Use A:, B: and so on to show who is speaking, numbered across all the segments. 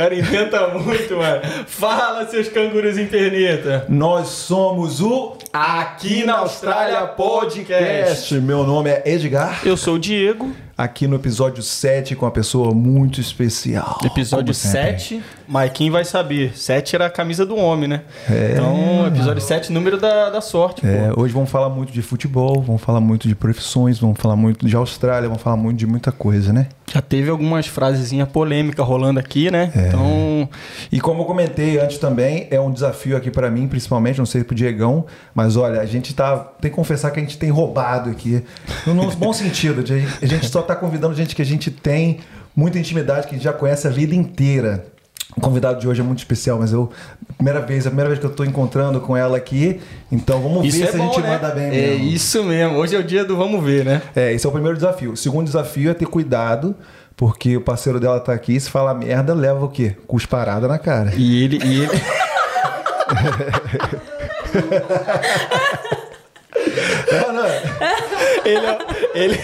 A: cara inventa muito, mano. Fala, seus cangurus em perneta.
B: Nós somos o
A: Aqui na Austrália Podcast.
B: Meu nome é Edgar.
A: Eu sou o Diego.
B: Aqui no episódio 7 com uma pessoa muito especial.
A: Episódio
B: como sempre.
A: 7, mas quem vai saber? 7 era a camisa do homem, né? Então, episódio 7, número da, da sorte,
B: É, hoje vamos falar muito de futebol, vamos falar muito de profissões, vamos falar muito de Austrália, vamos falar muito de muita coisa, né?
A: Já teve algumas frasezinhas polêmicas rolando aqui, né?
B: É.
A: Então,
B: E como eu comentei antes também, é um desafio aqui pra mim, principalmente, não sei pro Diegão, mas olha, a gente tá. Tem que confessar que a gente tem roubado aqui. No, bom sentido, a gente só tá convidando gente que a gente tem muita intimidade, que a gente já conhece a vida inteira. O convidado de hoje é muito especial, mas eu. Primeira vez, é a primeira vez que eu tô encontrando com ela aqui. Então vamos
A: isso
B: ver
A: é
B: se
A: bom,
B: a gente
A: né?
B: manda bem
A: É
B: mesmo.
A: isso mesmo. Hoje é o dia do vamos ver, né?
B: É, esse é o primeiro desafio. O segundo desafio é ter cuidado, porque o parceiro dela tá aqui, se falar merda, leva o quê? Cusparada na cara.
A: E ele. E ele...
B: É, não é?
A: Ele, é, ele,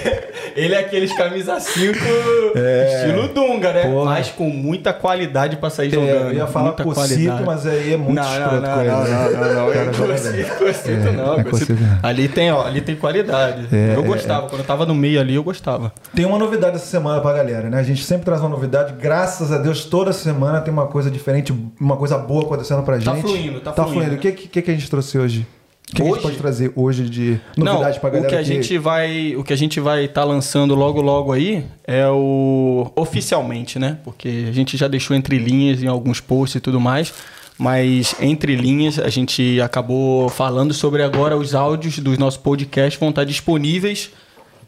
A: ele é aqueles camisa 5 estilo Dunga, né?
B: Porra.
A: Mas com muita qualidade pra sair jogando.
B: É, eu ia falar
A: muita
B: cocito, mas aí é muito
A: não, não,
B: escroto
A: não, não,
B: né?
A: não, não, não, é cocito,
B: É,
A: não.
B: é
A: cocito-
B: não.
A: Ali tem, ó, ali tem qualidade.
B: É,
A: eu
B: é,
A: gostava, quando eu tava no meio ali, eu gostava.
B: Tem uma novidade essa semana pra galera, né? A gente sempre traz uma novidade. Graças a Deus, toda semana tem uma coisa diferente, uma coisa boa acontecendo pra gente.
A: Tá fluindo, tá
B: Tá
A: fluindo,
B: fluindo. O que, que, que a gente trouxe hoje? O que, que a gente
A: Hoje?
B: pode trazer hoje de novidade pra galera?
A: o que a gente vai, o que a gente vai estar lançando logo logo aí é o oficialmente, né? Porque a gente já deixou entre linhas em alguns posts e tudo mais, mas entre linhas a gente acabou falando sobre agora os áudios dos nossos podcasts vão estar disponíveis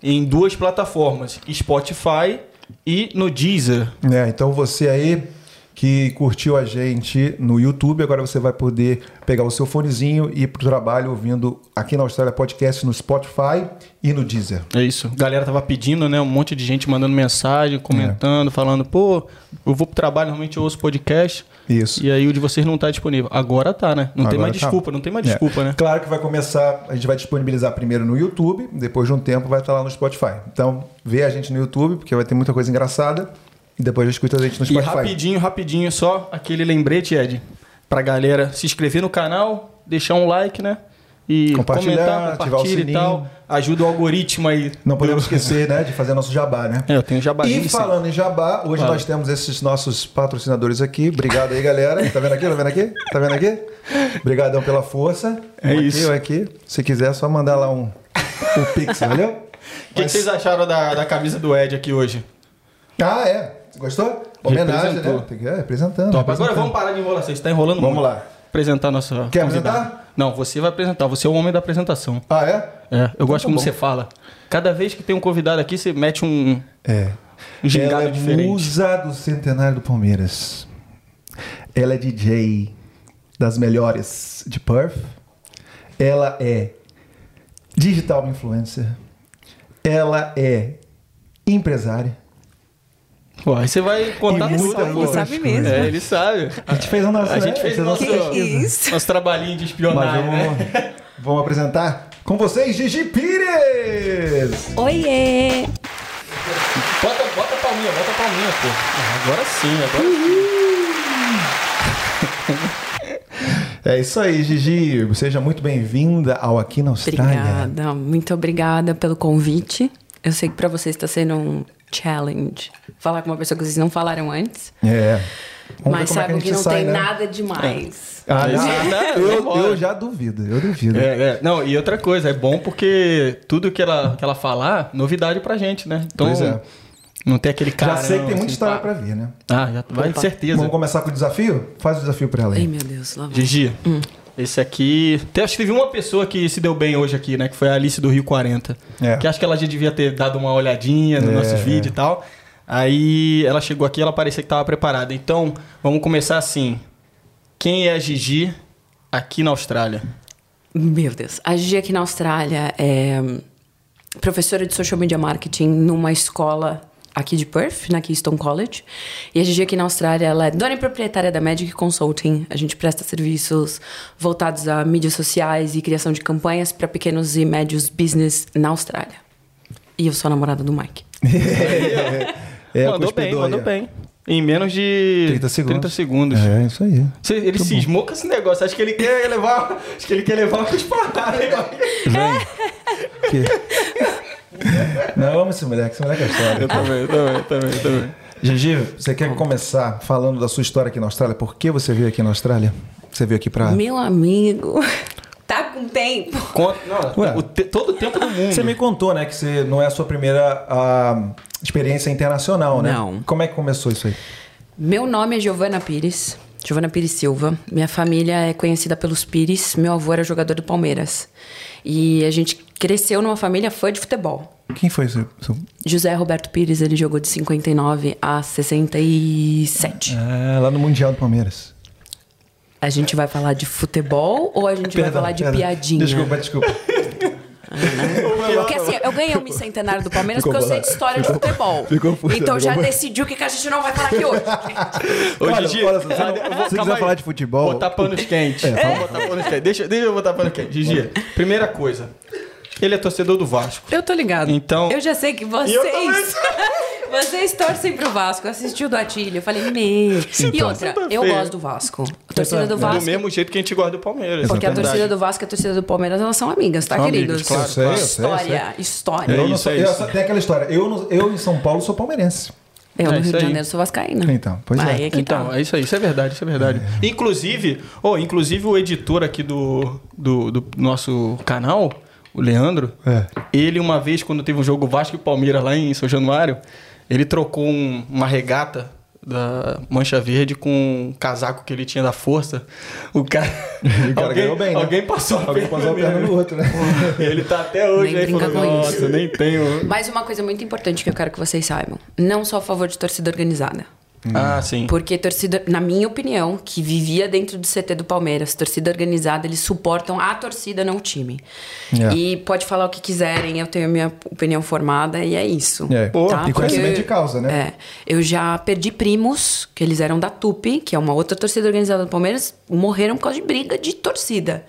A: em duas plataformas, Spotify e no Deezer.
B: É, então você aí que curtiu a gente no YouTube, agora você vai poder pegar o seu fonezinho e ir pro trabalho ouvindo aqui na Austrália Podcast no Spotify e no Deezer.
A: É isso. A galera tava pedindo, né? Um monte de gente mandando mensagem, comentando, falando, pô, eu vou pro trabalho, normalmente eu ouço podcast.
B: Isso.
A: E aí o de vocês não tá disponível. Agora tá, né? Não tem
B: Agora
A: mais
B: tá.
A: desculpa, não tem mais
B: É.
A: desculpa, né?
B: Claro que vai começar, a gente vai disponibilizar primeiro no YouTube, depois de um tempo vai estar lá no Spotify. Então, vê a gente no YouTube, porque vai ter muita coisa engraçada, e depois escuta a gente no
A: E
B: Spotify.
A: rapidinho, rapidinho, só aquele lembrete, Ed, pra galera se inscrever no canal, deixar um like, né? E
B: Compartilhar,
A: comentar,
B: ativar o
A: compartilha e
B: sininho.
A: tal. Ajuda o algoritmo aí.
B: Não podemos
A: do-
B: esquecer, né, de fazer nosso jabá, né?
A: É, eu tenho jabazinho.
B: E falando em jabá, hoje
A: Fala.
B: nós temos esses nossos patrocinadores aqui. Obrigado aí, galera. Tá vendo aqui? Tá vendo aqui? Tá vendo aqui? Obrigadão pela força.
A: É
B: um
A: isso.
B: Aqui, um aqui. Se quiser, é só mandar lá um, um pix, valeu?
A: O que, que vocês acharam da, da camisa do Ed aqui hoje?
B: Ah, é. Gostou? Homenagem,
A: Representou.
B: né? Tem que, é, representando.
A: Top. Agora vamos parar de enrolar, você está enrolando
B: Vamos
A: muito.
B: lá.
A: Apresentar nossa
B: Quer
A: convidada.
B: apresentar?
A: Não, você vai apresentar. Você é o homem da apresentação.
B: Ah, é?
A: É, eu gosto
B: tá
A: como
B: bom.
A: você fala. Cada vez que tem um convidado aqui, você mete um,
B: É.
A: um gingado
B: Ela é
A: diferente.
B: musa do centenário do Palmeiras. Ela é DJ das melhores de Perth. Ela é digital influencer. Ela é empresária.
A: Pô, aí você vai contar tudo. pô.
B: outra
C: sabe mesmo.
A: É, ele sabe.
B: A gente fez a nossa,
A: A gente fez
B: a nossa
A: nosso-
C: isso?
A: Nosso trabalhinho de espionagem,
B: vamos,
A: né?
B: vamos apresentar com vocês Gigi Pires!
C: Oiê!
A: Bota, bota a palminha, bota a palminha, pô. Ah, Agora sim, agora sim.
B: É isso aí, Gigi. Seja muito bem-vinda ao Aqui na Austrália.
C: Obrigada, muito obrigada pelo convite. Eu sei que pra vocês está sendo um challenge falar com uma pessoa que vocês não falaram antes,
B: É. Vamos
C: mas
B: como é
C: que,
B: gente
C: não
B: sai,
C: tem
B: né?
C: nada demais.
B: Ah,
A: É isso aí, né?
B: eu, eu já duvido, eu duvido.
A: É, é. Não, e outra coisa, é bom porque tudo que ela, que ela falar, novidade pra gente, né? Então,
B: Pois é.
A: não tem aquele cara.
B: já sei que tem muita
A: assim,
B: história
A: pá.
B: pra vir, né?
A: Ah, já vai,
C: Opa.
A: certeza.
B: Vamos começar com o desafio? Faz o desafio pra ela
C: Ai,
B: aí.
C: meu Deus, lá vai.
A: Gigi, esse aqui. Até acho que teve uma pessoa que se deu bem hoje aqui, né? Que foi a Alice do Rio 40.
B: É.
A: Que acho que ela já devia ter dado uma olhadinha nos
B: É,
A: nossos
B: é.
A: vídeos e tal. Aí ela chegou aqui ela parecia que estava preparada. Então, vamos começar assim. Quem é a Gigi aqui na Austrália?
C: Meu Deus. A Gigi aqui na Austrália é professora de Social Media Marketing numa escola aqui de Perth, na Keystone College. E a Gigi aqui na Austrália, ela é dona e proprietária da Magic Consulting. A gente presta serviços voltados a mídias sociais e criação de campanhas para pequenos e médios business na Austrália. E eu sou a namorada do Mike.
B: É,
A: mandou bem, mandou bem. em menos de
B: 30 segundos.
A: 30 segundos.
B: É, isso aí.
A: Cê- Ele cismou com esse negócio. Acho que ele quer levar. Acho que ele quer levar uma disparada.
B: Que... Não, eu amo esse moleque, esse moleque é foda.
A: Eu também, também, também, também.
B: Gigi, você quer começar falando da sua história aqui na Austrália? Por que você veio aqui na Austrália? Você veio aqui pra.
C: Meu amigo, tá com tempo.
A: Conta, não,
B: Ué.
A: o te- todo o tempo do mundo.
B: Você me contou, né, que você não é a sua primeira ah, experiência internacional, né?
C: Não.
B: Como é que começou isso aí?
C: Meu nome é Giovana Pires, Giovana Pires Silva. Minha família é conhecida pelos Pires. Meu avô era jogador do Palmeiras. E a gente cresceu numa família fã de futebol.
B: Quem foi seu. seu...
C: José Roberto Pires, ele jogou de 59 a 67.
B: Ah, lá no Mundial do Palmeiras.
C: A gente vai falar de futebol ou a gente vai
B: Perdão,
C: falar de
B: perdão.
C: piadinha?
B: Desculpa, desculpa.
C: Porque assim, eu ganhei o bicentenário do Palmeiras
B: Ficou
C: porque eu sei de história de futebol.
B: ficou puta,
C: então
B: ficou
C: já
B: puta.
C: decidiu o que que a gente não vai falar aqui hoje.
A: Ô,
B: Olha,
A: Gigi,
B: olha se não-
A: vou-
B: se
A: calma
B: quiser
A: aí.
B: falar de futebol-
A: Botar panos quentes. Vamos botar panos quentes. Deixa, deixa eu botar panos quentes. Gigi, primeira coisa. Ele é torcedor do Vasco.
C: Eu tô ligado.
A: Então-
C: Eu já sei que vocês. vocês torcem pro Vasco. Assistiu do Atílio. Eu falei, meu. E
A: torce
C: outra, eu gosto do Vasco. A torcida do
A: Do
C: Vasco.
A: mesmo jeito que a gente gosta do Palmeiras.
C: Porque a
A: Verdade.
C: torcida do Vasco e a torcida do Palmeiras, elas são amigas, tá,
A: São
C: queridos?
A: amigas, claro,
B: eu
C: História,
B: sei.
C: história.
A: É
B: eu não
A: isso,
B: sou,
A: é
B: eu
A: isso.
B: tem aquela história. Eu, eu em São Paulo sou palmeirense.
C: Eu
A: É
C: no Rio de
A: aí.
C: Janeiro sou vascaína.
B: Então, pois é.
C: Aí é que
A: Então,
C: tá.
A: é isso aí, isso é verdade, isso é verdade. Inclusive, oh, inclusive o editor aqui do, do, do nosso canal, o Leandro,
B: É.
A: ele uma vez, quando teve um jogo Vasco e Palmeiras lá em São Januário, ele trocou um- uma regata da Mancha Verde com um casaco que ele tinha da Força. O cara,
B: O cara ganhou bem, né?
A: Alguém passou a
B: Alguém
A: perna
B: passou a perna no outro, né?
A: Ele tá até hoje
C: Nem
A: aí falando,
C: com
A: nossa,
C: isso."
A: nem tenho...
C: Mas uma coisa muito importante que eu quero que vocês saibam: não sou a favor de torcida organizada.
A: Ah, sim.
C: Porque torcida, na minha opinião, que vivia dentro do CT do Palmeiras, torcida organizada, eles suportam a torcida, não o time.
B: É.
C: E pode falar o que quiserem, eu tenho a minha opinião formada e é isso.
B: É.
A: Pô,
C: tá?
B: e conhecimento de causa, né?
C: É. Eu já perdi primos, que eles eram da TUP, que é uma outra torcida organizada do Palmeiras, morreram por causa de briga de torcida.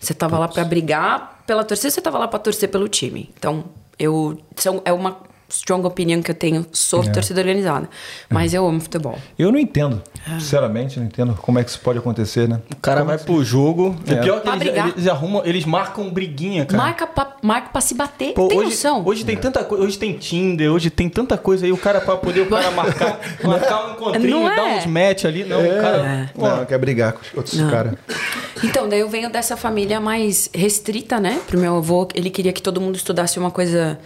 C: Você tava lá pra brigar pela torcida, você tava lá pra torcer pelo time. Então, eu. São, é uma strong opinion que eu tenho sobre
B: É.
C: torcida organizada. Mas eu amo futebol.
B: Eu não entendo.
C: Ah.
B: Sinceramente, não entendo como é que isso pode acontecer, né?
A: O cara vai pro jogo. É,
B: É.
A: pior que
C: Pra
A: eles,
C: brigar.
A: eles arrumam, eles marcam briguinha, cara.
C: Marca pra, marca pra se bater.
A: Pô,
C: tem
A: hoje,
C: noção?
A: Hoje tem tanta coisa, hoje tem Tinder, hoje tem tanta coisa aí, o cara pra poder o cara marcar, marcar um encontrinho,
C: Não é?
A: dar uns match ali, não, o cara. Pô,
B: Não, quer brigar com os outros caras.
C: Então, daí eu venho dessa família mais restrita, né? Pro meu avô, ele queria que todo mundo estudasse uma coisa,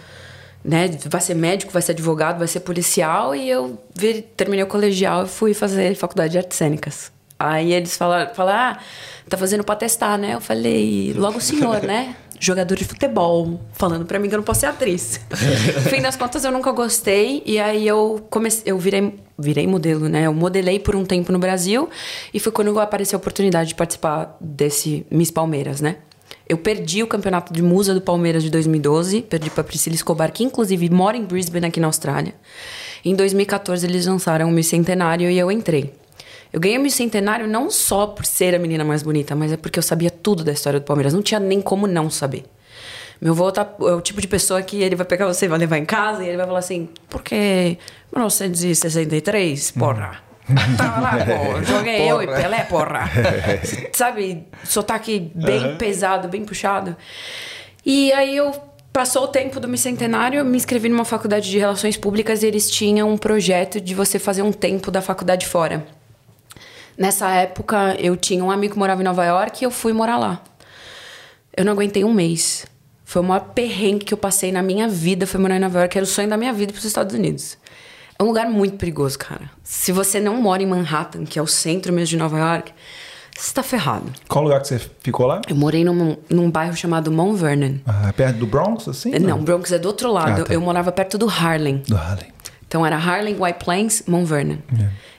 C: né? Vai ser médico, vai ser advogado, vai ser policial. E eu vi- terminei o colegial e fui fazer faculdade de artes cênicas. Aí eles falaram, falaram, ah, tá fazendo pra testar, né? Eu falei, logo o senhor, né? Jogador de futebol, falando pra mim que eu não posso ser atriz. fim das contas, eu nunca gostei. E aí eu comecei, eu virei, virei modelo, né? Eu modelei por um tempo no Brasil. E foi quando apareceu a oportunidade de participar desse Miss Palmeiras, né? Eu perdi o campeonato de musa do Palmeiras de 2012, perdi para Priscila Escobar, que inclusive mora em Brisbane, aqui na Austrália. Em 2014 eles lançaram o Miss Centenário e eu entrei. Eu ganhei o Miss Centenário não só por ser a menina mais bonita, mas é porque eu sabia tudo da história do Palmeiras. Não tinha nem como não saber. Meu avô tá, é o tipo de pessoa que ele vai pegar você vai levar em casa e ele vai falar assim, porque 1963, porra. Tava lá, pô, joguei eu e Pelé, porra. Sabe, sotaque bem pesado, bem puxado. E aí eu passou o tempo do bicentenário, me inscrevi numa faculdade de relações públicas e eles tinham um projeto de você fazer um tempo da faculdade fora. Nessa época, eu tinha um amigo que morava em Nova York e eu fui morar lá. Eu não aguentei um mês. Foi o maior perrengue que eu passei na minha vida, foi morar em Nova York, era o sonho da minha vida para os Estados Unidos. É um lugar muito perigoso, cara. Se você não mora em Manhattan, que é o centro mesmo de Nova York, você tá ferrado.
B: Qual lugar que você ficou lá?
C: Eu morei num, num bairro chamado Mount Vernon.
B: Ah, perto do Bronx, assim?
C: Não, Bronx é do outro lado.
B: Ah, tá.
C: Eu morava perto do Harlem.
B: Do Harlem.
C: Então era Harlem, White Plains, Mount Vernon.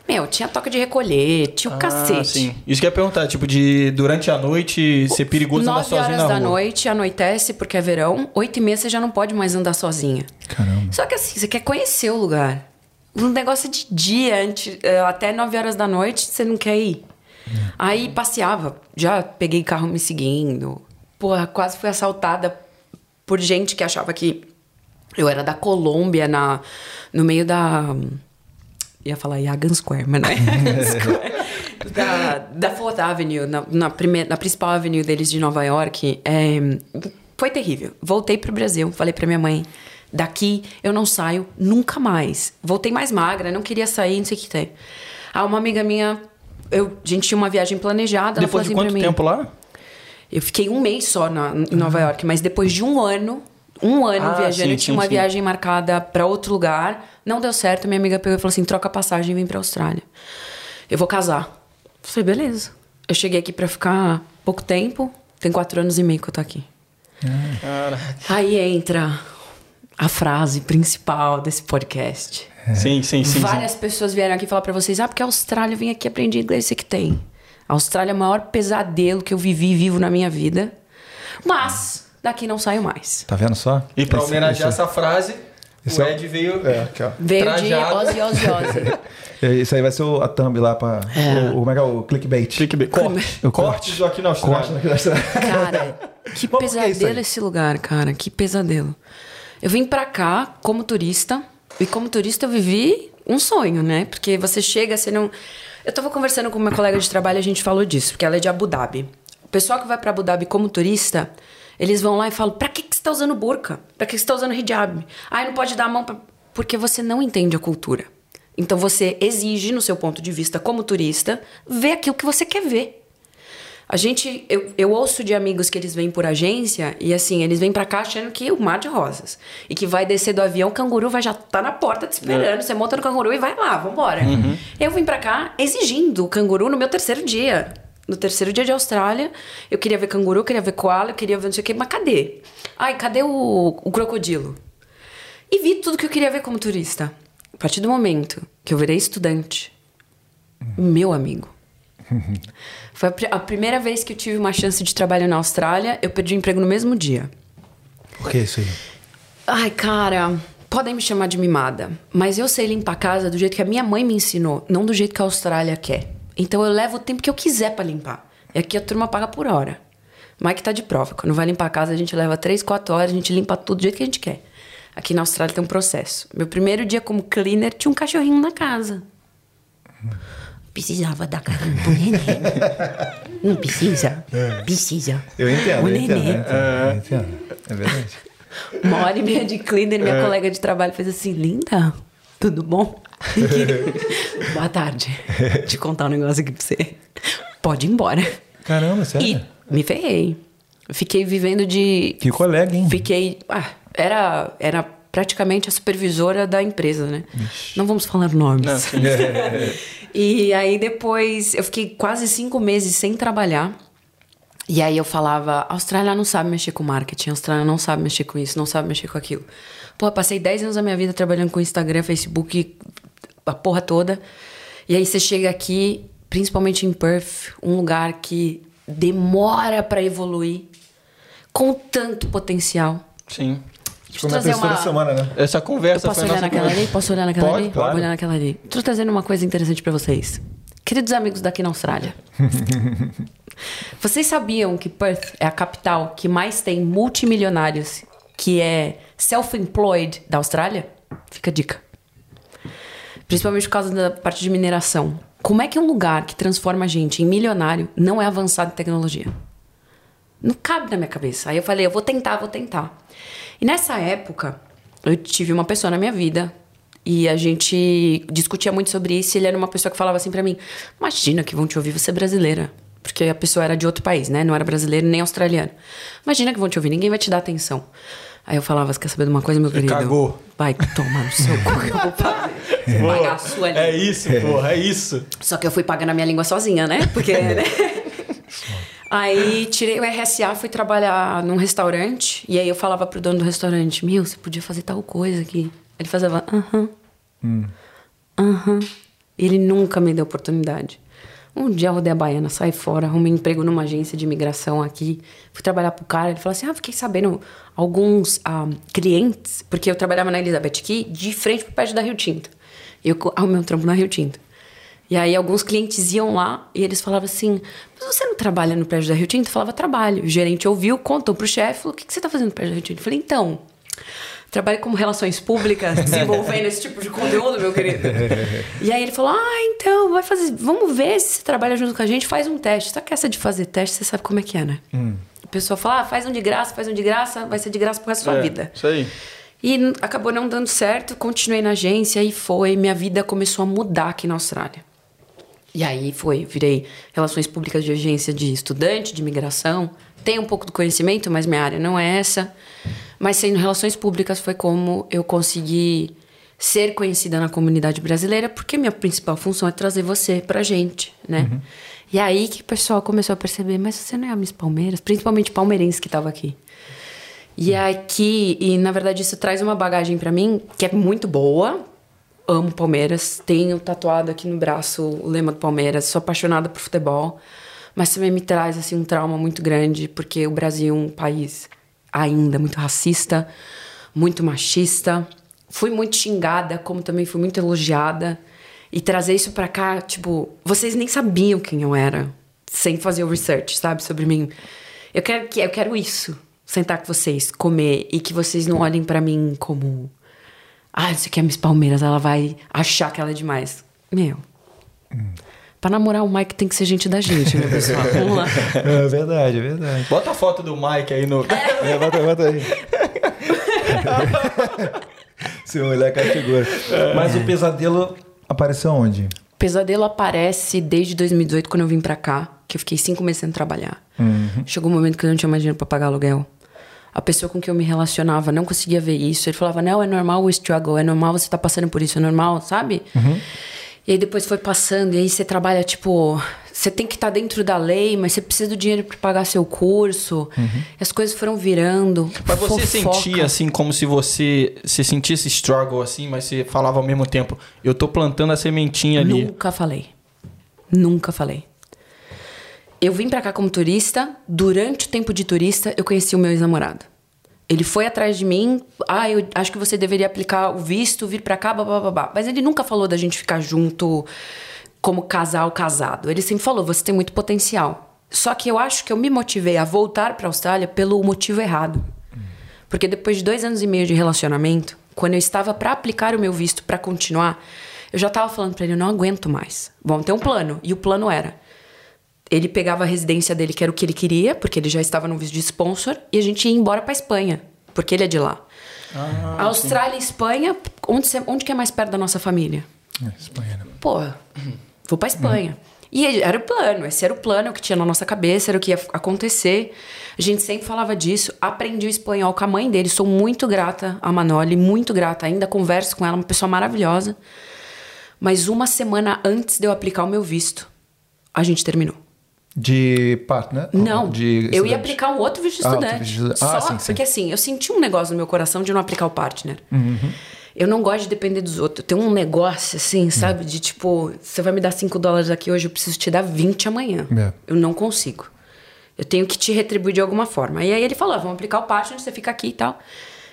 C: Meu, tinha toque de recolher, tinha o
A: ah,
C: cacete.
A: sim. Isso que eu ia perguntar, tipo, de durante a noite ser perigoso andar
C: 9
A: sozinho
C: horas
A: na
C: da
A: rua.
C: noite, anoitece, porque é verão. 8 e meia você já não pode mais andar sozinha.
B: Caramba.
C: Só que assim, você quer conhecer o lugar. Um negócio de dia, antes, eh, até 9 horas da noite, você não quer ir. Aí passeava, já peguei carro me seguindo. Porra, quase fui assaltada por gente que achava que eu era da Colômbia, na, no meio da. Ia falar Yagan Square, mas não é Yagan Square. Da, da Fourth Avenue, na, na, primeira, na principal avenue deles de Nova York. É, foi terrível. Voltei pro Brasil, falei pra minha mãe: daqui eu não saio nunca mais. Voltei mais magra, não queria sair, não sei o que tem. Ah, uma amiga minha, eu, a gente tinha uma viagem planejada.
A: Depois
C: ela
A: de
C: assim
A: quanto
C: pra mim,
A: tempo lá?
C: eu fiquei um mês só na, em Nova York, mas depois de um ano, um ano
A: Ah,
C: viajando,
A: sim,
C: tinha
A: sim,
C: uma
A: sim.
C: viagem marcada pra outro lugar. Não deu certo, minha amiga pegou e falou assim: troca a passagem e vem pra Austrália. Eu vou casar. Eu falei, beleza. Eu cheguei aqui pra ficar pouco tempo, tem quatro anos e meio que eu tô aqui.
A: Caraca.
C: Aí entra a frase principal desse podcast.
A: Sim, sim, sim. sim.
C: Várias pessoas vieram aqui falar pra vocês: ah, porque a Austrália, eu vim aqui aprender inglês, isso que tem. A Austrália é o maior pesadelo que eu vivi e vivo na minha vida. Mas daqui não saio mais.
B: Tá vendo só?
A: E pra
B: Esse-
A: homenagear
B: esse-
A: essa frase,
B: esse
A: o
B: é o-
A: Ed veio.
B: É, aqui, ó.
C: Veio
A: Trajado.
C: de Ozzy, Ozzy, Ozzy.
B: É, Isso aí vai ser o, a thumb lá pra. O, o- como é que é? O clickbait.
A: Clickbait. Corte.
B: O
A: Cortes
B: corte.
A: aqui na Austrália.
B: Corte aqui na Austrália.
C: Cara, que
B: isso
C: pesadelo
B: aí?
C: esse lugar, cara. Que pesadelo. Eu vim pra cá como turista. E como turista eu vivi um sonho, né? Porque você chega, você não. Eu tava conversando com uma colega de trabalho a gente falou disso, porque ela é de Abu Dhabi. O pessoal que vai pra Abu Dhabi como turista, eles vão lá e falam: pra que, que você tá usando burca? Pra que você tá usando hijab? Ai, não pode dar a mão pra. Porque você não entende a cultura. Então você exige, no seu ponto de vista como turista, ver aquilo que você quer ver. A gente, eu, eu ouço de amigos que eles vêm por agência e assim, eles vêm pra cá achando que o mar de rosas. E que vai descer do avião, o canguru vai já tá na porta te esperando. Você monta no canguru e vai lá, vambora. Eu vim pra cá exigindo o canguru no meu terceiro dia. No terceiro dia de Austrália, eu queria ver canguru, eu queria ver koala, eu queria ver não sei o quê, mas cadê? Ai, cadê o, o crocodilo? E vi tudo que eu queria ver como turista. A partir do momento que eu virei estudante, meu amigo. Foi a, pri- a primeira vez que eu tive uma chance de trabalho na Austrália, eu perdi o emprego no mesmo dia.
B: Por que isso aí?
C: Ai, cara, podem me chamar de mimada, mas eu sei limpar a casa do jeito que a minha mãe me ensinou, não do jeito que a Austrália quer. Então eu levo o tempo que eu quiser pra limpar. E aqui a turma paga por hora. Mike tá de prova. Quando vai limpar a casa, a gente leva 3, 4 horas, a gente limpa tudo do jeito que a gente quer. Aqui na Austrália tem um processo. Meu primeiro dia como cleaner tinha um cachorrinho na casa. Precisava dar carinho pro neném. Não precisa? Precisa.
B: Eu entendo,
C: O
B: eu entendo.
C: neném.
B: Eu entendo, eu entendo. É verdade.
C: Uma hora e meia de cleaner,
B: É.
C: minha colega de trabalho fez assim, linda, tudo bom? Boa tarde. Te contar um negócio aqui pra você. Pode ir embora.
B: Caramba, sério?
C: E me ferrei. Fiquei vivendo de.
B: Que colega, hein?
C: Fiquei. Ah, era, era praticamente a supervisora da empresa, né? Não vamos falar nomes. E aí depois eu fiquei quase cinco meses sem trabalhar. E aí eu falava, a Austrália não sabe mexer com marketing, a Austrália não sabe mexer com isso, não sabe mexer com aquilo. Pô, passei 10 anos da minha vida trabalhando com Instagram, Facebook, a porra toda. E aí você chega aqui, principalmente em Perth, um lugar que demora pra evoluir, com tanto potencial.
A: Sim.
C: Eu
B: Como é
C: uma...
B: semana, né?
A: Essa
C: Eu
A: conversa
C: posso
A: foi a
C: olhar
A: nossa
C: naquela
A: conversa.
C: ali? Posso olhar naquela
A: Pode,
C: ali?
A: claro.
C: Vou olhar naquela ali. Tô trazendo uma coisa interessante pra vocês. Queridos amigos daqui na Austrália. vocês sabiam que Perth é a capital que mais tem multimilionários, que é self-employed da Austrália? Fica a dica. Principalmente por causa da parte de mineração. Como é que um lugar que transforma a gente em milionário não é avançado em tecnologia? Não cabe na minha cabeça. Aí eu falei, eu vou tentar, vou tentar. E nessa época, eu tive uma pessoa na minha vida e a gente discutia muito sobre isso. E ele era uma pessoa que falava assim pra mim: Imagina que vão te ouvir você é brasileira. Porque a pessoa era de outro país, né? Não era brasileira nem australiana. Imagina que vão te ouvir, ninguém vai te dar atenção. Aí eu falava: Você quer saber de uma coisa, meu querido?
A: cagou.
C: Vai tomar no seu cu que eu vou fazer. Você vai pagar a sua língua.
A: É isso, porra, é isso.
C: Só que eu fui pagando a minha língua sozinha, né? Porque, né? Aí tirei o RSA, fui trabalhar num restaurante. E aí eu falava pro dono do restaurante: Meu, você podia fazer tal coisa aqui. Ele fazia, aham. Aham. Ele nunca me deu oportunidade. Um dia eu rodei a baiana, saí fora, arrumei emprego numa agência de imigração aqui. Fui trabalhar pro cara, ele falou assim: Ah, fiquei sabendo alguns ah, clientes, porque eu trabalhava na Elizabeth Key, de frente pro prédio da Rio Tinto. Eu arrumei um trampo na Rio Tinto. E aí alguns clientes iam lá e eles falavam assim: Mas você não trabalha no prédio da Rio Tinto? Eu falava, trabalho. O gerente ouviu, contou pro chefe, falou: O que, que você tá fazendo no prédio da Rio Tinto? Eu falei, então. Trabalho como relações públicas, desenvolvendo esse tipo de conteúdo, meu querido. E aí ele falou: Ah, então, vai fazer. Vamos ver se você trabalha junto com a gente, faz um teste. Só que essa de fazer teste, você sabe como é que é, né?
A: Hum.
C: A pessoa fala: ah, faz um de graça, faz um de graça, vai ser de graça pro resto da sua
A: É,
C: vida.
A: Isso aí.
C: E acabou não dando certo, continuei na agência e foi. Minha vida começou a mudar aqui na Austrália. E aí foi, virei relações públicas de agência de estudante, de imigração. Tenho um pouco do conhecimento, mas minha área não é essa. Mas sendo relações públicas foi como eu consegui ser conhecida na comunidade brasileira, porque minha principal função é trazer você pra gente, né? E aí que o pessoal começou a perceber, mas você não é a Miss Palmeiras? Principalmente palmeirense que tava aqui. E aqui, e na verdade isso traz uma bagagem pra mim que é muito boa. Amo Palmeiras, tenho tatuado aqui no braço o lema do Palmeiras, sou apaixonada por futebol, mas também me traz assim um trauma muito grande, porque o Brasil é um país ainda muito racista, muito machista. Fui muito xingada, como também fui muito elogiada. E trazer isso pra cá, tipo, vocês nem sabiam quem eu era, sem fazer o research, sabe, sobre mim. Eu quero que eu quero isso, sentar com vocês, comer e que vocês não olhem pra mim como ah, isso aqui é Miss Palmeiras, ela vai achar que ela é demais. Meu. Pra namorar o Mike tem que ser gente da gente, meu pessoal. Vamos lá.
B: É verdade, é verdade.
A: Bota a foto do Mike aí no.
B: É, bota, bota aí. Se olhar com a figura. Mas o pesadelo apareceu onde?
C: Pesadelo aparece desde 2018, quando eu vim pra cá, que eu fiquei cinco meses sem trabalhar. Chegou um momento que eu não tinha mais dinheiro pra pagar aluguel. A pessoa com quem eu me relacionava não conseguia ver isso. Ele falava, não, é normal o struggle, é normal você tá passando por isso, é normal, sabe? E aí depois foi passando, e aí você trabalha, tipo, você tem que estar dentro da lei, mas você precisa do dinheiro pra pagar seu curso. E as coisas foram virando.
A: Mas você
C: fofoca.
A: sentia assim como se você se sentisse struggle assim, mas você falava ao mesmo tempo, eu tô plantando a sementinha ali.
C: Nunca falei. Nunca falei. Eu vim pra cá como turista. Durante o tempo de turista, eu conheci o meu ex-namorado. Ele foi atrás de mim. Ah, eu acho que você deveria aplicar o visto, vir pra cá, blá. Mas ele nunca falou da gente ficar junto como casal casado. Ele sempre falou: você tem muito potencial. Só que eu acho que eu me motivei a voltar pra Austrália pelo motivo errado. Porque depois de dois anos e meio de relacionamento, quando eu estava pra aplicar o meu visto pra continuar, eu já tava falando pra ele: eu não aguento mais. Vamos ter um plano. E o plano era: ele pegava a residência dele, que era o que ele queria, porque ele já estava no visto de sponsor, e a gente ia embora pra Espanha, porque ele é de lá.
A: Ah,
C: Austrália e Espanha, onde, onde que é mais perto da nossa família?
B: É, Espanha, né?
C: Porra, vou pra Espanha. E ele- era o plano, esse era o plano que tinha na nossa cabeça, era o que ia acontecer. A gente sempre falava disso. Aprendi o espanhol com a mãe dele, sou muito grata a Manoli, muito grata. Ainda converso com ela, uma pessoa maravilhosa. Mas uma semana antes de eu aplicar o meu visto, a gente terminou.
B: De partner?
C: Não,
B: de
C: eu ia aplicar um outro visto de
B: Ah,
C: estudante.
B: visto de estudante.
C: Só
B: Ah, sim, sim.
C: porque assim, eu senti um negócio no meu coração de não aplicar o partner.
B: Uhum.
C: Eu não gosto de depender dos outros. Eu tenho um negócio assim, sabe? De tipo, você vai me dar 5 dólares aqui hoje, eu preciso te dar 20 amanhã.
B: É.
C: Eu não consigo. Eu tenho que te retribuir de alguma forma. E aí ele falou: ah, vamos aplicar o partner, você fica aqui e tal.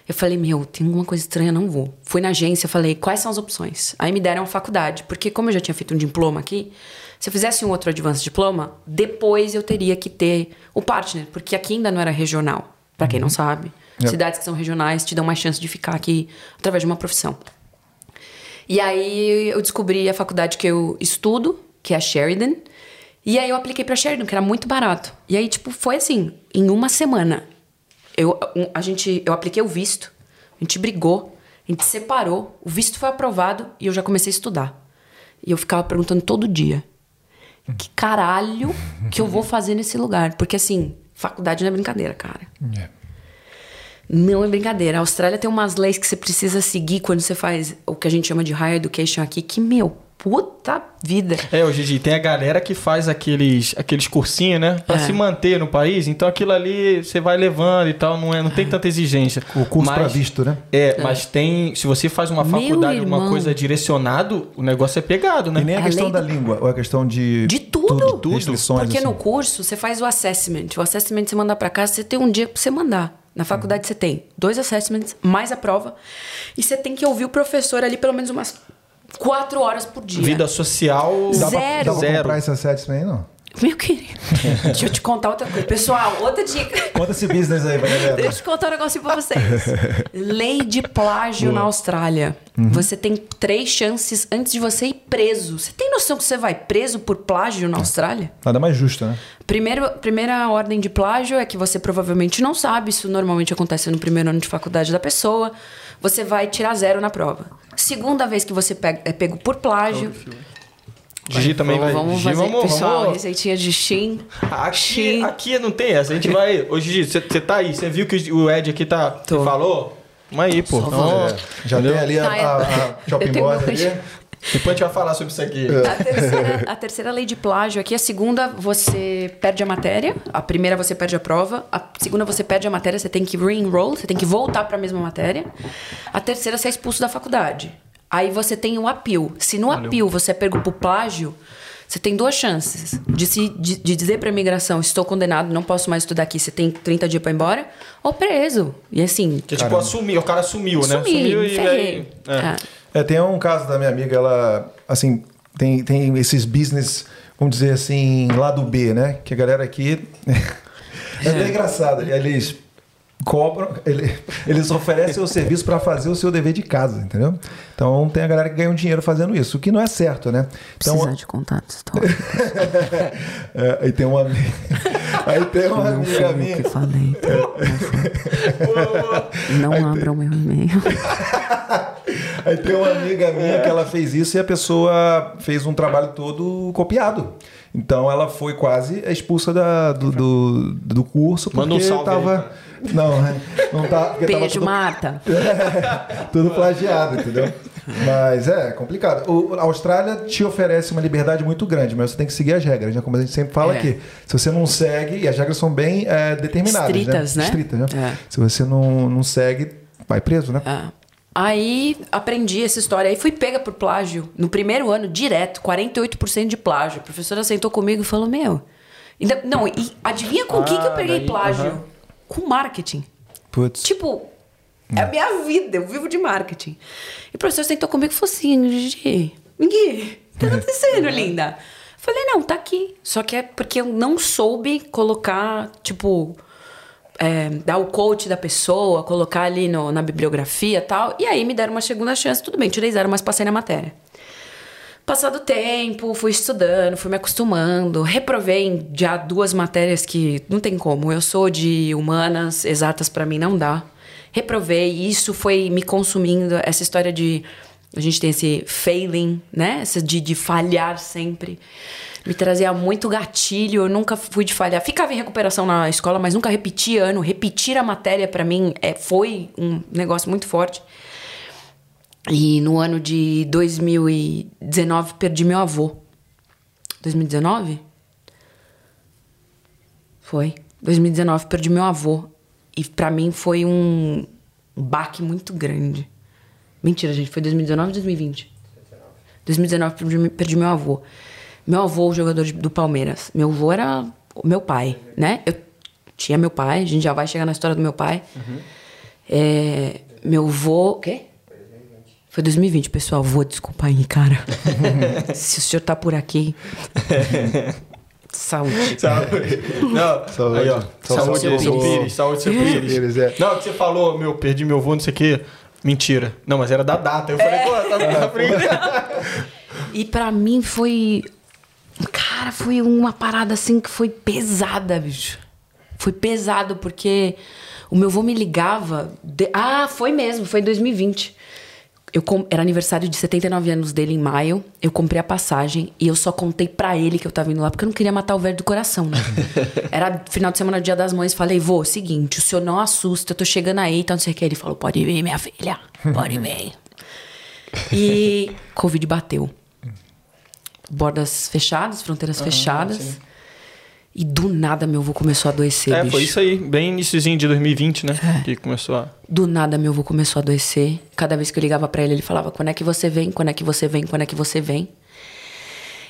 C: Eu falei, meu, tem alguma coisa estranha, não vou. Fui na agência, falei, quais são as opções? Aí me deram a faculdade, porque como eu já tinha feito um diploma aqui, se eu fizesse um outro advanced diploma, depois eu teria que ter o partner, porque aqui ainda não era regional, pra quem não sabe.
B: Yep.
C: Cidades que são regionais te dão mais chance de ficar aqui através de uma profissão. E aí eu descobri a faculdade que eu estudo, que é a Sheridan. E aí eu apliquei pra Sheridan, que era muito barato. E aí, tipo, foi assim, em uma semana. Eu, a gente, eu apliquei o visto, a gente brigou, a gente separou, o visto foi aprovado e eu já comecei a estudar. E eu ficava perguntando todo dia: que caralho que eu vou fazer nesse lugar? Porque assim, faculdade não é brincadeira, cara.
B: É.
C: Não é brincadeira. A Austrália tem umas leis que você precisa seguir quando você faz o que a gente chama de higher education aqui, que, meu, puta vida.
A: É, o Gigi, tem a galera que faz aqueles, aqueles cursinhos, né? Pra
C: É.
A: se manter no país. Então aquilo ali você vai levando e tal, não, é, não tem tanta exigência.
B: O curso
A: Mas-
B: pra visto, né?
A: É, mas tem. Se você faz uma faculdade, alguma coisa direcionado, o negócio é pegado, né?
B: E nem a
C: A
B: questão da
C: do-
B: língua, ou a questão de.
C: De tudo.
B: tudo. Restrições,
C: Porque
B: assim.
C: no curso você faz o assessment. O assessment você manda pra casa, você tem um dia pra você mandar. Na faculdade você tem dois assessments, mais a prova. E você tem que ouvir o professor ali pelo menos umas quatro horas por dia.
A: Vida social.
B: Dá pra,
C: Zero.
B: dá pra
A: Zero.
B: comprar esse assessment aí, não?
C: Meu querido, deixa eu te contar outra coisa. Pessoal, outra dica.
B: Conta esse business aí pra galera.
C: Deixa eu te contar um negocinho pra vocês. Lei de plágio na Austrália.
B: Uhum.
C: Você tem três chances antes de você ir preso. Você tem noção que você vai preso por plágio na Austrália?
B: Nada mais justo, né?
C: Primeiro, primeira ordem de plágio é que você provavelmente não sabe. Isso normalmente acontece no primeiro ano de faculdade da pessoa. Você vai tirar zero na prova. Segunda vez que você pega- é pego por plágio.
A: Gigi também vai.
C: Vamos
A: Gigi,
C: fazer,
A: vamos,
C: pessoal,
A: vamos.
C: receitinha de Shin.
A: Aqui,
C: Shin.
A: aqui não tem essa. A gente vai. Ô, Gigi, você tá aí. Você viu que o Ed aqui tá. Falou? Vamos aí, pô. Então,
B: É, já tem ali a,
C: é.
B: a, a shopping
C: meu
B: ali.
A: Depois a gente vai falar sobre isso aqui.
C: A terceira, a terceira lei de plágio aqui, a segunda você perde a matéria, a primeira você perde a prova, a segunda você perde a matéria, você tem que re-enroll, você tem que voltar para a mesma matéria. A terceira você é expulso da faculdade. Aí você tem o appeal. Se no appeal você é pego por plágio, você tem duas chances de, se, de, de dizer para a imigração, estou condenado, não posso mais estudar aqui, você tem 30 dias para ir embora, ou preso. E assim,
A: Que tipo, assumir, o cara sumiu, né?
C: sumi,
A: Sumiu e
C: ferrei.
A: aí. É.
C: É.
B: É, tem um caso da minha amiga, ela, assim, tem, tem esses business, vamos dizer assim, lado B, né? Que a galera aqui. é bem engraçado. Eles cobram, ele- eles oferecem o serviço para fazer o seu dever de casa, entendeu? Então tem a galera que ganha um dinheiro fazendo isso, o que não é certo, né? Então,
C: Precisar de contatos, história.
B: é, aí tem uma amiga. Aí tem uma
C: Não
B: amiga minha.
C: que falei. tá? Não foi. Não abram meu e-mail.
B: Aí tem uma amiga minha que ela fez isso e a pessoa fez um trabalho todo copiado. Então ela foi quase expulsa da- do, do, do curso porque
A: Manda um salve
B: tava. Não, né? não tá.
C: Beijo,
B: tudo,
C: Marta.
B: tudo plagiado, entendeu? Mas é complicado. O, a Austrália te oferece uma liberdade muito grande, mas você tem que seguir as regras, né? Como a gente sempre fala
C: É.
B: aqui. Se você não segue, e as regras são bem é, determinadas.
C: Estritas, né?
B: Estritas, né?
C: É.
B: Se você não, não segue, vai preso, né?
C: Ah. Aí aprendi essa história. Aí fui pega por plágio. No primeiro ano, direto, 48% de plágio. A professora sentou comigo e falou: Meu. ainda- não, e adivinha com o que, que eu
A: Ah,
C: peguei
A: daí,
C: plágio? Com marketing.
B: Putz.
C: Tipo, é a minha vida, eu vivo de marketing. E o professor sentou comigo e falou assim: Gigi, Gui, o que tá acontecendo, linda? Eu falei, não, tá aqui. Só que é porque eu não soube colocar, tipo, é, dar o coach da pessoa, colocar ali no- na bibliografia e tal. E aí me deram uma segunda chance, tudo bem, tirei zero, mas passei na matéria. Passado tempo, fui estudando, fui me acostumando, reprovei já duas matérias que não tem como. Eu sou de humanas, exatas pra mim não dá. Reprovei, isso foi me consumindo, essa história de a gente tem esse failing, né? Essa de, de falhar sempre. Me trazia muito gatilho, eu nunca fui de falhar. Ficava em recuperação na escola, mas nunca repeti ano. Repetir a matéria pra mim é, foi um negócio muito forte. E no ano de 2019 perdi meu avô. 2019? Foi. 2019 perdi meu avô. E pra mim foi um baque muito grande. Mentira, gente, foi 2019 ou 2020? 2019 perdi, perdi meu avô. Meu avô, o jogador de- do Palmeiras. Meu avô era o meu pai, né? Eu tinha meu pai, a gente já vai chegar na história do meu pai. É, meu avô. O quê? Foi 2020, pessoal. Vou, desculpa aí, cara. Se o senhor tá por aqui. Saúde.
A: Saúde. Não,
B: Saúde.
A: Aí, ó.
B: Saúde,
A: Saúde,
C: seu Pires.
A: Saúde, seu
C: Pires.
A: Pires.
B: É.
A: Não, que você falou, meu, perdi meu avô, não sei o quê. Mentira. Não, mas era da data. Eu falei, pô, tá na frente.
C: E pra mim foi. Cara, foi uma parada assim que foi pesada, bicho. Foi pesado porque o meu avô me ligava. de- Ah, foi mesmo, foi em 2020. Eu Era aniversário de 79 anos dele em maio. Eu comprei a passagem e eu só contei pra ele que eu tava indo lá porque eu não queria matar o velho do coração, né? Era final de semana, dia das mães. Falei, vô, seguinte, o senhor não assusta, eu tô chegando aí, então não sei o que. Ele falou, pode vir, minha filha, pode vir. E Covid bateu. Bordas fechadas, fronteiras fechadas. E do nada meu avô começou a adoecer,
A: É,
C: bicho.
A: foi isso aí. Bem iníciozinho de 2020, né?
C: É.
A: Que começou a...
C: Do nada meu avô começou a adoecer. Cada vez que eu ligava pra ele, ele falava: "Quando é que você vem? Quando é que você vem? Quando é que você vem?"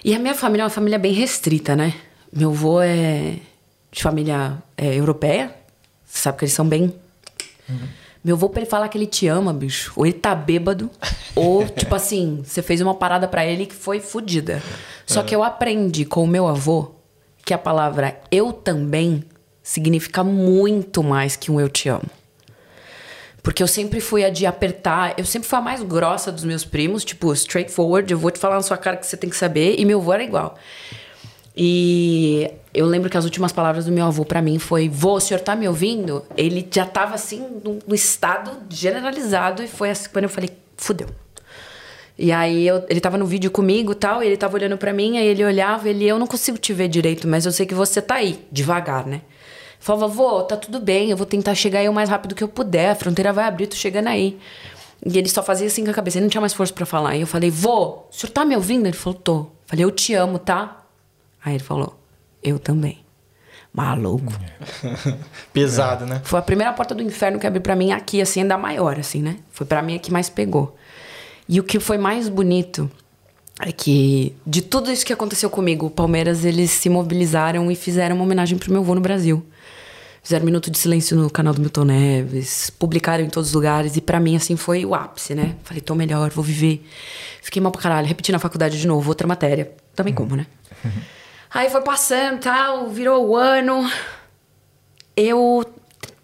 C: E a minha família é uma família bem restrita, né? Meu avô é de família é, europeia. Você sabe que eles são bem Meu avô, pra ele falar que ele te ama, bicho, ou ele tá bêbado, ou, tipo assim, você fez uma parada pra ele que foi fodida. Só que eu aprendi com o meu avô que a palavra eu também significa muito mais que um eu te amo. Porque eu sempre fui a de apertar, eu sempre fui a mais grossa dos meus primos, tipo, straightforward, eu vou te falar na sua cara que você tem que saber, e meu avô era igual. E eu lembro que as últimas palavras do meu avô para mim foi: Vô, o senhor tá me ouvindo? Ele já tava assim, no estado generalizado, e foi assim quando eu falei: fudeu. E aí eu, ele tava no vídeo comigo e tal, e ele tava olhando para mim, aí ele olhava, ele, eu não consigo te ver direito, mas eu sei que você tá aí, devagar, né? Falava, vô, tá tudo bem, eu vou tentar chegar aí o mais rápido que eu puder, a fronteira vai abrir, tô chegando aí. E ele só fazia assim com a cabeça, ele não tinha mais força para falar. E eu falei, vô, o senhor tá me ouvindo? Ele falou, tô. Falei, eu te amo, tá? Aí ele falou, eu também. Maluco.
A: Pesado, né?
C: Foi a primeira porta do inferno que abriu para mim aqui, assim, ainda maior, assim, né? Foi para mim a que mais pegou. E o que foi mais bonito é que de tudo isso que aconteceu comigo, o Palmeiras eles se mobilizaram e fizeram uma homenagem pro meu avô no Brasil. Fizeram um minuto de silêncio no canal do Milton Neves, publicaram em todos os lugares e para mim assim foi o ápice, né? Falei, tô melhor, vou viver. Fiquei mal pra caralho, repeti na faculdade de novo, outra matéria. Também como, né? Aí foi passando, tal, virou o ano. Eu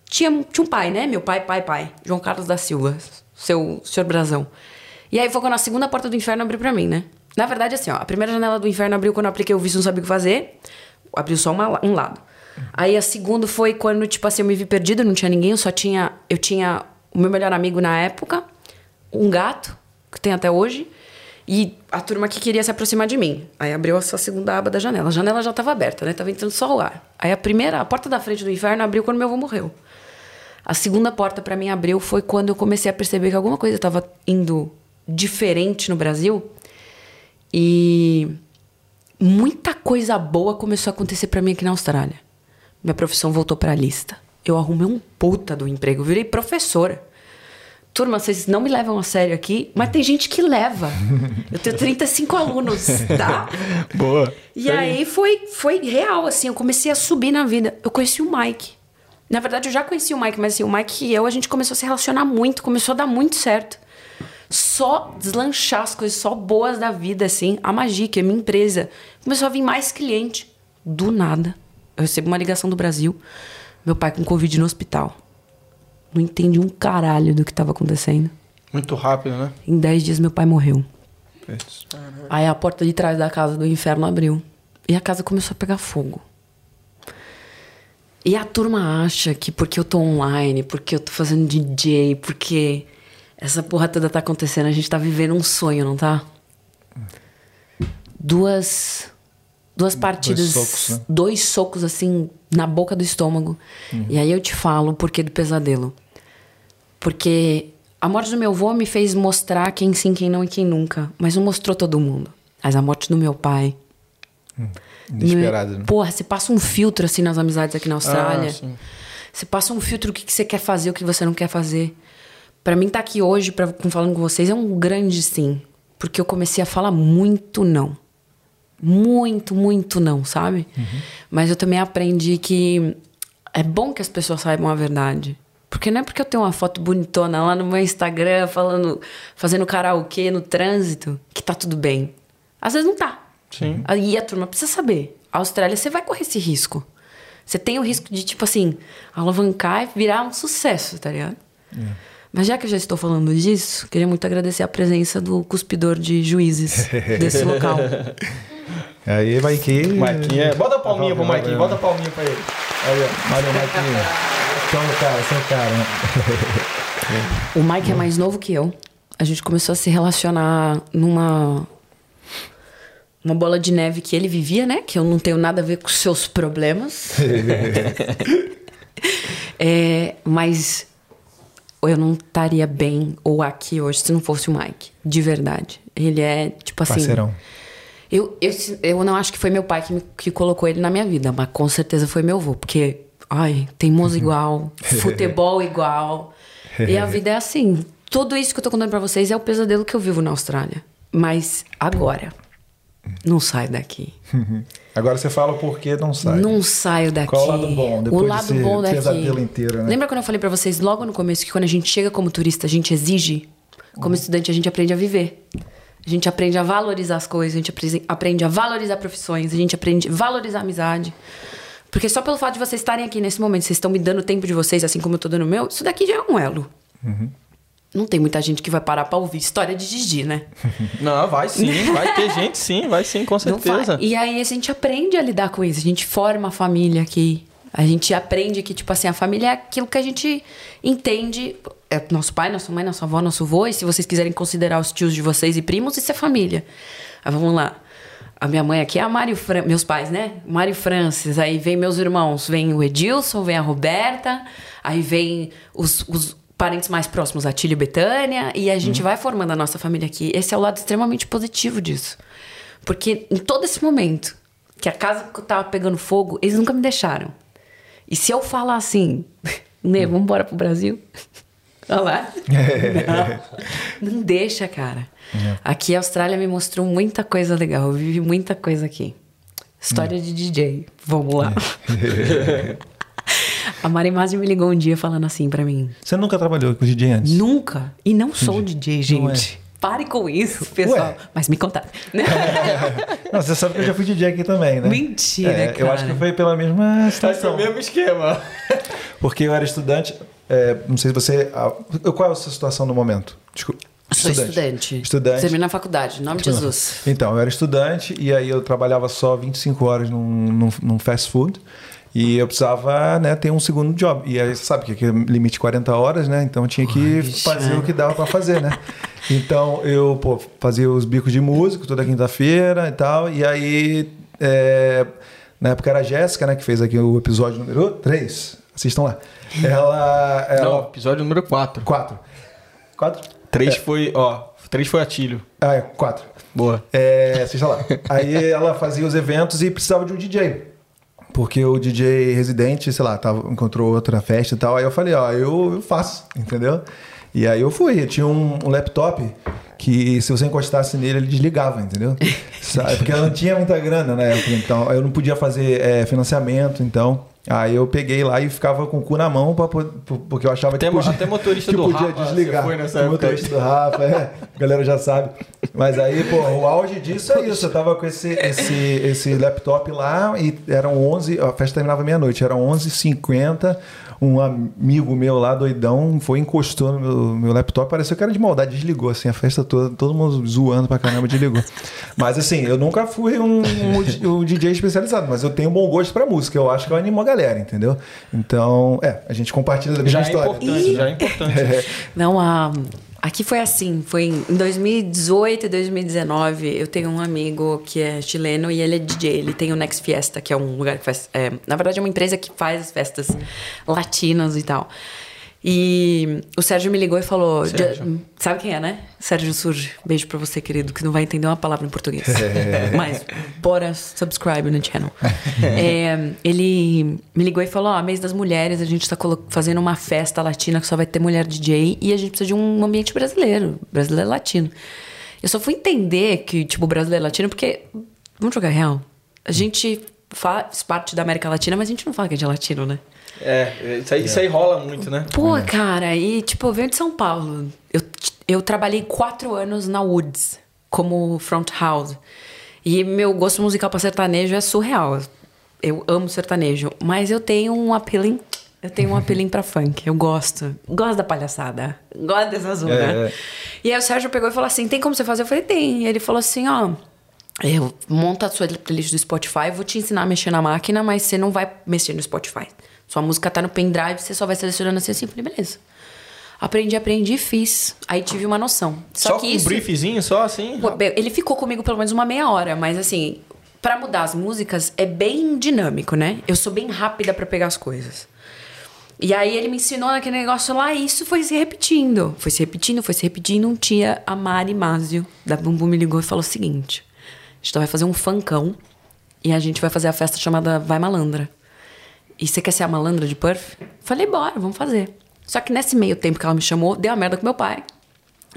C: tinha, tinha um pai, né? Meu pai, pai, pai. João Carlos da Silva, seu senhor Brasão. E aí foi quando a segunda porta do inferno abriu pra mim, né? Na verdade, assim, ó, a primeira janela do inferno abriu quando eu apliquei o visto não sabia o que fazer. Abriu só uma, um lado. Aí a segunda foi quando, tipo assim, eu me vi perdida, não tinha ninguém, eu só tinha. Eu tinha o meu melhor amigo na época, um gato, que tem até hoje, e a turma que queria se aproximar de mim. Aí abriu essa segunda aba da janela. A janela já estava aberta, né? Tava entrando só o ar. Aí a primeira, a porta da frente do inferno abriu quando meu avô morreu. A segunda porta para mim abriu foi quando eu comecei a perceber que alguma coisa estava indo diferente no Brasil. E muita coisa boa começou a acontecer para mim aqui na Austrália. Minha profissão voltou para a lista. Eu arrumei um puta do emprego, virei professora. Turma, vocês não me levam a sério aqui, mas tem gente que leva. Eu tenho 35 alunos, tá?
A: Boa.
C: E aí foi, foi real, assim, eu comecei a subir na vida. Eu conheci o Mike. Na verdade, eu já conheci o Mike, mas assim, o Mike e eu, a gente começou a se relacionar muito, começou a dar muito certo. Só deslanchar as coisas, só boas da vida, assim. A Magia, que é minha empresa, começou a vir mais cliente. Do nada. Eu recebo uma ligação do Brasil, meu pai com Covid no hospital. Não entendi um caralho do que estava acontecendo.
A: Muito rápido, né?
C: Em 10 dias, meu pai morreu. Aí a porta de trás da casa do inferno abriu. E a casa começou a pegar fogo. E a turma acha que porque eu tô online, porque eu tô fazendo DJ, porque essa porra toda tá acontecendo, a gente tá vivendo um sonho, não tá? Duas. Duas partidas.
B: Dois socos, né?
C: dois socos, assim, na boca do estômago. E aí eu te falo o porquê do pesadelo. Porque a morte do meu avô me fez mostrar quem sim, quem não e quem nunca. Mas não mostrou todo mundo. Mas a morte do meu pai.
B: Inesperado, né?
C: Porra, você passa um filtro assim nas amizades aqui na Austrália.
A: Ah, sim.
C: você passa um filtro o que, que você quer fazer, o que você não quer fazer. Pra mim, estar aqui hoje, pra, falando com vocês, é um grande sim. Porque eu comecei a falar muito não. Muito, muito não, sabe? Mas eu também aprendi que é bom que as pessoas saibam a verdade. Porque não é porque eu tenho uma foto bonitona lá no meu Instagram falando, fazendo karaokê no trânsito, que tá tudo bem. Às vezes não tá.
A: Sim.
C: Aí a turma precisa saber. A Austrália, você vai correr esse risco. Você tem o risco de, tipo assim, alavancar e virar um sucesso, tá ligado? Mas já que eu já estou falando disso, queria muito agradecer a presença do cuspidor de juízes desse local.
B: Aí, vai que.
A: Marquinhos, é. Bota a palminha pro Marquinhos, bota a palminha pra ele.
B: Aí, ó. Valeu, Marquinhos. São o cara, o cara. né?
C: O Mike é mais novo que eu. A gente começou a se relacionar numa uma bola de neve que ele vivia, né? Que eu não tenho nada a ver com os seus problemas. É, mas eu não estaria bem ou aqui hoje se não fosse o Mike. De verdade. Ele é, tipo assim.
B: Parceirão.
C: Eu, eu, eu não acho que foi meu pai que, me- que colocou ele na minha vida, mas com certeza foi meu avô, porque, ai, teimoso igual, futebol igual. E a vida é assim. Tudo isso que eu tô contando pra vocês é o pesadelo que eu vivo na Austrália. Mas agora, não saio daqui.
B: Agora você fala o porquê não sai.
C: Não saio daqui.
B: Qual o lado bom, depois
C: o lado bom daqui.
B: pesadelo inteiro, né?
C: Lembra quando eu falei pra vocês logo no começo que quando a gente chega como turista, a gente exige? Como estudante, a gente aprende a viver. A gente aprende a valorizar as coisas, a gente apre- aprende a valorizar profissões, a gente aprende a valorizar a amizade. Porque só pelo fato de vocês estarem aqui nesse momento, vocês estão me dando tempo de vocês, assim como eu tô dando o meu, isso daqui já é um elo. Não tem muita gente que vai parar pra ouvir história de Gigi, né?
A: Não, vai sim, vai ter gente sim, vai sim, com certeza.
C: E aí a gente aprende a lidar com isso. A gente forma a família aqui. A gente aprende que, tipo assim, a família é aquilo que a gente entende. É nosso pai, nossa mãe, nossa avó, nosso avô. E se vocês quiserem considerar os tios de vocês e primos, isso é família. Aí vamos lá. A minha mãe aqui é a Mário Fran... Meus pais, né? Mário Francis. Aí vem meus irmãos. Vem o Edilson, vem a Roberta. Aí vem os, os parentes mais próximos, a Tília e Betânia. E a gente vai formando a nossa família aqui. Esse é o lado extremamente positivo disso. Porque em todo esse momento que a casa que eu tava pegando fogo, eles nunca me deixaram. E se eu falar assim, né, vamos embora pro Brasil? Olha lá. Não, não deixa, cara. Aqui a Austrália me mostrou muita coisa legal. Eu vivi muita coisa aqui. História de DJ. Vamos lá. A Mari Masi me ligou um dia falando assim pra mim.
B: Você nunca trabalhou com DJ antes?
C: Nunca. E não sou DJ,
B: Não é.
C: gente. Pare com isso, pessoal.
B: Ué.
C: Mas me contaram.
B: Não, você sabe que eu já fui DJ aqui também, né?
C: Mentira,
B: É, Eu
C: cara.
B: acho que foi pela mesma situação.
A: o mesmo esquema.
B: Porque eu era estudante. é, não sei se você. Qual é a sua situação no momento? Desculpa.
C: Sou estudante.
B: Estudante.
C: Termina a faculdade, em nome de Jesus.
B: Então, eu era estudante e aí eu trabalhava só 25 horas num, num, num fast food. E eu precisava né, ter um segundo job. E aí você sabe que aqui é limite 40 horas, né? Então eu tinha que
C: bicho,
B: fazer
C: é.
B: o que dava pra fazer, né? Então eu pô, fazia os bicos de músico toda quinta-feira e tal. E aí, é, na época era a Jéssica, né? Que fez aqui o episódio número 3. Assistam lá. Ela. ela
A: Não, episódio número 4.
B: Quatro. Quatro?
A: 3 foi, ó, 3 foi Atílio.
B: Ah, é, quatro.
A: Boa.
B: É, assista lá. Aí ela fazia os eventos e precisava de um DJ. Porque o DJ residente, sei lá, tava, encontrou outra festa e tal. Aí eu falei, ó, eu, eu faço, entendeu? E aí eu fui. Eu tinha um, um laptop que se você encostasse nele, ele desligava, entendeu? Sabe? Porque eu não tinha muita grana na época, então eu não podia fazer é, financiamento, então. Aí eu peguei lá e ficava com o cu na mão, pra, po- porque eu achava
A: Até
B: que podia,
A: até motorista
B: que
A: do
B: podia
A: Rafa,
B: desligar.
A: você foi nessa época
B: motorista do Rafa, é, a galera já sabe. Mas aí, pô, o auge disso é isso. Eu tava com esse, esse, esse laptop lá e eram 11, a festa terminava meia-noite, eram 11h50. Um amigo meu lá, doidão, foi e encostou no meu, meu laptop. Pareceu que era de maldade, desligou assim a festa toda, todo mundo zoando pra caramba, desligou. Mas assim, eu nunca fui um, um, um DJ especializado, mas eu tenho bom gosto pra música. Eu acho que eu animo a galera, entendeu? Então, é, a gente compartilha da mesma
A: Já é
B: história.
A: importante, já é importante.
C: Não, a, aqui foi assim, foi em 2018 e 2019, eu tenho um amigo que é chileno e ele é DJ, ele tem o Next Fiesta, que é um lugar que faz, é, na verdade é uma empresa que faz as festas latinas e tal. E o Sérgio me ligou e falou, sabe quem é, né? Sérgio Surge, beijo pra você, querido, que não vai entender uma palavra em português. Mas bora subscribe no channel. É, ele me ligou e falou: Ó, mês das mulheres, a gente tá fazendo uma festa latina que só vai ter mulher DJ e a gente precisa de um ambiente brasileiro, brasileiro latino. Eu só fui entender que, tipo, brasileiro latino, porque, vamos jogar real, a gente faz parte da América Latina, mas a gente não fala que a gente é latino, né?
A: É, isso aí, isso aí rola muito, né?
C: Pô, cara, e tipo, eu venho de São Paulo. Eu, eu trabalhei quatro anos na Woods como front house. E meu gosto musical pra sertanejo é surreal. Eu amo sertanejo, mas eu tenho um appealing. Eu tenho um appealing pra funk. Eu gosto. Gosto da palhaçada. Gosto dessa zona.
B: É, é.
C: E aí o Sérgio pegou e falou assim: tem como você fazer? Eu falei, tem. E ele falou assim: ó. Eu monta a sua playlist do Spotify, vou te ensinar a mexer na máquina, mas você não vai mexer no Spotify. Sua música tá no pendrive, você só vai selecionando assim, assim. Eu Falei, beleza. Aprendi, aprendi, fiz. Aí tive uma noção. Só,
A: Só,
C: que
A: com um
C: isso.
A: briefzinho, só assim?
C: Ele ficou comigo pelo menos uma meia hora, mas assim, pra mudar as músicas é bem dinâmico, né? Eu sou bem rápida pra pegar as coisas. E aí ele me ensinou naquele negócio lá e isso foi se repetindo. Foi se repetindo, foi se repetindo. Um dia a Mari Másio, da Bumbum, me ligou e falou o seguinte: a gente vai fazer um funkão e a gente vai fazer a festa chamada Vai Malandra. E você quer ser a malandra de Perth? Falei, bora, vamos fazer. Só que nesse meio tempo que ela me chamou, deu uma merda com meu pai.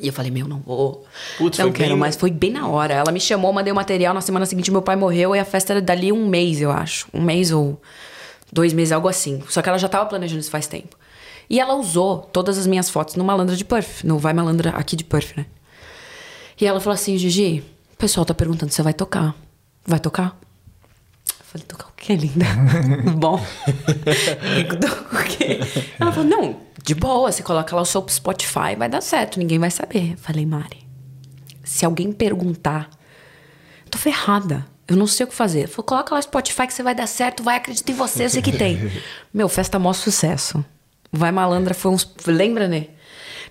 C: E eu falei, meu, não vou.
A: Putz,
C: não quero
A: bem-
C: mais. Foi bem na hora. Ela me chamou, mandei o material. Na semana seguinte, meu pai morreu e a festa era dali um mês, eu acho. Um mês ou dois meses, algo assim. Só que ela já tava planejando isso faz tempo. E ela usou todas as minhas fotos no Malandra de Perth, no Vai Malandra aqui de Perth, né? E ela falou assim, Gigi, o pessoal tá perguntando se você vai tocar. Vai tocar? Falei, tocar o quê, linda? Bom. Tocar o quê? Ela falou, não, de boa, você coloca lá o seu Spotify, vai dar certo, ninguém vai saber. Eu falei, Mari, se alguém perguntar, eu tô ferrada. Eu não sei o que fazer. Falou, coloca lá o Spotify que você vai dar certo, vai, acredita em você, eu sei que tem. Meu, festa maior sucesso. Vai Malandra foi uns... Lembra, né?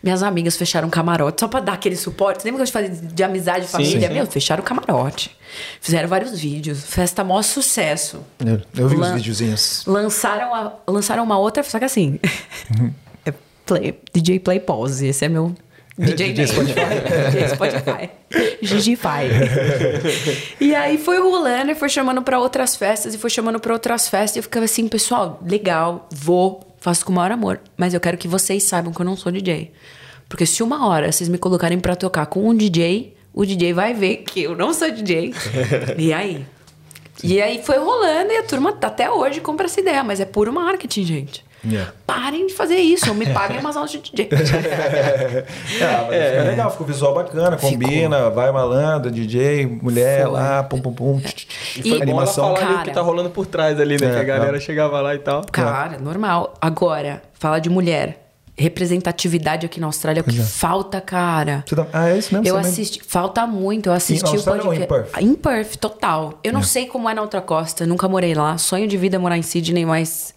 C: Minhas amigas fecharam camarote só pra dar aquele suporte. Lembra que eu te falei de amizade, família?
A: sim.
C: Meu, fecharam o camarote. Fizeram vários vídeos. Festa maior sucesso.
B: Eu, eu vi
C: Lan-
B: os videozinhos.
C: Lançaram, a- lançaram uma outra, só que assim. é play, DJ Play Pause. Esse é meu. DJ,
B: DJ
C: name. DJ Spotify. Gigify. e aí foi rolando e foi chamando pra outras festas e foi chamando pra outras festas. E eu ficava assim, pessoal, legal, vou, faço com o maior amor. Mas eu quero que vocês saibam que eu não sou DJ. Porque se uma hora vocês me colocarem pra tocar com um DJ, o DJ vai ver que eu não sou DJ. e aí? E aí foi rolando e a turma até hoje compra essa ideia, mas é puro marketing, gente.
B: Yeah.
C: Parem de fazer isso, ou me paguem umas aulas de DJ.
B: É, mas fica legal, ficou visual bacana, combina, vai malandro, DJ, mulher
C: Foi.
B: lá, pum pum pum.
C: E-
A: Foi bom ela
B: animação.
A: falar ali o
C: Cara.
A: que tá rolando por trás ali, né?
B: É,
A: que a galera
B: é.
A: chegava lá e tal.
C: Cara, normal. Agora, fala de mulher. Representatividade aqui na Austrália é o que falta, cara.
B: Tá- Ah, é isso mesmo?
C: Eu
B: Você mesmo?
C: assisti. Falta muito. Eu assisti o
B: em
C: podcast.
B: Perth?
C: Em Perth, total. Eu não sei como é na outra costa. Nunca morei lá. Sonho de vida é morar em Sydney, mas.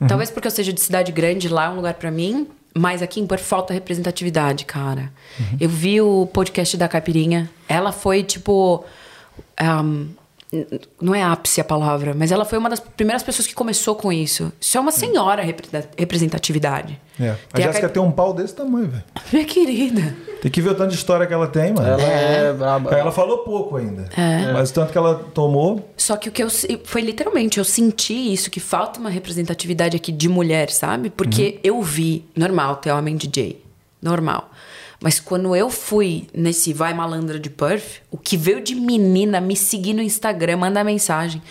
B: Uhum.
C: Talvez porque eu seja de cidade grande, lá é um lugar pra mim. Mas aqui em Perth falta representatividade, cara.
B: Uhum.
C: Eu vi o podcast da Caipirinha. Ela foi, tipo. um, não é ápice a palavra, mas ela foi uma das primeiras pessoas que começou com isso. Isso é uma senhora repre- representatividade.
B: É. A
C: Tem a
B: Jéssica
C: Caip-
B: tem um pau desse tamanho, velho.
C: Minha querida.
B: Tem que ver o tanto de história que ela tem, mano.
A: Ela é, braba.
B: Ela falou pouco ainda.
C: É.
B: Mas o tanto que ela tomou.
C: Só que o que eu se- foi literalmente, eu senti isso, que falta uma representatividade aqui de mulher, sabe? Porque eu vi, normal ter homem DJ, normal. Mas quando eu fui nesse Vai Malandra de Perth, o que veio de menina me seguir no Instagram, manda mensagem.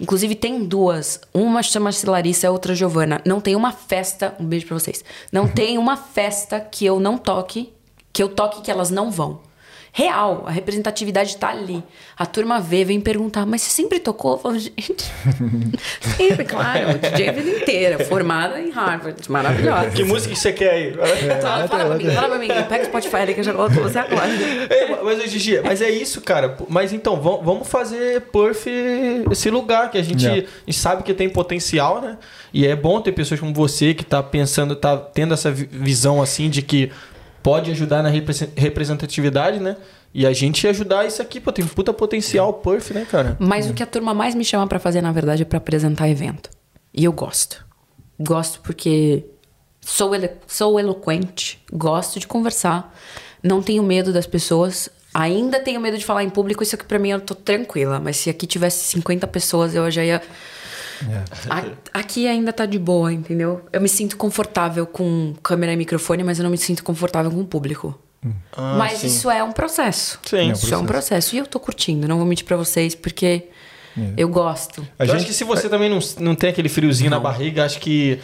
C: Inclusive tem duas, uma chama-se Larissa, a outra Giovana. Não tem uma festa, um beijo pra vocês. Não tem uma festa que eu não toque, que eu toque que elas não vão. Real, a representatividade tá ali. A turma vê, vem perguntar, mas você sempre tocou? Eu falo, gente. sempre, claro. DJ a vida inteira, formada em Harvard, maravilhosa.
A: Que música que você quer aí?
C: Fala, fala pra mim, fala pra mim. Pega o Spotify ali que eu já coloco você agora.
A: É, mas, Gigi, mas é isso, cara. Mas então, vam- vamos fazer Perth esse lugar que a gente,
B: Yeah.
A: a gente sabe que tem potencial, né? E é bom ter pessoas como você que tá pensando, tá tendo essa vi- visão assim de que pode ajudar na represen- representatividade, né? E a gente ajudar isso aqui, pô, tem puta potencial Perth, né, cara?
C: Mas o que a turma mais me chama pra fazer, na verdade, é pra apresentar evento. E eu gosto. Gosto porque sou, elo sou eloquente, gosto de conversar, não tenho medo das pessoas. Ainda tenho medo de falar em público, isso aqui pra mim eu tô tranquila. Mas se aqui tivesse 50 pessoas, eu já ia. A- Aqui ainda tá de boa, entendeu? Eu me sinto confortável com câmera e microfone, mas eu não me sinto confortável com o público. mas
A: sim.
C: isso é um processo.
A: Sim.
C: Isso é um processo. E eu tô curtindo, não vou mentir pra vocês, porque eu gosto.
B: A
A: eu
B: gente,
A: acho que se você também não, não tem aquele friozinho na barriga, acho que.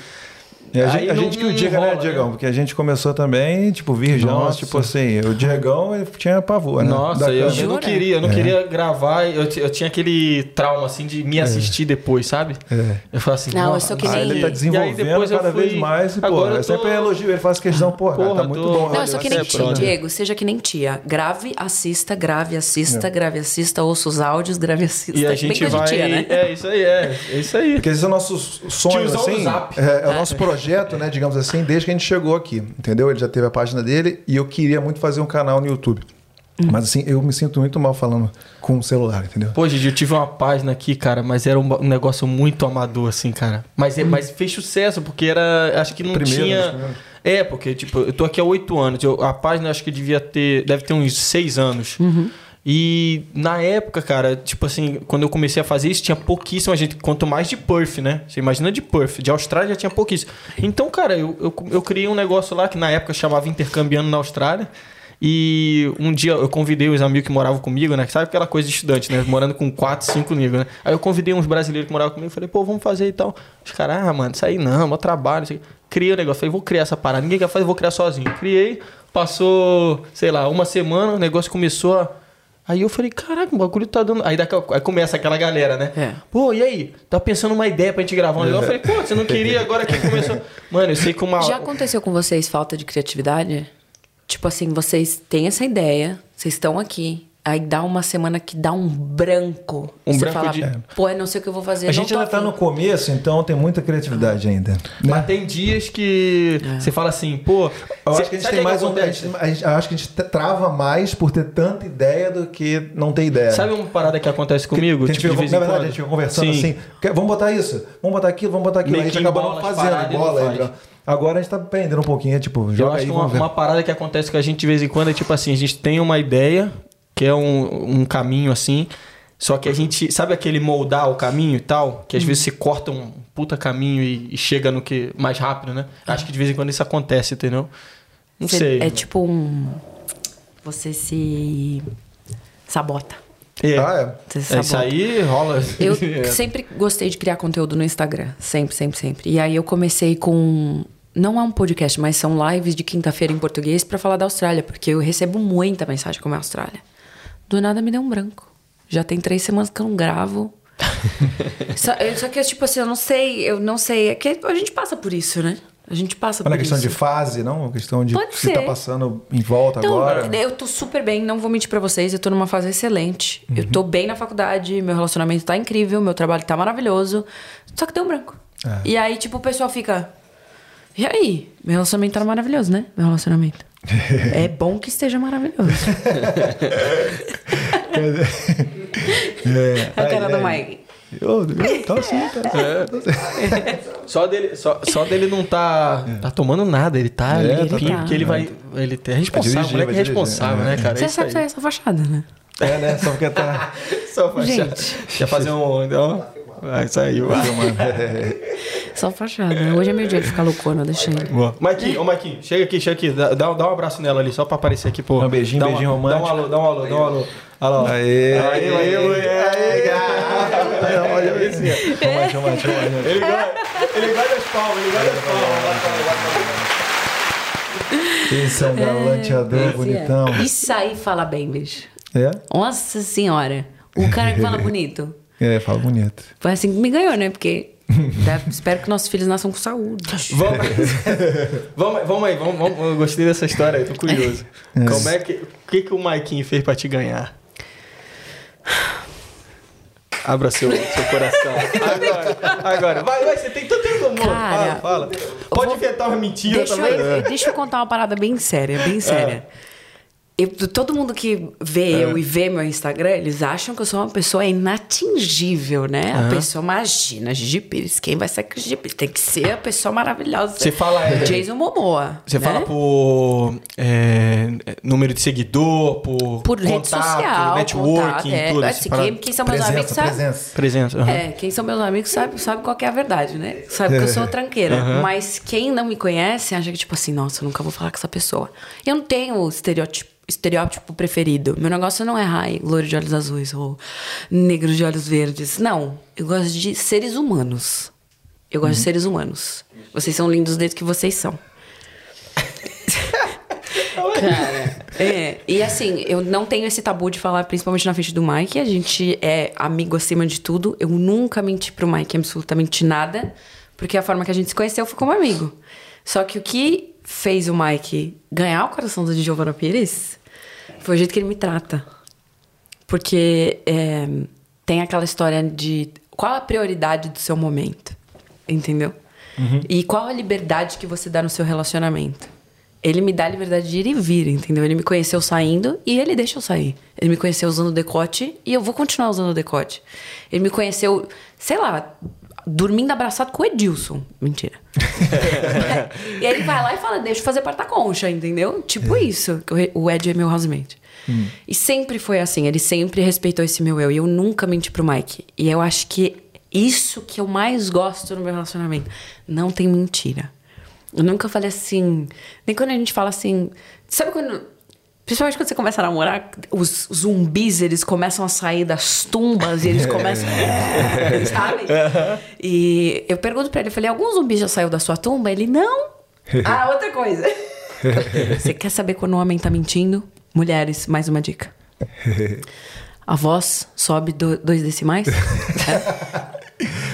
B: É, a gente,
A: Aí
B: a gente que o
A: não
B: diga, né,
A: rola,
B: Diegão? Porque a gente começou também, tipo, virgão,
A: Nossa.
B: tipo assim, o Diegão ele tinha pavor, né?
A: Nossa, eu, eu não queria, eu não queria gravar, eu, eu tinha aquele trauma assim de me assistir depois, sabe?
B: É.
A: Eu falo assim,
C: Não, eu sou que
B: Aí
C: nem-
B: ele tá
A: aí
B: desenvolvendo cada
A: fui-
B: vez mais e, pô,
A: Agora eu
B: é
A: tô-
B: sempre elogio, ele faz questão, pô, cara,
A: Porra,
B: tá muito
A: tô-
B: bom.
C: Não, eu sou que nem
A: é
C: tia. Diego. Seja que nem tia. Grave, assista, grave, assista, grave, assista, ouça os áudios, grave, assista.
A: E a gente vai.
C: né?
A: É isso aí, é. É isso aí.
B: Porque esse é o nosso sonho,
A: Tiozão do
B: assim. É, é o nosso projeto, né, digamos assim, desde que a gente chegou aqui, entendeu? Ele já teve a página dele e eu queria muito fazer um canal no YouTube. Mas assim, eu me sinto muito mal falando com o celular, entendeu?
A: Pô, Gigi, eu tive uma página aqui, cara, mas era um, um negócio muito amador, assim, cara. Mas, é- mas fez sucesso, porque era. Acho que não
B: Primeiro,
A: tinha. É, porque, tipo, eu tô aqui há oito anos. eu- a página acho que devia ter. Deve ter uns seis anos. E na época, cara, tipo assim, quando eu comecei a fazer isso, tinha pouquíssima gente. Quanto mais de Perth, né? Você imagina de Perth. De Austrália já tinha pouquíssimo. Então, cara, eu, eu, eu criei um negócio lá que na época chamava Intercambiando na Austrália. E um dia eu convidei os amigos que moravam comigo, né? Sabe aquela coisa de estudante, né? Morando com quatro, cinco negros, né? Aí eu convidei uns brasileiros que moravam comigo. Falei, pô, vamos fazer e tal. Os caras, ah, mano, isso aí não, mó trabalho. Isso aí. Criei o negócio. Falei, vou criar essa parada. Ninguém quer fazer, vou criar sozinho. Criei, passou, sei lá, uma semana, o negócio começou a. Aí eu falei, caraca, o bagulho tá dando. Aí, daqui, aí começa aquela galera, né?
C: É.
A: Pô, e aí? Tá pensando uma ideia pra gente gravar um negócio? Eu falei, pô, você não queria agora que começou. Mano, eu sei que uma.
C: Já aconteceu com vocês falta de criatividade? Tipo assim, vocês têm essa ideia, vocês estão aqui, aí dá uma semana que dá um branco.
A: Um
C: você
A: branco
C: fala,
A: de-
C: pô, eu não sei o que eu vou fazer.
B: A
C: não
B: gente ainda tá
C: afim."
B: no começo, então tem muita criatividade ainda.
A: Mas
B: Né?
A: tem dias que você fala assim, pô.
B: Eu acho que a gente tem mais um. A
A: acontece?
B: gente, a gente- eu acho que a gente trava mais por ter tanta ideia do que não ter ideia.
A: Sabe uma parada que acontece comigo?
B: Que a gente
A: tipo, de
B: fica,
A: vez
B: na
A: em
B: verdade,
A: quando?
B: a gente fica conversando
A: Sim.
B: assim, "Quer- vamos botar isso, vamos botar aquilo, vamos botar aquilo.
A: Meio
B: Aí a gente
A: que
B: acaba não fazendo, bola.
A: faz.
B: Agora a gente tá aprendendo um pouquinho, é tipo,
A: Eu
B: joga
A: acho
B: aí,
A: que uma, uma parada que acontece com a gente de vez em quando é tipo assim, a gente tem uma ideia, que é um, um caminho assim, só que a gente, sabe aquele moldar o caminho e tal? Que às vezes você corta um puta caminho e, e chega no que mais rápido, né? Acho que de vez em quando isso acontece, entendeu? Não
C: Você-
A: sei.
C: É tipo um. Você se sabota.
A: É.
B: Ah,
C: Você se
A: É, isso aí rola.
C: Eu
A: É.
C: sempre gostei de criar conteúdo no Instagram. Sempre, sempre, sempre. E aí eu comecei com. Não é um podcast, mas são lives de quinta-feira em português pra falar da Austrália, porque eu recebo muita mensagem como é a Austrália. Do nada me deu um branco. Já tem três semanas que eu não gravo. só, eu- só que, tipo assim, eu não sei, eu não sei. É que a gente passa por isso, né? A gente passa por
B: é questão
C: isso.
B: de fase, não? É questão de
C: Pode
B: se tá
C: ser.
B: passando em volta
C: Então,
B: agora.
C: eu tô super bem, não vou mentir pra vocês, eu tô numa fase excelente. Eu
B: Uhum.
C: tô bem na faculdade, meu relacionamento tá incrível, meu trabalho tá maravilhoso. Só que deu um branco.
B: É.
C: E aí, tipo, o pessoal fica. E aí? Meu relacionamento tá maravilhoso, né? Meu relacionamento. é bom que esteja maravilhoso.
B: É,
C: A cara
B: ai,
C: do
B: ai.
C: Mike.
B: Eu, eu, tá assim, tá
A: Só dele, só, só dele não tá, tá tomando nada, ele tá
B: É, tá
A: limpinho,
C: tranquilo.
A: porque ele vai. Ele é responsável,
B: dirigir,
A: moleque é responsável, né, cara? É
C: Você
A: isso
C: sabe que é
A: aí.
C: essa fachada, né?
B: É, né? Só porque tá.
A: Só pra
C: Gente.
A: Quer fazer um. Ó, vai, saiu.
C: Só fachada. Hoje é meu dia de ficar loucona, deixa ele.
A: Boa. Maiquinho, ô Maiquinho, chega aqui, chega aqui. Dá, dá, dá um abraço nela ali, só pra aparecer aqui, pô.
B: Um beijinho,
A: Dá
B: beijinho
A: uma-
B: romântico.
A: Dá um alô, dá um alô, dá um alô. Olha lá. ó.
B: Aê,
A: Aê, aê, aê, aê, Olha esse.
B: Chama, chama, chama.
A: Ele gosta, ele gosta das palmas, ele gosta das palmas.
B: Esse é um galanteador bonitão.
C: Isso aí fala bem, bicho.
B: É?
C: Nossa senhora. O cara que fala bonito.
B: É, fala bonito.
C: Foi assim que me ganhou, né? Porque deve- espero que nossos filhos nasçam com saúde.
A: Vamos, vamos, vamos aí, vamos, vamos, eu gostei dessa história aí, tô curioso. Como é que, o que, que o Maiquinho fez pra te ganhar? Abra seu, seu coração. Agora, agora. Vai, vai, você tem tanto tempo amor.
C: Cara,
A: fala, fala. Pode
C: vou-
A: inventar uma mentira
C: Deixa
A: também.
C: eu, deixa eu contar uma parada bem séria, bem séria. Eu- todo mundo que vê eu e vê meu Instagram, eles acham que eu sou uma pessoa inatingível, né? A pessoa, imagina, Gigi Pires, quem vai ser Gigi Pires? Tem que ser a pessoa maravilhosa.
A: Você fala, é-
C: Jason Momoa.
A: Você
C: né?
A: fala por é, número de seguidor, por,
C: Por rede
A: contato,
C: social,
A: networking,
C: contato, é.
A: tudo.
C: Assim, quem, quem são meus amigos
B: Presença,
C: sabe.
B: presença.
A: Presença. aham.
C: É, quem são meus amigos sabe, sabe qual que é a verdade, né? Sabe que eu sou tranqueira. Mas quem não me conhece acha que, tipo assim, nossa, eu nunca vou falar com essa pessoa. Eu não tenho estereótipo, estereótipo preferido. Meu negócio não é ai, loiro de olhos azuis ou negro de olhos verdes. Não. Eu gosto de seres humanos. Eu gosto de seres humanos. Vocês são lindos desde que vocês são. Cara, é. E assim, eu não tenho esse tabu de falar, principalmente na frente do Mike. A gente é amigo acima de tudo. Eu nunca menti pro Mike absolutamente nada, porque a forma que a gente se conheceu foi como amigo. Só que o que fez o Mike ganhar o coração da Giovanna Pires foi o jeito que ele me trata. Porque é, tem aquela história de qual a prioridade do seu momento, entendeu? E qual a liberdade que você dá no seu relacionamento. Ele me dá a liberdade de ir e vir, entendeu? Ele me conheceu saindo e ele deixa eu sair. Ele me conheceu usando decote e eu vou continuar usando decote. Ele me conheceu, sei lá, dormindo abraçado com o Edilson. Mentira. e aí ele vai lá e fala, deixa eu fazer porta-concha, entendeu? Tipo isso. que o Ed é meu housemate. E sempre foi assim, ele sempre respeitou esse meu eu. E eu nunca menti pro Mike. E eu acho que isso que eu mais gosto no meu relacionamento. Não tem mentira. Eu nunca falei assim. Nem quando a gente fala assim. Sabe quando. Principalmente quando você começa a namorar, os zumbis, eles começam a sair das tumbas e eles começam. sabe? E eu pergunto pra ele, eu falei, algum zumbi já saiu da sua tumba? Ele, não. ah, outra coisa. você quer saber quando o homem tá mentindo? Mulheres, mais uma dica. A voz sobe do, dois decimais. É.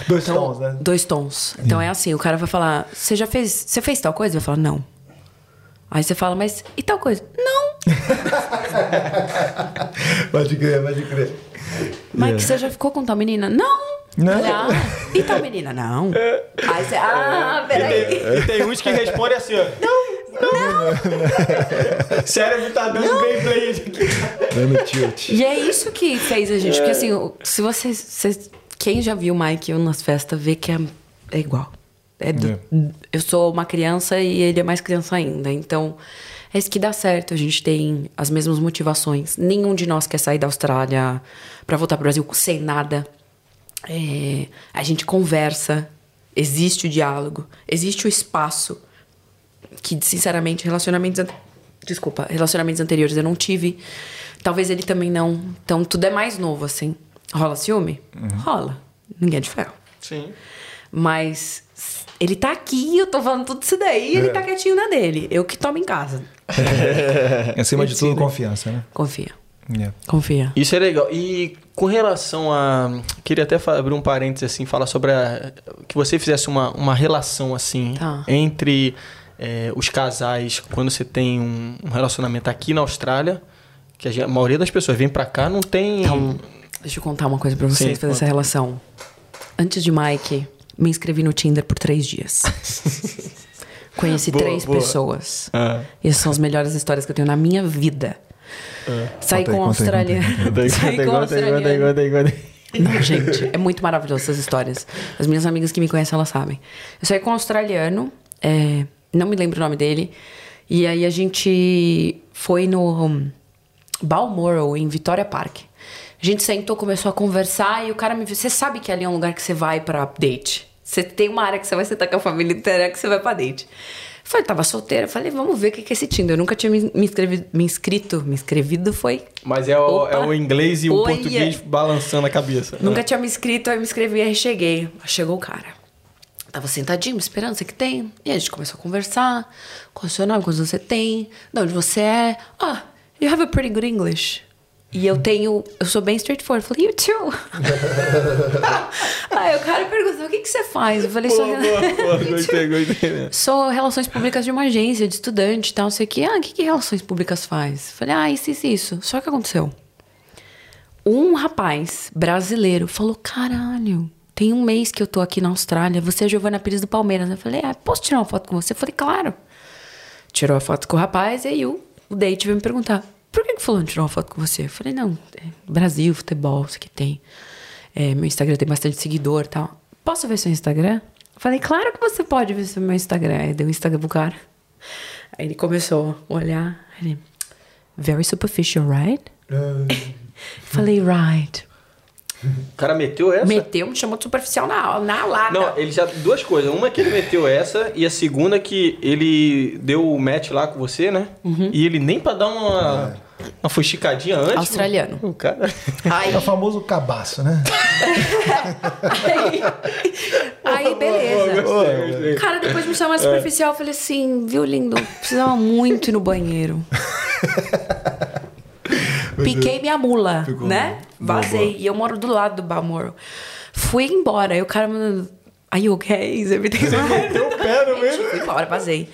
B: Dois
C: Então,
B: tons, né?
C: Dois tons. Então é assim, o cara vai falar, você já fez. Você fez tal coisa? Vai falar, não. Aí você fala, mas e tal coisa? Não.
B: Pode crer, pode crer.
C: Mas você já ficou com tal menina? Não.
B: Não.
C: Falei, Ah, e tal menina? Não. Aí você, ah, peraí.
A: E tem uns que respondem assim, ó. Não, não. Cérebro tá dando gameplay aqui.
B: Dando tilt.
C: E é isso que fez a gente. Porque assim, se vocês. vocês- quem já viu o Mike eu nas festas vê que é, é igual. É do- Eu sou uma criança e ele é mais criança ainda. Então, é isso que dá certo. A gente tem as mesmas motivações. Nenhum de nós quer sair da Austrália pra voltar pro Brasil sem nada. É, a gente conversa, existe o diálogo, existe o espaço que, sinceramente, relacionamentos. Desculpa, relacionamentos anteriores eu não tive. Talvez ele também não. Então tudo é mais novo, assim. Rola ciúme? Rola. Ninguém é de ferro.
A: Sim.
C: Mas ele tá aqui, eu tô falando tudo isso daí, e ele tá quietinho na dele. Eu que tomo em casa.
B: Acima de tudo, confiança, né?
C: Confia.
B: Yeah.
C: Confia.
A: Isso é legal. E com relação a. Queria até abrir um parênteses assim, falar sobre a. Que você fizesse uma, uma relação assim
C: Tá.
A: entre eh, os casais quando você tem um, um relacionamento aqui na Austrália. Que a, gente- a maioria das pessoas vem pra cá, não tem.
C: Então, deixa eu contar uma coisa pra vocês,
A: Sim,
C: fazer
A: conta.
C: essa relação. Antes de Mike, me inscrevi no Tinder por três dias. Conheci
A: Boa,
C: três
A: boa.
C: pessoas.
A: Ah.
C: E essas são as melhores histórias que eu tenho na minha vida. Saí com um australiano.
A: Aí,
C: Saí com um australiano. Não, gente, é muito maravilhoso essas histórias. As minhas amigas que me conhecem, elas sabem. Eu saí com um australiano, é, não me lembro o nome dele. E aí a gente foi no um, Balmoral, em Vitória Park. A gente sentou, começou a conversar e o cara me disse: Você sabe que ali é um lugar que você vai pra date? Você tem uma área que você vai sentar com a família inteira que você vai pra date. Eu falei, tava solteira. Falei, vamos ver o que que é esse Tinder. Eu nunca tinha me, me, inscrevi- me inscrito. Me inscrevido foi
A: Mas é o,
C: Opa.
A: é o inglês e o português balançando a cabeça.
C: Nunca tinha me inscrito, aí eu me inscrevi, aí cheguei. Chegou o cara. Tava sentadinho, me esperando, você que tem. E a gente começou a conversar. Qual é o seu nome? Quantos você tem? De onde você é? Ah, you have a pretty good English. E eu tenho... Eu sou bem straightforward. Eu falei, you too. aí o cara perguntou, o que, que você faz? Eu falei, sou...
A: Boa, boa, boa, gostei, gostei.
C: Sou relações públicas de uma agência, de estudante e tal, não sei o quê. Ah, o que, que relações públicas faz? Falei, ah, isso, isso, isso. Só que aconteceu. Um rapaz brasileiro falou: caralho, tem um mês que eu tô aqui na Austrália, você é a Giovana Pires do Palmeiras. Eu falei, ah, posso tirar uma foto com você? Eu falei, claro. Tirou a foto com o rapaz e aí o, o date veio me perguntar: por que, que fulano tirou uma foto com você? Eu falei, não, é Brasil, futebol, isso aqui tem. É, meu Instagram tem bastante seguidor e tal. Posso ver seu Instagram? Eu falei, claro que você pode ver seu meu Instagram. Aí deu o Instagram pro cara. Aí ele começou a olhar. Ele, very superficial, right? Falei, right.
A: O cara meteu essa?
C: Meteu, me chamou de superficial na, na lata.
A: Não, ele já. Duas coisas. Uma é que ele meteu essa, e a segunda é que ele deu o match lá com você, né? E ele nem pra dar uma. Uma fuxicadinha antes.
C: Australiano.
A: O cara.
C: Aí,
B: É o famoso cabaço, né?
C: aí, aí, beleza.
A: Gostei, gostei.
C: Cara, depois me chamou mais superficial. Eu falei assim, viu, lindo? Precisava muito ir no banheiro. Piquei minha mula,
B: Ficou
C: né?
B: boa,
C: Vazei. E eu moro do lado do Balmoral. Fui embora. Aí o cara mandou... Are you okay? Alright?
A: Meteu o pé no meio.
C: Fui embora, vazei.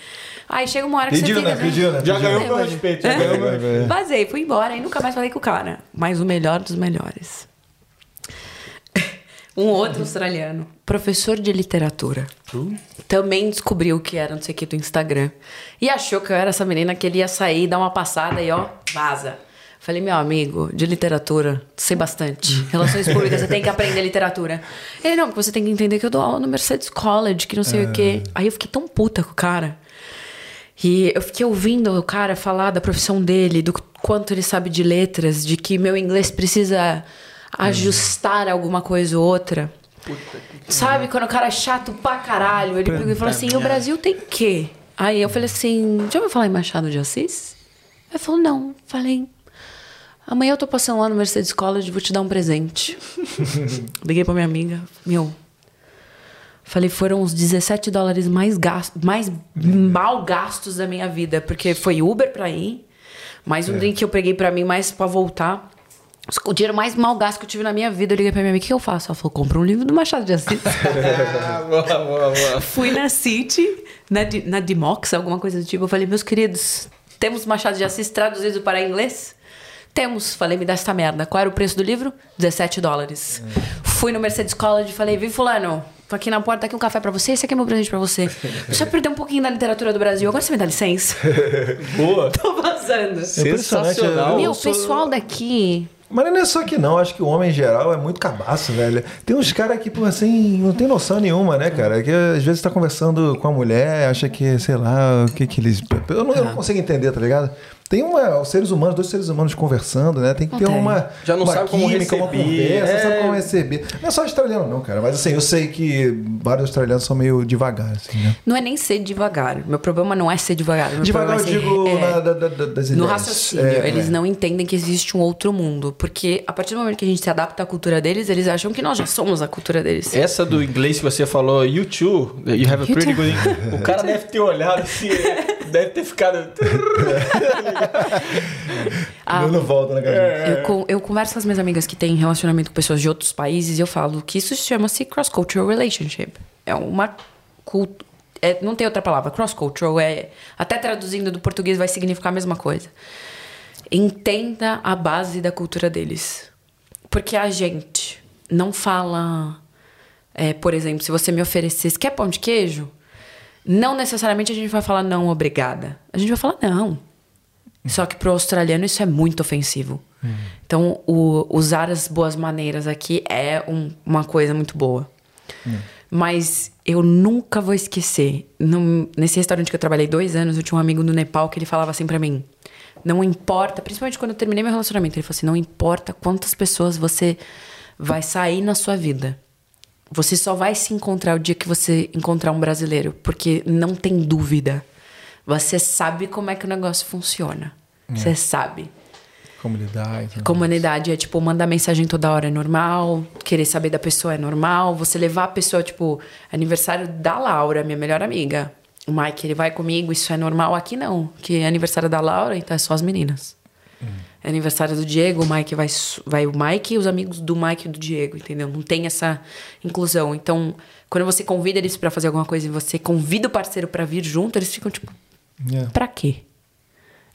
C: Aí chega uma hora que
B: Pediu,
C: você
B: né? Pediu, né?
A: Já ganhou meu respeito. Já
C: É.
A: ganhou respeito.
C: Vazei, fui embora e nunca mais falei com o cara. Mas o melhor dos melhores. Um outro australiano, professor de literatura. Também descobriu que era não sei o que do Instagram. E achou que eu era essa menina que ele ia sair, dar uma passada e ó, vaza. Falei, meu amigo, de literatura, sei bastante. Relações públicas, você tem que aprender literatura. Ele, não, porque você tem que entender que eu dou aula no Mercedes College, que não sei o quê. Aí eu fiquei tão puta com o cara. E eu fiquei ouvindo o cara falar da profissão dele, do quanto ele sabe de letras, de que meu inglês precisa ajustar alguma coisa ou outra. Sabe, quando o cara é chato pra caralho, ele pegou e falou assim: o Brasil tem quê? Aí eu falei assim: já ouviu falar em Machado de Assis? Aí falou, não. Falei, amanhã eu tô passando lá no Mercedes College, vou te dar um presente. Liguei pra minha amiga, meu. Falei, foram os 17 dólares mais, gastos, mais mal gastos da minha vida. Porque foi Uber pra ir, mais um drink que eu peguei pra mim, mais pra voltar. O dinheiro mais mal gasto que eu tive na minha vida, eu liguei pra minha amiga, o que eu faço? Ela falou, compra um livro do Machado de Assis.
A: Ah, boa, boa, boa.
C: Fui na City, na, Di- na Dimox, alguma coisa do tipo. Eu falei, meus queridos, temos Machado de Assis traduzido para inglês? Temos. Falei, me dá essa merda. Qual era o preço do livro? 17 dólares. Fui no Mercedes College e falei, vem fulano, tô aqui na porta, tá aqui um café pra você, esse aqui é meu presente pra você. Eu só perdi um pouquinho da literatura do Brasil, agora você me dá licença?
A: Boa.
C: Tô vazando.
B: impressionante,
A: Sensacional.
B: eu-
C: Meu, o pessoal daqui...
B: Mas não é só que não, acho que o homem em geral é muito cabaço, velho. Tem uns caras que, pô, assim, não tem noção nenhuma, né, cara? Que às vezes tá conversando com a mulher, acha que, sei lá, o que que eles. Eu não, eu não consigo entender, tá ligado? Tem uma, os seres humanos, dois seres humanos conversando, né? Tem que ter
C: tem.
B: uma.
A: Já não
B: uma
A: sabe como
B: química, uma
A: receber,
B: conversa,
A: é.
B: sabe como receber. Não é só australiano, não, cara. Mas assim, eu sei que vários australianos são meio devagar, assim, né?
C: Não é nem ser devagar. Meu problema não é ser devagar. Meu
B: Devagar eu
C: é ser-
B: digo
C: é,
B: na, da, da, da- das ideias.
C: No raciocínio,
B: É,
C: eles
B: é.
C: não entendem que existe um outro mundo. Porque a partir do momento que a gente se adapta à cultura deles, eles acham que nós já somos a cultura deles.
A: Essa do inglês que você falou, you too, you have a pretty good English. O cara deve ter olhado assim, deve ter ficado.
C: Ah,
B: Dando volta na cabeça.
C: eu, eu converso com as minhas amigas que têm relacionamento com pessoas de outros países e eu falo que isso chama-se cross-cultural relationship. É uma cultura. não tem outra palavra. Cross-cultural é. Até traduzindo do português vai significar a mesma coisa. Entenda a base da cultura deles. Porque a gente não fala. é, por exemplo, se você me oferecesse. Quer pão de queijo? Não necessariamente a gente vai falar não, obrigada. A gente vai falar não. Só que pro australiano isso é muito ofensivo. Então, o- usar as boas maneiras aqui é um- uma coisa muito boa. Mas eu nunca vou esquecer. num- nesse restaurante que eu trabalhei dois anos, eu tinha um amigo do Nepal que ele falava assim pra mim: Não importa, principalmente quando eu terminei meu relacionamento, ele falou assim: Não importa quantas pessoas você vai sair na sua vida. Você só vai se encontrar o dia que você encontrar um brasileiro, porque não tem dúvida. Você sabe como é que o negócio funciona. Você sabe.
B: Comunidade. né?
C: Comunidade é tipo, mandar mensagem toda hora é normal, querer saber da pessoa é normal, você levar a pessoa, tipo, aniversário da Laura, minha melhor amiga. O Mike, ele vai comigo, isso é normal. Aqui não, que é aniversário da Laura, então é só as meninas. É aniversário do Diego, o Mike vai, vai o Mike e os amigos do Mike e do Diego, entendeu? Não tem essa inclusão. Então, quando você convida eles pra fazer alguma coisa e você convida o parceiro pra vir junto, eles ficam tipo,
B: É.
C: pra quê?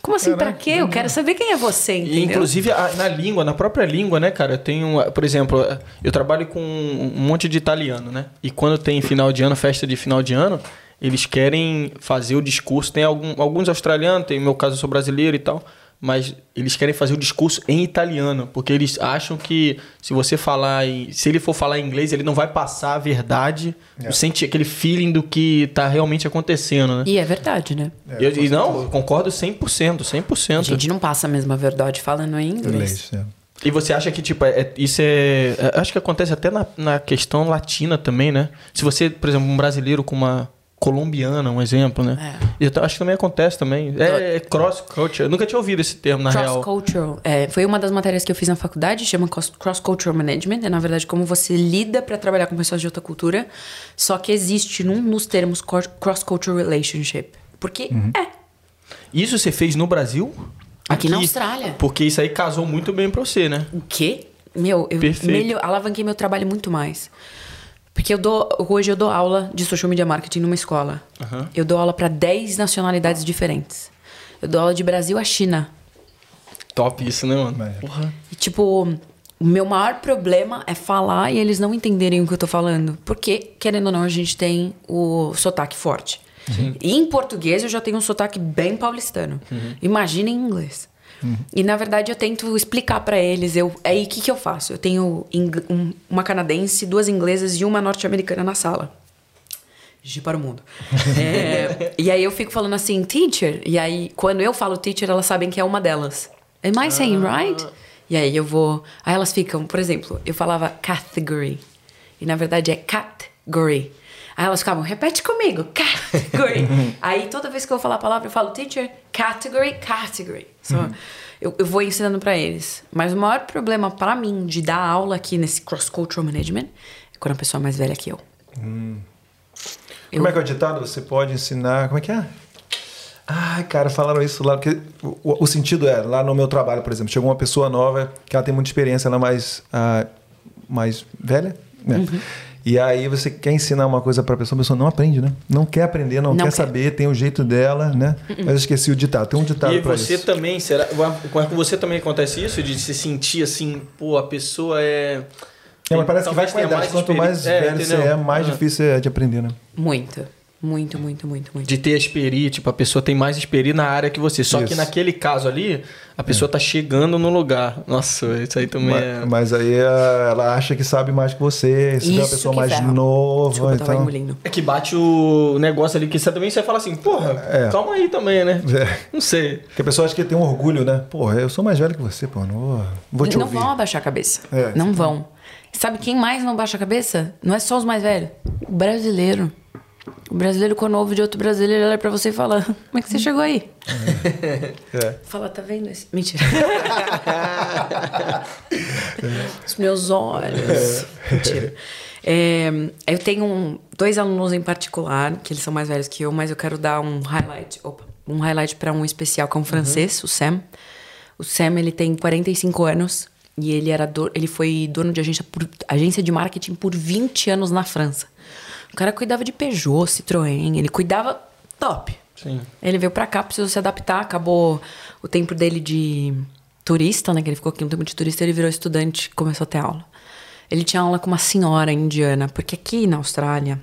C: Como assim,
B: É,
C: pra quê? Eu quero saber quem é você, entendeu?
A: E, inclusive a- na língua, na própria língua, né, cara? Eu tenho, por exemplo, eu trabalho com um monte de italiano, né? E quando tem final de ano, festa de final de ano, eles querem fazer o discurso. Tem algum- alguns australianos, tem no meu caso eu sou brasileiro e tal, mas eles querem fazer o discurso em italiano, porque eles acham que se você falar, em, se ele for falar em inglês, ele não vai passar a verdade,
B: É.
A: sente aquele feeling do que tá realmente acontecendo, né?
C: E é verdade, né?
A: Eu- e não, eu concordo 100%, 100%.
C: A gente não passa a mesma verdade falando em inglês.
B: Inglês, é.
A: E você acha que, tipo, é- é- isso é. é- Acho que acontece até na, na questão latina também, né? Se você, por exemplo, um brasileiro com uma colombiana, um exemplo, né?
C: É.
A: Eu acho que também acontece também. É, é cross culture. Eu nunca tinha ouvido esse termo, na real.
C: Cross-cultural. É, foi uma das matérias que eu fiz na faculdade, chama cross- Cross-Cultural Management. É, na verdade, como você lida para trabalhar com pessoas de outra cultura. Só que existe num nos termos Cross-Cultural Relationship. Porque
A: Uhum.
C: é.
A: Isso você fez no Brasil?
C: Aqui na Austrália.
A: Porque isso aí casou muito bem pra você, né?
C: O quê? Meu, eu
A: Perfeito.
C: melhor, alavanquei meu trabalho muito mais. Porque eu dou, hoje eu dou aula de social media marketing numa escola.
A: Aham.
C: Eu dou aula para 10 nacionalidades diferentes. Eu dou aula de Brasil a China.
A: Top isso, né, mano?
B: É.
A: Porra.
C: E, tipo, o meu maior problema é falar e eles não entenderem o que eu tô falando. Porque, querendo ou não, a gente tem o sotaque forte. E em português eu já tenho um sotaque bem paulistano. Imagina em inglês. E na verdade eu tento explicar pra eles. Eu, aí o que, que eu faço? Eu tenho um- uma canadense, duas inglesas e uma norte-americana na sala. Gigi para o mundo. É, e aí eu fico falando assim, teacher. E aí, quando eu falo teacher, elas sabem que é uma delas. Am I saying right? E aí eu vou. Aí elas ficam, por exemplo, eu falava category. E na verdade é category. Aí elas ficavam, repete comigo, category. Aí toda vez que eu falar a palavra, eu falo, teacher, category, category. So, eu, eu vou ensinando pra eles. Mas o maior problema pra mim de dar aula aqui nesse cross-cultural management é quando a pessoa é mais velha que eu. Eu-
B: Como é que é o ditado? Você pode ensinar. Como é que é? Ai, cara, falaram isso lá. Porque o, o sentido é, lá no meu trabalho, por exemplo, chegou uma pessoa nova que ela tem muita experiência, ela é mais, ah, mais velha, né?
C: Uhum.
B: E aí você quer ensinar uma coisa pra pessoa, a pessoa não aprende, né? Não quer aprender, não,
C: Não
B: quer,
C: quer.
B: saber, tem o jeito dela, né? Mas eu esqueci o ditado. Tem um ditado
A: E
B: pra
A: você
B: isso.
A: também, será? Com você também acontece isso? De se sentir assim, pô, a pessoa é.
B: É, mas parece que vai
A: talvez
B: com a idade. Quanto mais
A: É,
B: velho você
A: entendeu?
B: é, mais
A: Ah.
B: difícil é de aprender, né?
C: Muito, muito, muito, muito, muito.
A: De ter experiência, tipo, a pessoa tem mais experiência na área que você. Só que
B: Isso.
A: naquele caso ali, a pessoa tá chegando no lugar. Nossa, isso aí também
B: Mas,
A: é.
B: mas aí ah, ela acha que sabe mais que você, se vê uma
C: Isso
B: pessoa
C: que
B: mais
C: ferra.
B: nova.
C: Desculpa, tava
B: então...
C: engolindo.
A: É que bate o negócio ali que você também você fala assim, porra,
B: É.
A: calma aí também, né?
B: É.
A: Não sei.
B: Porque a pessoa acha que tem um orgulho, né? Porra, eu sou mais velho que você, pô. Não vou, te
C: não
B: ouvir.
C: vão abaixar a cabeça.
B: É,
C: não
B: sim.
C: vão. Sabe quem mais não baixa a cabeça? Não é só os mais velhos. O brasileiro. O brasileiro, quando ouve de outro brasileiro, olha pra você e fala: Como é que você chegou aí?
B: É.
C: Fala, tá vendo esse? Mentira. Os meus olhos. Mentira. É, eu tenho um- dois alunos em particular, que eles são mais velhos que eu, mas eu quero dar um highlight. Opa, um highlight pra um especial, que é um francês, o Sam. O Sam, ele tem 45 anos e ele era do- ele foi dono de agência, por- agência de marketing por 20 anos na França. O cara cuidava de Peugeot, Citroën, ele cuidava top.
A: Sim.
C: Ele veio pra cá, precisou se adaptar, acabou o tempo dele de turista, né? Que ele ficou aqui no tempo de turista, ele virou estudante, começou a ter aula. Ele tinha aula com uma senhora indiana, porque aqui na Austrália,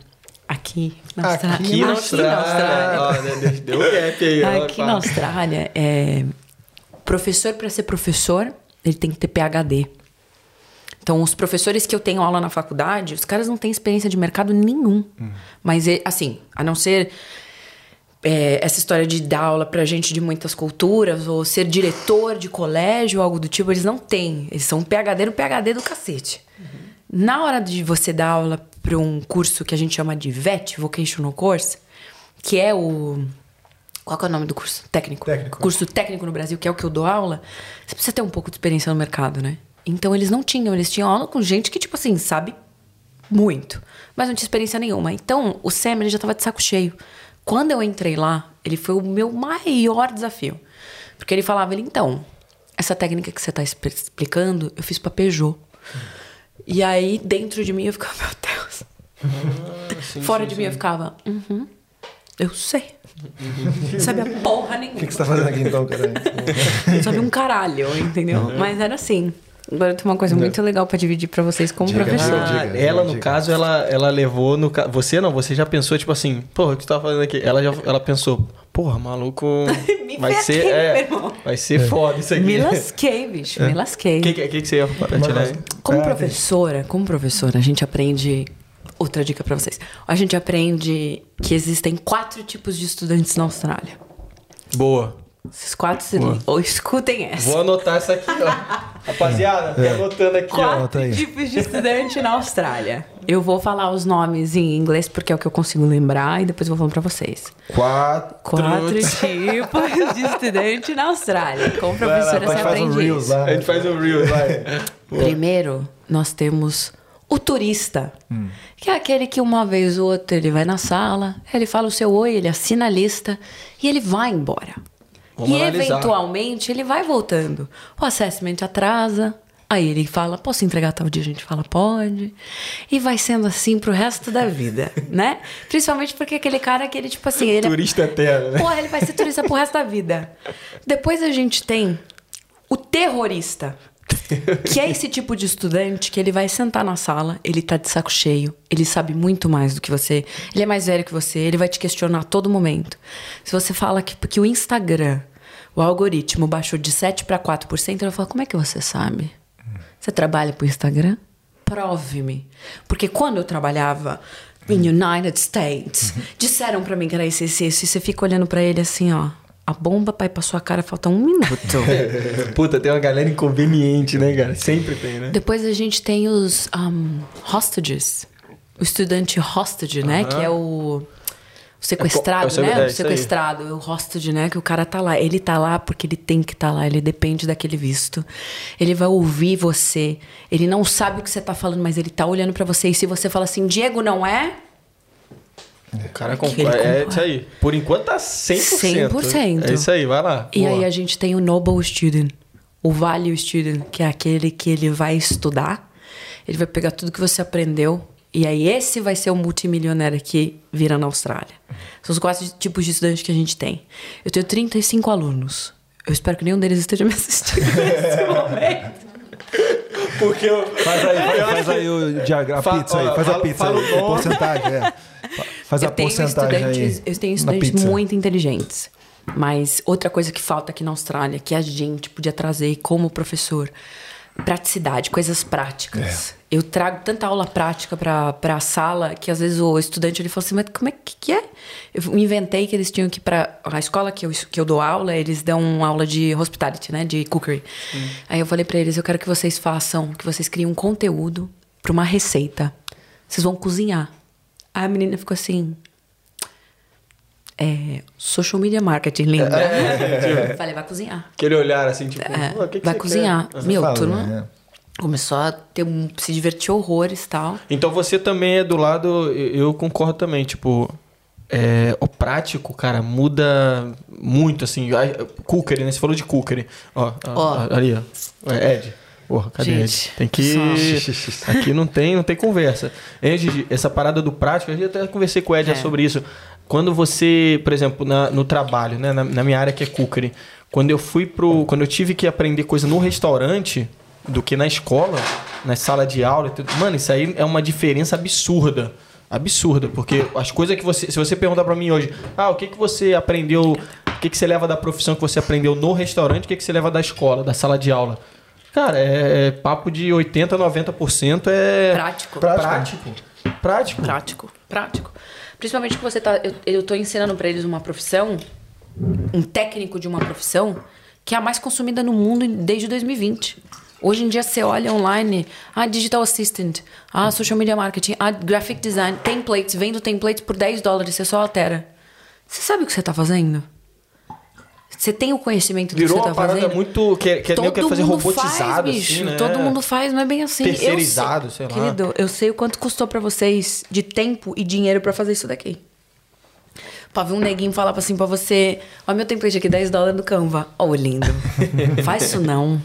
C: aqui na Austrália,
A: Aqui na Austrália. Ó, deu- deu um gap aí.
C: Aqui na Austrália, é, professor para ser professor, ele tem que ter PhD. Então, os professores que eu tenho aula na faculdade, os caras não têm experiência de mercado nenhum. Mas, é, assim, a não ser é, essa história de dar aula pra gente de muitas culturas, ou ser diretor de colégio, algo do tipo, eles não têm. Eles são PhD no PhD do cacete. Na hora de você dar aula para um curso que a gente chama de VET, Vocational Course, que é o. Qual é o nome do curso? Técnico.
B: Técnico.
C: Curso técnico no Brasil, que é o que eu dou aula, você precisa ter um pouco de experiência no mercado, né? Então eles não tinham, eles tinham aula com gente que, tipo assim, sabe muito, mas não tinha experiência nenhuma. Então o Sam ele já tava de saco cheio. Quando eu entrei lá, ele foi o meu maior desafio. Porque ele falava, ele, então, essa técnica que você tá expli- explicando, eu fiz pra Peugeot. E aí, dentro de mim, eu ficava, meu Deus. Fora de mim, eu ficava, uhum, eu sei. Sabe a porra nenhuma.
B: O que, que você tá fazendo aqui então, cara?
C: Não sabe um caralho, entendeu? Mas era assim. Agora tem uma coisa muito legal pra dividir pra vocês como
B: Diga,
C: professor.
B: diga.
A: Ah, ela, no
B: diga.
A: caso, ela, ela levou no ca- Você não, você já pensou, tipo assim, porra, o que você tá fazendo aqui? Ela já ela pensou, porra, maluco.
C: Me
A: vai ser.
C: aqui,
A: é,
C: meu irmão.
A: vai ser foda isso aqui.
C: Me lasquei, bicho, me lasquei.
A: O que, que, que, que você ia aí?
C: Como
B: É,
C: professora, como professora, a gente aprende. Outra dica pra vocês. A gente aprende que existem quatro tipos de estudantes na Austrália.
A: Boa.
C: Esses quatro se
A: Boa.
C: ou escutem essa.
A: Vou anotar isso aqui, ó. Rapaziada, vai anotando aqui, ó.
C: Quatro
B: aí.
C: tipos de estudante na Austrália. Eu vou falar os nomes em inglês porque é o que eu consigo lembrar e depois eu vou falando pra vocês.
B: Quatro.
C: Quatro tipos de estudante na Austrália. Como professora, você
B: um
C: aprende
B: Reels
C: isso.
A: A gente faz um Reels, vai.
C: Primeiro, nós temos o turista, que é aquele que uma vez ou outra ele vai na sala, ele fala o seu oi, ele assina a lista e ele vai embora.
A: Vamos
C: e
A: analisar.
C: eventualmente ele vai voltando. O assessment atrasa, aí ele fala, posso entregar tal dia? A gente fala, pode. E vai sendo assim pro resto da vida, né? Principalmente porque aquele cara que ele, tipo assim, ele é
A: Turista eterno, né?
C: Porra, ele vai ser turista pro resto da vida. Depois a gente tem o terrorista. Que é esse tipo de estudante que ele vai sentar na sala, ele tá de saco cheio, ele sabe muito mais do que você, ele é mais velho que você, ele vai te questionar a todo momento. Se você fala que, que o Instagram, o algoritmo baixou de 7 para 4%, ele vai falar: como é que você sabe? Você trabalha pro Instagram? Prove-me. Porque quando eu trabalhava em United States, disseram pra mim que era esse, esse, esse, e você fica olhando pra ele assim, ó. A bomba vai pra sua cara, falta um minuto.
A: Puta, tem uma galera inconveniente, né, cara? Sempre tem, né?
C: Depois a gente tem os um, hostages. o estudante hostage, né? Que é o, o sequestrado,
A: É é
C: né?
A: é
C: o
A: aí.
C: sequestrado, o hostage, né? Que o cara tá lá. Ele tá lá porque ele tem que estar lá. Ele depende daquele visto. Ele vai ouvir você. Ele não sabe o que você tá falando, mas ele tá olhando pra você. E se você fala assim, Diego, não é?
A: O cara
C: Aquele
A: concorda. É isso aí. Por enquanto tá 100%.
C: 100%.
A: É isso aí, vai lá.
C: E
A: Boa.
C: aí a gente tem o Noble Student, o Value Student, que é aquele que ele vai estudar, ele vai pegar tudo que você aprendeu, e aí esse vai ser o multimilionário que vira na Austrália. São os quatro tipos de estudantes que a gente tem. Eu tenho 35 alunos. Eu espero que nenhum deles esteja me assistindo nesse momento.
A: Porque eu...
B: Faz aí, faz, faz aí o diagrama, a pizza aí, faz a pizza aí, porcentagem, é. Faz a
C: eu tenho
B: porcentagem
C: estudantes,
B: aí.
C: eu tenho estudantes muito inteligentes. Mas outra coisa que falta aqui na Austrália, que a gente podia trazer como professor, praticidade, coisas práticas.
B: É.
C: Eu trago tanta aula prática para a sala que às vezes o estudante ele fala assim, mas como é que, que é? Eu inventei que eles tinham que ir para a escola que eu, que eu dou aula, eles dão aula de hospitality, né, de cookery. Aí eu falei para eles, eu quero que vocês façam, que vocês criem um conteúdo para uma receita. Vocês vão cozinhar. A menina ficou assim, é, social media marketing, linda. Eu Falei, vai cozinhar.
A: Aquele olhar assim, tipo...
C: É,
A: "Pô, o que que
C: vai cozinhar.
A: quer?"
C: Meu,
B: Fala,
C: turma
B: né?
C: começou a ter um, se divertir horrores e tal.
A: Então você também é do lado, eu concordo também, tipo, é, o prático, cara, muda muito, assim. Cookery, né? Você falou de cookery. Ó, ó,
C: Ó.
A: ali, ó. É, Ed. Porra, cadê
C: Gente,
A: Ed? Tem que.
C: só.
A: Aqui não tem, não tem conversa. Gigi, essa parada do prático, eu até conversei com o Ed
C: É.
A: sobre isso. Quando você, por exemplo, na- no trabalho, né? Na, na minha área que é cookery, quando eu fui pro. Quando eu tive que aprender coisa no restaurante do que na escola, na sala de aula, e tudo, mano, isso aí é uma diferença absurda. Absurda, porque as coisas que você. Se você perguntar pra mim hoje, ah, o que, que você aprendeu. O que, que você leva da profissão que você aprendeu no restaurante, o que, que você leva da escola, da sala de aula? Cara, é, é papo de 80, 90% é.
C: Prático.
A: Prático. Prático.
C: Prático. Prático. Principalmente que você tá. Eu, eu tô ensinando pra eles uma profissão, um técnico de uma profissão, que é a mais consumida no mundo desde 2020. Hoje em dia você olha online, ah, digital assistant, ah, social media marketing, ah, graphic design, templates, vendo templates por 10 dólares, você só altera. Você sabe o que você tá fazendo? Você tem o conhecimento do
A: Virou
C: que você
A: uma
C: tá
A: parada
C: fazendo?
A: muito. Que, que nem eu quero fazer robotizado,
C: faz, bicho.
A: assim, né?
C: Todo mundo faz, não é bem assim. Eu
A: Terceirizado, sei lá.
C: Querido, eu sei o quanto custou pra vocês de tempo e dinheiro pra fazer isso daqui. Pra ver um neguinho falar assim pra você: Ó, meu template aqui, 10 dólares no Canva. Ó, lindo. Faz isso não.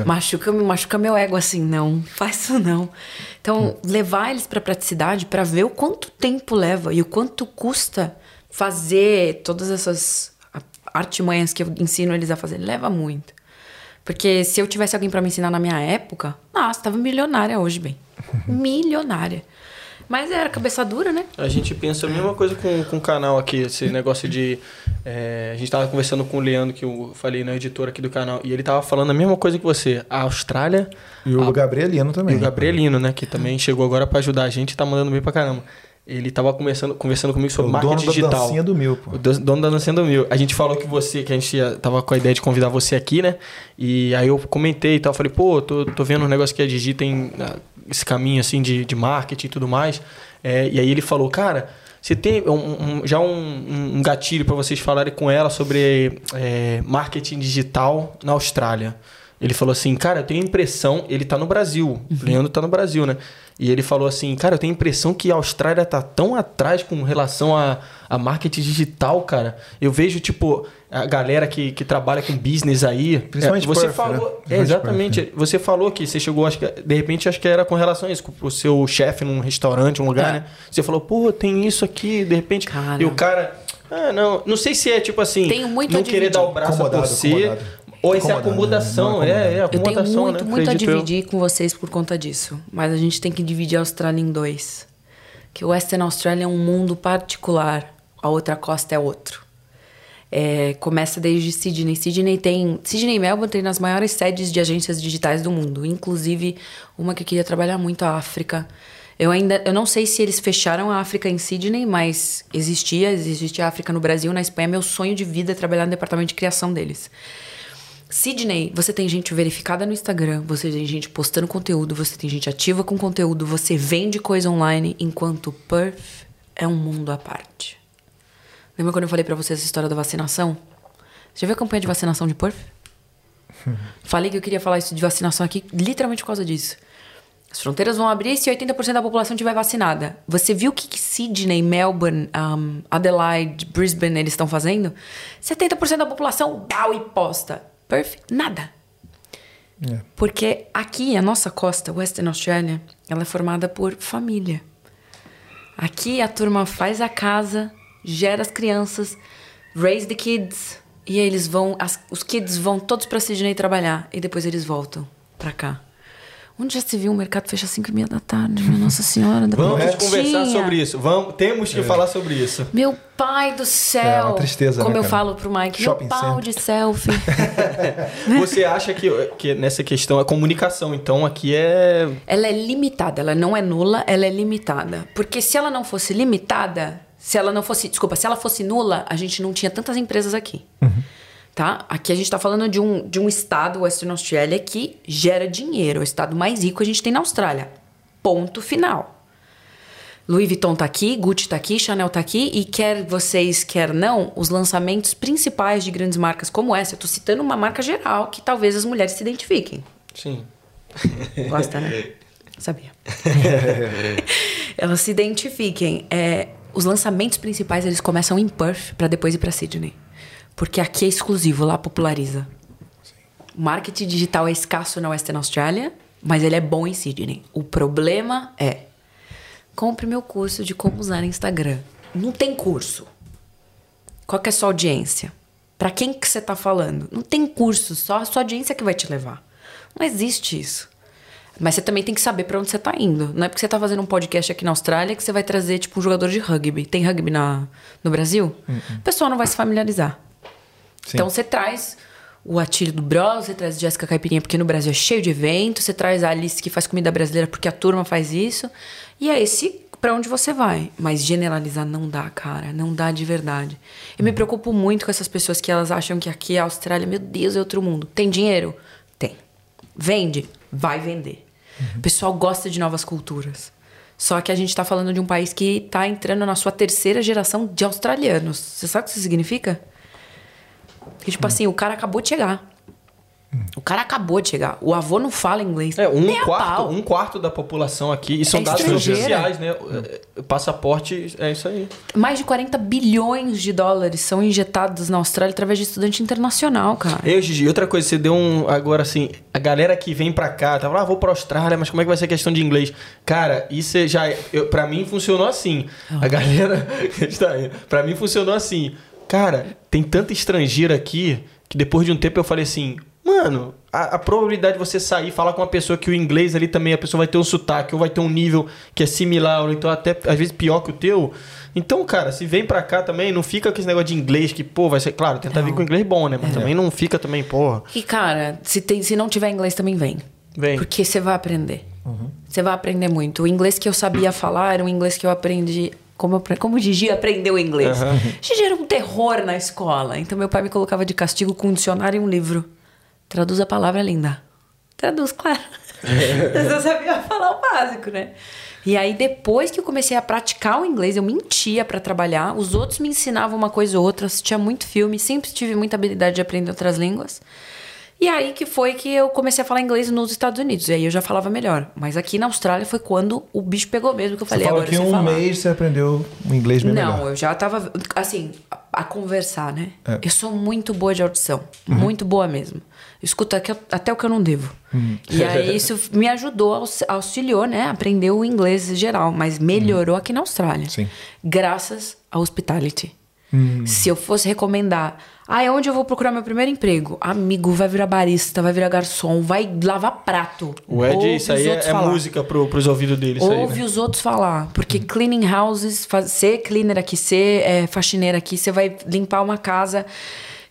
B: É.
C: Machuca, machuca meu ego assim, não. Faz isso não. Então, levar eles pra praticidade pra ver o quanto tempo leva e o quanto custa fazer todas essas artimanhas que eu ensino eles a fazer. Leva muito. Porque se eu tivesse alguém pra me ensinar na minha época, nossa, tava milionária hoje, bem. milionária. Mas era cabeça dura, né?
A: A gente pensa a mesma coisa com, com o canal aqui, esse negócio de. é, a gente tava conversando com o Leandro, que eu falei na editora aqui do canal, e ele tava falando a mesma coisa que você. A Austrália
B: E o Gabrielino também.
A: e o Gabrielino, né? Que também chegou agora pra ajudar a gente e tá mandando bem pra caramba. Ele tava conversando, conversando comigo sobre
B: O
A: marketing
B: dono da
A: digital.
B: dancinha do mil, pô.
A: O dono da dancinha do mil. A gente falou que você, que a gente tava com a ideia de convidar você aqui, né? E aí eu comentei e tal, falei, pô, tô, tô vendo um negócio que a Digi tem ah, esse caminho assim de, de marketing e tudo mais. É, e aí ele falou, cara, você tem um- um- já um, um gatilho para vocês falarem com ela sobre é, marketing digital na Austrália. Ele falou assim, cara, eu tenho a impressão, ele tá no Brasil, o Leandro tá no Brasil, né? E ele falou assim, cara, eu tenho a impressão que a Austrália tá tão atrás com relação a, a marketing digital, cara. Eu vejo, tipo, a galera que, que trabalha com business aí.
B: Principalmente
A: é, você
B: Perth,
A: falou.
B: né?
A: É, exatamente. Você falou que você chegou, acho que, de repente, acho que era com relação a isso, com o seu chefe num restaurante, um lugar,
C: É.
A: né? Você falou, pô, tem isso aqui, de repente.
C: Cara.
A: E o cara. Ah, não. Não sei se é tipo assim.
C: Tenho muito
A: não querer dar o braço a
B: Acomodado,
A: torcer. Ou essa é
B: Acomodado,
A: acomodação,
B: né?
A: É, é
C: Eu tenho
A: acomodação,
C: muito,
A: né?
C: muito a
A: Acredito eu.
C: dividir com vocês por conta disso. Mas a gente tem que dividir a Austrália em dois. Que o Western Australia é um mundo particular, a outra costa é outro. É, começa desde Sydney. Sydney tem. Sydney e Melbourne tem nas maiores sedes de agências digitais do mundo. Inclusive, uma que eu queria trabalhar muito, a África. Eu ainda. Eu não sei se eles fecharam a África em Sydney, mas existia, existia a África no Brasil, na Espanha. Meu sonho de vida é trabalhar no departamento de criação deles. Sydney, você tem gente verificada no Instagram, você tem gente postando conteúdo, você tem gente ativa com conteúdo, você vende coisa online, enquanto Perth é um mundo à parte. Lembra quando eu falei pra você essa história da vacinação? Você já viu a campanha de vacinação de Perth? Falei que eu queria falar isso de vacinação aqui literalmente por causa disso. As fronteiras vão abrir se 80% da população estiver vacinada. Você viu o que, que Sydney, Melbourne, um, Adelaide, Brisbane eles estão fazendo? 70% da população, pau e posta. Perth, nada.
B: É.
C: Porque aqui, a nossa costa, Western Australia, ela é formada por família. Aqui a turma faz a casa, gera as crianças, raise the kids. E aí eles vão, as- os kids vão todos pra Sydney trabalhar. E depois eles voltam pra cá. Onde já se viu um mercado fecha às 5 e meia da tarde, minha Nossa Senhora? da
A: Vamos conversar sobre isso. Vamos, temos que falar sobre isso.
C: Meu pai do céu.
B: É uma tristeza,
C: Como
B: né,
C: eu
B: cara?
C: falo pro Mike,
B: Shopping
C: meu pau
B: center.
C: de selfie.
A: Você acha que, que nessa questão a comunicação, então, aqui é.
C: ela é limitada, ela não é nula, ela é limitada. Porque se ela não fosse limitada, se ela não fosse, desculpa, se ela fosse nula, a gente não tinha tantas empresas aqui. Tá? Aqui a gente tá falando de um, de um estado, Western Australia, que gera dinheiro. O estado mais rico a gente tem na Austrália. Ponto final. Louis Vuitton tá aqui, Gucci tá aqui, Chanel tá aqui e quer vocês, quer não, os lançamentos principais de grandes marcas como essa, eu tô citando uma marca geral que talvez as mulheres se identifiquem.
A: Sim.
C: Gosta, né? Sabia. Elas se identifiquem. É, os lançamentos principais eles começam em Perth para depois ir para Sydney. Porque aqui é exclusivo, lá populariza. O marketing digital é escasso na Western Australia, mas ele é bom em Sydney. O problema é: compre meu curso de como usar Instagram. Não tem curso. Qual que é a sua audiência? Pra quem que você tá falando? Não tem curso, só a sua audiência que vai te levar. Não existe isso. Mas você também tem que saber pra onde você tá indo. Não é porque você tá fazendo um podcast aqui na Austrália que você vai trazer, tipo, um jogador de rugby. Tem rugby na, no Brasil? O pessoal não vai se familiarizar.
B: Sim.
C: Então você traz o Atílio do Bros, você traz Jéssica Caipirinha, porque no Brasil é cheio de evento, você traz a Alice que faz comida brasileira porque a turma faz isso. E é esse pra onde você vai. Mas generalizar não dá, cara. Não dá de verdade. Eu me preocupo muito com essas pessoas que elas acham que aqui é a Austrália, meu Deus, é outro mundo. Tem dinheiro? Tem. Vende? Vai vender. O pessoal gosta de novas culturas. Só que a gente tá falando de um país que tá entrando na sua terceira geração de australianos. Você sabe o que isso significa? Que, tipo assim, o cara acabou de chegar. O cara acabou de chegar. O avô não fala inglês.
A: É, um quarto, um quarto da população aqui, e são
C: É
A: dados oficiais, né? É, Passaporte, é isso aí.
C: Mais de 40 bilhões de dólares são injetados na Austrália através de estudante internacional, cara.
A: Eu, Gigi, outra coisa, você deu um. Agora, assim, a galera que vem pra cá, tava lá, ah, vou pra Austrália, mas como é que vai ser a questão de inglês? Cara, isso é já. Eu, pra mim funcionou assim. A galera. Pra mim funcionou assim. Cara, tem tanta estrangeira aqui que depois de um tempo eu falei assim. Mano, a, a probabilidade de você sair e falar com uma pessoa que o inglês ali também, a pessoa vai ter um sotaque, ou vai ter um nível que é similar, ou então até às vezes pior que o teu. Então, cara, se vem pra cá também, não fica com esse negócio de inglês que, pô, vai ser. Claro, tenta
C: Não.
A: vir com inglês bom, né? Mas também não fica também, porra.
C: E, cara, se, tem, se não tiver inglês, também vem.
A: Vem.
C: Porque você vai aprender. Você vai aprender muito. O inglês que eu sabia falar era um inglês que eu aprendi. Como, eu como o Gigi aprendeu inglês. Gigi era um terror na escola. Então meu pai me colocava de castigo com um dicionário e um livro. Traduz a palavra linda. Traduz, claro. Eu só sabia falar o básico, né? E aí, depois que eu comecei a praticar o inglês, eu mentia pra trabalhar. Os outros me ensinavam uma coisa ou outra, assistia muito filme, sempre tive muita habilidade de aprender outras línguas. E aí que foi que eu comecei a falar inglês nos Estados Unidos. E aí eu já falava melhor. Mas aqui na Austrália foi quando o bicho pegou mesmo, que eu
B: Você
C: falei,
B: fala
C: agora
B: que um
C: falar.
B: mês você aprendeu o inglês bem
C: Não,
B: melhor.
C: eu já tava, assim, a, a conversar, né?
B: É.
C: Eu sou muito boa de audição. Muito boa mesmo. Eu escuto até, o que eu não devo.
B: Uhum.
C: E aí isso me ajudou, aux- auxiliou, né? Aprender o inglês geral. Mas melhorou aqui na Austrália.
B: Uhum. Sim.
C: Graças à hospitality.
B: Hum.
C: Se eu fosse recomendar, ah, é onde eu vou procurar meu primeiro emprego? Amigo, vai virar barista, vai virar garçom, vai lavar prato.
A: O Ed,
C: Ouve
A: isso aí é, é
C: falar.
A: música pro, pros ouvidos dele, isso aí,
C: Ouve
A: né?
C: os outros falar. Porque cleaning houses, faz- ser cleaner aqui, ser é, faxineira aqui, você vai limpar uma casa,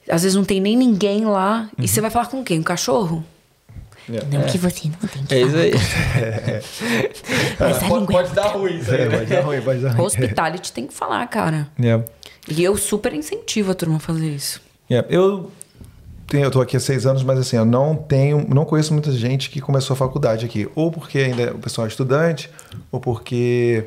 C: às vezes não tem nem ninguém lá, e você vai falar com quem? Um cachorro? Não, que você não tem que
A: É isso aí.
C: É
A: pode dar ruim isso aí.
B: É,
A: né?
B: pode dar ruim, pode dar ruim.
C: Hospitality tem que falar, cara.
B: É.
C: E eu super incentivo a turma a fazer isso.
B: É, eu tenho, eu tô aqui há seis anos, mas assim, eu não tenho, não conheço muita gente que começou a faculdade aqui. Ou porque ainda o pessoal é estudante, ou porque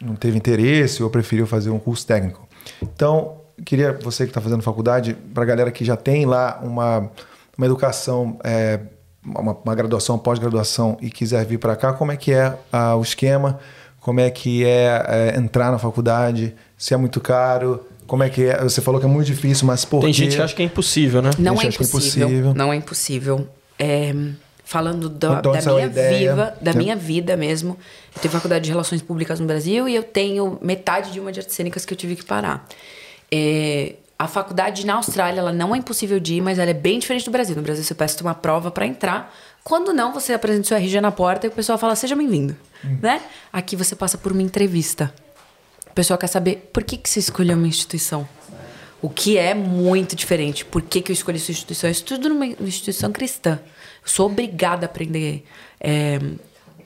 B: não teve interesse, ou preferiu fazer um curso técnico. Então, queria você que está fazendo faculdade, para a galera que já tem lá uma, uma educação, é, uma, uma, graduação, pós-graduação e quiser vir para cá, como é que é ah, o esquema? Como é que é, é entrar na faculdade? Se é muito caro? Como é que é? Você falou que é muito difícil, mas por
A: Tem
B: quê?
A: gente que acha que é impossível, né?
C: Não
B: Gente,
C: é
B: acho que é
C: impossível,
B: impossível.
C: Não é impossível. É, falando da, da minha
B: ideia?
C: viva, da minha vida mesmo. Eu tenho faculdade de Relações Públicas no Brasil e eu tenho metade de uma de artes cênicas que eu tive que parar. É, a faculdade na Austrália, ela não é impossível de ir, mas ela é bem diferente do Brasil. No Brasil, você presta uma prova para entrar. Quando não, você apresenta seu RG na porta e o pessoal fala, seja bem-vindo.
B: Hum.
C: Né? Aqui você passa por uma entrevista. O pessoal quer saber por que, que você escolheu uma instituição. O que é muito diferente. Por que, que eu escolhi sua instituição? Eu estudo numa instituição cristã. Eu sou obrigada a aprender é,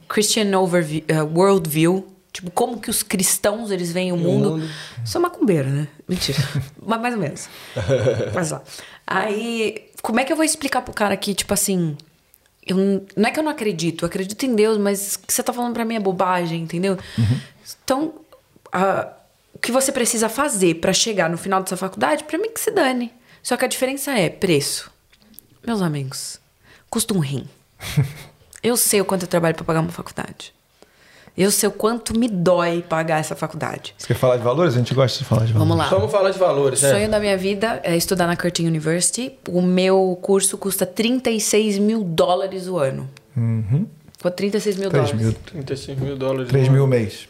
C: Christian overview, eh, Worldview. Tipo, como que os cristãos, eles veem o mundo. Sou macumbeira, né? Mentira. Mas mais ou menos. Mas lá. Aí, como é que eu vou explicar pro cara que, tipo assim... Eu, não é que eu não acredito, eu acredito em Deus, mas o que você tá falando pra mim é bobagem, entendeu? Então, a- o que você precisa fazer pra chegar no final dessa faculdade, pra mim que se dane. Só que a diferença é preço. Meus amigos, custa um rim. Eu sei o quanto eu trabalho pra pagar uma faculdade. Eu sei o quanto me dói pagar essa faculdade.
B: Você quer falar de valores? A gente gosta de falar de valores.
C: Vamos lá.
A: Vamos falar de valores,
C: O
A: né?
C: sonho da minha vida é estudar na Curtin University. O meu curso custa 36 mil dólares o ano.
B: Uhum.
C: Ficou 36 mil
B: 3
C: dólares.
B: mil,
A: 36 mil dólares.
B: 3
A: no
B: mil mês.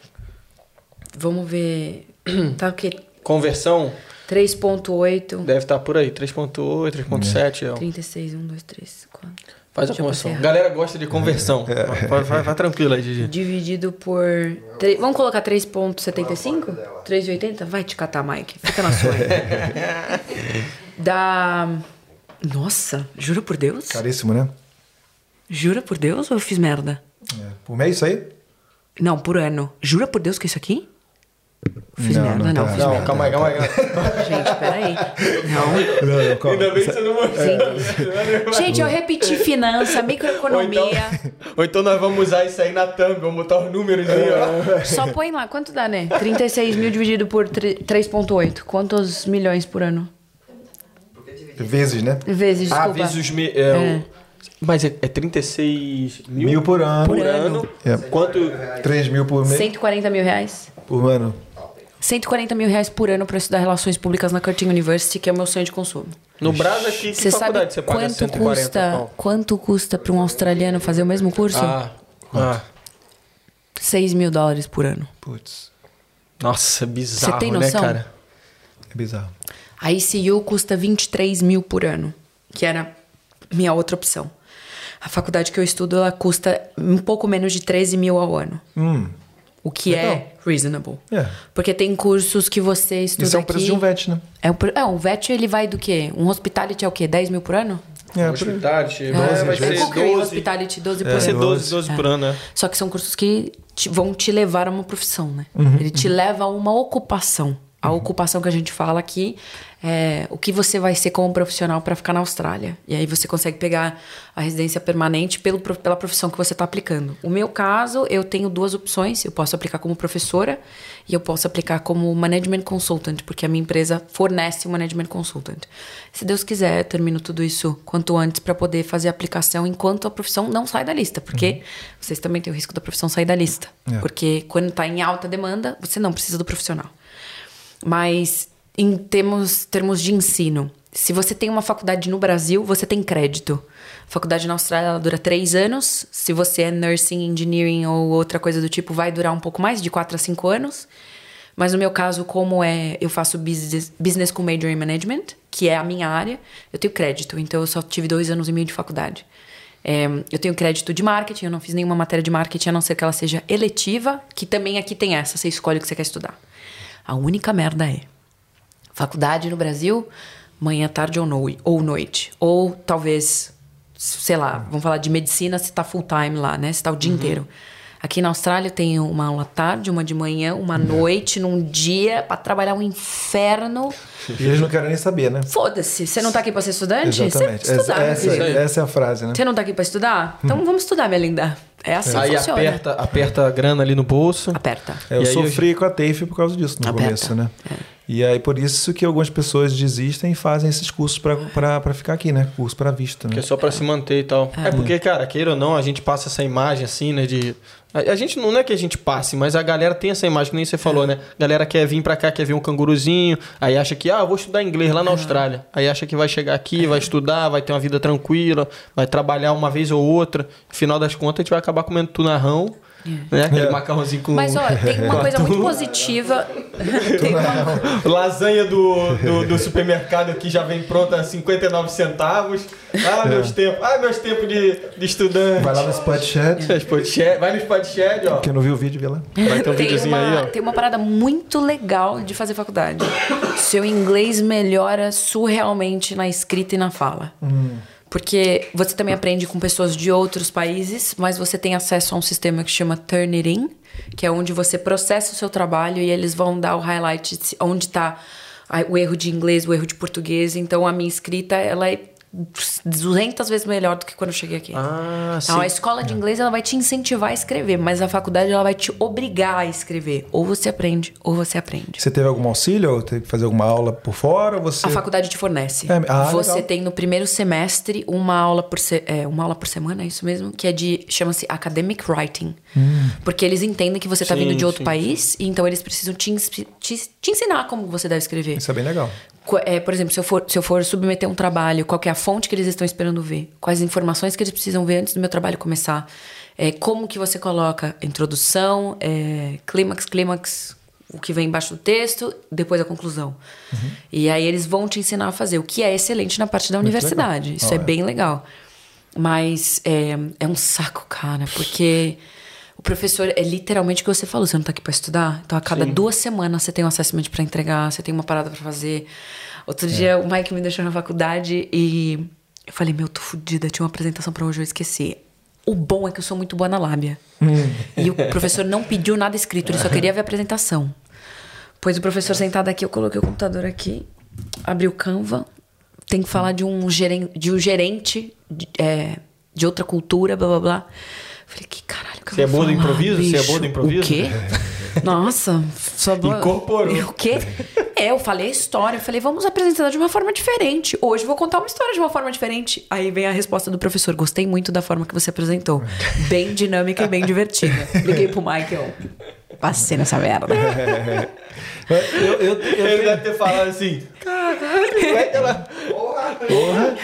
C: Vamos ver. Tá o quê?
A: Conversão
C: 3,8.
A: deve estar por aí, 3.8, 3.7. é.
C: 36, 1, 2, 3, 4.
A: Faz a conversão. Galera gosta de conversão.
B: É.
A: Vai, vai, vai tranquilo aí, Gigi.
C: Dividido por. tre- Vamos colocar 3,75? 3,80? Vai te catar, Mike. Fica na sua. aí. Dá. Nossa, jura por Deus?
B: Caríssimo, né?
C: Jura por Deus ou eu fiz merda?
B: É. Por mês isso aí?
C: Não, por ano. Jura por Deus que é isso aqui? Fiz
B: Não,
C: merda,
B: não
C: não,
B: tá.
A: Não,
C: merda.
A: calma aí, calma aí.
C: Gente, peraí. Não.
B: Não, não, calma.
A: Ainda bem que você não mostrou.
C: Gente, eu repeti finança,
A: Ou
C: microeconomia.
A: então, ou então nós vamos usar isso aí na thumb, vamos botar os números aí, ó.
C: Só põe lá, quanto dá, né? 36 mil dividido por tre- 3,8. Quantos milhões por ano?
B: Vezes, né?
C: Vezes, desculpa.
A: Ah, vezes os mi- é,
C: É.
A: Mas é, é 36 mil,
B: Mil por ano.
A: por
C: Por ano.
A: ano.
B: É.
A: Quanto?
B: 3 mil por mês.
C: 140 mil reais?
B: Por ano.
C: 140 mil reais por ano pra estudar Relações Públicas na Curtin University, que é o meu sonho de consumo.
A: No aqui, que
C: Você sabe
A: faculdade você paga
C: quanto
A: 140
C: custa,
A: pau?
C: quanto custa pra um australiano fazer o mesmo curso?
A: Ah, ah.
C: 6 mil dólares por ano.
B: Putz.
A: Nossa, bizarro,
C: Você tem
A: né,
C: noção?
A: cara?
B: É bizarro.
C: A ICU custa 23 mil por ano, que era minha outra opção. A faculdade que eu estudo, ela custa um pouco menos de 13 mil ao ano.
B: Hum.
C: O que é reasonable.
B: É.
C: Porque tem cursos que você estuda
B: Isso é um
C: aqui...
B: preço de um VET, né?
C: É, o pre- é, um VET ele vai do quê? Um hospitality é o quê? 10 mil por ano?
B: É.
A: Hospitality,
C: É,
A: vai
C: vai
A: ser
C: Qual que é o
A: 12.
C: hospitality 12 por
A: Vai ser
C: ano.
A: 12, 12 por ano, né?
C: Só que são cursos que te- vão te levar a uma profissão, né?
B: Uhum,
C: Ele te leva a uma ocupação. A ocupação que a gente fala aqui é o que você vai ser como profissional para ficar na Austrália. E aí você consegue pegar a residência permanente pelo, pela profissão que você está aplicando. O meu caso, eu tenho duas opções. Eu posso aplicar como professora e eu posso aplicar como management consultant, porque a minha empresa fornece o management consultant. Se Deus quiser, eu termino tudo isso quanto antes para poder fazer a aplicação enquanto a profissão não sai da lista, porque vocês também têm o risco da profissão sair da lista.
B: É.
C: Porque quando está em alta demanda, você não precisa do profissional. Mas em termos, termos de ensino, se você tem uma faculdade no Brasil, você tem crédito. A faculdade na Austrália ela dura três anos. Se você é nursing, engineering ou outra coisa do tipo, vai durar um pouco mais, de quatro a cinco anos. Mas no meu caso, como é, eu faço business, business com major in management, que é a minha área, eu tenho crédito. Então eu só tive dois anos e meio de faculdade. É, eu tenho crédito de marketing, eu não fiz nenhuma matéria de marketing, a não ser que ela seja eletiva, que também aqui tem essa, você escolhe o que você quer estudar. A única merda é faculdade no Brasil, manhã, tarde ou, noi ou noite. Ou talvez, sei lá, vamos falar de medicina se tá full time lá, né? Se tá o dia inteiro. Aqui na Austrália tenho uma aula tarde, uma de manhã, uma à noite, num dia, pra trabalhar um inferno.
B: E eles não querem nem saber, né?
C: Foda-se, você não tá aqui pra ser estudante?
B: Exatamente.
C: Você estudar,
B: essa,
C: filho.
B: essa é a frase, né?
C: Você não tá aqui pra estudar? Então vamos estudar, minha linda. É assim
A: Aí
C: que funciona.
A: aperta, aperta a grana ali no bolso.
C: Aperta.
B: É, eu
A: E
B: sofri com a TAFE por causa disso no
C: Aperta.
B: começo, né? E aí por isso que algumas pessoas desistem e fazem esses cursos pra ficar aqui, né? Curso pra visto,
A: Que
B: né?
A: é só pra se manter e tal. É. porque, cara, queira ou não, a gente passa essa imagem assim, né? De. A, gente não é que a gente passe, mas a galera tem essa imagem, que nem você falou, né? A galera quer vir pra cá, quer ver um canguruzinho, aí acha que, ah, vou estudar inglês lá na Austrália. Aí acha que vai chegar aqui, vai estudar, vai ter uma vida tranquila, vai trabalhar uma vez ou outra. No final das contas, a gente vai acabar comendo tunarrão, né? Aquele
B: É.
A: macarrãozinho com.
C: Mas, ó, tem uma coisa muito positiva. tem uma...
A: Lasanha do, do, do supermercado que já vem pronta a 59 centavos. Ah, meus tempos. Ah, meus tempos de, de estudante.
B: Vai lá no Spot Chat.
A: Spotshed, Vai no Spotshed, ó.
B: Quem não viu o vídeo, vê lá.
A: Vai ter um
C: tem,
A: videozinho
C: uma,
A: aí, ó.
C: tem uma parada muito legal de fazer faculdade. Seu inglês melhora surrealmente na escrita e na fala. Porque você também aprende com pessoas de outros países, mas você tem acesso a um sistema que chama Turnitin, que é onde você processa o seu trabalho e eles vão dar o highlight de onde está o erro de inglês, o erro de português. Então a minha escrita ela é 200 vezes melhor do que quando eu cheguei aqui.
A: Ah, sim.
C: Então, a escola de inglês ela vai te incentivar a escrever, mas a faculdade ela vai te obrigar a escrever. Ou você aprende, ou você aprende.
B: Você teve algum auxílio ou teve que fazer alguma aula por fora? Você...
C: A faculdade te fornece.
B: É, ah,
C: você
B: legal.
C: tem no primeiro semestre uma aula por se- é, uma aula por semana, é isso mesmo, que é de chama-se academic writing,
B: Hum.
C: porque eles entendem que você está
A: Sim,
C: vindo de outro
A: sim,
C: país, e então eles precisam te, te, te ensinar como você deve escrever.
B: Isso é bem legal.
C: É, por exemplo, se eu, for, se eu for submeter um trabalho, qual é a fonte que eles estão esperando ver? Quais informações que eles precisam ver antes do meu trabalho começar? É, como que você coloca introdução, é, clímax, clímax, o que vem embaixo do texto, depois a conclusão. E aí eles vão te ensinar a fazer, o que é excelente na parte da universidade. Isso é
B: Ó, é.
C: bem legal. Mas é, é um saco, cara, porque o professor é literalmente o que você falou, você não tá aqui pra estudar. Então, a cada duas semanas você tem um assessment pra entregar, você tem uma parada pra fazer. Outro dia o Mike me deixou na faculdade e eu falei, meu, tô fodida, tinha uma apresentação pra hoje, eu esqueci. O bom é que eu sou muito boa na lábia. e o professor não pediu nada escrito, ele só queria ver a apresentação. Pois o professor sentado aqui, eu coloquei o computador aqui, abri o Canva, tem que falar de um gerente, de, um gerente de, é, de outra cultura, blá blá blá. Falei, que caralho que eu
A: Você é
C: vou
A: boa do improviso? Você é
C: bicho?
A: boa do improviso?
C: O quê? Nossa, só boa.
A: Incorporou.
C: O quê? É, eu falei a história. Eu falei, vamos apresentar de uma forma diferente. Hoje eu vou contar uma história de uma forma diferente. Aí vem a resposta do professor. Gostei muito da forma que você apresentou. Bem dinâmica e bem divertida. Liguei pro Michael. Passei nessa merda.
B: Eu, eu, eu,
A: Ele deve ter falado assim, caralho, como é que ela... Porra!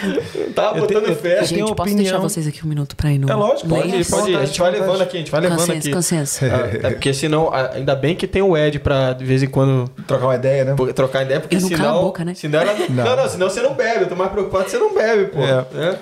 A: Tava botando
B: eu-
A: fé.
B: eu
C: Gente, posso
B: opinião.
C: deixar vocês aqui um minuto pra ir no.
B: É lógico, pode
A: Pode pode ir. A gente vai levando aqui, a gente vai levando
C: Com
A: aqui.
C: licença.
A: Ah, É porque senão, ainda bem que tem o Ed pra de vez em quando
B: trocar uma ideia, né?
A: trocar ideia, porque
C: Eu não
A: senão.
C: a boca, né?
A: Senão ela, não.
B: Não.
A: não, senão você não bebe. Eu tô mais preocupado que você não bebe, pô.
B: É.
A: É.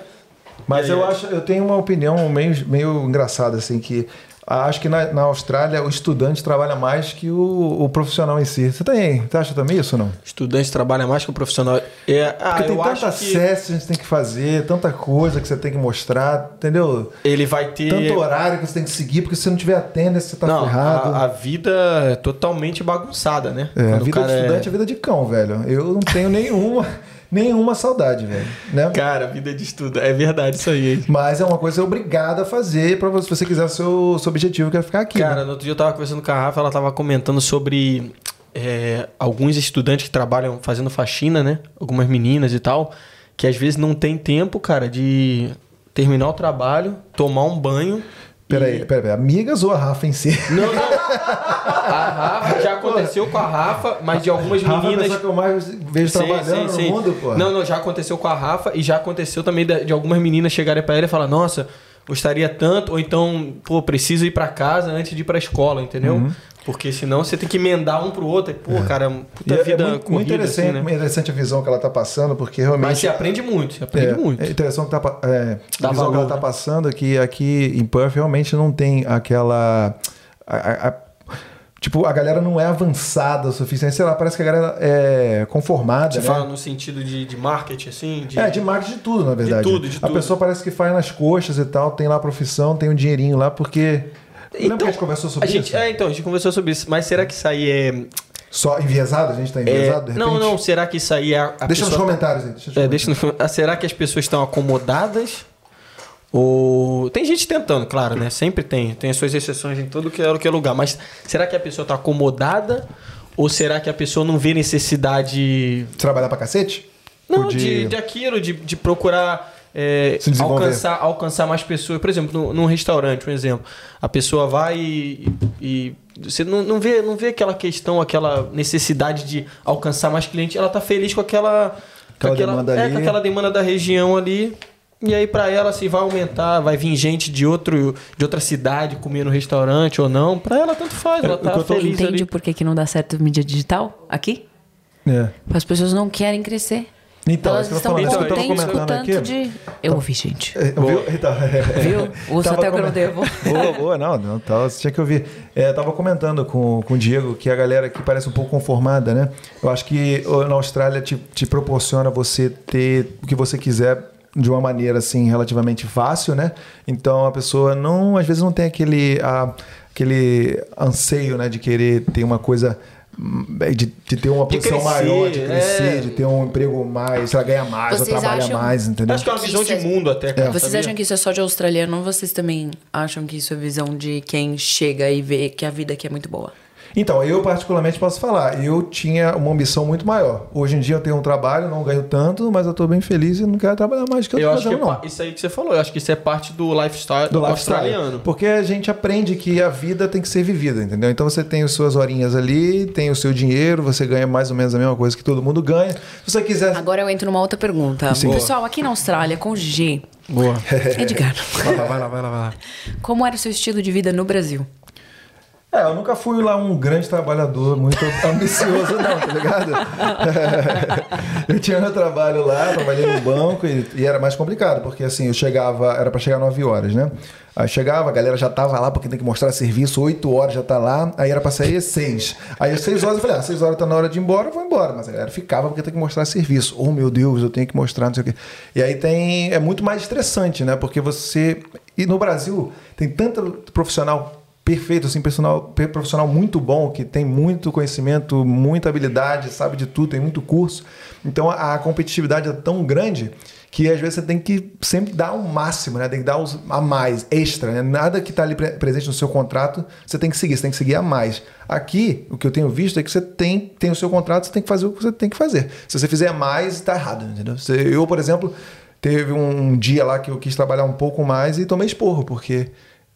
B: Mas
A: aí,
B: eu
A: é?
B: acho, eu tenho uma opinião meio, meio engraçada, assim, que acho que na, na Austrália o estudante trabalha mais que o, o profissional em si. Você tem, você acha também isso ou não?
A: Estudante trabalha mais que o profissional. É, ah,
B: Porque tem
A: que
B: acesso que a gente tem que fazer, tanta coisa que você tem que mostrar, entendeu?
A: ele vai ter.
B: Tanto horário que você tem que seguir, porque se você não tiver attendance, você tá
A: não,
B: ferrado.
A: a, a vida é totalmente bagunçada, né?
B: É, a
A: Quando
B: vida de
A: é-
B: estudante é vida de cão, velho. Eu não tenho nenhuma, nenhuma saudade, velho. Né?
A: Cara, vida de estudo. É verdade isso aí. hein?
B: Mas é uma coisa obrigado a fazer pra você, se você quiser o seu, seu objetivo, que é ficar aqui.
A: Cara,
B: né?
A: no outro dia eu tava conversando com a Rafa, ela tava comentando sobre é, alguns estudantes que trabalham fazendo faxina, né? Algumas meninas e tal, que às vezes não tem tempo, cara, de terminar o trabalho, tomar um banho.
B: Peraí, peraí, peraí. Amigas ou a Rafa em si?
A: Não, não. A Rafa, já aconteceu com a Rafa, mas de algumas
B: Rafa é a
A: meninas.
B: pessoa que eu mais vejo
A: Sim,
B: trabalhando
A: sim, sim.
B: no mundo, pô.
A: Não, não, já aconteceu com a Rafa e já aconteceu também de, de algumas meninas chegarem pra ela e falar: Nossa, gostaria tanto, ou então, pô, preciso ir pra casa antes de ir pra escola, entendeu?
B: Uhum.
A: Porque senão você tem que emendar um pro outro. E, pô, cara, puta
B: E é,
A: vida
B: é muito,
A: corrida,
B: interessante,
A: assim, né?
B: interessante a visão que ela tá passando, porque realmente.
A: Mas você aprende muito, você aprende
B: é,
A: muito.
B: É interessante que tá, é, a visão que
A: valor,
B: ela tá
A: né?
B: passando que aqui em Perth realmente não tem aquela. a- a- a- tipo, a galera não é avançada o suficiente. Sei lá, parece que a galera é conformada.
A: Você
B: né?
A: fala no sentido de, de marketing, assim? De...
B: É, de marketing de tudo, na verdade.
A: tudo, de
B: A
A: tudo.
B: pessoa parece que faz nas coxas e tal, tem lá a profissão, tem um dinheirinho lá, porque Lembra que a gente conversou sobre
A: a gente,
B: isso?
A: É, então, a gente conversou sobre isso. Mas será que isso aí é.
B: Só enviesado? A gente tá
A: é-
B: enviesado, de
A: não, não, será que isso aí é. A
B: Deixa nos comentários aí. Deixa
A: É,
B: comentários.
A: deixa no... ah, Será que as pessoas estão acomodadas? Ou. Tem gente tentando, claro, né? Sempre tem. Tem as suas exceções em todo que é, que é lugar. Mas será que a pessoa está acomodada? Ou será que a pessoa não vê necessidade.
B: Trabalhar pra cacete?
A: Não, de, de aquilo, de, de procurar. É, alcançar, alcançar mais pessoas. Por exemplo, num, num restaurante, um exemplo. A pessoa vai e. e você não, não, vê, não vê aquela questão, aquela necessidade de alcançar mais cliente. Ela tá feliz com aquela. com
B: Aquela demanda
A: é,
B: ali.
A: com aquela demanda da região ali. E aí, pra ela, se vai aumentar, vai vir gente de, outro, de outra cidade comer no restaurante ou não, pra ela tanto faz, ela
B: É,
A: tá
B: tô-
A: feliz
C: Entende
A: ali.
C: por que, que não dá certo mídia digital aqui?
B: É.
C: As pessoas não querem crescer.
B: Então,
C: Elas
B: isso que eu
C: estão com
B: falando,
A: isso que eu tava
C: tempo
B: comentando
C: tanto
B: aqui.
C: de... Eu ouvi, gente.
B: É, Viu? Então,
C: Viu? Usa
B: Tava
C: até o que eu não devo.
B: Boa, boa, não, não tá, você tinha que ouvir. É, eu tava comentando com, com o Diego que a galera aqui parece um pouco conformada, né? Eu acho que na Austrália te, te proporciona você ter o que você quiser de uma maneira assim relativamente fácil, né? Então a pessoa não, às vezes não tem aquele, a- aquele anseio, né, de querer ter uma coisa de, de ter uma
A: De
B: posição
A: crescer,
B: maior, de crescer,
A: é.
B: de ter um emprego mais, sei lá, ganhar mais, ou
C: Vocês
B: trabalhar
C: acham-
B: mais, entendeu?
A: Acho que é uma visão de
C: Vocês-
A: mundo até, cara.
C: Vocês
A: sabia?
C: acham que isso é só de australiano ou vocês também acham que isso é visão de quem chega e vê que a vida aqui é muito boa?
B: Então, eu particularmente posso falar, eu tinha uma ambição muito maior. Hoje em dia eu tenho um trabalho, não ganho tanto, mas eu tô bem feliz e não quero trabalhar mais do que eu,
A: Eu
B: tô
A: acho que é
B: fazendo, não.
A: isso aí que você falou, eu acho que isso é parte do lifestyle
B: Do lifestyle.
A: australiano.
B: Porque a gente aprende que a vida tem que ser vivida, entendeu? Então você tem as suas horinhas ali, tem o seu dinheiro, você ganha mais ou menos a mesma coisa que todo mundo ganha. Se você quiser.
C: Agora eu entro numa outra pergunta.
B: Sim.
C: Pessoal, aqui na Austrália, com G,
A: Boa.
C: Edgar,
A: vai lá, vai lá, vai lá, vai lá.
C: como era o seu estilo de vida no Brasil?
B: É, eu nunca fui lá um grande trabalhador, muito ambicioso, não, tá ligado? eu tinha meu trabalho lá, trabalhei no banco e, e era mais complicado, porque assim, eu chegava, era pra chegar 9 horas, né? Aí chegava, a galera já tava lá porque tem que mostrar serviço, 8 horas já tá lá, aí era pra sair às 6. Aí às 6 horas eu falei, ah, 6 horas tá na hora de ir embora, eu vou embora. Mas a galera ficava porque tem que mostrar serviço. Oh meu Deus, eu tenho que mostrar, não sei o quê. E aí tem. É muito mais estressante, né? Porque você. E no Brasil tem tanto profissional perfeito, assim, profissional, profissional muito bom, que tem muito conhecimento, muita habilidade, sabe de tudo, tem muito curso. Então a, a competitividade é tão grande que às vezes você tem que sempre dar o máximo, né? Tem que dar os, a mais, extra, né? Nada que está ali pre- presente no seu contrato, você tem que seguir, você tem que seguir a mais. Aqui, o que eu tenho visto é que você tem, tem o seu contrato, você tem que fazer o que você tem que fazer. Se você fizer mais, está errado, entendeu? Eu, por exemplo, teve um dia lá que eu quis trabalhar um pouco mais e tomei esporro, porque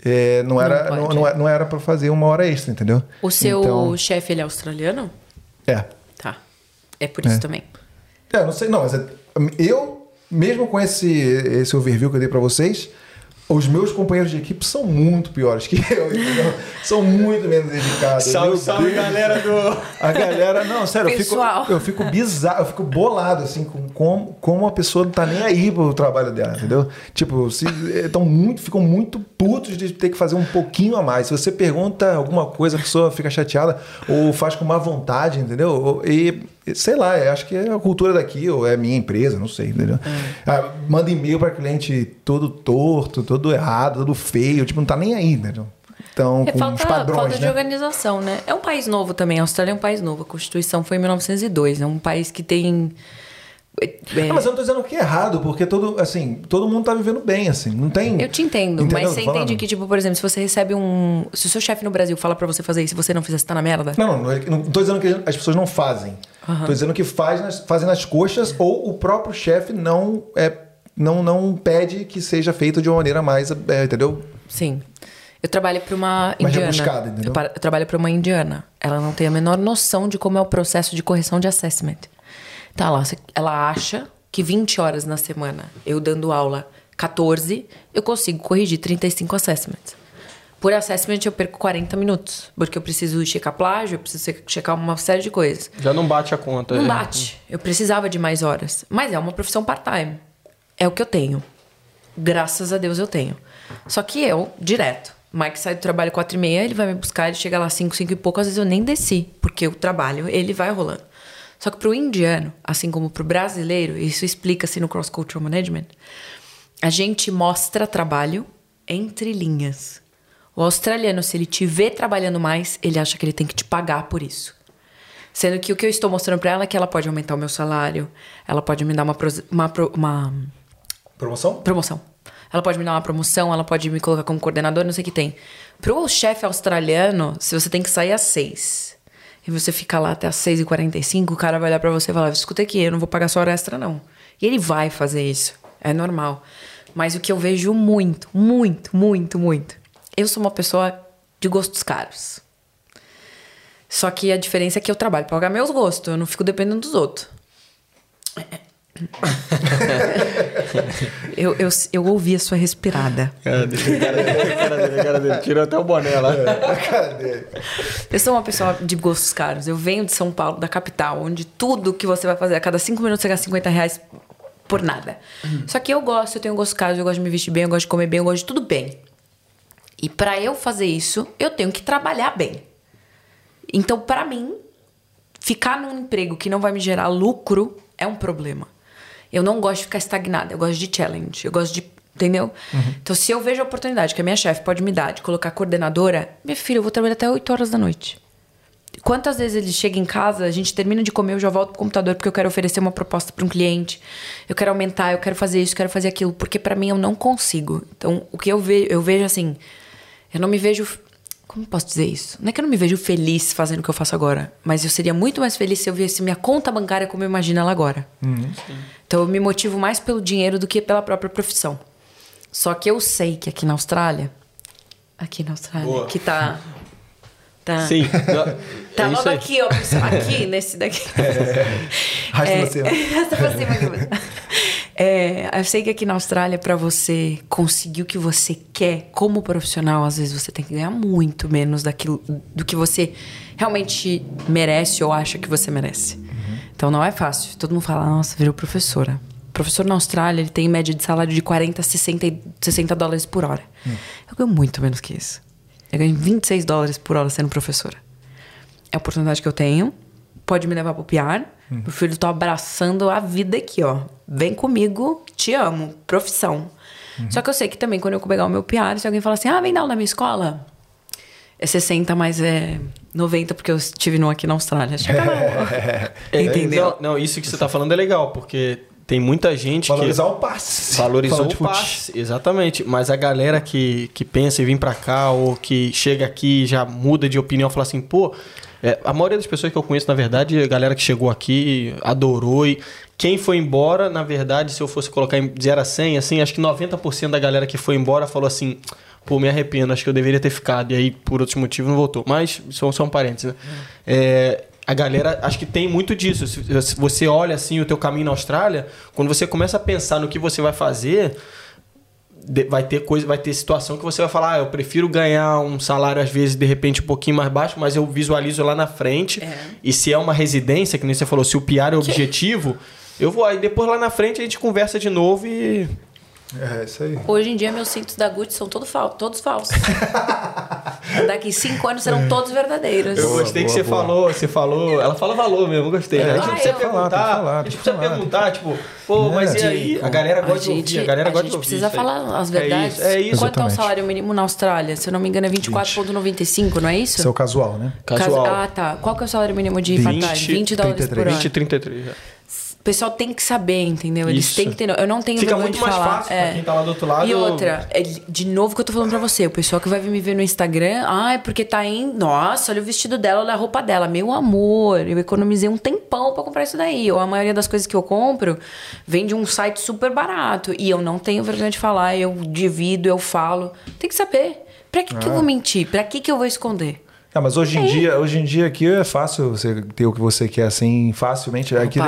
B: é, não era
C: Não
B: não,
C: pode.
B: não, era para fazer uma hora extra, entendeu?
C: O seu
B: Então,
C: chefe, ele é australiano?
B: é.
C: Tá. É por isso
B: É.
C: também.
B: É, não sei, não, mas é- eu, mesmo com esse, esse overview que eu dei pra vocês, os meus companheiros de equipe são muito piores que eu, entendeu? São muito menos dedicados.
A: Salve,
B: Meu
A: salve,
B: Deus.
A: galera do.
B: A galera, não, sério, eu fico, eu fico bizarro, eu fico bolado, assim, com como, como a pessoa não tá nem aí pro trabalho dela, entendeu? Tipo, se, tão muito, ficam muito putos de ter que fazer um pouquinho a mais. Se você pergunta alguma coisa, a pessoa fica chateada ou faz com má vontade, entendeu? E, sei lá, eu acho que é a cultura daqui, ou é a minha empresa, não sei, entendeu? Ah, manda e-mail para cliente todo torto, todo errado, todo feio, tipo, não tá nem aí, entendeu? Então,
C: É
B: com os
C: falta,
B: padrões,
C: falta de
B: né?
C: organização, né? É um país novo também. A Austrália é um país novo. A Constituição foi em 1902. É um país que tem. É,
B: mas eu não tô dizendo que é errado, porque todo, assim, todo mundo tá vivendo bem, assim. Não tem.
C: Eu te entendo,
B: Entendeu
C: mas você
B: tô
C: entende
B: falando?
C: que, tipo, por exemplo, se você recebe um. Se o seu chefe no Brasil fala pra você fazer isso e você não fizer, você tá na merda?
B: Não, não, não, não tô dizendo que as pessoas não fazem. Tô dizendo que faz nas- fazem nas coxas ou o próprio chefe não é não, não pede que seja feito de uma maneira mais, é, entendeu?
C: Sim. Eu trabalho para uma indiana.
B: entendeu?
C: eu, eu trabalho para uma indiana. Ela não tem a menor noção de como é o processo de correção de assessment. Tá lá, ela acha que 20 horas na semana, eu dando aula 14, eu consigo corrigir 35 assessments. Por assessment eu perco 40 minutos, porque eu preciso checar plágio, eu preciso che- checar uma série de coisas.
A: Já não bate a conta.
C: Não
A: é.
C: bate. Eu precisava de mais horas. Mas é uma profissão part-time. É o que eu tenho. Graças a Deus eu tenho. Só que eu, direto. Mike sai do trabalho 4 e meia, ele vai me buscar, ele chega lá 5, 5 e pouco, às vezes eu nem desci, porque o trabalho, ele vai rolando. Só que pro indiano, assim como pro brasileiro, isso explica-se no Cross Cultural Management, a gente mostra trabalho entre linhas. O australiano, se ele te vê trabalhando mais, ele acha que ele tem que te pagar por isso. Sendo que o que eu estou mostrando para ela é que ela pode aumentar o meu salário, ela pode me dar uma, uma, uma
B: promoção?
C: Promoção. Ela pode me dar uma promoção, ela pode me colocar como coordenador, não sei o que tem. Pro chefe australiano, se você tem que sair às seis e você fica lá até e cinco, o cara vai olhar pra você e falar, escuta aqui, eu não vou pagar sua hora extra, não. E ele vai fazer isso. É normal. Mas o que eu vejo muito, muito, muito, muito. Eu sou uma pessoa de gostos caros. Só que a diferença é que eu trabalho para pagar meus gostos, eu não fico dependendo dos outros. eu, eu, eu ouvi a sua respirada.
A: Cara dele, cara dele, cara dele, cara dele. Tirou até o boné lá.
C: É, eu sou uma pessoa de gostos caros. Eu venho de São Paulo, da capital, onde tudo que você vai fazer a cada cinco minutos você gasta 50 reais por nada. Uhum. Só que eu gosto, eu tenho gostos caros, eu gosto de me vestir bem, eu gosto de comer bem, eu gosto de tudo bem. E para eu fazer isso, eu tenho que trabalhar bem. Então, para mim, ficar num emprego que não vai me gerar lucro é um problema. Eu não gosto de ficar estagnada, eu gosto de challenge, eu gosto de. Entendeu? Uhum. Então, se eu vejo a oportunidade que a minha chefe pode me dar de colocar coordenadora, minha filha, eu vou trabalhar até 8 horas da noite. Quantas vezes ele chega em casa, a gente termina de comer, eu já volto pro computador porque eu quero oferecer uma proposta para um cliente. Eu quero aumentar, eu quero fazer isso, eu quero fazer aquilo, porque para mim eu não consigo. Então, o que eu vejo, eu vejo assim, eu não me vejo como posso dizer isso? Não é que eu não me vejo feliz fazendo o que eu faço agora, mas eu seria muito mais feliz se eu visse minha conta bancária como eu imagino ela agora. Uhum. Então eu me motivo mais pelo dinheiro do que pela própria profissão. Só que eu sei que aqui na Austrália, aqui na Austrália, Boa. que tá Tá.
A: Sim.
C: tá é logo aqui, ó. Aqui, nesse daqui. É.
B: Rasta é, pra cima.
C: Rasta pra cima. É, eu sei que aqui na Austrália, para você conseguir o que você quer como profissional, às vezes você tem que ganhar muito menos daquilo, do que você realmente merece ou acha que você merece. Então não é fácil. Todo mundo fala, nossa, virou professora. O professor na Austrália, ele tem média de salário de 40 a 60, 60 dólares por hora. Uhum. Eu ganho muito menos que isso. Eu ganho 26 dólares por hora sendo professora. É a oportunidade que eu tenho. Pode me levar pro PR. Uhum. Meu filho tá abraçando a vida aqui, ó. Vem comigo, te amo. Profissão. Uhum. Só que eu sei que também, quando eu pegar o meu PR, se alguém falar assim, ah, vem dar aula na minha escola, é 60, mas é 90 porque eu estive no aqui na Austrália. Chega
A: é, Entendeu? Não, não, isso que você tá falando é legal, porque tem muita gente
B: Valorizar
A: que...
B: o passe.
A: Valorizou o passe, exatamente. Mas a galera que, que pensa em vir para cá ou que chega aqui e já muda de opinião, fala assim, pô... É, a maioria das pessoas que eu conheço, na verdade, é a galera que chegou aqui, adorou e... Quem foi embora, na verdade, se eu fosse colocar em 0 a 100, assim, acho que 90% da galera que foi embora falou assim pô, me arrependo, acho que eu deveria ter ficado. E aí, por outros motivos, não voltou. Mas são, são parentes, né? É, a galera acho que tem muito disso. Se você olha assim o teu caminho na Austrália, quando você começa a pensar no que você vai fazer, vai ter coisa, vai ter situação que você vai falar, ah, eu prefiro ganhar um salário às vezes de repente um pouquinho mais baixo, mas eu visualizo lá na frente. É. E se é uma residência, que nem você falou, se o PR é o objetivo, eu vou aí depois lá na frente a gente conversa de novo e
B: é, isso aí.
C: Hoje em dia, meus cintos da Gucci são todo fal todos falsos. Daqui cinco anos serão todos verdadeiros.
A: Eu gostei boa, que você boa. falou, você falou. Ela fala valor mesmo, gostei. É, a gente ah, precisa perguntar. Falar, a gente precisa falar. perguntar, tipo, pô, é, mas e aí? A galera gosta a gente, de ouvir, a galera a gosta de ouvir.
C: precisa falar as verdades. É isso. É isso. Quanto é o salário mínimo na Austrália? Se eu não me engano, é 24,95, não é isso?
B: Isso é o casual, né?
A: Casual.
C: Ah, tá. Qual que é o salário mínimo de part-time? 20 dólares por ano.
A: 20 33,
C: pessoal tem que saber, entendeu? Eles Isso. têm que ter. Eu não tenho
A: Fica
C: muito
A: de mais
C: falar.
A: fácil é. pra quem tá lá do outro lado.
C: E outra, é, de novo que eu tô falando pra você, o pessoal que vai me ver no Instagram, ah, é porque tá em. Nossa, olha o vestido dela, olha a roupa dela. Meu amor, eu economizei um tempão pra comprar isso daí. Ou a maioria das coisas que eu compro vem de um site super barato. E eu não tenho vergonha de falar, eu divido, eu falo. Tem que saber. Pra que, ah. que eu vou ah. mentir? Pra que, que eu vou esconder?
B: Ah, mas hoje em, é. dia, hoje em dia aqui é fácil você ter o que você quer assim facilmente. Aqui,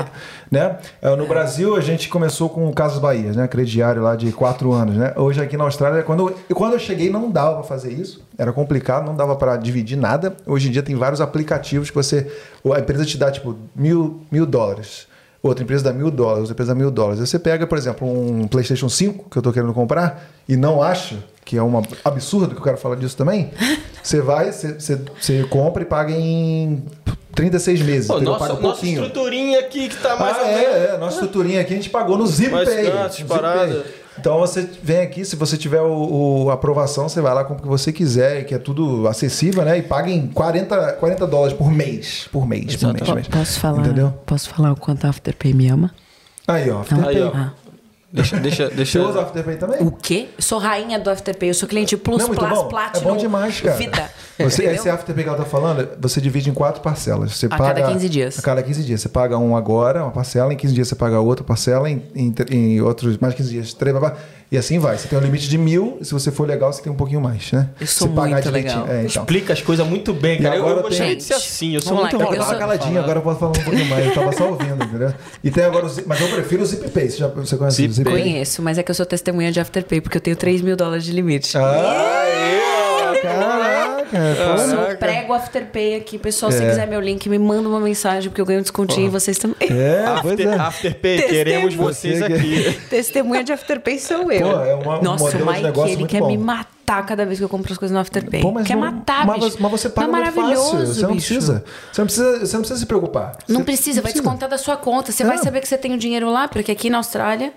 B: né? É, no é. Brasil a gente começou com o Casas Bahia, né? Crediário lá de quatro anos, né? Hoje aqui na Austrália, quando eu, quando eu cheguei não dava para fazer isso, era complicado, não dava para dividir nada. Hoje em dia tem vários aplicativos que você, a empresa te dá tipo mil, mil dólares outra empresa dá mil dólares, outra empresa dá mil dólares. Você pega, por exemplo, um PlayStation 5 que eu estou querendo comprar e não acha, que é um absurdo que eu quero falar disso também, você vai, você, compra e paga em 36 meses.
A: Pô, nossa,
B: Paga um
A: nossa
B: pouquinho.
A: estruturinha aqui que tá mais
B: Ah,
A: ou menos.
B: é, é. Nossa estruturinha aqui a gente pagou no ZipPay.
A: Mais
B: ZipPay.
A: parada.
B: Então você vem aqui, se você tiver o, o- a aprovação, você vai lá, compra o que você quiser, que é tudo acessível, né? E paga em 40, 40 dólares por mês. Por mês, por mês, mês.
C: Posso falar?
B: Entendeu?
C: Posso falar o quanto a Afterpay me ama?
B: Aí, ó. Afterpay.
A: Aí, ó.
C: Ah.
A: Deixa, deixa,
B: Você
A: deixa.
B: usa Afterpay também?
C: O quê? Eu sou rainha do Afterpay. Eu sou cliente Plus,
B: Não,
C: Plus,
B: bom.
C: Platinum.
B: É bom demais, cara.
C: Vida.
B: Você,
C: Entendeu?
B: esse Afterpay que ela tá falando, você divide em quatro parcelas. Você
C: A
B: paga,
C: cada 15 dias.
B: A cada 15 dias. Você paga um agora, uma parcela, em 15 dias você paga outra parcela, em, em, em outros mais 15 dias, três, blá, blá, e assim vai. Você tem um limite de mil, e se você for legal, você tem um pouquinho mais, né?
C: Eu sou
B: Se pagar
C: muito
B: direitinho.
C: legal.
B: É, então.
A: Explica as coisas muito bem, cara. Eu,
B: agora
A: eu gostaria de ser assim. Eu sou
C: lá,
A: muito
C: então,
B: Eu tava caladinho, agora eu posso falar um pouquinho mais. Eu tava só ouvindo, entendeu? E tem agora o Zip, mas eu prefiro o ZipPay. Você, já, você conhece
A: Zip
B: o ZipPay?
C: Conheço, mas é que eu sou testemunha de Afterpay, porque eu tenho 3 mil dólares de limite.
B: Ah, caraca.
C: Eu prego Afterpay aqui, pessoal. Se
B: É.
C: quiser meu link, me manda uma mensagem, porque eu ganho um descontinho e vocês também.
B: É,
A: After,
B: é.
A: Afterpay, queremos vocês aqui.
C: Testemunha de Afterpay sou eu.
B: Pô, é uma- um
C: Nossa,
B: modelo
C: o Mike, ele quer
B: bom.
C: me matar cada vez que eu compro as coisas no Afterpay.
B: Pô,
C: quer
B: não-
C: matar,
B: mas,
C: bicho.
B: mas você paga
C: não é
B: muito
C: maravilhoso,
B: fácil. Você não
C: bicho.
B: precisa. Você não precisa, você não precisa se preocupar.
C: Não
B: Você-
C: precisa, vai descontar da sua conta. Você
B: É.
C: vai saber que você tem o dinheiro lá, porque aqui na Austrália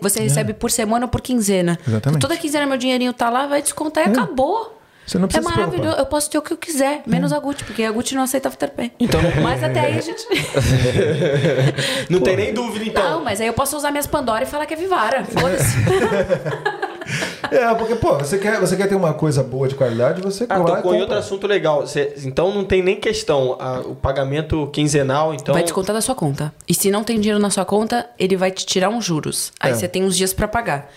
C: você recebe por semana ou por quinzena.
B: É. Exatamente.
C: Toda quinzena meu dinheirinho tá lá, vai descontar e acabou.
B: Você não
C: é
B: precisa se preocupar.
C: maravilhoso. Eu posso ter o que eu quiser, menos a Gucci, porque a Gucci não aceita Afterpay.
A: Então,
C: Mas até aí a gente.
A: não tem nem dúvida, então.
C: Não, mas aí eu posso usar minhas Pandora e falar que é Vivara. Foda-se.
B: É, porque, pô, você quer, você quer ter uma coisa boa de qualidade, você
A: Ah,
B: vai lá e
A: tocou em outro assunto legal. Cê- então não tem nem questão. a- o pagamento quinzenal, então.
C: Vai descontar da sua conta. E se não tem dinheiro na sua conta, ele vai te tirar uns juros. Aí
B: É.
C: você tem uns dias pra pagar.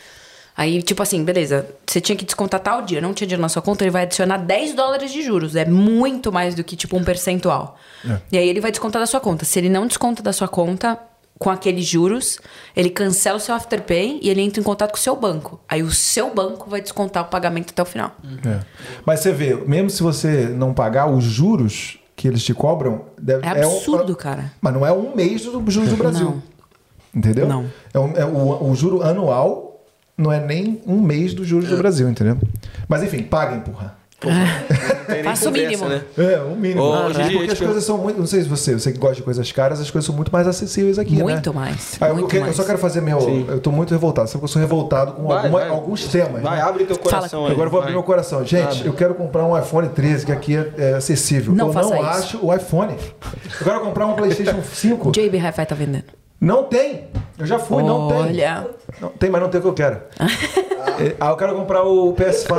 C: Aí, tipo assim, beleza, você tinha que descontar tal dia, não tinha dinheiro na sua conta, ele vai adicionar 10 dólares de juros. É muito mais do que, tipo, um percentual.
B: É.
C: E aí ele vai descontar da sua conta. Se ele não desconta da sua conta com aqueles juros, ele cancela o seu Afterpay e ele entra em contato com o seu banco. Aí o seu banco vai descontar o pagamento até o final.
B: É. Mas você vê, mesmo se você não pagar os juros que eles te cobram, deve,
C: É
B: um-
C: absurdo, cara.
B: Mas não é um mês do juros do Brasil.
C: Não.
B: Entendeu?
C: Não.
B: É, um- é o, o juro anual não é nem um mês dos juros
C: É.
B: do Brasil, entendeu? Mas enfim, paguem, porra.
A: Nem
C: Faça o mínimo.
A: né?
B: É, o mínimo.
A: Gigi,
B: porque
A: eu
B: as coisas são muito. Não sei se você, você que gosta de coisas caras, as coisas são muito mais acessíveis aqui, né?
C: Muito mais,
B: Ah, eu,
C: muito
B: eu
C: mais.
B: só quero fazer meu. Eu tô muito revoltado. Sabe que eu sou revoltado com
A: Vai,
B: alguma-
A: vai.
B: alguns temas.
A: Vai,
B: né?
A: abre teu coração aí.
B: Agora eu vou abrir
A: vai.
B: meu coração. Gente,
A: Abre.
B: eu quero comprar um iPhone 13, que aqui é, é acessível.
C: Não
B: eu
C: faça
B: não
C: isso.
B: acho o iPhone. Eu quero comprar um PlayStation 5.
C: JB Hi-Fi tá vendendo.
B: Não tem. Eu já fui, não tem.
C: Olha.
B: Não tem, mas não tem o que eu quero. É, ah, eu quero comprar o PS5.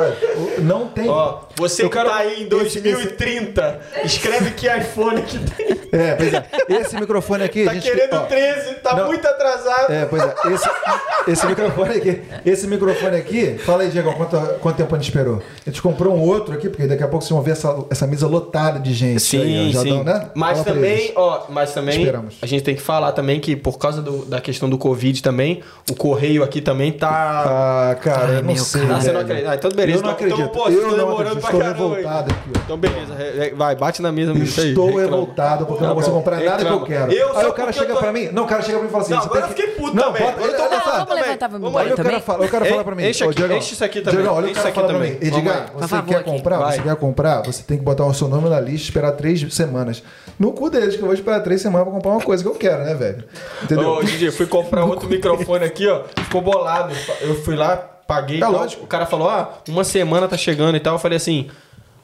B: O- Não tem.
A: Ó, você
B: Eu
A: que
B: quero-
A: tá aí em 2030, escreve que iPhone que tem.
B: É, pois é. Esse microfone aqui.
A: Tá
B: a gente,
A: querendo
B: ó,
A: 13, tá
B: não.
A: muito atrasado.
B: É, pois é. Esse, esse microfone aqui. Esse microfone aqui. Fala aí, Diego, quanto, quanto tempo a gente esperou? A gente comprou um outro aqui, porque daqui a pouco vocês vão ver essa, essa mesa lotada de gente.
A: Sim,
B: aí,
A: sim.
B: dão, né?
A: Mas
B: Fala
A: também, ó, mas também
B: Esperamos.
A: a gente tem que falar também que por causa do- da questão do Covid também, o correio aqui também tá.
B: Ah, cara,
C: Ai,
B: eu não sei.
C: cara.
A: Ah, você não acredita? Ah, então beleza.
B: Eu não
A: Então-
B: acredito.
A: Então, pô,
B: eu
A: tô
B: não
A: demorando
B: acredito. Estou
A: aí.
B: revoltado aqui, ó.
A: Então beleza, vai, bate na mesa. aí,
B: Estou
A: reclama.
B: revoltado porque eu
A: Tá
B: não consigo
A: bom,
B: comprar nada que eu quero.
A: Eu
B: aí o cara chega
A: tô-
B: pra mim. Não, o cara chega pra mim e fala assim:
A: Não,
B: você
A: agora eu
B: que...
A: fiquei puto
B: não,
A: também.
B: Pode,
A: Eu tô
C: vamos levantar, vamos embora
B: Olha o cara, fala, pra mim.
A: Enche isso aqui também,
B: olha o cara
A: isso
B: fala
A: aqui
B: pra mim.
A: também.
B: Edgar, você quer comprar? Você quer comprar? Você tem que botar o seu nome na lista e esperar três semanas. No cu deles, que eu vou esperar três semanas pra comprar uma coisa que eu quero, né, velho? Entendeu?
A: Ô, Didi, fui comprar outro microfone aqui, ó. Ficou bolado. Eu fui lá, paguei. tal.
B: lógico.
A: O cara falou: ah, uma semana tá chegando e tal. Eu falei assim: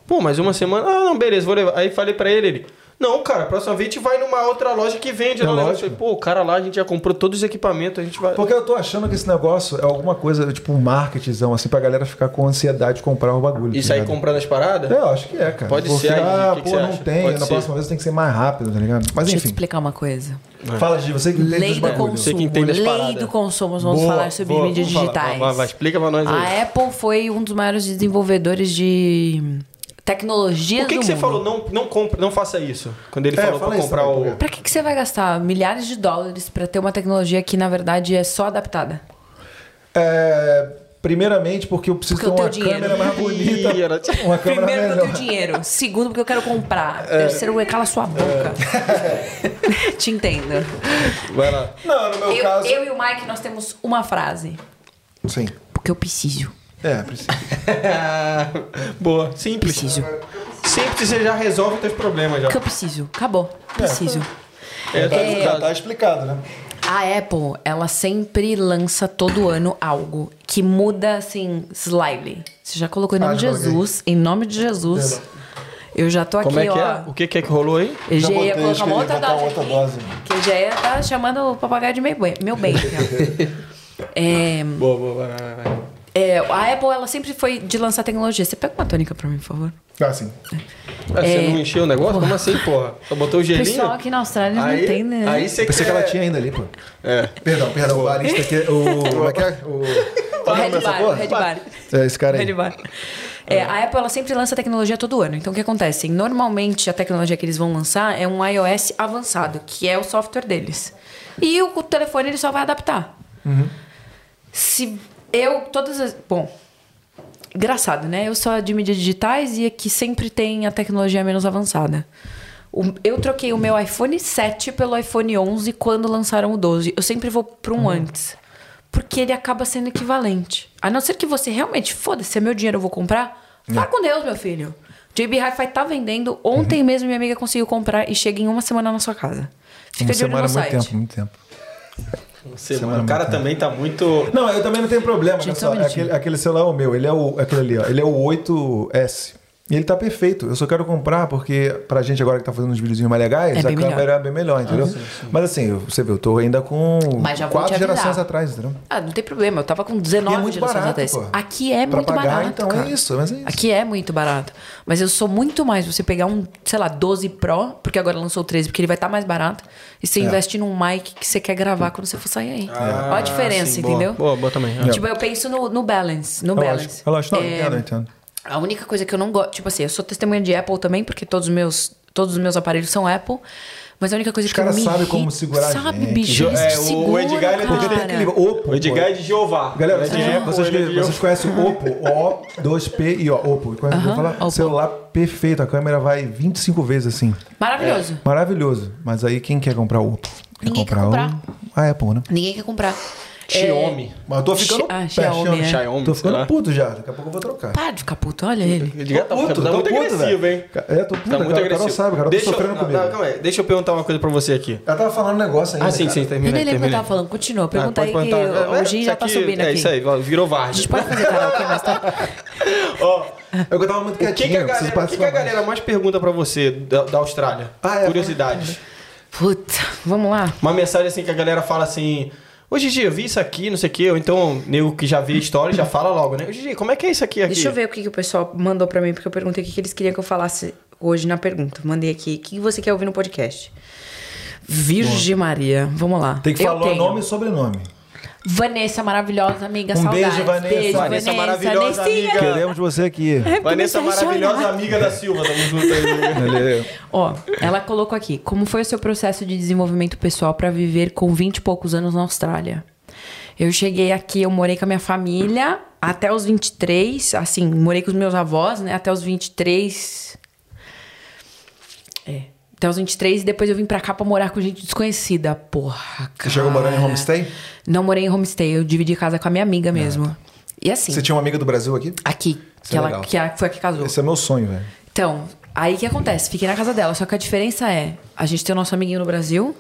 A: pô, mas uma semana. Ah, não, beleza, vou levar. Aí falei pra ele, ele. Não, cara, próxima vez a gente vai numa outra loja que vende.
B: É
A: lá o negócio."
B: lógico.
A: Eu falei, pô, o cara lá, a gente já comprou todos os equipamentos, a gente vai.
B: Porque eu tô achando que esse negócio é alguma coisa, tipo um marketzão, assim, pra galera ficar com ansiedade de comprar o bagulho.
A: E
B: tá
A: sair
B: ligado?
A: comprando as paradas?
B: É, eu acho que é, cara.
A: Pode
B: Porque,
A: ser aí,
B: Ah,
A: que que
B: pô,
A: você
B: não
A: acha?
B: tem.
A: Pode
B: na
A: ser.
B: próxima vez tem que ser mais rápido, tá ligado? Mas
C: Deixa eu te
B: enfim.
C: explicar uma coisa.
B: Fala, Gi, você que entende
C: Lei do
B: bagulhos.
A: Você que
C: consumo.
A: entende as
C: Lei
A: paradas.
C: do consumo. Vamos
B: Boa,
C: falar sobre
B: boa,
C: mídias digitais.
A: vai, vai, explica pra nós aí.
C: A Apple foi um dos maiores desenvolvedores de tecnologias
A: Por que, que você
C: mundo.
A: falou, não, não, compre, não faça isso? Quando ele
B: É,
A: falou
B: fala
A: pra comprar o.
C: Pra que, que você vai gastar milhares de dólares pra ter uma tecnologia que, na verdade, é só adaptada?
B: É, primeiramente, porque eu preciso
C: Porque
B: ter uma
C: tenho dinheiro.
B: câmera mais bonita.
A: Era-
B: Uma câmera
C: Primeiro, porque eu
B: melhor.
C: tenho dinheiro. Segundo, porque eu quero comprar. Terceiro, cala sua boca. Te entendo.
A: Vai lá.
B: Não, no meu
C: Eu,
B: caso.
C: eu e o Mike, nós temos uma frase.
B: Sim.
C: Porque eu preciso.
B: É, preciso.
A: Boa, simples.
C: Preciso.
A: simples você já resolve os teus problemas já.
C: Que eu preciso. Acabou. Preciso.
A: É, tá
B: Já
A: explicado.
B: tá explicado, né?
C: A Apple, ela sempre lança todo ano algo que muda, assim, slightly. Você já colocou em nome
B: Ah,
C: de
B: coloquei.
C: Jesus. Em nome de Jesus. Eu já tô aqui,
A: Como é que
C: ó.
A: é? O que que é que rolou aí?
C: Eu
B: Já
C: já ia colocar uma outra dose
B: outra
C: aqui,
B: dose.
C: Que já ia tá chamando o papagaio de meu bem. Meu bem é,
A: Boa, boa, vai, vai, vai.
C: É, a Apple, ela sempre foi de lançar tecnologia. Você pega uma tônica pra mim, por favor.
B: Ah, sim.
A: Ah, Você não encheu o negócio? Como assim, porra? Só botou o
C: O
A: gelinho?
C: pessoal aqui na Austrália não
A: aí,
C: tem, né?
A: Aí você
B: Pensei que
A: quer...
B: ela tinha ainda ali, pô.
A: É.
B: Perdão, perdão. O barista aqui. O. Como é que é? O.
C: O Red Bar,
B: porra?
C: Red Bar.
B: É esse cara aí.
C: Red Bar. É, a Apple ela sempre lança tecnologia todo ano. Então o que acontece? Normalmente a tecnologia que eles vão lançar é um iOS avançado, que é o software deles. E o, o telefone ele só vai adaptar. Se eu todas as, bom, engraçado, né? Eu sou de mídias digitais e aqui sempre tem a tecnologia menos avançada. O- eu troquei o meu iPhone 7 pelo iPhone 11 quando lançaram o 12. Eu sempre vou para um antes. Porque ele acaba sendo equivalente. A não ser que você realmente, foda-se, é meu dinheiro, eu vou comprar. Vá com Deus, meu filho. JB Hi-Fi tá vendendo. Ontem mesmo minha amiga conseguiu comprar e chega em uma semana na sua casa. Fica
B: Uma
C: de olho
B: semana
C: no
B: é muito
C: site.
B: tempo, muito tempo. Semana
A: mano, o cara
B: muito
A: também tá muito...
B: Não, eu também não tenho problema.
C: Minutinho.
B: aquele, aquele celular é o meu, ele é o aquele ali, ó. Ele é o 8S. E ele tá perfeito. Eu só quero comprar porque, pra gente agora que tá fazendo uns videozinhos mais legais,
C: É
B: a
C: bem melhor.
B: câmera é bem melhor, entendeu? Mas assim, você vê, eu tô ainda com
C: Mas já vou
B: quatro gerações atrás, entendeu?
C: Ah, não tem problema. Eu tava com
B: E
C: 19
B: é muito
C: gerações
B: barato,
C: atrás.
B: pô.
C: Aqui é
B: Pra
C: muito
B: pagar,
C: barato.
B: então, é
C: cara.
B: isso, mas é isso.
C: Aqui é muito barato. Mas eu sou muito mais você pegar um, sei lá, 12 Pro, porque agora lançou o 13, porque ele vai estar mais barato. E
B: É.
C: você investe num mic que você quer gravar quando você for sair aí. Olha a diferença,
A: sim, boa.
C: entendeu?
A: Boa, boa também. é.
C: Tipo, eu penso no, no balance. No
B: É
C: balance.
B: lógico, é lógico. Não,
C: É,
B: entendo, entendo.
C: A única coisa que eu não gosto, tipo assim, eu sou testemunha de Apple também, porque todos os meus, todos os meus aparelhos são Apple. Mas a única coisa
B: Os
C: que eu
B: caras
C: me
B: sabem
C: irrita-
B: como segurar a
C: Sabe,
B: gente.
C: bicho,
A: é,
C: te
A: o Edgar, ele
B: Porque tem
C: cara.
B: aquele Oppo.
A: O Edgar é de Jeová.
B: Galera,
A: é
B: vocês,
A: de Apple,
B: vocês,
A: é de
B: vocês conhecem o Oppo O2P e ó, Oppo. Quando eu vou falar,
C: Oppo.
B: celular perfeito, a câmera vai 25 vezes assim.
C: Maravilhoso.
B: Maravilhoso. Mas aí quem quer comprar o Oppo? Quer
C: Ninguém quer
B: comprar,
C: comprar.
B: o a Apple, né?
C: Ninguém quer comprar.
A: Xiaomi.
B: Mas eu tô ficando
C: Ah,
B: pé,
C: Xiaomi, é.
A: Xiaomi,
B: Tô ficando puto já. Daqui a pouco eu vou trocar.
C: Para de ficar puto, olha ele.
A: Edgar tá,
B: puto,
A: tá muito
B: puto,
A: agressivo, hein?
B: É, tô puto.
A: Tá muito
B: cara,
A: agressivo.
B: O cara sabe, cara. Eu tô
A: Deixa eu-
B: sofrendo comigo.
A: não, calma aí. Deixa eu perguntar uma coisa pra você aqui.
B: Ela tava falando um negócio ainda,
A: Ah, sim,
B: cara.
A: sim,
C: Eu
A: termina
C: nem
A: aí,
C: lembro o que eu tava falando. Continua. Pergunta
A: Ah,
C: aí
A: pode
C: que o
A: É,
C: Gi
A: isso
C: já tá
A: aqui-
C: subindo
A: É
C: aqui.
A: isso aí, virou
C: A
A: Vardy.
C: gente pode fazer karaokê mais tarde?
A: Ó,
B: É que eu tava muito
A: o que,
B: quietinho.
A: que a galera, o que, que
B: participar
A: a galera mais pergunta pra você da, da Austrália?
B: Ah, é,
A: Curiosidades.
C: Puta, vamos lá.
A: Uma mensagem assim que a galera fala assim... Ô Gigi, eu vi isso aqui, não sei o quê. Ou então, nego que já vê a história já fala logo, né? Ô Gigi, como é que é isso aqui? aqui?
C: Deixa eu ver o que, que o pessoal mandou pra mim, porque eu perguntei o que, que eles queriam que eu falasse hoje na pergunta. Mandei aqui. O que você quer ouvir no podcast? Virgem Maria. Vamos lá.
B: Tem que
C: Eu
B: falar o
C: tenho.
B: nome e sobrenome.
C: Vanessa, maravilhosa amiga,
B: Um
C: saudades.
B: beijo, Vanessa.
C: Beijo,
A: Vanessa,
C: Vanessa,
A: maravilhosa
C: Nessinha.
A: amiga.
B: Queremos você aqui.
A: Vanessa,
C: Comecei a
A: maravilhosa amiga da Silva. Tamo junto aí.
B: Ele-
C: Ó, ela colocou aqui: como foi o seu processo de desenvolvimento pessoal pra viver com 20 e poucos anos na Austrália? Eu cheguei aqui, eu morei com a minha família até os 23, assim, morei com os meus avós, né, até os 23. É, até os 23 e depois eu vim pra cá pra morar com gente desconhecida. Porra, cara.
B: Você chegou morando em homestay?
C: Não morei em homestay, eu dividi casa com a minha amiga mesmo. E assim,
B: Você tinha uma amiga do Brasil aqui?
C: aqui,
B: Isso
C: que
B: é
C: ela
B: legal.
C: que a- foi a que casou.
B: Esse é meu sonho, velho.
C: Então, aí o que acontece? Fiquei na casa dela, só que a diferença é: a gente tem o nosso amiguinho no Brasil,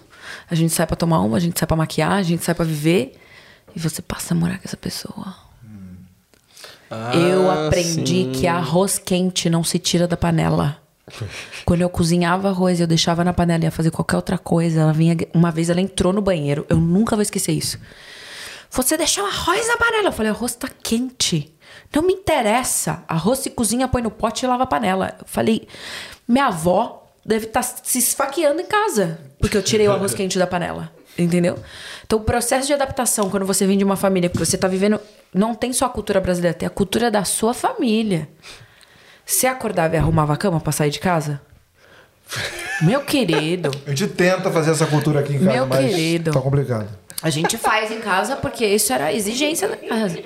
C: a gente sai pra tomar uma, a gente sai pra maquiar, a gente sai pra viver, e você passa a morar com essa pessoa. eu aprendi que arroz quente não se tira da panela. Quando eu cozinhava arroz eu deixava na panela e ia fazer qualquer outra coisa, ela vinha. Uma vez ela entrou no banheiro, eu nunca vou esquecer isso. Você deixou arroz na panela. Eu falei, arroz tá quente. Não me interessa. Arroz se cozinha, põe no pote e lava a panela. Eu falei, minha avó deve estar se esfaqueando em casa. Porque eu tirei o arroz quente da panela. Entendeu? Então, o processo de adaptação, quando você vem de uma família que você tá vivendo. Não tem só a cultura brasileira, tem a cultura da sua família. Você acordava e arrumava a cama pra sair de casa? Meu querido.
B: A gente tenta fazer essa cultura aqui em casa,
C: Meu
B: mas
C: querido.
B: tá complicado.
C: A gente faz em casa porque isso era a exigência da casa.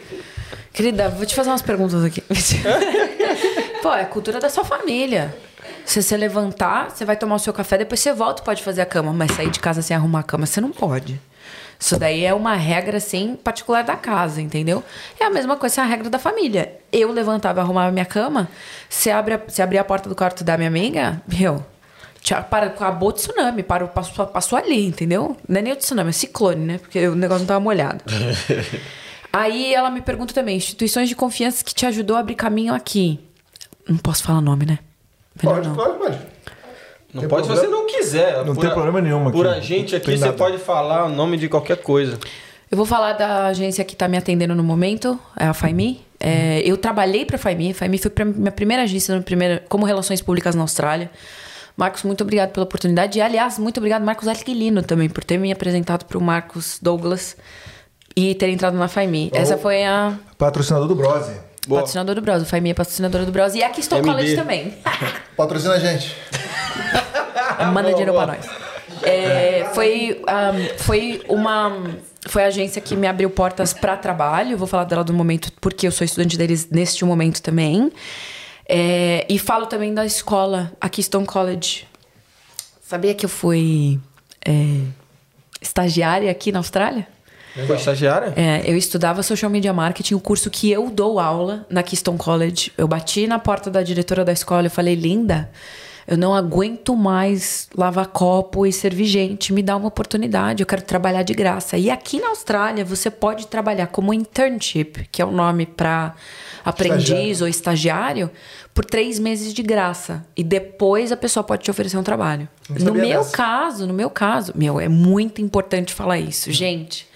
C: Querida, vou te fazer umas perguntas aqui. Pô, é cultura da sua família. Se você levantar, você vai tomar o seu café, depois você volta e pode fazer a cama. Mas sair de casa sem arrumar a cama, você não pode. Isso daí é uma regra, assim, particular da casa, entendeu? É a mesma coisa, é a regra da família. Eu levantava e arrumava minha cama, se abre, se abrir a porta do quarto da minha amiga, meu, para, acabou o tsunami, parou, passou, passou ali, entendeu? Não é nem o tsunami, é ciclone, né? Porque o negócio não tava molhado. Aí ela me pergunta também, instituições de confiança que te ajudou a abrir caminho aqui. Não posso falar nome, né?
B: Melhor pode, não. pode, pode.
A: Não tem pode se você não quiser.
B: Não por tem problema nenhum aqui.
A: Por a gente aqui, você pode falar o nome de qualquer coisa.
C: Eu vou falar da agência que está me atendendo no momento, é a FAIMI. É, eu trabalhei para a FAIMI. A FAIMI foi minha primeira agência primeira, como Relações Públicas na Austrália. Marcos, muito obrigado pela oportunidade. E, aliás, muito obrigado, Marcos Aquilino, também, por ter me apresentado para o Marcos Douglas e ter entrado na FAIMI. Essa foi a.
B: Patrocinador do Brose.
C: Boa. Patrocinador do Brose. O FAIMI é patrocinadora do Brose. E aqui estou MD. College também.
B: Patrocina a gente.
C: Manda dinheiro para nós. É, foi, um, foi uma foi a agência que me abriu portas para trabalho. Vou falar dela do momento porque eu sou estudante deles neste momento também. É, e falo também da escola, aqui Stone College. Sabia que eu fui é, estagiária aqui na Austrália?
A: Foi estagiária?
C: É, eu estudava Social Media Marketing, o curso que eu dou aula na Keystone College. Eu bati na porta da diretora da escola e falei, linda, eu não aguento mais lavar copo e servir gente. Me dá uma oportunidade, eu quero trabalhar de graça. E aqui na Austrália, você pode trabalhar como internship, que é o nome para aprendiz estagiário. ou estagiário por três meses de graça. E depois a pessoa pode te oferecer um trabalho. No meu dessa. caso, no meu caso, meu, é muito importante falar isso. Gente,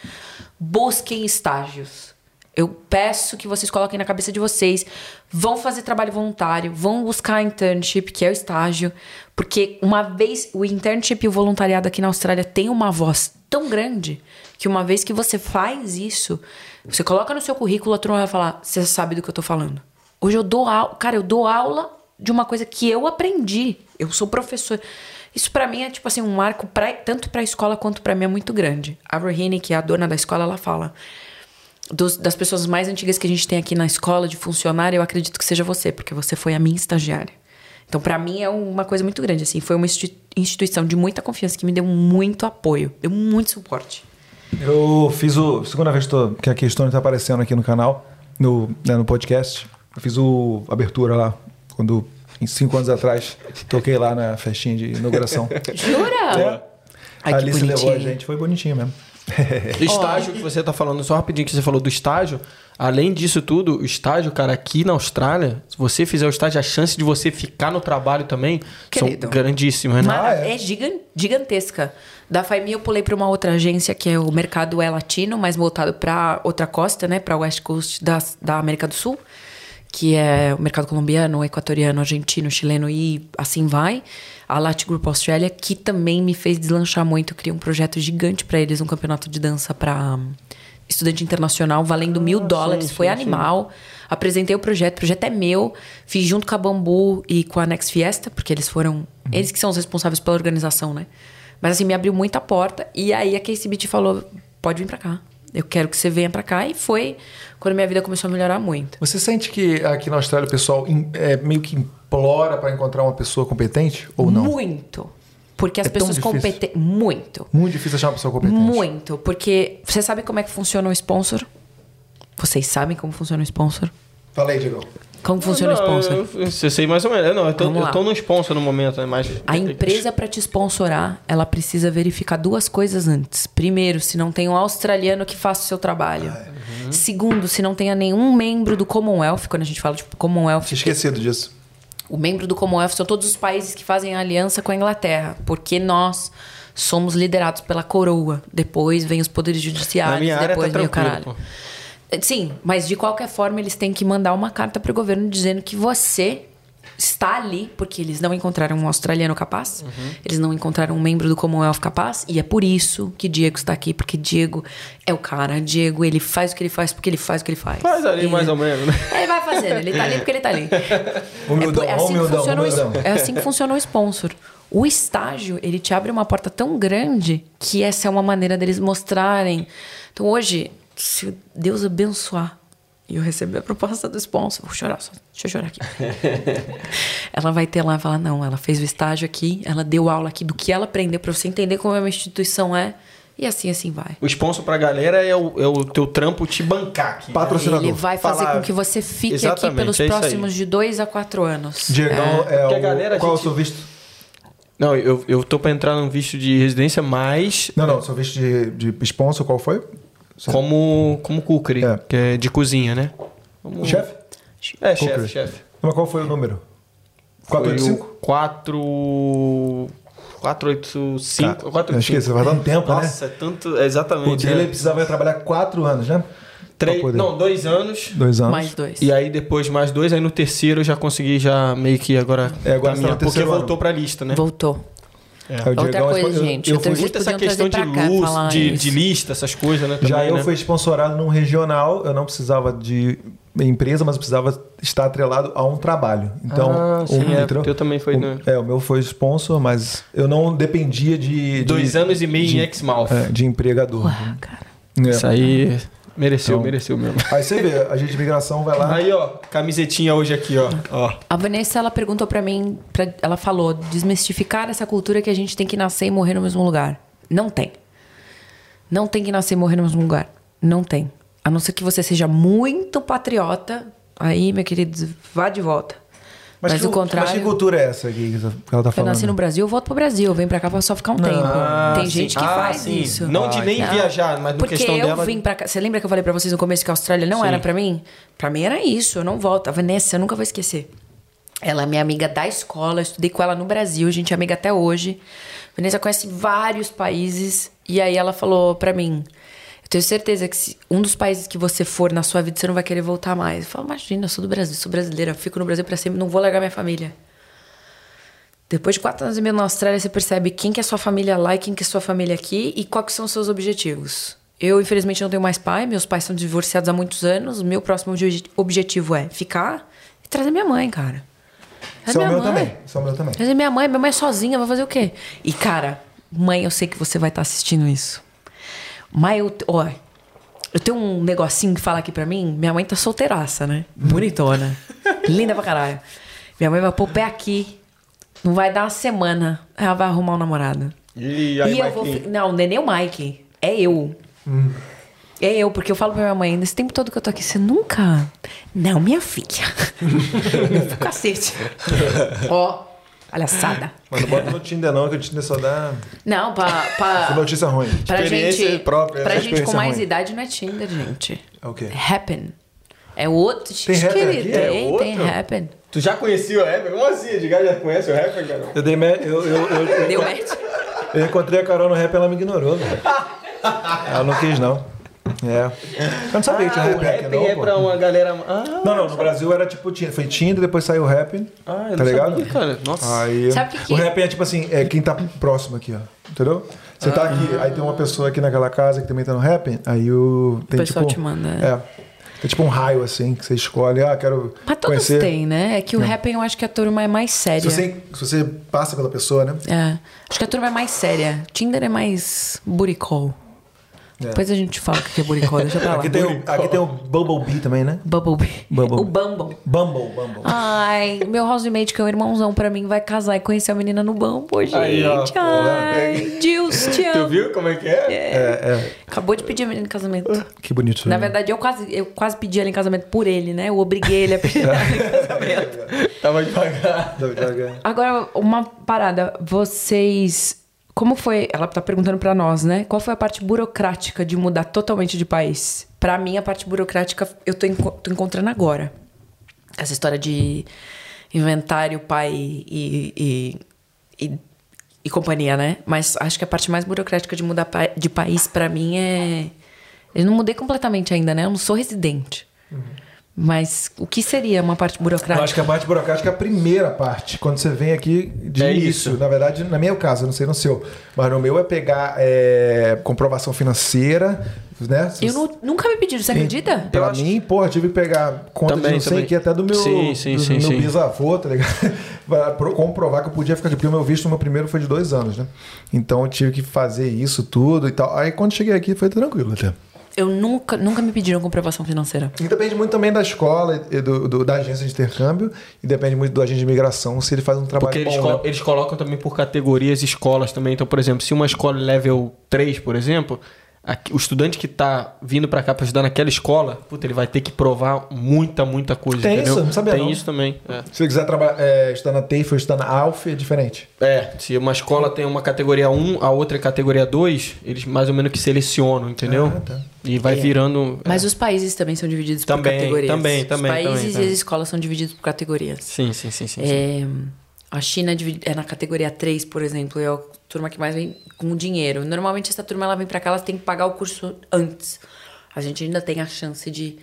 C: busquem estágios. Eu peço que vocês coloquem na cabeça de vocês. Vão fazer trabalho voluntário, vão buscar internship, que é o estágio. Porque uma vez o internship e o voluntariado aqui na Austrália tem uma voz tão grande que uma vez que você faz isso, você coloca no seu currículo, a turma vai falar: você sabe do que eu tô falando. Hoje eu dou aula, cara, eu dou aula de uma coisa que eu aprendi. Eu sou professor. Isso para mim é tipo assim um marco pra, tanto para a escola quanto para mim é muito grande. A Rohini, que é a dona da escola, ela fala: dos, das pessoas mais antigas que a gente tem aqui na escola de funcionário, eu acredito que seja você, porque você foi a minha estagiária. Então, para mim é uma coisa muito grande assim, foi uma instituição de muita confiança que me deu muito apoio, deu muito suporte.
B: Eu fiz o. Segunda vez que, a questão está aparecendo aqui no canal, no, né, no podcast. Eu fiz o abertura lá, quando, em cinco anos atrás, toquei lá na festinha de inauguração.
C: Jura? É.
B: Ai, a Alice levou a gente, foi bonitinho mesmo.
A: estágio que você está falando, só rapidinho que você falou do estágio. Além disso tudo, o estágio, cara, aqui na Austrália, se você fizer o estágio, a chance de você ficar no trabalho também Querido, são grandíssimas,
C: né? Ah, é, é gigantesca. Da FAIMI eu pulei para uma outra agência que é o mercado é latino, mais voltado para outra costa, né, para West Coast da, da América do Sul, que é o mercado colombiano, equatoriano, argentino, chileno e assim vai. A Lat Group Australia, que também me fez deslanchar muito, eu criei um projeto gigante para eles, um campeonato de dança para um, estudante internacional, valendo mil ah, dólares, sim, foi sim, animal. Sim. Apresentei o projeto, o projeto é meu, fiz junto com a Bambu e com a Next Fiesta, porque eles foram, uhum. eles que são os responsáveis pela organização, né? Mas assim, me abriu muita porta. E aí a KCBT falou: pode vir pra cá. Eu quero que você venha para cá. E foi quando minha vida começou a melhorar muito.
B: Você sente que aqui na Austrália o pessoal é, meio que implora para encontrar uma pessoa competente ou não?
C: Muito. Porque as é pessoas competentes. Muito.
B: Muito difícil achar uma pessoa competente.
C: Muito. Porque você sabe como é que funciona o sponsor? Vocês sabem como funciona o sponsor?
B: Fala aí, Diego.
C: Como funciona não, o sponsor?
A: Eu, eu, sei mais ou menos. Não, eu tô, eu tô no sponsor no momento, né? Mas...
C: A empresa, para te sponsorar, ela precisa verificar duas coisas antes. Primeiro, se não tem um australiano que faça o seu trabalho. Ah, é. uhum. Segundo, se não tenha nenhum membro do Commonwealth, quando a gente fala de tipo, Commonwealth. Tinha
B: esquecido disso.
C: O membro do Commonwealth são todos os países que fazem aliança com a Inglaterra, porque nós somos liderados pela coroa. Depois vem os poderes judiciários, depois tá vem o caralho. Pô. Sim, mas de qualquer forma eles têm que mandar uma carta para o governo dizendo que você está ali porque eles não encontraram um australiano capaz, uhum. eles não encontraram um membro do Commonwealth capaz, e é por isso que Diego está aqui, porque Diego é o cara. Diego, ele faz o que ele faz porque ele faz o que ele faz.
A: Faz ali, mais ou menos, né?
C: Ele vai fazendo, ele está ali porque ele está ali.
B: Humildão, é, é, assim humildão, humildão.
C: é assim que funciona o sponsor. O estágio, ele te abre uma porta tão grande que essa é uma maneira deles mostrarem. Então hoje, se Deus abençoar e eu receber a proposta do sponsor, vou chorar só, deixa eu chorar aqui. ela vai ter lá e falar: não, ela fez o estágio aqui, ela deu aula aqui do que ela aprendeu para você entender como uma instituição é. E assim, assim vai.
A: O sponsor pra galera é o, é o teu trampo te bancar aqui. né?
B: Patrocinador.
C: Ele vai fazer
A: Falar-
C: com que você fique aqui
A: Exatamente,
C: pelos
A: é
C: próximos de dois a quatro anos.
B: Diegão é, o.
A: galera,
B: qual é o
A: gente-
B: seu visto?
A: Não, eu, eu tô pra entrar num visto de residência, mas
B: Não, não, seu visto de, de sponsor, qual foi?
A: Como, como cookery,
B: É.
A: que é de cozinha, né? Como-
B: Chefe?
A: É, chefe, chefe.
B: Mas qual foi o número?
A: Foi o
B: 485?
A: 4... 485...
B: Cara,
A: 485.
B: eu esqueci, vai dando tempo, né?
A: Nossa, é tanto... é
B: O
A: Exatamente.
B: dele
A: é.
B: ele precisava trabalhar quatro anos, né?
A: Três, não, dois anos.
B: Dois anos.
C: Mais dois.
A: E aí depois mais dois, aí no terceiro eu já consegui já meio que agora,
B: É, agora
A: caminhar,
B: tá
A: porque
B: terceiro
A: voltou
B: ano.
A: pra lista, né?
C: Voltou.
B: Aí o
C: Outra
B: Diegão,
C: coisa,
B: eu-
C: gente,
B: eu
C: eu
B: fui-
C: tenho-
A: Muito essa questão de
C: cá
A: luz,
C: falar
A: de, de lista, essas coisas, né?
B: Já
A: também,
B: eu
A: né?
B: fui sponsorado num regional, eu não precisava de empresa, mas eu precisava estar atrelado a um trabalho. Então,
A: Ah, sim,
B: um,
A: é, teu também foi,
B: O-
A: né?
B: É, o meu foi sponsor, mas eu não dependia de. de
A: Dois anos e meio
B: de,
A: em Exmouth.
B: é, de empregador.
C: Ué, cara.
B: É.
A: Isso aí mereceu,
B: Então-
A: mereceu mesmo.
B: Aí você vê, a gente de imigração vai lá.
A: Aí, ó, camisetinha hoje aqui, ó. ó.
C: A Vanessa, ela perguntou pra mim, pra- ela falou, desmistificar essa cultura que a gente tem que nascer e morrer no mesmo lugar. Não tem. Não tem que nascer e morrer no mesmo lugar. Não tem. A não ser que você seja muito patriota, aí, meu querido, vá de volta. Mas,
B: que,
C: o contrário.
B: mas que cultura é essa aqui que ela tá
C: Eu
B: falando?
C: nasci no Brasil, eu volto pro Brasil. Eu venho pra cá pra só ficar um tempo.
A: Ah,
C: Tem
A: sim.
C: gente que
A: Ah,
C: faz
A: sim.
C: isso.
A: Não de nem
C: Não.
A: viajar, mas no
C: Porque
A: questão
C: eu
A: dela.
C: vim pra cá. Você lembra que eu falei pra vocês no começo que a Austrália não
A: Sim.
C: era pra mim? Pra mim era isso, eu não volto. A Vanessa, eu nunca vou esquecer. Ela é minha amiga da escola, eu estudei com ela no Brasil, a gente é amiga até hoje. A Vanessa conhece vários países e aí ela falou pra mim: Eu tenho certeza que se um dos países que você for na sua vida, você não vai querer voltar mais. Eu falo: Imagina, eu sou do Brasil, sou brasileira, fico no Brasil pra sempre, não vou largar minha família. Depois de quatro anos e meio na Austrália, você percebe quem que é sua família lá e quem que é sua família aqui e quais são os seus objetivos. Eu, infelizmente, não tenho mais pai. Meus pais são divorciados há muitos anos. O meu próximo obje- objetivo é ficar e trazer minha mãe, cara.
B: É o
C: minha
B: meu
C: mãe.
B: também. É o meu também.
C: Trazer minha mãe. Minha mãe é sozinha, vai fazer o quê? E, cara, mãe, eu sei que você vai estar assistindo isso. Mas eu... Ó, eu tenho um negocinho que fala aqui pra mim. Minha mãe tá solteiraça, né? Bonitona. Linda pra caralho. Minha mãe vai pôr o pé aqui. Não vai dar uma semana. Ela vai arrumar um namorado.
A: E aí,
C: e eu vou. Não, não é nem o Mike. É eu. É eu, porque eu falo pra minha mãe, nesse tempo todo que eu tô aqui, você nunca. Não, minha filha. Cacete. Ó, palhaçada.
B: Mas não bota no Tinder não, que o Tinder só dá
C: Não, pra. pra
B: notícia ruim.
C: pra
A: Experiência
C: gente.
A: própria,
C: pra
A: né?
C: gente com mais
B: ruim.
C: idade não é Tinder, gente.
B: É o quê?
C: Happen. É outro.
B: Tem Happen
C: querida.
B: aqui?
A: É
C: Tem, tem
A: outro?
C: Happen.
A: Tu já conhecia o rapper? Como assim? Edgar já conhece o rapper, cara?
B: Eu dei me... eu, eu, eu, eu,
C: Deu match?
B: eu encontrei a Carol no rap ela me ignorou, velho. Ela não quis, não. É. Eu não sabia que tinha
A: Ah, o
B: rap aqui,
A: rapper
B: não,
A: é
B: pô.
A: pra uma galera... Ah,
B: Não, não, no Brasil era tipo, Tinder- foi Tinder, depois saiu o rap.
A: ah eu
B: tá
A: não
B: ligado?
A: sabia, cara. Nossa.
B: Aí,
C: Sabe o que que-
B: o rap é tipo assim, é quem tá próximo aqui, ó. Entendeu? Você tá aqui, aí tem uma pessoa aqui naquela casa que também tá no rap, aí o. Tem,
C: pessoal
B: tipo,
C: te manda,
B: É. É tipo um raio, assim, que você escolhe, ah, quero
C: Mas todos
B: conhecer.
C: têm, né? É que o Happen eu acho que a turma é mais séria.
B: Se você, se você passa pela pessoa, né?
C: É. Acho que a turma é mais séria. Tinder é mais buricol. Depois a gente fala o que é buricol, deixa pra lá.
B: Aqui tem, o, aqui tem o Bumblebee também, né?
C: Bumblebee.
B: Bumble.
C: O Bumble.
B: Bumble, Bumble.
C: Ai, meu housemate, que é um irmãozão pra mim, vai casar e conhecer a menina no Bumble, gente.
A: Aí, ó.
C: Ai, Deus, te
A: Tu
C: amo.
A: viu como é que é?
B: É, é.
C: Acabou de pedir a menina em casamento.
B: Que bonito.
C: Na
B: né?
C: verdade, eu quase, eu quase pedi ela em casamento por ele, né? Eu obriguei ele a pedir ela em casamento.
A: Tava devagar.
B: Dá- dá-
C: Agora, uma parada. Vocês. Como foi? Ela tá perguntando pra nós, né? Qual foi a parte burocrática de mudar totalmente de país? Pra mim, a parte burocrática eu tô, enco- tô encontrando agora. Essa história de inventário, pai e, e, e, e companhia, né? Mas acho que a parte mais burocrática de mudar pa- de país pra mim é. Eu não mudei completamente ainda, né? Eu não sou residente. Mas o que seria uma parte
B: Eu
C: burocrática?
B: acho que a parte burocrática é a primeira parte, quando você vem aqui de
A: É
B: início.
A: isso.
B: Na verdade, na meu caso, eu não sei no seu, mas no meu é pegar é, comprovação financeira, né?
C: Eu não- nunca me pediram, você acredita?
B: Pra
A: Eu acho-
B: mim, porra, tive que pegar conta
A: Também,
B: de não sei o que, até do meu,
A: Sim, sim,
B: do
A: sim,
B: meu
A: sim.
B: bisavô, tá ligado? pra pro- comprovar que eu podia ficar aqui, porque o meu visto, o meu primeiro foi de dois anos, né? Então eu tive que fazer isso tudo e tal. Aí quando cheguei aqui foi tranquilo até.
C: Eu nunca, nunca me pediram comprovação financeira.
B: E depende muito também da escola e do, do- da agência de intercâmbio e depende muito do agente de imigração se ele faz um trabalho
A: Porque eles,
B: bom.
A: colo-
B: né?
A: eles colocam também por categorias escolas também. Então, por exemplo, se uma escola é level 3, por exemplo, o estudante que tá vindo pra cá pra estudar naquela escola, puta, ele vai ter que provar muita, muita coisa,
B: Tem
A: entendeu?
B: isso? Não sabia
A: Tem
B: não.
A: isso também. É.
B: Se ele quiser trabalhar, é, estudar na TAFE ou estudar na ALF, é diferente.
A: É, se uma escola tem uma categoria 1, a outra é categoria 2, eles mais ou menos que selecionam, entendeu?
B: Ah, tá.
A: E vai
C: É.
A: virando.
C: Mas os países também são divididos
A: Também,
C: por categorias.
A: também, também,
C: Os países
A: também,
C: e
A: também.
C: as escolas são divididos por categorias.
A: Sim, sim, sim, sim. sim.
C: É, a China é é na categoria 3, por exemplo, é a turma que mais vem com dinheiro. Normalmente essa turma ela vem pra cá, ela tem que pagar o curso antes. A gente ainda tem a chance de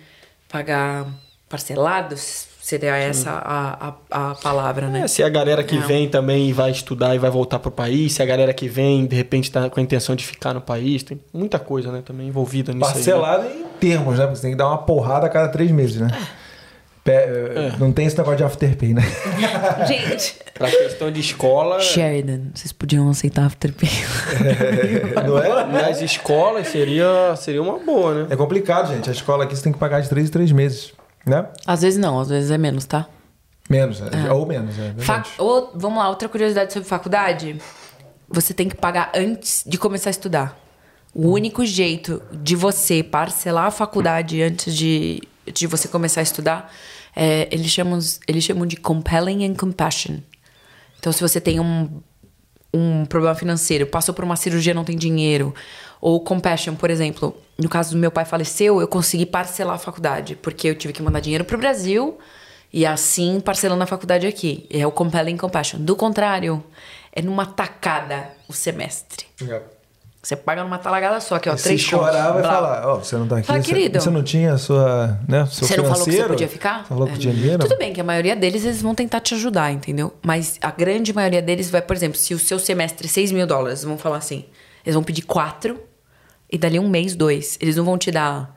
C: pagar parcelados, seria essa a, a, a palavra, né?
A: É, se a galera que
C: Não.
A: vem também vai estudar e vai voltar pro país, se a galera que vem, de repente, tá com a intenção de ficar no país, tem muita coisa, né, também envolvida nisso aí. né?
B: Parcelado em termos, né? Porque você tem que dar uma porrada a cada três meses, né? Pe- Não tem esse negócio de afterpay, né?
C: Gente,
A: Pra questão de escola,
C: Sheridan, vocês podiam aceitar Afterpay.
B: Não é?
A: nas escolas seria, seria uma boa, né?
B: É complicado, gente. A escola aqui você tem que pagar de três em três meses, né?
C: Às vezes não, às vezes é menos, tá?
B: Menos, é. ou menos, é
C: ou- vamos lá, outra curiosidade sobre faculdade. Você tem que pagar antes de começar a estudar. O único jeito de você parcelar a faculdade antes de, de você começar a estudar, é, eles, chamam, eles chamam de compelling and compassion. Então, se você tem um, um problema financeiro, passou por uma cirurgia, não tem dinheiro, ou compassion, por exemplo, no caso do meu pai faleceu, eu consegui parcelar a faculdade, porque eu tive que mandar dinheiro pro Brasil e assim parcelando a faculdade aqui. É o compelling compassion. Do contrário, é numa tacada o semestre.
B: É.
C: Você paga numa talagada só, que é o
B: Se
C: três
B: chorar,
C: contos.
B: vai
C: Blá.
B: falar, ó, você não tá aqui,
C: Fala,
B: você,
C: querido.
B: você não tinha a sua, né, seu
C: Você não falou que você podia ficar?
B: Você falou que
C: É.
B: podia dinheiro?
C: Tudo bem que a maioria deles, eles vão tentar te ajudar, entendeu? Mas a grande maioria deles vai, por exemplo, se o seu semestre é 6 mil dólares, vamos falar assim, eles vão pedir 4 e dali um mês, dois. Eles não vão te dar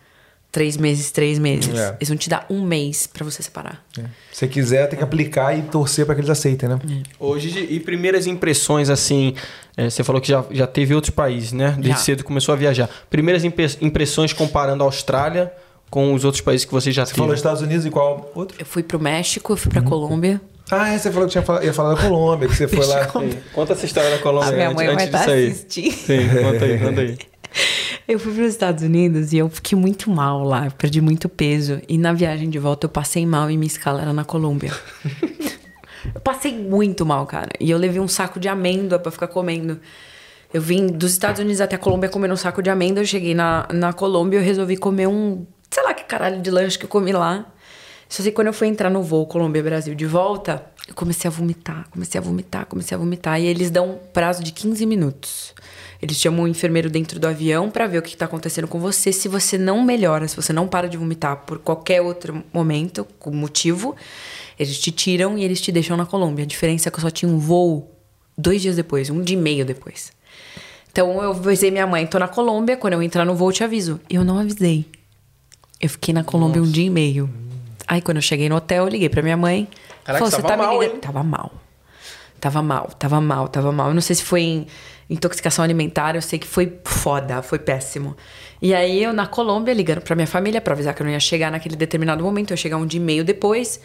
C: três meses, três meses.
B: É.
C: Eles vão te dar um mês pra você separar.
B: É. Se quiser, tem que aplicar e torcer pra que eles aceitem, né?
A: Hoje, e primeiras impressões, assim, é, você falou que já, já teve outros países, né? Desde
C: Já.
A: cedo começou a viajar. Primeiras impre- impressões comparando a Austrália com os outros países que você já
B: Você
A: teve.
B: falou Estados Unidos e qual outro?
C: Eu fui pro México, eu fui pra Colômbia.
B: Ah, é, você falou que tinha fal- ia falar da Colômbia, que você foi lá.
A: Conta essa história da Colômbia
C: A minha
A: antes,
C: mãe vai
A: antes
C: estar
A: aí.
C: assistindo.
A: Sim, conta aí, conta aí.
C: Eu fui para os Estados Unidos e eu fiquei muito mal lá, eu perdi muito peso. E na viagem de volta eu passei mal e minha escala era na Colômbia. eu passei muito mal, cara. E eu levei um saco de amêndoa pra ficar comendo. Eu vim dos Estados Unidos até a Colômbia comendo um saco de amêndoa. Eu cheguei na, na Colômbia e eu resolvi comer um. Sei lá que caralho de lanche que eu comi lá. Só sei que quando eu fui entrar no voo Colômbia-Brasil de volta, eu comecei a vomitar, comecei a vomitar, comecei a vomitar. E eles dão um prazo de 15 minutos. Eles chamam o enfermeiro dentro do avião pra ver o que tá acontecendo com você. Se você não melhora, se você não para de vomitar por qualquer outro momento, com motivo, eles te tiram e eles te deixam na Colômbia. A diferença é que eu só tinha um voo dois dias depois, um dia e meio depois. Então eu avisei minha mãe, tô na Colômbia, quando eu entrar no voo eu te aviso. Eu não avisei. Eu fiquei na Colômbia um dia e meio. Aí quando eu cheguei no hotel, eu liguei pra minha mãe.
A: Caraca,
C: falou,
A: você
C: "Você
A: tava
C: tá me
A: mal,
C: ligando?"
A: hein?
C: Tava mal. Tava mal, tava mal, tava mal. Eu não sei se foi em intoxicação alimentar, eu sei que foi foda, foi péssimo. E aí eu na Colômbia ligando pra minha família pra avisar que eu não ia chegar naquele determinado momento, eu ia chegar um dia e meio depois.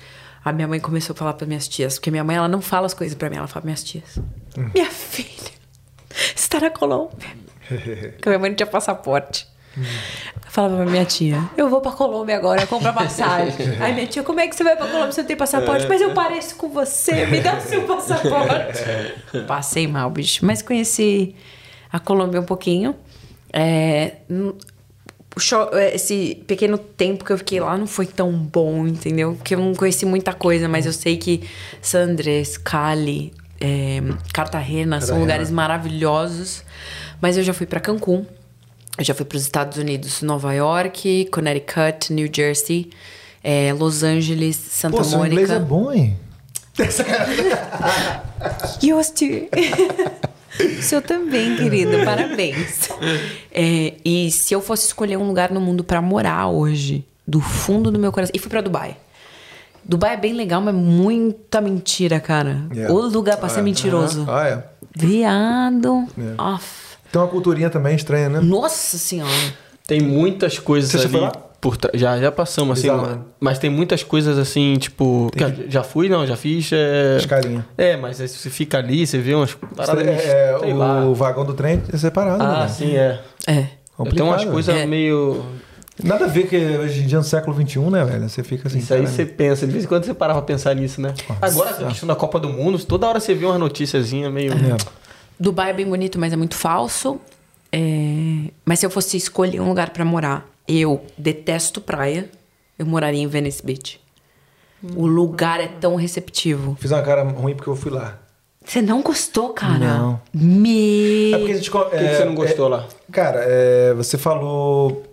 C: A minha mãe começou a falar para minhas tias, porque minha mãe ela não fala as coisas pra mim, ela fala para minhas tias. Minha filha está na Colômbia. Porque minha mãe não tinha passaporte. Eu falava pra minha tia, eu vou pra Colômbia agora comprar passagem. Aí minha tia, como é que você vai pra Colômbia se não tem passaporte? Mas eu pareço com você, me dá o seu passaporte. Passei mal, bicho. Mas conheci a Colômbia um pouquinho. É, é, esse pequeno tempo que eu fiquei lá não foi tão bom, entendeu? Porque eu não conheci muita coisa, mas eu sei que San Andrés, Cali, é, Cartagena são
B: Cartagena.
C: lugares maravilhosos. Mas eu já fui pra Cancún. Eu já fui para os Estados Unidos, Nova York, Connecticut, New Jersey, é, Los Angeles, Santa
B: Pô, seu
C: Mônica.
B: inglês é bom, hein?
C: Used to. O seu também, querido. Parabéns. É, e se eu fosse escolher um lugar no mundo pra morar hoje, do fundo do meu coração. E fui pra Dubai. Dubai é bem legal, mas muita mentira, cara.
B: Yeah.
C: O lugar pra ser mentiroso.
B: Ah, é.
C: Viado.
B: É.
C: Off.
B: Tem uma culturinha também estranha, né?
C: Nossa senhora.
A: Tem muitas coisas
B: Você
A: ali
B: foi lá?
A: Por tra- Já, já passamos, assim.
B: Né?
A: Mas tem muitas coisas assim, tipo. que- Já fui, não, já fiz. É,
B: Escalinha.
A: é mas aí você fica ali, você vê umas paradas.
B: É,
A: sei
B: o
A: lá.
B: vagão do trem é separado.
A: Ah,
B: né?
A: sim, é.
C: É.
B: Complicado,
A: Tem umas
B: velho.
A: coisas
C: É.
A: meio.
B: Nada a ver que hoje em dia no século XXI, né, velho? Você fica assim.
A: Isso aí você pensa, de vez em quando você parava pra pensar nisso, né? Agora, a questão da Copa do Mundo, toda hora você vê umas noticiazinhas meio.
B: É.
C: Dubai é bem bonito, mas é muito falso. É, Mas se eu fosse escolher um lugar pra morar, eu detesto praia, eu moraria em Venice Beach. O lugar é tão receptivo.
B: Fiz uma cara ruim porque eu fui lá.
C: Você não gostou, cara?
B: Não.
C: Me...
B: É porque a gente. O
A: O que, que você não gostou lá?
B: Cara, é, você falou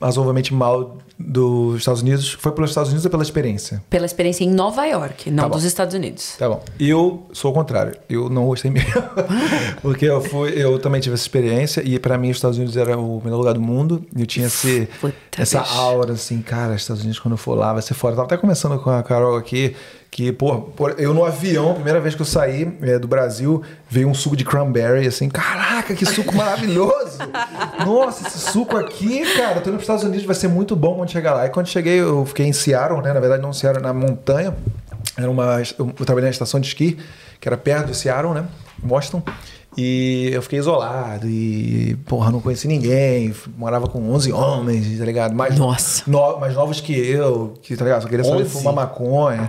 B: razoavelmente mal dos Estados Unidos. Foi pelos Estados Unidos ou pela experiência?
C: Pela experiência em Nova York, não
B: Tá
C: dos Estados Unidos.
B: Tá bom. Eu sou o contrário. Eu não gostei mesmo. Porque eu fui, eu também tive essa experiência e pra mim os Estados Unidos era o melhor lugar do mundo. Eu tinha esse,
C: Puta,
B: essa
C: bicho.
B: aura assim, cara, Estados Unidos quando eu for lá vai ser fora. Eu tava até conversando com a Carol aqui que, pô, eu no avião, primeira vez que eu saí é, do Brasil, veio um suco de cranberry, assim, caraca, que suco maravilhoso! Nossa, esse suco aqui, cara, eu tô indo pros Estados Unidos, vai ser muito bom quando chegar lá. E quando cheguei, eu fiquei em Seattle, né? Na verdade, não Seattle, na montanha. Era uma, eu eu trabalhei na estação de esqui, que era perto de Seattle, né? Boston. E eu fiquei isolado e, porra, não conheci ninguém. Morava com 11 homens, tá ligado? Mais,
C: Nossa.
B: no- mais novos que eu, que, tá ligado? Só queria saber
A: 11?
B: fumar maconha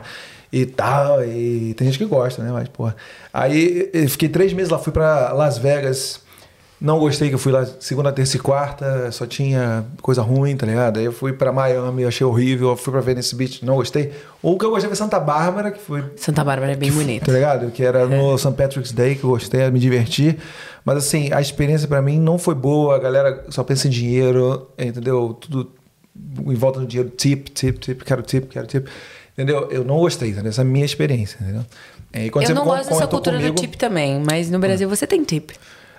B: e tal. E tem gente que gosta, né? Mas, porra. Aí eu fiquei três meses lá, fui pra Las Vegas. Não gostei que eu fui lá segunda, terça e quarta, só tinha coisa ruim, tá ligado? Aí eu fui pra Miami, achei horrível. Eu fui pra Venice Beach, não gostei. O que eu gostei foi Santa Bárbara, que foi
C: Santa Bárbara é bem bonito.
B: Tá ligado? Que era no St. Patrick's Day, que eu gostei, me diverti. Mas assim, a experiência pra mim não foi boa. A galera só pensa em dinheiro, entendeu? Tudo em volta do dinheiro. Tip, tip, tip, quero tip, quero tip. Entendeu? Eu não gostei, entendeu? Essa é a minha experiência, entendeu? E quando
C: Eu
B: você
C: não gosto dessa cultura
B: comigo-
C: do tip também, mas no Brasil você tem tip.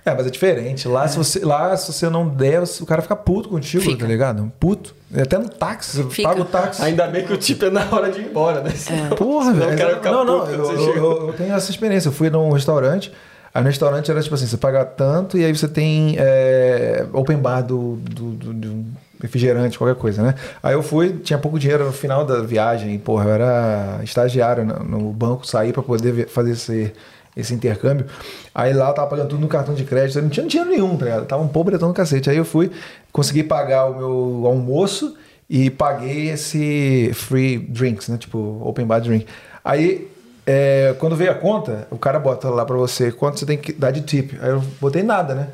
B: É, mas é diferente. Lá, Se, você, lá se você não der, o cara fica puto contigo,
C: Fica.
B: tá ligado? Puto. Até no táxi, você
C: Fica.
B: paga o táxi.
A: Ainda bem que o tipo é na hora de ir embora, né?
B: Porra,
A: Senão
B: velho. Não, não, eu, eu- eu- eu tenho essa experiência. Eu fui num restaurante, aí no restaurante era tipo assim: você paga tanto e aí você tem é, open bar do, do, do- de um refrigerante, qualquer coisa, né? Aí eu fui, tinha pouco dinheiro no final da viagem, porra, eu era estagiário no, banco, saí pra poder fazer esse, esse intercâmbio. Aí lá eu tava pagando tudo no cartão de crédito, eu não tinha dinheiro nenhum, tá ligado? Tava um pobretão no cacete. Aí eu fui, consegui pagar o meu almoço e paguei esse free drinks, né? Tipo, open bar drink. Aí, é, quando veio a conta, o cara bota lá pra você quanto você tem que dar de tip. Aí eu botei nada, né?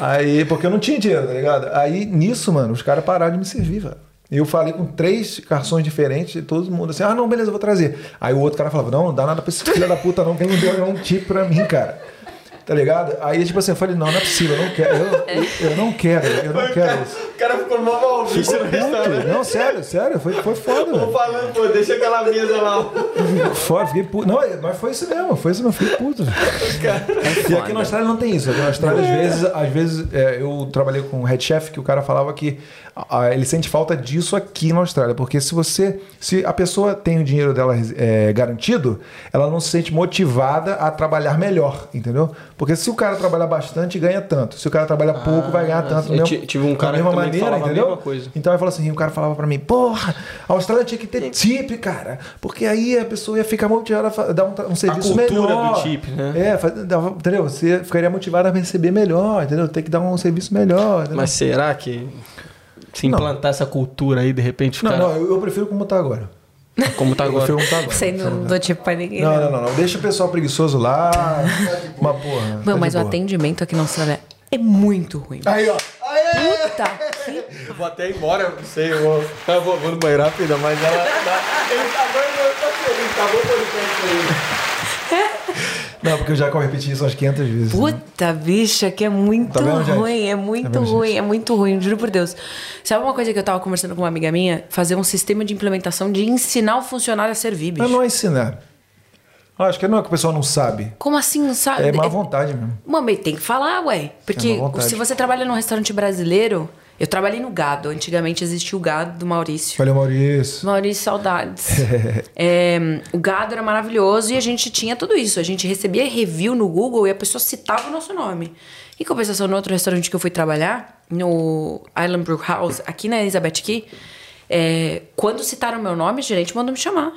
B: Aí, porque eu não tinha dinheiro, tá ligado? Aí, nisso, mano, os caras pararam de me servir, velho. Eu falei com três garçons diferentes e todo mundo assim, ah, não, beleza, eu vou trazer. Aí o outro cara falava, não, não dá nada pra esse filho da puta não, que ele não deu nenhum tip pra mim, cara. Tá ligado? Aí, tipo assim, eu falei, não, não é possível, eu não quero, eu, eu, eu não quero, eu não quero isso.
A: O cara ficou mal mal visto no restaurante.
B: Não, sério, sério, foi, foi foda,
A: Tô
B: velho.
A: falando, pô, deixa aquela mesa lá.
B: Fora, fiquei puto. Não, mas foi isso mesmo, foi isso mesmo, fiquei puto. E aqui na Austrália não tem isso. Aqui na Austrália, às vezes, às vezes é, eu trabalhei com um head chef que o cara falava que ah, ele sente falta disso aqui na Austrália. Porque se você. Se a pessoa tem o dinheiro dela é, garantido, ela não se sente motivada a trabalhar melhor, entendeu? Porque se o cara trabalhar bastante, ganha tanto. Se o cara trabalha pouco, vai ganhar tanto.
A: eu
B: mesmo-
A: tive um
B: da
A: cara que
B: mesma maneira,
A: a
B: entendeu? Então eu falo assim, o cara falava pra mim, porra, a Austrália tinha que ter tip, cara. Porque aí a pessoa ia ficar motivada a dar um, um serviço
A: cultura
B: melhor.
A: do tip, né?
B: É, entendeu? Você ficaria motivado a receber melhor, entendeu? Tem que dar um serviço melhor. entendeu?
A: Mas será que se implantar essa cultura aí, de repente,
B: não,
A: cara,
B: não, eu, eu prefiro como tá agora.
A: Como tá
B: Eu
A: agora?
B: prefiro como tá agora.
C: Você não dou tipo pra ninguém.
B: Não, não, não, não. Deixa o pessoal preguiçoso lá. Uma porra. tá
C: Não,
B: de
C: mas o
B: boa.
C: atendimento aqui na Austrália é muito ruim.
B: Aí, ó.
C: Puta que
A: Eu vou até ir embora, eu não sei, eu vou, eu vou, vou no banheiro rápido, mas ela. Ele tá doido, eu tô feliz, acabou o podcast aí.
B: Não, porque eu já repeti isso umas 500 vezes. né?
C: Puta bicha, que é muito
B: Tá vendo, gente?
C: ruim, é
B: Tá
C: muito
B: vendo, gente?
C: ruim, é muito ruim, juro por Deus. Sabe uma coisa que eu tava conversando com uma amiga minha? Fazer um sistema de implementação de ensinar o funcionário a servir, bicho.
B: Mas não é ensinar. Eu Acho que não é que o pessoal não sabe.
C: Como assim, sabe?
B: É má vontade mesmo.
C: Mãe, tem que falar, ué.
B: É
C: Porque
B: vontade.
C: se você trabalha num restaurante brasileiro, Eu trabalhei no gado. Antigamente existia o gado do Maurício.
B: Valeu, Maurício.
C: Maurício, saudades. É, o gado era maravilhoso e a gente tinha tudo isso. A gente recebia review no Google e a pessoa citava o nosso nome. Em compensação, no outro restaurante que eu fui trabalhar, no Island Brew House, aqui na Elizabeth Key, é, quando citaram meu nome, a gerente mandou me chamar.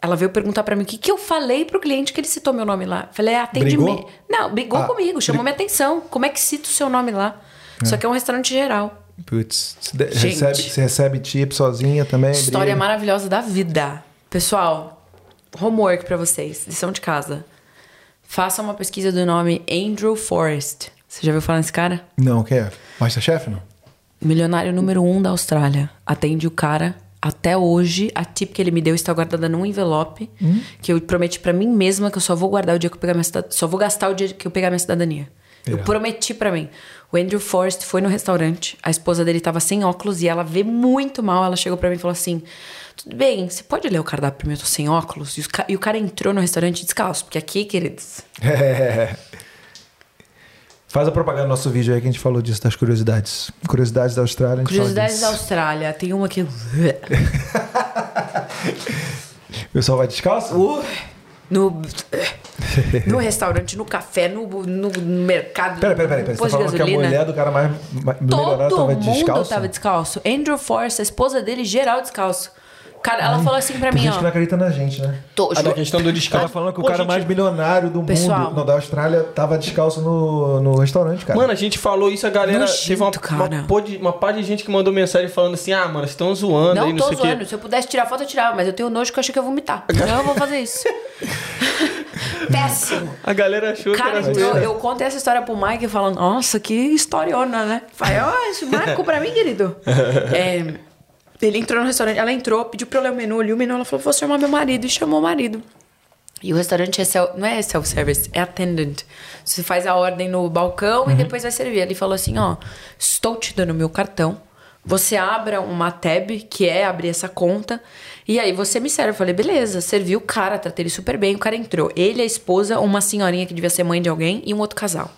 C: Ela veio perguntar pra mim o que, que eu falei pro cliente que ele citou meu nome lá. Falei, é atendimento.
B: Brigou?
C: Não, brigou
B: Ah,
C: comigo, chamou minha atenção. Como é que cita o seu nome lá? Só que é um restaurante geral.
B: Putz, você recebe, você recebe tip sozinha também?
C: História
B: briga?
C: maravilhosa da vida. Pessoal, homework pra vocês, lição de casa. Faça uma pesquisa do nome Andrew Forrest. Você já ouviu falar nesse cara?
B: Não, quem é? Masterchef, não?
C: Milionário número um da Austrália. Atende o cara. Até hoje, a tip que ele me deu está guardada num envelope que eu prometi pra mim mesma que eu só vou guardar o dia que eu pegar minha cidadania. Só vou gastar o dia que eu pegar minha cidadania. Eu
B: Irado.
C: prometi pra mim. O Andrew Forrest foi no restaurante. A esposa dele tava sem óculos e ela vê muito mal. Ela chegou pra mim e falou assim: Tudo bem, você pode ler o cardápio primeiro? Eu tô sem óculos. E, ca- e o cara entrou no restaurante descalço, porque aqui, queridos.
B: É. Faz a propaganda do nosso vídeo aí que a gente falou disso, das curiosidades. Curiosidades da Austrália. a gente fala
C: Curiosidades da. Austrália. Tem uma que.
B: O pessoal vai descalço?
C: Uh, no, no restaurante, no café, no, no, mercado.
B: Pera, pera, pera. pera. Você tá falando que a mulher do cara mais, mais melhorado
C: Todo
B: tava
C: mundo
B: descalço?
C: tava descalço. Andrew Force, a esposa dele, geral descalço. Cara, ela falou assim pra
B: Tem
C: mim,
B: gente que não
C: ó.
B: acredita na gente, né?
C: Tô,
A: A da questão do
B: Ela
A: descanso.
B: tá falando que o
A: Pô,
B: cara
A: gente,
B: mais milionário do
C: Pessoal.
B: mundo, não, da Austrália, tava descalço no, no restaurante, cara.
A: Mano, a gente falou isso, a galera.
C: Nojento,
A: teve uma,
C: cara.
A: uma, pô de- uma par de gente que mandou mensagem falando assim: ah, mano, vocês estão zoando aí,
C: não
A: não
C: tô
A: sei o
C: zoando. Se eu pudesse tirar foto, eu tirava, mas eu tenho nojo que eu achei que eu ia vomitar. Não, eu vou fazer isso. Péssimo.
A: A galera achou
C: Cara,
A: que era
C: eu, eu contei essa história pro Mike falando, nossa, que historiona, né? Falei, ó, isso marco pra mim, querido. É, ele entrou no restaurante, ela entrou, pediu pra eu ler o menu, li o menu, ela falou, vou chamar meu marido, e chamou o marido. E o restaurante é self, não é self-service, é attendant. Você faz a ordem no balcão e depois vai servir. Ele falou assim, ó, estou te dando meu cartão, você abra uma tab, que é abrir essa conta, e aí você me serve. Eu falei, beleza, serviu o cara, tratei ele super bem, o cara entrou. Ele, a esposa, uma senhorinha que devia ser mãe de alguém e um outro casal.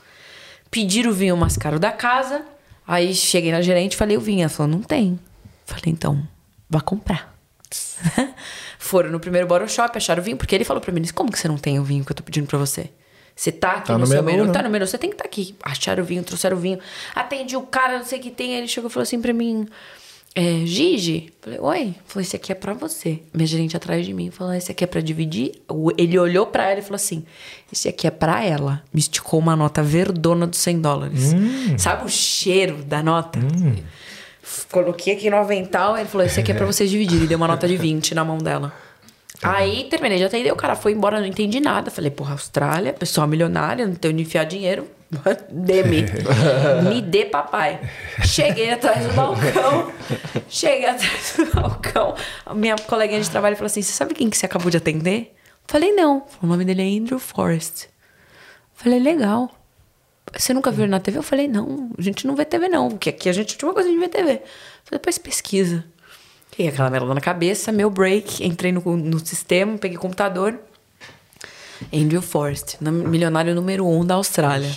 C: Pediram o vinho mais caro da casa, aí cheguei na gerente e falei o vinho. Ela falou, não tem. Falei, então, vá comprar. Foram no primeiro bottle shop, acharam o vinho, porque ele falou pra mim, como que você não tem o vinho que eu tô pedindo pra você? Você tá aqui
B: Tá
C: no,
B: no
C: seu
B: menu,
C: menu,
B: né?
C: tá no menu, você tem que estar aqui. Acharam o vinho, trouxeram o vinho. Atendi o cara, não sei o que tem, aí ele chegou e falou assim pra mim, é, Gigi? Falei, oi. Falei, esse aqui é pra você. Minha gerente atrás de mim falou, esse aqui é pra dividir. Ele olhou pra ela e falou assim, esse aqui é pra ela. Me esticou uma nota verdona dos 100 dólares.
B: Hum.
C: Sabe o cheiro da nota? Coloquei aqui no avental, ele falou, esse aqui é pra vocês dividirem. E deu uma nota de 20 na mão dela. Aí terminei de atender, o cara foi embora, não entendi nada. Falei, porra, Austrália, pessoal milionária, não tenho onde enfiar dinheiro. Dê-me. Me dê, papai. Cheguei atrás do balcão. Cheguei atrás do balcão. A minha coleguinha de trabalho falou assim: Você sabe quem que você acabou de atender? Falei, não. O nome dele é Andrew Forrest. Falei, legal. Você nunca viu ele na TV? Eu falei, não, a gente não vê TV, não. Porque aqui a gente tinha uma coisa de ver TV. Falei, depois pesquisa. Fiquei aquela merda na cabeça, meu break, entrei no, no sistema, peguei o computador. Andrew Forrest, milionário número um da Austrália.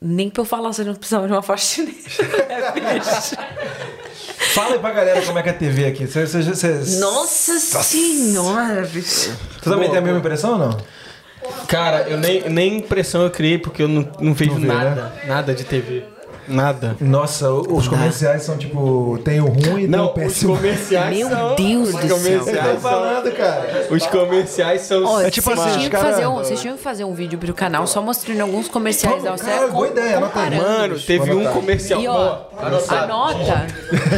C: Nem pra eu falar, você não precisava de uma faxineira. bicho?
B: Fala aí pra galera como é que é a TV aqui. Você, você, você,
C: Nossa senhora, bicho.
B: você também tem a mesma impressão ou não?
A: Cara, eu nem, nem impressão eu criei porque eu não, não vejo
B: Não vê,
A: nada. Nada de TV. Nada.
B: Nossa, os comerciais são tipo. Tem o ruim e tem
A: Não,
B: o
A: os
B: péssimo.
A: comerciais
C: Meu
A: são...
C: Deus
A: os
C: do céu.
A: comerciais
B: Tô
A: são-
B: falando, cara.
A: Os comerciais são...
C: Ó,
B: É tipo
C: vocês,
B: assim,
C: tinham
B: os
C: que fazer um, vocês tinham que fazer um vídeo pro canal só mostrando alguns comerciais da Austrália.
B: Cara, boa ideia, anota aí.
A: Mano, teve um comercial...
C: E ó,
A: anotado.
C: anota,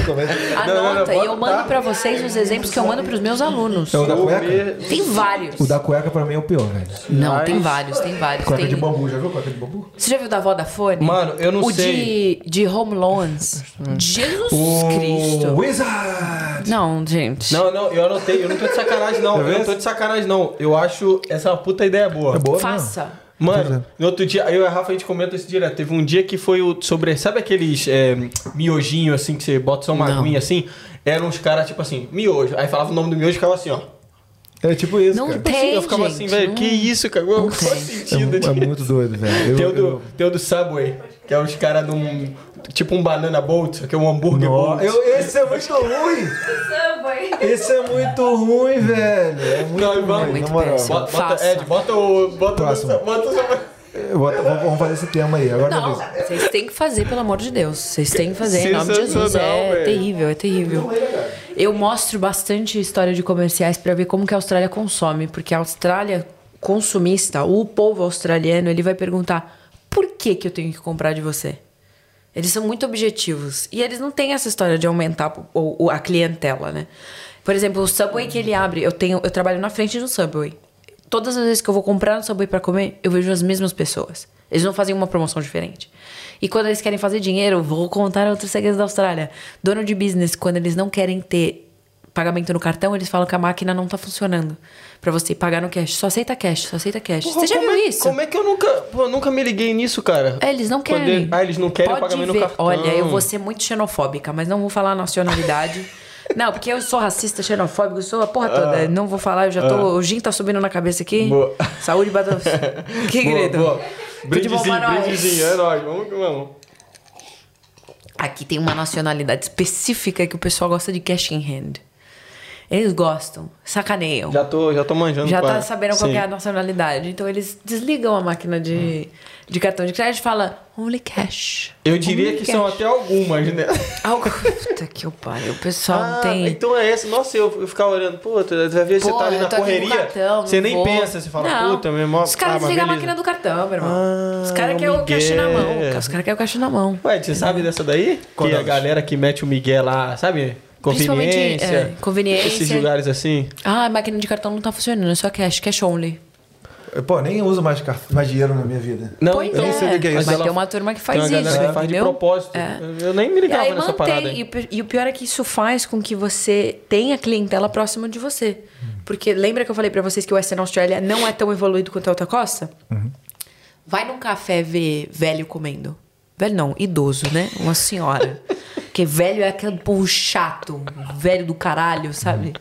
C: anota, e eu mando pra vocês os exemplos que eu mando pros meus alunos.
B: É o da cueca?
C: Tem vários.
B: O da cueca pra mim é o pior, velho.
C: Não, tem vários, tem vários.
B: Cueca
C: Tem...
B: de bambu, já viu cueca de bambu?
C: Você já viu da Vodafone?
A: Mano, eu não
C: o
A: sei.
C: De, de Home Loans. Jesus
B: O
C: Cristo.
B: Wizard!
C: Não, gente.
A: Não, não, eu anotei. Eu não tô de sacanagem, não. Eu não tô de sacanagem, não. Eu acho essa puta ideia boa.
B: É boa,
C: Faça.
A: Mano, no outro dia, eu e a Rafa a gente comenta isso direto. Teve um dia que foi o sobre. Sabe aqueles é, miojinho assim que você bota só uma
C: Não.
A: aguinha assim? Eram uns caras, tipo assim, miojo. Aí falava o nome do miojo e ficava assim, ó.
B: Não? É tipo isso,
C: Não
B: cara.
C: tem,
A: Assim, eu ficava
C: gente,
A: assim, velho,
C: não-
A: que isso, cara? Qual
B: É,
A: sentido
B: é
A: disso?
B: muito doido, velho. Eu-
A: Tem o, do,
B: eu-
A: tem o do Subway, que é os caras de um, Tipo um banana boat, que é um hambúrguer boat.
B: Eu, esse é muito ruim. Esse é muito ruim, velho. É muito
A: Não,
B: ruim,
A: vamos-
C: Muito
B: na moral.
A: Bota, bota. Ed, bota o. Bota,
B: Próximo.
A: o- bota o.
B: Vou- vamos fazer esse tema aí. Agora
C: Não, vocês têm que fazer, pelo amor de Deus. Vocês têm que fazer, em nome de Jesus. É
A: velho.
C: terrível, é terrível. Eu mostro bastante história de comerciais pra ver como que a Austrália consome, porque a Austrália consumista, o povo australiano, ele vai perguntar: por que que eu tenho que comprar de você? Eles são muito objetivos e eles não têm essa história de aumentar a clientela, né? Por exemplo, o Subway que ele abre, eu tenho, eu trabalho na frente do Subway. Todas as vezes que eu vou comprar no Subway pra comer, eu vejo as mesmas pessoas. Eles não fazem uma promoção diferente. E quando eles querem fazer dinheiro, vou contar outros segredos da Austrália. Dono de business, quando eles não querem ter pagamento no cartão, eles falam que a máquina não tá funcionando. Pra você pagar no cash. Só aceita cash, só aceita cash.
A: Porra,
C: você já viu
A: é,
C: isso?
A: Como é que eu nunca. Pô, eu nunca me liguei nisso, cara?
C: É, eles não querem.
A: ele- ah, eles não querem
C: Pode
A: pagamento no
C: ver.
A: cartão.
C: Olha, eu vou ser muito xenofóbica, mas não vou falar nacionalidade. não, porque eu sou racista, xenofóbico, sou a porra toda. Não vou falar, eu já tô. O gin tá subindo na cabeça aqui.
A: Boa.
C: Saúde, Bados. Que
A: Boa,
C: querido.
A: boa. Brindezinho, brindezinho, é nóis. Vamos que vamos.
C: Aqui tem uma nacionalidade específica que o pessoal gosta de cash in hand. Eles gostam, sacaneiam.
A: Já tô, já tô manjando.
C: Já tá
A: é.
C: sabendo qual é a nacionalidade. Então eles desligam a máquina de, de cartão de crédito e fala only cash.
A: Eu diria
C: Only
A: que são
C: cash.
A: até algumas, né?
C: Puta que eu pariu. O pessoal
A: Ah,
C: tem.
A: então é esse. Nossa, eu, eu ficava olhando, puta, às vezes você tá ali na correria,
C: cartão,
A: você
C: não
A: nem
C: vou.
A: pensa, você fala,
C: Não.
A: puta, meu irmão.
C: Os caras
A: ah,
C: desligam a máquina do cartão, meu irmão.
A: Ah,
C: Os caras querem o cash na mão. Os caras querem o cash na mão.
A: Ué, você sabe dessa daí?
B: Qual
A: que a
B: delas?
A: galera que mete o Miguel lá, sabe? Conveniência.
C: é, conveniência.
A: Esses lugares assim.
C: Ah, a máquina de cartão não tá funcionando, é só cash, cash only.
B: Pô, nem uso mais, mais dinheiro na minha vida.
A: Não,
C: pois
A: então,
C: é,
B: nem sei o que é
C: mas
B: isso.
C: vai
A: ela-
C: ter uma turma que
A: Tem
C: faz isso,
A: que faz de propósito.
C: É.
A: Eu nem me
C: E
A: ligava
C: aí
A: nessa parada.
C: mantém.
A: aí.
C: E, e o pior é que isso faz com que você tenha clientela próxima de você. Porque lembra que eu falei pra vocês que o Western Australia não é tão evoluído quanto a Alta Costa? Vai num café ver velho comendo. Velho não, idoso, né? Uma senhora. Porque velho é aquele povo chato, velho do caralho, sabe?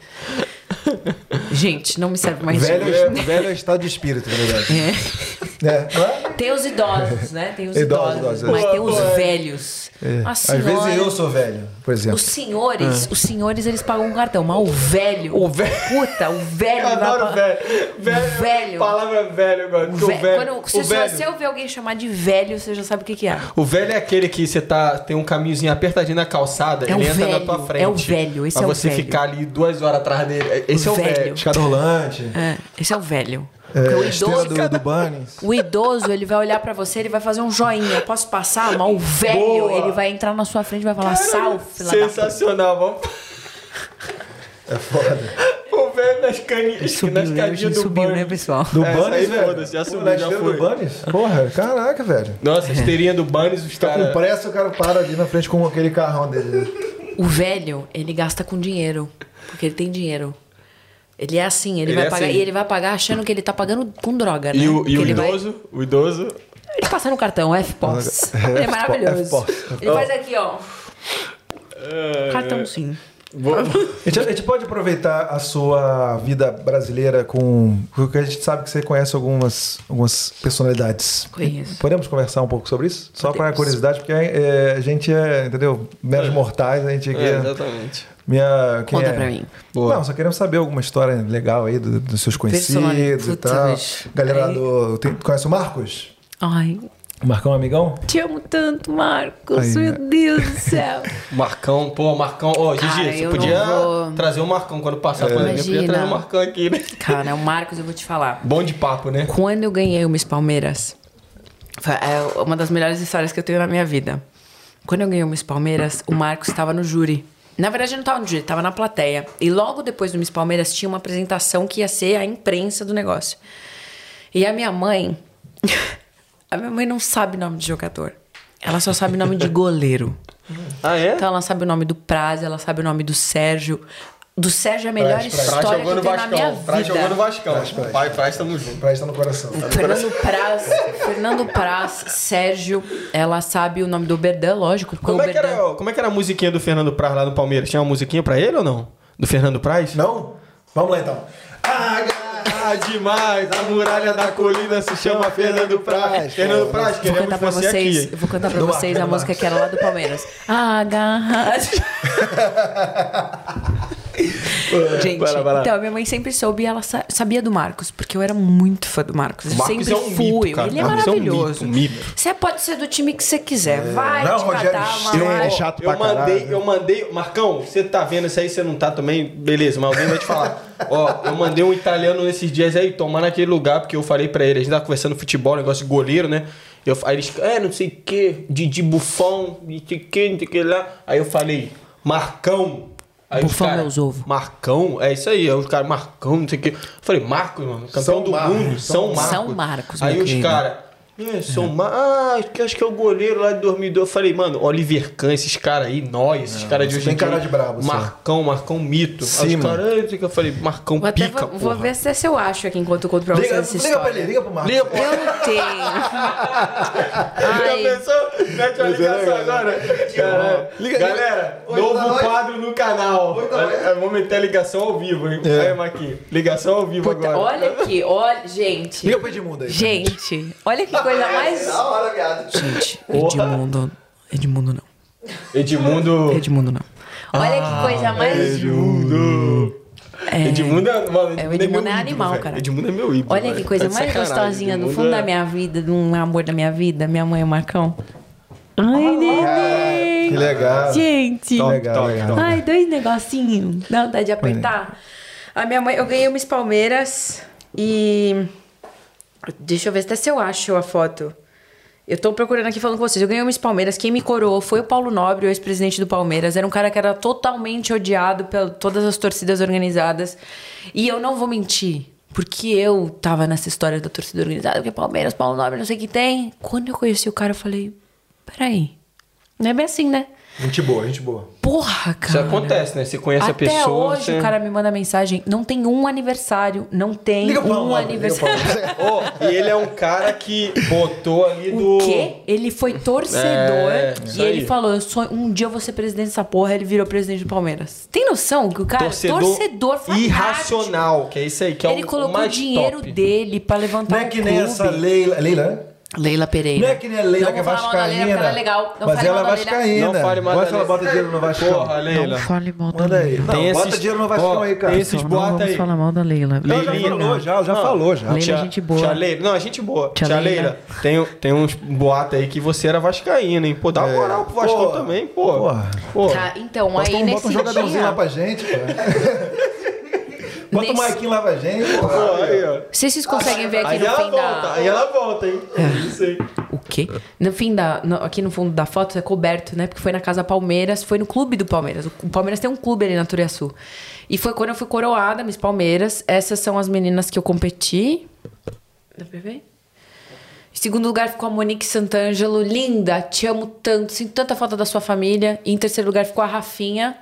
C: Gente, não me serve mais
B: Velho,
C: isso.
B: é, velho é estado de espírito, na verdade.
C: É.
B: É, é?
C: Tem os idosos, né? Tem os
B: Idosos,
C: idosos,
B: idosos,
C: mas
A: é.
C: tem os velhos.
B: É. Às vezes eu sou velho, por exemplo.
C: Os senhores, os senhores, eles pagam um cartão, mas o velho.
A: O velho-
C: Puta, o velho.
A: Eu adoro
C: pa-
A: velho. Velho.
C: Velho.
A: Palavra velho agora.
C: O
A: porque
C: ve-
A: O velho.
C: Quando,
A: o,
C: se,
A: velho
C: se você ouvir alguém chamar de velho, você já sabe o que, que é.
A: o velho é aquele que você tá, tem um caminhozinho apertadinho na calçada,
C: É
A: ele entra na
C: velho,
A: tua frente.
C: é o velho, esse
A: pra
C: é o
A: você
C: velho.
A: ficar ali duas horas atrás dele. Esse
C: O
A: é o velho.
C: velho.
B: Escada rolante.
C: É, esse é o velho.
B: É,
C: o idoso.
B: do, do Bunnies.
C: O idoso, ele vai olhar pra você, ele vai fazer um joinha. Eu posso passar, mas o velho,
A: Boa.
C: ele vai entrar na sua frente e vai falar salve, puta.
A: Sensacional. Vamos.
B: É foda.
A: O velho nas caninhas.
C: Subiu,
A: nas
C: né?
A: caninhas do
C: Subiu,
A: banho.
C: né, pessoal?
B: Do
A: É,
B: Bunnies, velho.
A: foda-se, já
B: Pô,
A: subiu,
B: na
A: já foi.
B: do Bunnies? Porra, caraca, velho.
A: Nossa, esteirinha do Bunnies, os
B: Tá com
A: caras.
B: pressa, o cara para ali na frente com aquele carrão dele.
C: O velho, ele gasta com dinheiro. Porque ele tem dinheiro. Ele é assim, ele,
A: Ele
C: vai
A: é
C: pagar.
A: assim.
C: E ele vai pagar achando que ele tá pagando com droga, né?
A: E o, e o
C: ele vai-
A: idoso? O idoso.
C: Ele passa no cartão, FPOS. Ele é maravilhoso.
B: FPOS.
C: Ele faz aqui, ó. Cartão sim.
A: Vou-
B: A gente, a gente pode aproveitar a sua vida brasileira com. Porque a gente sabe que você conhece algumas, algumas personalidades.
C: Conheço.
B: Podemos conversar um pouco sobre isso? Só para curiosidade, porque é, a gente é, entendeu? Meros mortais, a gente.
A: É, exatamente.
B: Minha, quem
C: Conta
B: é?
C: pra mim.
A: Boa.
B: Não, só queremos saber alguma história legal aí do- dos seus
C: Personal-
B: conhecidos e tal. Galera do. Tem, conhece o Marcos?
C: Ai,
B: O Marcão é um amigão?
C: te amo tanto, Marcos.
B: Aí,
C: Meu
B: né?
C: Deus do céu.
A: Marcão, pô, Marcão. Ô,
C: Cara,
A: Gigi, você
C: eu
A: podia
C: vou-
A: trazer o Marcão quando passar a pandemia. Podia
C: Imagina.
A: trazer o Marcão aqui, né?
C: Cara, o Marcos, eu vou te falar.
A: Bom de papo, né?
C: Quando eu ganhei o Miss Palmeiras, foi é uma das melhores histórias que eu tenho na minha vida. Quando eu ganhei o Miss Palmeiras, o Marcos estava no júri. Na verdade, ele não estava no júri, estava na plateia. E logo depois do Miss Palmeiras tinha uma apresentação que ia ser a imprensa do negócio. E a minha mãe. a minha mãe não sabe nome de jogador. Ela só sabe nome de goleiro.
A: Ah, é?
C: Então ela sabe o nome do Praz, ela sabe o nome do Sérgio. Do Sérgio é a melhor
B: Praz, Praz.
C: história
A: Praz
C: que
A: jogou
C: eu
A: no
C: tenho na minha
A: Vascão. Praz
C: vida.
A: jogou no Vascão.
B: Praz, Praz.
A: Pai, Praz, tamo junto.
B: Pra estar no coração.
C: Fernando Praz, Fernando Praz, Sérgio, ela sabe o nome do Berdan, lógico,
A: Como
C: o
A: é, que
C: Berdan...
A: era, como é que era a musiquinha do Fernando Praz lá no Palmeiras? Tinha uma musiquinha pra ele ou não? Do Fernando Praz?
B: Não? Vamos lá então. A
A: Ah, demais! A muralha da colina se chama Fernando Praz. Fernando Praz,
C: Vou
A: queremos
C: cantar pra
A: você
C: vocês,
A: aqui.
C: eu vou cantar pra vocês a música que era lá do Palmeiras. Agarrado. Gente,
A: Vai lá, vai lá.
C: então, minha mãe sempre soube e ela sa- sabia do Marcos, porque eu era muito fã do Marcos. Eu
A: Marcos
C: sempre
A: é um
C: fui.
A: mito, cara.
C: Ele é
A: Marcos é um
C: maravilhoso.
A: mito, um mito.
C: Você pode ser do time que você quiser. Vai
B: Não,
C: te
B: Rogério
C: catar
B: é chato
A: eu
B: pra
A: mandei,
B: caralho.
A: eu mandei. Marcão, você tá vendo isso aí, você não tá também? Beleza, mas alguém vai te falar. Ó, eu mandei um italiano nesses dias aí tomar naquele lugar, porque eu falei pra ele, a gente tava conversando futebol, negócio de goleiro, né? Eu, aí eles, é, não sei o que, Didi Buffon, não sei o que, não sei o que lá. Aí eu falei, Marcão. Aí cara,
C: meus ovos.
A: Marcão, é isso aí. Aí os caras, Marcão, não sei o que. Eu falei, Marcos, mano, campeão
B: São
A: do
B: Marcos,
A: mundo,
B: São
A: Marcos.
C: São Marcos,
A: Aí os caras. É, são Ma- Ah, acho que- acho que é o goleiro lá de 2002. Eu falei, mano, Oliver Kahn, esses caras aí, nós, esses caras de hoje
B: tem
A: em dia.
B: cara de brabo.
A: Marcão, Marcão mito.
B: Sim,
A: os caras, "Ah, não sei o que eu falei, Marcão
C: Vou até
A: pica,
C: vou, vou
A: porra.
C: ver se, se eu acho aqui enquanto eu conto pra vocês
B: Liga,
C: essa
B: liga pra ele, liga pro Marcos.
A: Liga, pô.
C: Eu não tenho.
A: Já pensou? Mete uma ligação agora. Caralho. Galera,
B: Oi, boa
A: novo
B: noite.
A: quadro no canal.
B: Oi.
A: Olha, Vamos meter a ligação ao vivo, hein?
B: É.
A: Aí, Marquinhos. Ligação ao vivo
C: Puta,
A: agora.
C: olha aqui, olha, gente.
B: Liga pro Edmundo aí.
C: Gente, olha que coisa mais.
B: Da hora, viado.
C: Gente. Edmundo. Edmundo não.
A: Edmundo.
C: Edmundo não. Olha que coisa mais.
A: Edmundo.
C: É,
A: Edmundo é, mano,
C: É, o
A: meu
C: Edmundo é
A: ídolo,
C: animal, cara.
A: Edmundo é meu ídolo.
C: Olha que coisa
A: Tá
C: mais gostosinha do
A: Edmundo
C: fundo
A: é-
C: da minha vida, um amor da minha vida, minha mãe o Marcão. Ai, neném.
B: Que legal.
C: Gente.
B: Top, legal,
A: top,
B: legal.
A: top.
C: Ai, dois negocinhos. Dá vontade de apertar. A minha mãe, eu ganhei umas palmeiras e. Deixa eu ver até se eu acho a foto. Eu tô procurando aqui falando com vocês. Eu ganhei umas palmeiras. Quem me coroou foi o Paulo Nobre, o ex-presidente do Palmeiras. Era um cara que era totalmente odiado por todas as torcidas organizadas. E eu não vou mentir. Porque eu tava nessa história da torcida organizada, porque Palmeiras, Paulo Nobre, não sei o que tem. Quando eu conheci o cara, eu falei: peraí. Não é bem assim, né?
B: Gente boa, gente boa.
C: Porra, cara.
A: Isso acontece, né? Você conhece
C: Até
A: a pessoa.
C: hoje
A: você...
C: o cara me manda mensagem. Não tem um aniversário. Não tem
B: Liga
C: um
B: pro
C: aniversário.
A: Ô, e ele é um cara que botou ali do.
C: O quê? Ele foi torcedor
A: É,
C: e ele falou: eu sou, um dia eu vou ser presidente dessa porra. Ele virou presidente do Palmeiras. Tem noção que o cara
A: Torcedor,
C: torcedor fanático.
A: irracional, que é isso aí, que é
C: ele
A: o, o
C: colocou o
A: mais
C: dinheiro
A: top.
C: dele pra levantar
B: Não é
C: um
B: que nem
C: clube.
B: essa Leila. Leila, né?
C: Leila Pereira.
B: Não é que nem a Leila
C: Não
B: que é
C: falar da Leila,
B: vascaína.
C: ela é legal. Não
B: mas
C: fale
B: ela é
C: mal da Leila.
B: vascaína.
A: Não fale mal da
B: Gosta ela
A: Leila.
B: bota dinheiro no Vascão.
A: Porra, Leila.
C: fale mal
B: Manda aí. Não,
A: Tem
B: bota
A: esses-
B: dinheiro no Vascão
A: ó,
B: aí, cara.
A: tem esses boatos aí.
C: mal da Leila.
B: Não, já falou, já, já
A: Não.
B: falou, já.
C: Leila,
A: Tia-
C: gente boa.
A: Tia Leila. Não, a gente boa.
C: Tia
A: Tia,
C: Leila.
A: Leila, tem, tem uns boatos aí que você era vascaína, hein? Pô, dá uma
B: É.
A: moral pro Vascão também, pô.
B: Porra.
C: Tá, então, aí nesse
B: bota um jogadorzinho
C: dia...
B: lá pra gente, pô. Bota o
C: Nesse-
B: Maiquinho lá pra gente, pô.
A: Aí, ó.
C: Se vocês conseguem ver aqui
A: Aí
C: no
A: ela
C: fim
A: volta,
C: da...
A: aí ela volta, hein?
C: É.
A: Isso aí.
C: O quê? No fim da. no- aqui no fundo da foto é coberto, né? Porque foi na Casa Palmeiras, foi no clube do Palmeiras. O, o Palmeiras tem um clube ali na Turiaçu. E foi quando eu fui coroada, Miss Palmeiras. Essas são as meninas que eu competi. Dá pra ver? Em segundo lugar ficou a Monique Santangelo, linda, te amo tanto, sinto tanta falta da sua família. E em terceiro lugar ficou a Rafinha.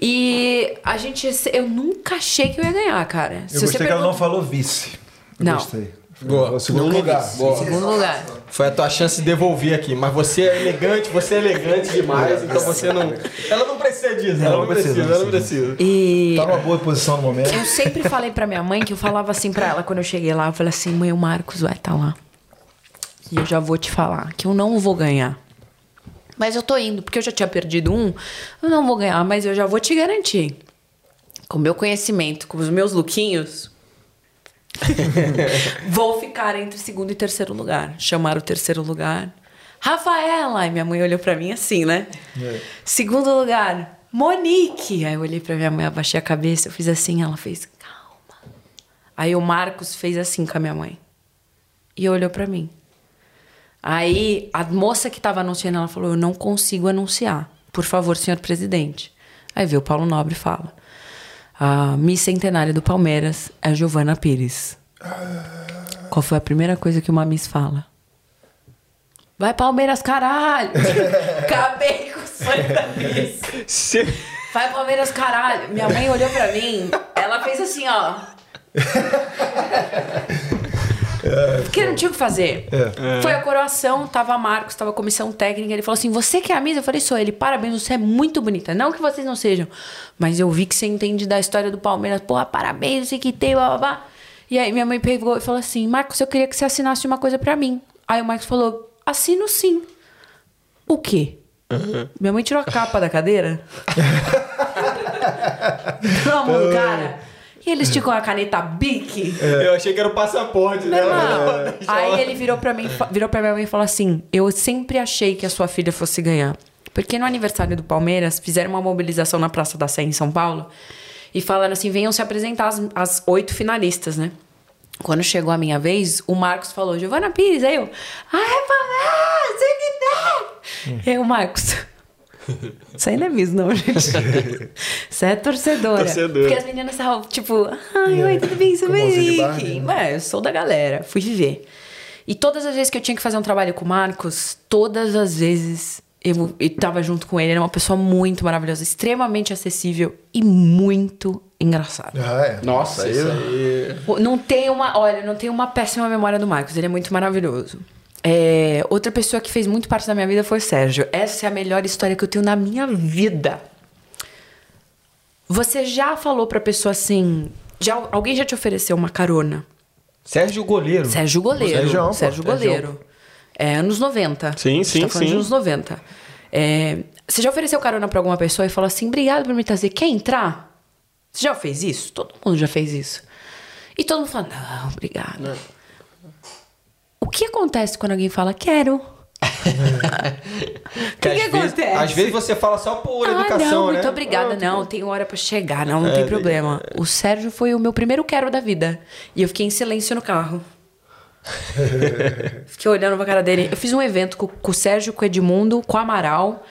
C: E a gente. Eu nunca achei que eu ia ganhar, cara.
B: Eu gostei que ela
C: pergunta-
B: não falou vice. Eu
C: Não.
B: Gostei.
A: Boa.
B: O segundo
A: Nunca
B: lugar.
A: Boa.
C: Segundo lugar.
A: Foi a tua chance de devolver aqui. Mas você é elegante, você é elegante demais, então você não. Ela não precisa disso, ela, não precisa, ela não precisa.
C: E.
B: Tá numa boa posição no momento.
C: Eu sempre falei pra minha mãe que eu falava assim pra ela quando eu cheguei lá. Eu falei assim, mãe, o Marcos vai estar lá. E eu já vou te falar que eu não vou ganhar. Mas eu tô indo, porque eu já tinha perdido um. Eu não vou ganhar, mas eu já vou te garantir. Com o meu conhecimento, com os meus lookinhos, vou ficar entre segundo e terceiro lugar. Chamaram o terceiro lugar. Rafaela! E minha mãe olhou pra mim assim, né? Segundo lugar, Monique! Aí eu olhei pra minha mãe, abaixei a cabeça, eu fiz assim, ela fez, calma. Aí o Marcos fez assim com a minha mãe. E olhou pra mim. Aí a moça que tava anunciando, ela falou: Eu não consigo anunciar. Por favor, senhor presidente. Aí veio o Paulo Nobre e fala: A Miss Centenária do Palmeiras é a Giovana Pires. Qual foi a primeira coisa que uma Miss fala? Vai, Palmeiras, caralho! Acabei com o sonho da Miss. Vai, Palmeiras, caralho. Minha mãe olhou pra mim, ela fez assim, ó. Porque não tinha o que fazer. Foi a coroação, tava Marcos, tava a comissão técnica. Ele falou assim: Você que é a Miss? Eu falei: Sou ele, parabéns, você é muito bonita. Não que vocês não sejam, mas eu vi que você entende da história do Palmeiras. Porra, parabéns, não sei o que tem, blá, blá, blá. E aí minha mãe pegou e falou assim: Marcos, eu queria que você assinasse uma coisa pra mim. Aí o Marcos falou: assino sim. O quê? Minha mãe tirou a capa da cadeira. Do cara. E ele esticou a caneta Bic.
A: Eu achei que era o passaporte
C: Meu
A: dela.
C: irmão. Aí ele virou pra mim, virou pra minha mãe e falou assim: Eu sempre achei que a sua filha fosse ganhar. Porque no aniversário do Palmeiras, fizeram uma mobilização na Praça da Sé em São Paulo e falaram assim: venham se apresentar as, as oito finalistas, né? Quando chegou a minha vez, o Marcos falou, Giovana Pires, aí eu, Palmeiras, que tem! E aí o Marcos, isso aí não é mesmo, não, gente. Você é torcedora.
A: Torcedora.
C: Porque as meninas estavam, tipo, ai, oi, tudo bem, sou Henrique. Mas eu sou da galera, fui viver. E todas as vezes que eu tinha que fazer um trabalho com o Marcos, todas as vezes eu, eu tava junto com ele. Ele era uma pessoa muito maravilhosa, extremamente acessível e muito engraçado.
B: Ah, é.
A: Nossa, isso aí.
C: Não tem uma, olha, não tem uma péssima memória do Marcos, ele é muito maravilhoso. É, outra pessoa que fez muito parte da minha vida foi o Sérgio. Essa é a melhor história que eu tenho na minha vida. Você já falou pra pessoa assim, já, alguém já te ofereceu uma carona?
A: Sérgio Goleiro.
C: Sérgio Goleiro.
B: Sérgio, pô,
C: Sérgio
B: Sérgio.
C: Goleiro. É, anos 90.
A: Sim, sim,
C: tá falando
A: sim.
C: de anos 90. É, você já ofereceu carona pra alguma pessoa e falou assim, obrigado por me trazer, quer entrar? Você já fez isso? Todo mundo já fez isso. E todo mundo fala, não, obrigado. O que acontece quando alguém fala, quero?
A: Que
C: O que
A: às vezes,
C: acontece?
A: às vezes você fala só por
C: ah,
A: educação,
C: não,
A: né?
C: muito obrigada. Não, tem hora pra chegar, não, não tem problema. O Sérgio foi o meu primeiro quero da vida. E eu fiquei em silêncio no carro. fiquei olhando pra cara dele. Eu fiz um evento com, com o Sérgio, com o Edmundo, com o Amaral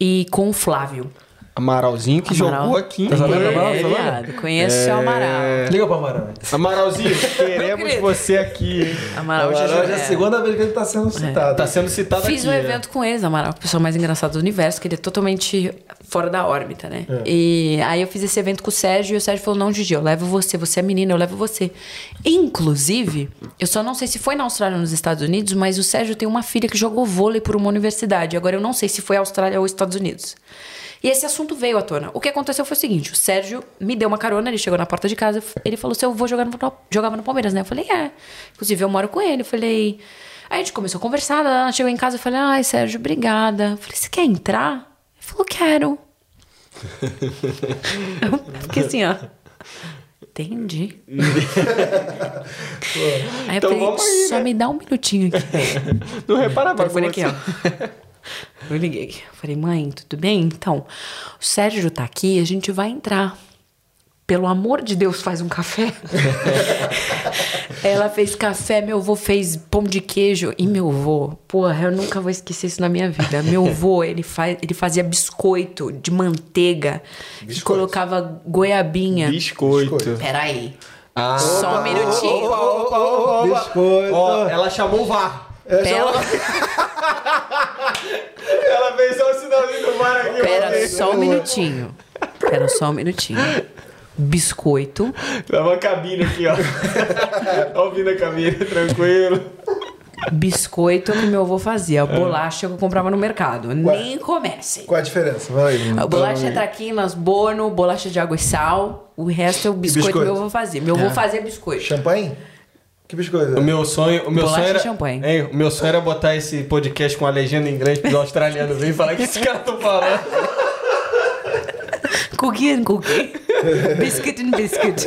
C: e com o Flávio.
A: Amaralzinho que
C: Amaral.
A: jogou aqui. em
B: Tá. Amaral?
C: É,
B: Tá vendo?
C: viado, conheço o Amaral.
B: Liga pro Amaral.
A: Amaralzinho, queremos você aqui, hein?
C: Amaral
B: Amaral já é a segunda vez que ele tá sendo citado.
A: Tá sendo citado
C: Fiz
A: aqui.
C: um
A: né?
C: evento com eles, Amaral, a pessoa mais engraçada do universo, que ele é totalmente fora da órbita, né? E aí eu fiz esse evento com o Sérgio e o Sérgio falou: Não, Gigi, eu levo você, você é menina, eu levo você. Inclusive, eu só não sei se foi na Austrália ou nos Estados Unidos, mas o Sérgio tem uma filha que jogou vôlei por uma universidade. Agora eu não sei se foi Austrália ou Estados Unidos. E esse assunto veio à tona. O que aconteceu foi o seguinte: o Sérgio me deu uma carona, ele chegou na porta de casa, ele falou: se eu vou jogar no, jogava no Palmeiras, né? Eu falei: é. Inclusive, eu moro com ele. Eu falei. Aí a gente começou a conversar, ela chegou em casa e falei: ai, Sérgio, obrigada. Eu falei: você quer entrar? Ele falou: quero. eu fiquei assim, ó. Entendi. aí eu
A: Então
C: falei, só
A: né?
C: me dá um minutinho aqui.
A: Não repara
C: telefone aqui, ó. Eu liguei. Eu falei, mãe, tudo bem? Então, o Sérgio tá aqui, a gente vai entrar. Pelo amor de Deus, faz um café. Ela fez café, meu avô fez pão de queijo. E meu avô, porra, eu nunca vou esquecer isso na minha vida. Meu avô, ele, faz, ele fazia biscoito de manteiga. E colocava goiabinha.
A: Biscoito.
C: Peraí.
A: Ah.
C: Só um minutinho.
B: Biscoito.
A: Ó, ela chamou o VAR.
C: Pera,
A: Ela fez só o sinalzinho do VAR aqui.
C: pera só um minutinho. Pera só um minutinho. Biscoito.
A: Tava a cabine aqui, ó. Ó, ouvindo a cabine, tranquilo.
C: Biscoito que meu avô fazia. Bolacha que eu comprava no mercado. Nem comecem.
B: Qual a diferença? Vai.
C: A bolacha é traquinas, bono, bolacha de água e sal. O resto é o biscoito,
B: biscoito?
C: que meu avô fazia. Meu avô fazia biscoito.
B: Champanhe? Que biscoito?
A: O meu sonho, o meu
C: Bolacha
A: sonho era,
C: champanhe.
A: Hein, o meu sonho era botar esse podcast com a legenda em inglês pro australiano vir e falar o que esse cara tá falando.
C: Cookie and cookie. biscuit and biscuit.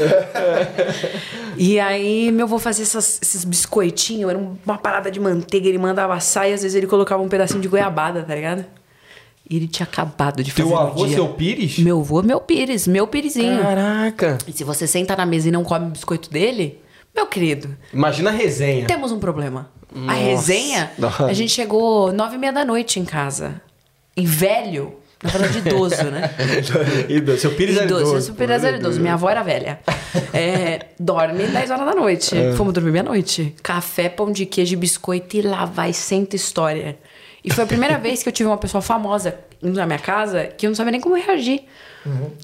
C: e aí, meu avô fazia essas- esses biscoitinhos, era uma parada de manteiga, ele mandava assar e às vezes ele colocava um pedacinho de goiabada, tá ligado? E ele tinha acabado de fazer
A: Teu avô,
C: dia.
A: seu Pires?
C: Meu avô, meu pires, meu pirizinho.
A: Caraca.
C: E se você senta na mesa e não come o biscoito dele, meu querido,
A: Imagina a resenha.
C: temos um problema. A resenha,
A: Nossa.
C: a gente chegou nove e meia da noite em casa. E velho, na verdade idoso, né?
A: Idoso. Seu Pires era
C: Idoso,
A: idoso.
C: eu super era idoso. Minha avó era velha. É, dorme 10 horas da noite. Fomos dormir meia-noite. Café, pão de queijo e biscoito e lá vai, senta história. E foi a primeira vez que eu tive uma pessoa famosa indo na minha casa que eu não sabia nem como reagir.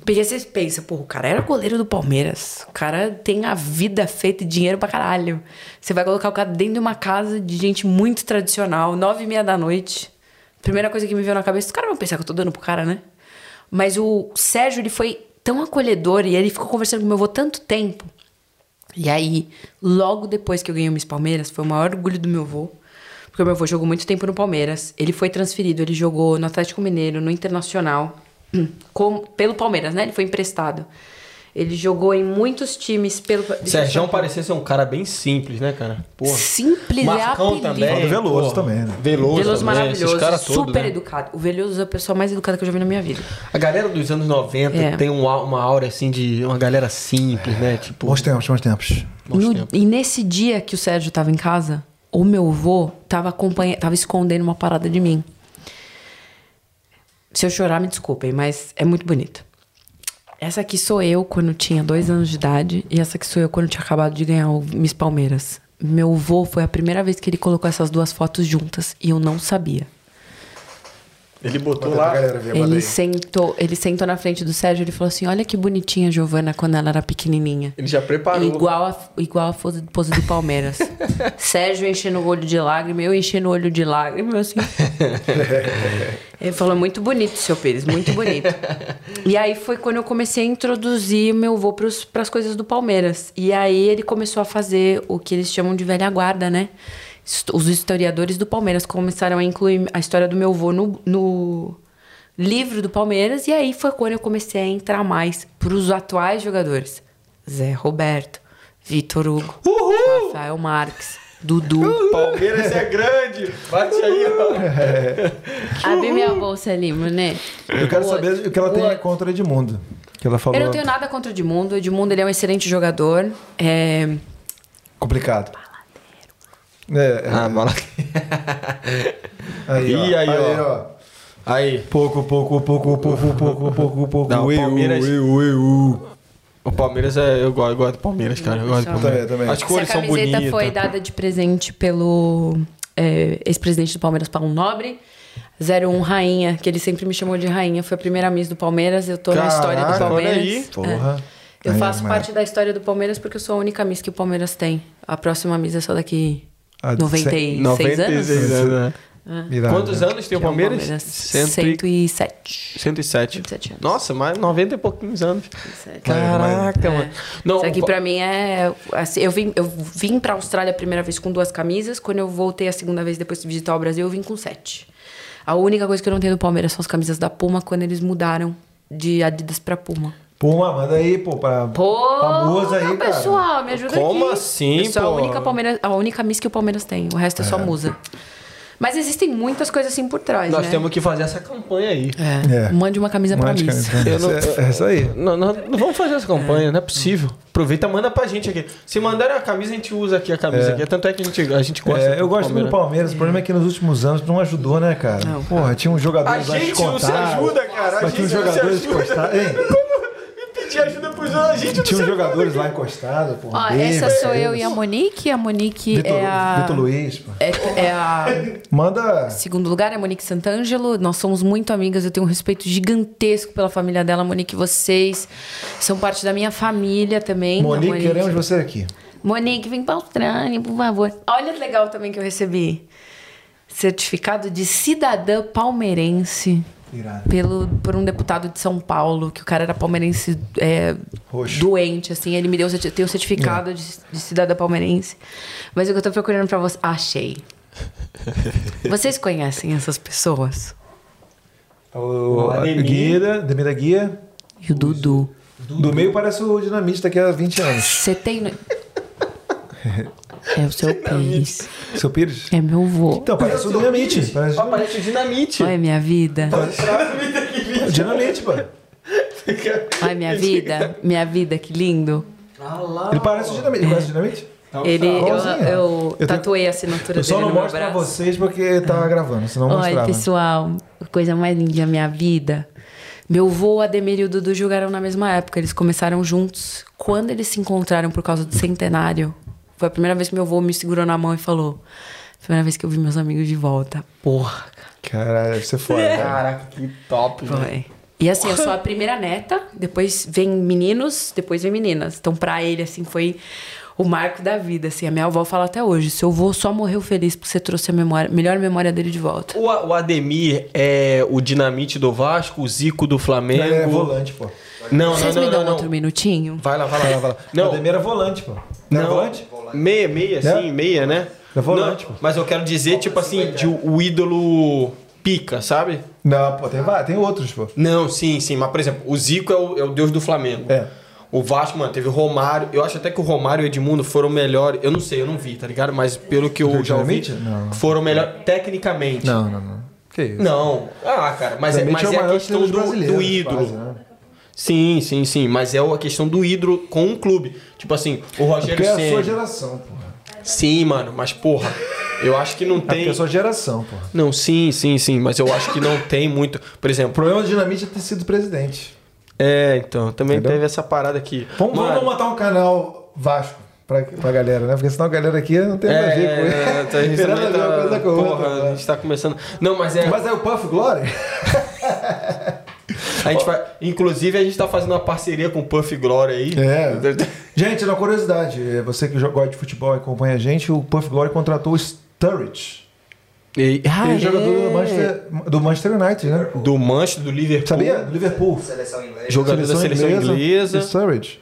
C: Porque você pensa, pô, o cara era goleiro do Palmeiras. O cara tem a vida feita e dinheiro pra caralho. Você vai colocar o cara dentro de uma casa de gente muito tradicional, nove e meia da noite. Primeira coisa que me veio na cabeça, os caras vão pensar que eu tô dando pro cara, né? Mas o Sérgio, ele foi tão acolhedor e ele ficou conversando com meu avô tanto tempo E aí, logo depois que eu ganhei o Miss Palmeiras, foi o maior orgulho do meu avô. Porque o meu avô jogou muito tempo no Palmeiras. Ele foi transferido, ele jogou no Atlético Mineiro, no Internacional, com, pelo Palmeiras, né? Ele foi emprestado. Ele jogou em muitos times pelo.
A: Sérgio parecia ser um cara bem simples, né, cara? Porra.
C: Simples
A: Marcão
C: é
A: também.
B: Veloso
A: porra.
B: também, né?
A: Veloso,
C: Veloso
A: também,
C: maravilhoso,
A: esses caras
C: super
A: todos, né?
C: educado. O Veloso é a pessoa mais educada que eu já vi na minha vida.
A: A galera dos anos 90
C: É.
A: tem um, au- uma aura assim de uma galera simples, né? Tipo,
B: Bons tempos, bons tempos.
A: bons
C: No-
A: tempos.
C: e nesse dia que o Sérgio tava em casa, o meu avô tava, acompanha, tava escondendo uma parada de mim. Se eu chorar, me desculpem, mas é muito bonito. Essa aqui sou eu quando tinha dois anos de idade e essa aqui sou eu quando tinha acabado de ganhar o Miss Palmeiras. Meu avô foi a primeira vez que ele colocou essas duas fotos juntas e eu não sabia.
A: Ele botou lá.
B: galera
C: Ele
B: aí.
C: sentou, ele sentou na frente do Sérgio e ele falou assim: Olha que bonitinha a Giovana quando ela era pequenininha.
A: Ele já preparou.
C: Igual a, igual a pose, pose do Palmeiras. Sérgio enchendo o olho de lágrima, eu enchendo o olho de lágrima, assim. Ele falou, muito bonito, seu Pires, muito bonito. E aí foi quando eu comecei a introduzir meu avô para as coisas do Palmeiras. E aí ele começou a fazer o que eles chamam de velha guarda, né? Os historiadores do Palmeiras começaram a incluir a história do meu avô no, no livro do Palmeiras. E aí foi quando eu comecei a entrar mais para os atuais jogadores. Zé Roberto, Vitor Hugo,
A: Uhul!
C: Rafael Marques, Dudu.
A: Palmeiras é grande! Bate aí, ó.
C: Abre minha bolsa ali, né?
B: Eu quero saber o que ela tem contra Edmundo. Que ela falou.
C: Eu não tenho nada contra o Edmundo. O Edmundo ele é um excelente jogador. É...
B: Complicado. É, é.
A: Ah, bola.
B: aí, ó.
A: Ih, aí, ó.
B: ó.
A: Aí,
B: Pouco, pouco, pouco, pouco, pouco, pouco, pouco.
A: Não, o
B: eu,
A: Palmeiras-
B: eu, eu.
A: o Palmeiras é. Eu gosto, eu gosto do Palmeiras, cara. Eu gosto do
C: Também,
A: Palmeiras.
B: também.
A: As
C: Essa
A: cores são
C: camiseta
A: bonitas.
C: foi dada de presente pelo é, ex-presidente do Palmeiras, Paulo Nobre. 01 Rainha, que ele sempre me chamou de Rainha. Foi a primeira Miss do Palmeiras. Eu tô na história do
A: Caraca, olha
C: Palmeiras.
A: aí.
B: Porra.
C: É. Eu
B: Aí,
C: faço
B: mas-
C: parte da história do Palmeiras porque eu sou a única Miss que o Palmeiras tem. A próxima Miss é só daqui
B: Ah,
C: 96
A: 96
C: anos.
A: anos, né?
B: Irado.
A: Quantos anos tem o
C: Que é
A: Palmeiras?
C: Palmeiras.
A: Cento e-
C: 107.
A: 107.
C: 107 anos.
A: Nossa, mais 90 e pouquinhos anos.
C: 107.
A: Caraca, mano. Não,
C: Isso aqui pra mim é. assim, eu vim, eu vim pra Austrália a primeira vez com duas camisas. Quando eu voltei a segunda vez depois de visitar o Brasil, eu vim com sete. A única coisa que eu não tenho do Palmeiras são as camisas da Puma quando eles mudaram de Adidas pra Puma.
B: Puma, manda aí, pô, pra
C: Pô,
B: famosa aí, cara.
C: pessoal, me ajuda
A: Como
C: aqui.
A: assim,
C: Eu sou a
A: pô?
C: única, Palmeiras, a única Miss que o Palmeiras tem. O resto é, só musa. Mas existem muitas coisas assim por trás,
A: Nós
C: né?
A: temos que fazer essa campanha aí.
C: É.
B: É.
C: Mande uma camisa pra
B: Mande
C: Miss.
B: camisa.
A: Eu não-
B: É é isso aí.
A: Não, não, não vamos fazer essa campanha, não é possível. Aproveita, manda pra gente aqui. Se mandarem a camisa, a gente usa aqui a camisa.
B: É.
A: Aqui. Tanto é que a gente, a gente gosta.
B: É, eu gosto muito do Palmeiras. O problema é que nos últimos anos não ajudou, né, cara?
C: Não.
B: Porra, tinha uns
A: A
B: jogadores lá
A: gente não se ajuda, cara. A
B: Mas tinha uns
A: gente não
B: jogadores
A: ajuda. pros outros, a gente
B: Tinha uns jogadores lá encostados.
C: Ó,
B: Davis,
C: essa sou eu e a Monique. A Monique
B: Vitor,
C: é a.
B: Vitor Luiz, pô.
C: É, é a
B: Manda.
C: segundo lugar, é a Monique Santangelo. Nós somos muito amigas, eu tenho um respeito gigantesco pela família dela. Monique, vocês são parte da minha família também.
B: Monique,
C: A
B: queremos você aqui.
C: Monique, vem pra Austrália, por favor. Olha que legal também que eu recebi. Certificado de cidadã palmeirense
B: Irado.
C: pelo, por um deputado de São Paulo, que o cara era palmeirense é,
B: Roxo.
C: doente, assim. Ele me deu eu tenho um certificado de, de cidadã palmeirense. Mas o que eu tô procurando pra você. Achei. Vocês conhecem essas pessoas?
B: O
A: Ademir.
B: Guia, Ademir da Guia.
C: E o Dudu.
B: Do meio parece o dinamista daqui há 20 anos.
C: Você tem. É o seu Pires.
B: Seu Pires?
C: É meu vô.
B: Então, parece o dinamite. Parece o
A: parece dinamite.
C: Olha minha vida.
B: dinamite. dinamite, pô.
C: Olha minha vida. Minha vida, que lindo.
A: Lá.
B: Ele parece o dinamite. Ele parece o dinamite?
C: Ele, eu, eu
B: Eu
C: tatuei a assinatura
B: Eu só
C: dele
B: não mostro pra vocês porque tá gravando, senão
C: Olha,
B: mostrava.
C: pessoal, a coisa mais linda da minha vida. Meu vô, Ademir e o Dudu jogaram na mesma época. Eles começaram juntos. Quando eles se encontraram por causa do centenário, foi a primeira vez que meu vô me segurou na mão e falou: Primeira vez que eu vi meus amigos de volta. Porra,
B: Caralho, deve ser foda. cara.
A: Caraca, que top, velho.
C: foi. E assim, eu sou a primeira neta, depois vem meninos, depois vem meninas. Então, pra ele, assim, foi o marco da vida, assim. A minha avó fala até hoje, seu avô só morreu feliz porque você trouxe a memória, melhor memória dele de volta.
A: O, o Ademir é o dinamite do Vasco, o Zico do Flamengo.
B: Ele é volante, pô.
A: Não, não,
C: Vocês
A: não,
C: me dão
A: não, não.
C: outro minutinho?
A: Vai lá, vai lá, vai lá.
B: Não.
A: Não,
B: O Ademir é volante, pô. Não, é volante?
A: Meia, meia, sim,
B: É?
A: meia, né?
B: É volante,
A: Não,
B: pô.
A: mas eu quero dizer, tipo assim, de o, ídolo pica, sabe?
B: Não, pô, tem, tem outros, pô.
A: Não, sim, sim. Mas, por exemplo, o Zico é o, é o deus do Flamengo.
B: É.
A: O Vasco, mano, teve o Romário. Eu acho até que o Romário e o Edmundo foram melhores. Eu não sei, eu não vi, tá ligado? Mas pelo que eu
B: Do
A: já ouvi?
B: Não.
A: foram melhores tecnicamente.
B: Não, não, não. Que isso?
A: Não. Ah, cara, mas é, mas é a questão do, do ídolo.
B: quase, né?
A: Sim, sim, sim. Mas é a questão do ídolo com um clube. Tipo assim, o Rogério
B: Porque é a sua geração, pô.
A: Sim, mano, mas porra, eu acho que não
B: É
A: tem.
B: é a sua geração, pô.
A: Não, sim, sim, sim. Mas eu acho que não tem muito. Por
B: O
A: exemplo.
B: problema do Dinamite é ter sido presidente.
A: É, então, também
B: Entendeu?
A: teve essa parada aqui.
B: Vamos,
A: Mano,
B: vamos montar um canal Vasco pra, pra galera, né? Porque senão a galera aqui não tem nada a ver com
A: É, tá, a gente tá,
B: coisa com
A: porra,
B: outra.
A: a
B: né?
A: gente tá começando. Não, mas é.
B: Mas é o Puff Glory?
A: A gente vai, inclusive, a gente tá fazendo uma parceria com o Puff Glory aí.
B: É. Gente, uma curiosidade, é, você que gosta de futebol e acompanha a gente, o Puff Glory contratou o Sturridge.
A: E, ah,
B: Ele é
A: é.
B: jogador do Manchester, do Manchester United, né?
A: Do Manchester, do Liverpool.
B: Sabia? Do Liverpool.
D: Seleção inglesa.
A: Jogador da seleção inglesa.
B: Sturridge.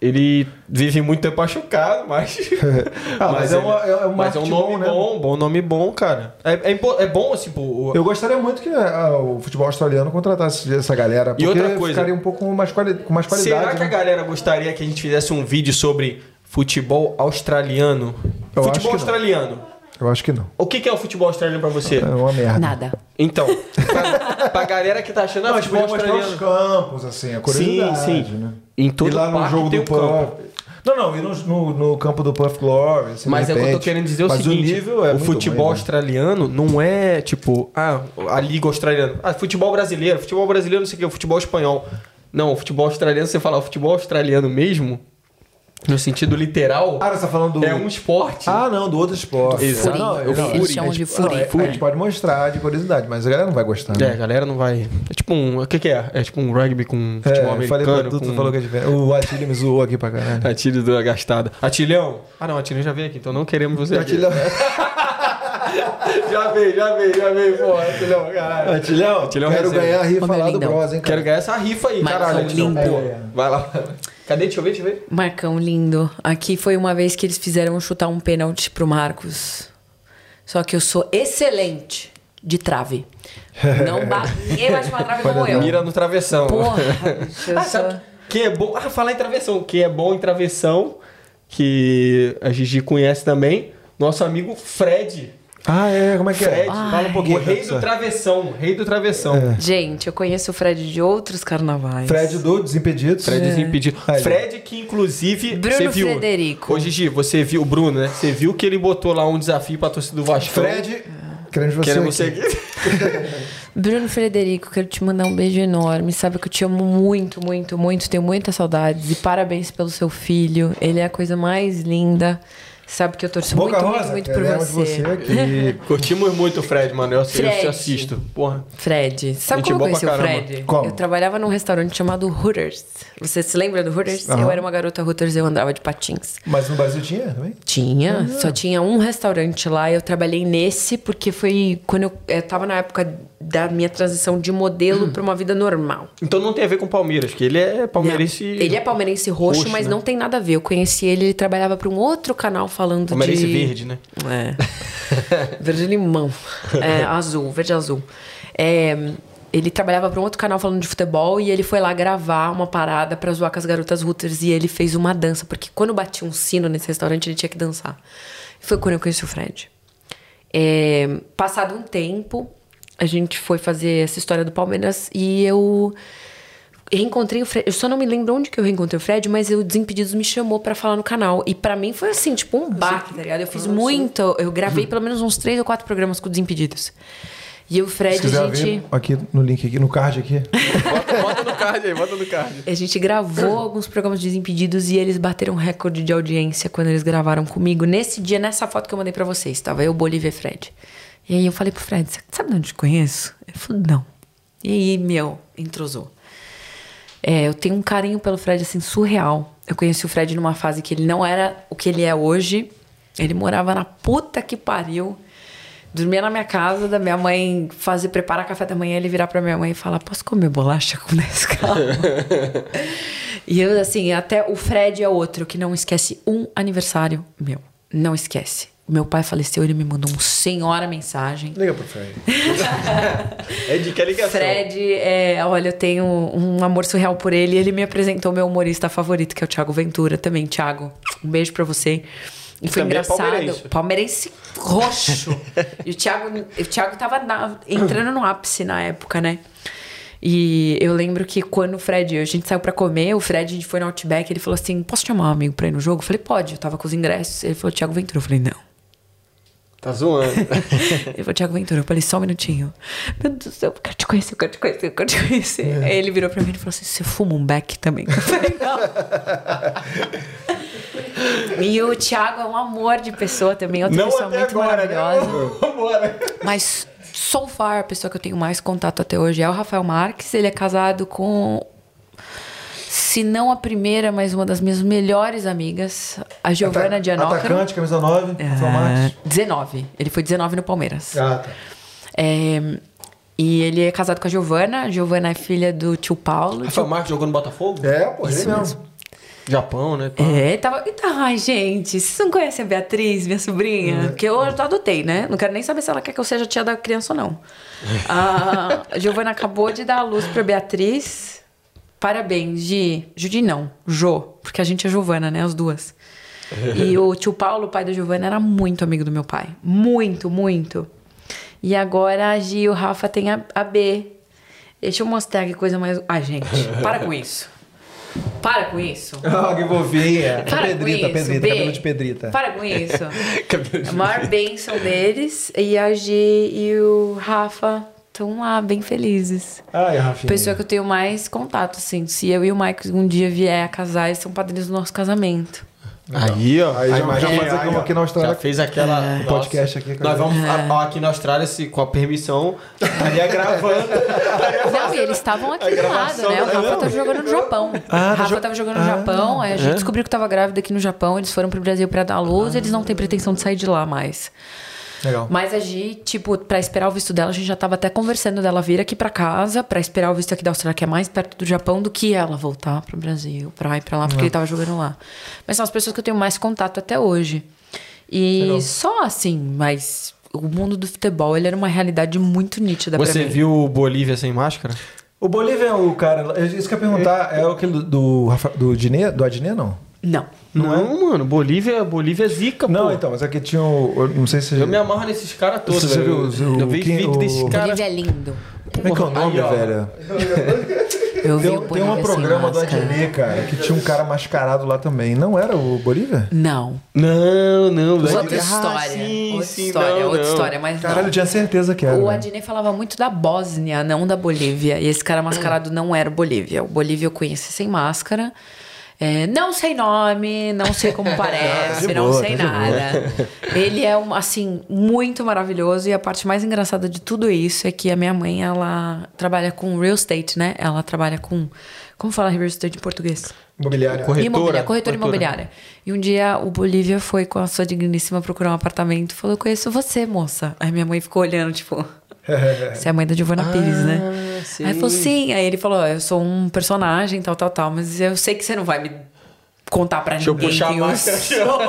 A: Ele vive muito tempo machucado, mas.
B: Ah, mas é
A: ele-
B: uma- é- é um
A: mas é um nome
B: bom, né?
A: bom, bom nome bom, cara. É, é, é bom, assim, pô. o-
B: Eu gostaria muito que ah, o futebol australiano contratasse essa galera, porque
A: outra coisa-
B: ficaria um pouco mais quali com mais qualidade.
A: Será que a
B: né?
A: galera gostaria que a gente fizesse um vídeo sobre futebol australiano?
B: Eu
A: futebol
B: que não.
A: Australiano.
B: Eu acho que não.
A: O que que é o futebol australiano pra você?
B: É uma merda.
C: Nada.
A: Então, pra, pra galera que tá achando ah, futebol
B: mostrar os
A: australiano.
B: campos, assim, a curiosidade,
A: Sim, sim.
B: né?
A: Em todo
B: e lá no jogo do
A: campo.
B: Puff. Não, não, e no, no, no campo do Puff Glory. Assim,
A: Mas é o que eu tô querendo dizer o
B: Mas
A: seguinte:
B: o nível é
A: o futebol
B: ruim, né?
A: australiano não é tipo, ah, a liga australiana. Ah, futebol brasileiro, futebol brasileiro não sei o que, futebol espanhol. Não, o futebol australiano, você fala o futebol australiano mesmo, no sentido literal,
B: Ah, você tá falando do...
A: é um esporte.
B: Ah, não, do outro esporte.
A: Exato.
B: Não,
C: Furi.
B: eu-
C: Eles
B: não,
A: Furi.
C: chamam de
B: Não,
C: furi.
B: é- a gente pode mostrar de curiosidade, mas a galera não vai gostar.
A: É, a
B: Né?
A: galera não vai. É tipo um. O que, que é? É tipo um rugby com
B: É,
A: futebol
B: eu falei pra
A: americano.
B: tu, tu
A: com...
B: falou que é diferente. O Atílio me zoou aqui pra caralho.
A: Atílio da gastada. Atilhão? Ah, não, Atilhão já veio aqui, então não queremos você aqui.
B: Atilhão,
A: Já veio, já veio, já veio, pô, Atilhão, caralho.
B: Atilhão,
A: Atilhão
B: quero
A: reserva.
B: ganhar a rifa
C: Ô,
B: lá do. Bros, hein, cara.
A: Quero ganhar essa rifa aí,
C: Marcão
A: caralho. Atilhão. Vai lá. Cadê? Deixa eu ver, deixa eu ver.
C: Marcão lindo. Aqui foi uma vez que eles fizeram chutar um pênalti pro Marcos. Só que eu sou excelente de trave. Não ba... Ninguém bate uma trave como eu.
A: Mira no travessão.
C: Porra, bicho, eu
A: Ah,
C: sou...
A: quem é bom? Ah, falar em travessão. Quem é bom em travessão, que a Gigi conhece também, nosso amigo Fred.
B: Ah, é, como é que
A: Fred,
B: é? Fala um pouquinho.
A: o rei do travessão, rei do travessão.
C: Gente, eu conheço o Fred de outros carnavais.
B: Fred do Desimpedidos.
A: Fred Desimpedido.
B: Aí,
A: Fred que inclusive
C: Bruno
A: você viu.
C: Frederico.
A: Ô Gigi, você viu o Bruno, né? Você viu que ele botou lá um desafio pra torcida do Vasco.
B: Fred, queremos você
A: Queremos você
B: aqui.
C: Bruno Frederico, quero te mandar um beijo enorme. Sabe que eu te amo muito, muito, muito. Tenho muitas saudades. E parabéns pelo seu filho. Ele é a coisa mais linda. Sabe que eu torço
B: Boca
C: muito, muito,
B: Rosa,
C: muito por
B: queremos
C: você.
B: você aqui.
A: Curtimos muito o Fred, mano. Eu, eu
C: Fred.
A: te assisto. Porra.
C: Fred. Sabe
A: Gente
C: como eu conheci o. Fred?
B: Como?
C: Eu trabalhava num restaurante chamado Hooters. Você se lembra do Hooters? Eu
B: Aham.
C: era uma garota Hooters, eu andava de patins.
B: Mas no Brasil tinha também?
C: Tinha, só tinha um restaurante lá. Eu trabalhei nesse porque foi quando eu, eu tava na época da minha transição de modelo pra uma vida normal.
A: Então não tem a ver com o Palmeiras, que ele é palmeirense.
C: Não, Ele é palmeirense roxo,
A: roxo,
C: mas
A: né?
C: não tem nada a ver. Eu conheci ele, ele trabalhava para um outro canal falando
A: Palmeirense
C: de...
A: verde, né?
C: É. verde limão. É, azul, verde azul. É, ele trabalhava para um outro canal falando de futebol e ele foi lá gravar uma parada pra zoar com as garotas Hooters e ele fez uma dança, porque quando batia um sino nesse restaurante ele tinha que dançar. Foi quando eu conheci o Fred. É, passado um tempo, a gente foi fazer essa história do Palmeiras e eu reencontrei o Fred. Eu só não me lembro onde que eu reencontrei o Fred, mas o Desimpedidos me chamou pra falar no canal. E pra mim foi assim, tipo um baque, tá ligado? Eu fiz muito. Eu gravei pelo menos uns três ou quatro programas com o Desimpedidos. E o Fred,
B: Se
C: a gente.
B: ver aqui no link, aqui, no card aqui.
A: Bota, bota no card aí, bota no card.
C: A gente gravou alguns programas de Desimpedidos e eles bateram recorde de audiência quando eles gravaram comigo. Nesse dia, nessa foto que eu mandei pra vocês, tava eu, Bolívia e Fred. E aí eu falei pro Fred, você sabe de onde eu te conheço? Ele falou, não. E aí, meu, entrosou. É, eu tenho um carinho pelo Fred, assim, surreal. Eu conheci o Fred numa fase que ele não era o que ele é hoje. Ele morava na puta que pariu. Dormia na minha casa, da minha mãe fazer, preparar café da manhã, ele virar pra minha mãe e falar, posso comer bolacha com Nescau? e eu, assim, até o Fred é outro que não esquece um aniversário meu. Não esquece. Meu pai faleceu, ele me mandou um senhora mensagem.
E: Liga pro Fred. é de que ligação?
C: Fred, é, olha, eu tenho um amor surreal por ele. Ele me apresentou meu humorista favorito, que é o Thiago Ventura também. Thiago, um beijo pra você. E foi
E: Também é
C: engraçado.
E: palmeirense.
C: palmeirense roxo. e o Thiago, o Thiago tava na- entrando no ápice na época, né? E eu lembro que quando o Fred, a gente saiu pra comer, o Fred, a gente foi no Outback, ele falou assim: Posso chamar um amigo pra ir no jogo? Eu falei: Pode, eu tava com os ingressos. Ele falou: Thiago Ventura. Eu falei: Não.
E: Tá zoando.
C: Ele falou, Thiago Ventura. Eu falei, só um minutinho. Meu Deus do céu, eu quero te conhecer, eu quero te conhecer, eu quero te conhecer. Aí ele virou pra mim e falou assim: você fuma um beck também? Eu falei, não. e o Thiago é um amor de pessoa também, outra
E: Não
C: pessoa muito
E: agora, né?
C: maravilhosa. Mas, so far, a pessoa que eu tenho mais contato até hoje é o Rafael Marques. Ele é casado com, se não a primeira, mas uma das minhas melhores amigas, a Giovanna Gianocaro.
B: Atacante, camisa 9, Rafael Marques.
C: 19. Ele foi 19 no Palmeiras.
B: Ah, tá.
C: É, e ele é casado com a Giovana. A Giovana é filha do tio Paulo.
E: Rafael Marques jogou no Botafogo?
B: É, pô, ele
C: Isso
B: mesmo.
C: mesmo.
E: Japão, né? pá.
C: É, tava. Então, ai, gente, vocês não conhecem a Beatriz, minha sobrinha? Porque eu adotei, né? Não quero nem saber se ela quer que eu seja tia da criança ou não. A Giovana acabou de dar a luz pra Beatriz. Parabéns, Gi. Judy não, Jo. Porque a gente é Giovana, né? As duas. E o tio Paulo, o pai da Giovana, era muito amigo do meu pai. Muito, muito. E agora a Gi e o Rafa têm a, a B. Deixa eu mostrar que coisa mais. Ai, gente, para com isso. Para com isso.
B: Ah, que fofinha.
C: Para
B: pedrita,
C: com isso,
B: pedrita,
C: B.
B: cabelo de pedrita.
C: Para com isso.
E: Cabelo de
C: A maior bênção deles. E a G e o Rafa estão lá, bem felizes.
B: Ai, Rafinha.
C: Pessoa que eu tenho mais contato, assim. Se eu e o Mike um dia vier a casar, eles são padrinhos do nosso casamento.
E: Aí, ó.
B: Aí já
E: imagina,
B: já
E: aí,
B: como
E: ó,
B: aqui na Austrália.
E: Já fez aquela nossa,
B: podcast aqui
E: Nós vamos
C: É.
E: aqui na Austrália, se, com a permissão, estaria gravando.
C: Não, e eles estavam aqui do lado, né? O Rafa tava jogando no Japão.
B: Ah,
C: o Rafa
B: jo-
C: tava jogando no Japão, aí a gente descobriu que tava grávida aqui no Japão, eles foram pro Brasil pra dar luz, eles não têm pretensão de sair de lá mais.
B: Legal.
C: Mas a Gi, tipo, pra esperar o visto dela, a gente já tava até conversando dela vir aqui pra casa, pra esperar o visto aqui da Austrália, que é mais perto do Japão, do que ela voltar pro Brasil, pra ir pra lá, porque ele tava jogando lá. Mas são as pessoas que eu tenho mais contato até hoje. E só assim, mas o mundo do futebol, ele era uma realidade muito nítida pra
E: Você
C: mim.
E: viu o Bolívia sem máscara?
B: O Bolívia é o cara. é Isso que eu ia perguntar. É aquele do, do, do? Do Adnet, não?
C: Não.
E: Não, mano. Bolívia, Bolívia é zica,
B: Não,
E: pô.
B: então, mas aqui tinha o. eu Não sei se.
E: Eu me amarro nesses caras todos,
B: Você
E: velho.
B: viu o-
E: eu vejo
B: quem-
E: vídeo
B: o-
E: desses caras.
C: Bolívia é lindo.
B: Como é que é o nome,
E: Aí,
B: velho?
C: Eu vi
B: Tem,
C: o
B: tem um
C: Bolívia
B: programa do. Adnet, cara, que tinha um cara mascarado lá também. Não era o Bolívia?
C: Não.
E: Não, não.
C: Outra história.
E: Ah, sim,
C: outra
E: sim,
C: história,
E: não,
C: outra
E: não.
C: história, mas
B: Caralho, eu
C: não.
B: tinha certeza que era.
C: O. Adnei falava muito da Bósnia, não da Bolívia. E esse cara mascarado não era o Bolívia. O Bolívia eu conheci sem máscara. É, não sei nome, não sei como parece, não
B: boa,
C: sei
B: tá de
C: nada. Ele é, um, assim, muito maravilhoso. E a parte mais engraçada de tudo isso é que a minha mãe, ela trabalha com real estate, né? Ela trabalha com... Como fala real estate em português?
B: Imobiliária.
E: Corretora.
C: Imobiliária, corretora
E: Corretora.
C: imobiliária. E um dia o Bolívia foi com a sua digníssima procurar um apartamento e falou: Eu conheço você, moça. Aí minha mãe ficou olhando, tipo. Você é a mãe da Giovanna Pires, né?
E: sim.
C: Aí falou, sim. Aí ele falou, "Ó, eu sou um personagem, tal, tal, tal. Mas eu sei que você não vai me contar pra
E: Deixa eu
C: ninguém
E: puxar a
C: quem eu
E: máscara.
C: sou.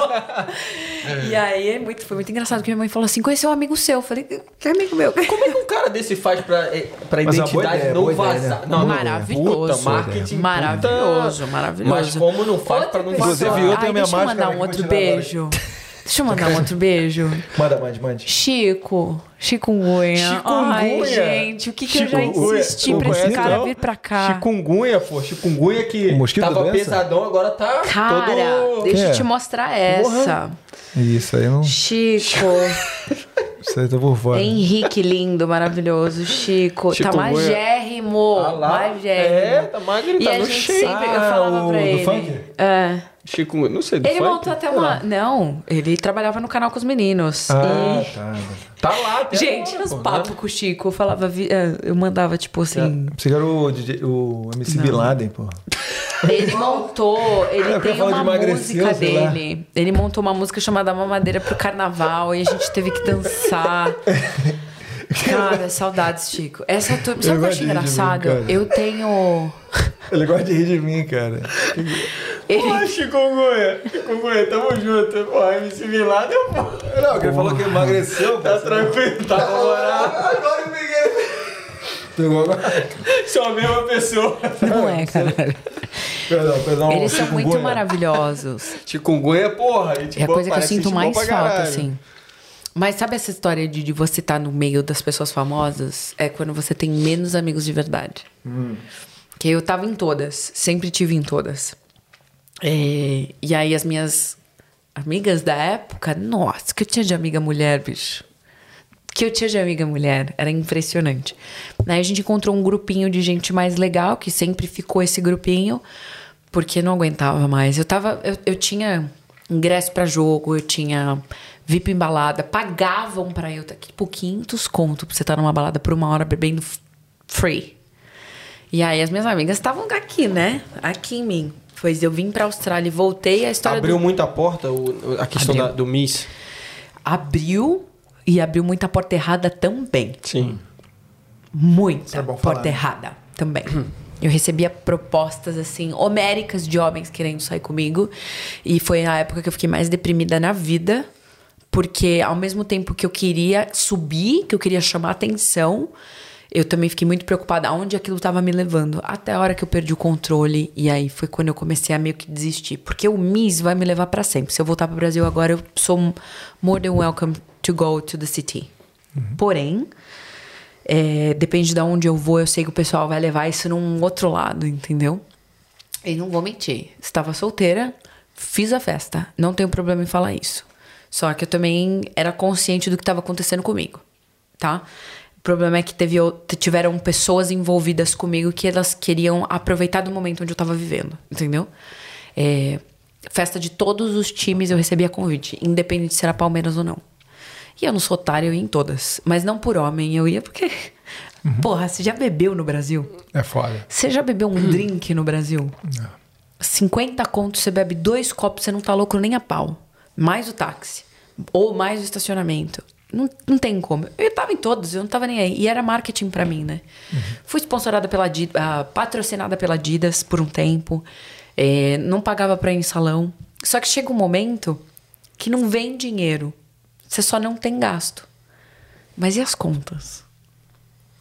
C: e aí é muito, foi muito engraçado, porque minha mãe falou assim, conheci um amigo seu. Eu falei, que amigo meu?
E: Como é que um cara desse faz pra, eh, pra
B: Mas é
E: identidade
B: ideia,
E: não vazar?
B: né?
E: Não,
C: Maravilhoso.
E: Puta, marketing.
C: Maravilhoso,
E: puta.
C: maravilhoso.
E: Mas como não faz
C: Outra
E: pra não
C: pessoa-
B: Inclusive,
E: vazar?
B: eu tenho
C: Ai,
B: minha
C: deixa eu
B: máscara
C: mandar um outro beijo. Deixa eu mandar um outro beijo.
B: Manda, mande, mande.
C: Chico. Chikungunya.
E: Chikungunya?
C: Ai, gente, o que, que eu já insisti pra esse cara
E: não?
C: vir pra cá?
E: Chikungunya, pô. Chikungunya que
B: O mosquito
E: tava
B: doença?
E: pesadão, agora tá
C: Cara,
E: todo...
C: deixa eu
B: É.
C: te mostrar essa.
B: Isso aí não.
C: Chico.
B: Isso aí tá por fora.
C: Henrique lindo, maravilhoso. Chico. Tá magérrimo. amor,
E: Ah lá,
C: magérrimo.
E: é, tá magro,
C: E
E: tá
C: a
E: no
C: gente
E: shape.
C: sempre, eu
B: Ah,
C: falava
B: o
C: pra
B: do
C: ele.
B: funk?
C: É.
E: Chico, não sei, do
C: Ele
E: funk?
C: montou até uma.
E: lá.
C: Não, ele trabalhava no canal com os meninos.
B: Ah,
C: E-
B: tá.
E: Tá lá, até
C: Gente,
E: agora,
C: nos
E: pô, né?
C: papos com o Chico, eu falava. vi- é, Eu mandava, tipo assim.
B: Você era o, DJ, o MC Bin Laden, pô.
C: Ele montou, ele
B: É,
C: tem
B: de
C: uma
B: emagrecer,
C: música dele. Ele montou uma música chamada Mamadeira pro carnaval e a gente teve que dançar. Cara, saudades, Chico. Essa turma. Sabe o que eu acho
B: mim,
C: engraçado?
B: cara.
C: Eu tenho.
B: Ele gosta de rir de mim, cara.
C: Ele...
E: Pô, Chikungunya, Chikungunya, tamo junto. Pô, MC Milado, pô.
B: Não, porque ele falou que emagreceu,
E: Tá tranquilo, tá moral.
B: Agora eu peguei. Pegou agora?
E: Sou a mesma pessoa.
C: Não é, cara.
B: Perdão, perdão.
C: Eles são muito maravilhosos.
E: Chikungunya, porra. E, tipo,
C: É a coisa que eu sinto mais falta, assim. Mas sabe essa história de, de você estar no meio das pessoas famosas? É quando você tem menos amigos de verdade. Que eu tava em todas, sempre tive em todas. É, e aí as minhas amigas da época, nossa, que eu tinha de amiga mulher, bicho. Que eu tinha de amiga mulher, era impressionante. Aí a gente encontrou um grupinho de gente mais legal, que sempre ficou esse grupinho, porque não aguentava mais. Eu tava. Eu, eu tinha ingresso pra jogo, eu tinha VIP em balada, pagavam pra eu, tipo, 500 conto pra você estar numa balada por uma hora bebendo free. E aí as minhas amigas estavam aqui, né? Aqui em mim. Pois eu vim pra Austrália e voltei a história
E: Abriu
C: do...
E: muito a porta o- a questão da- do Miss.
C: Abriu e abriu muita porta errada também.
E: Sim.
C: Muita
B: é falar,
C: porta
B: né?
C: errada também. Eu recebia propostas assim, homéricas de homens querendo sair comigo. E foi a época que eu fiquei mais deprimida na vida. Porque ao mesmo tempo que eu queria subir, que eu queria chamar atenção, eu também fiquei muito preocupada aonde aquilo estava me levando. Até a hora que eu perdi o controle. E aí foi quando eu comecei a meio que desistir. Porque o Miss vai me levar para sempre. Se eu voltar para o Brasil agora, eu sou more than welcome to go to the city. Porém, é, depende de onde eu vou, eu sei que o pessoal vai levar isso num outro lado, entendeu? E não vou mentir. Estava solteira, fiz a festa. Não tenho problema em falar isso. Só que eu também era consciente do que estava acontecendo comigo, tá? O problema é que teve, tiveram pessoas envolvidas comigo que elas queriam aproveitar do momento onde eu estava vivendo, entendeu? É, festa de todos os times eu recebia convite, independente se era Palmeiras ou não. E eu não sou otária, eu ia em todas. Mas não por homem, eu ia porque. Porra, você já bebeu no Brasil?
B: É foda.
C: Você já bebeu um drink no Brasil? 50 contos, você bebe dois copos, você não tá louco nem a pau. Mais o táxi. Ou mais o estacionamento. Não, não tem como. Eu tava em todos, eu não tava nem aí. E era marketing pra mim, né? Fui sponsorada pela Adidas, ah, patrocinada pela Adidas por um tempo. É, não pagava pra ir em salão. Só que chega um momento que não vem dinheiro. Você só não tem gasto. Mas e as contas?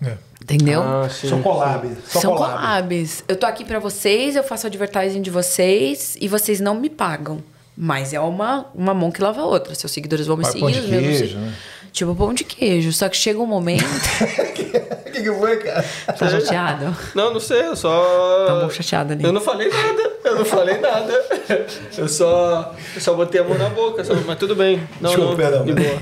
B: É.
C: Entendeu?
E: Ah.
B: São collab. Só
C: São
B: collab.
C: collabs. Eu tô aqui pra vocês, eu faço advertising de vocês e vocês não me pagam. Mas é uma, uma mão que lava a outra. Seus seguidores vão me
B: Vai
C: seguir,
B: pão de
C: os meus vão
B: queijo, né?
C: Tipo pão de queijo. Só que chega um momento.
B: O que, que foi, cara?
C: tá chateado?
E: Não, não sei, eu só.
C: Tá um pouco chateado ali.
E: Eu não falei nada, eu não falei nada. Eu só. Eu só botei a mão na boca, só- mas tudo bem. Não,
B: Desculpa,
E: não,
B: perdão.
E: de boa.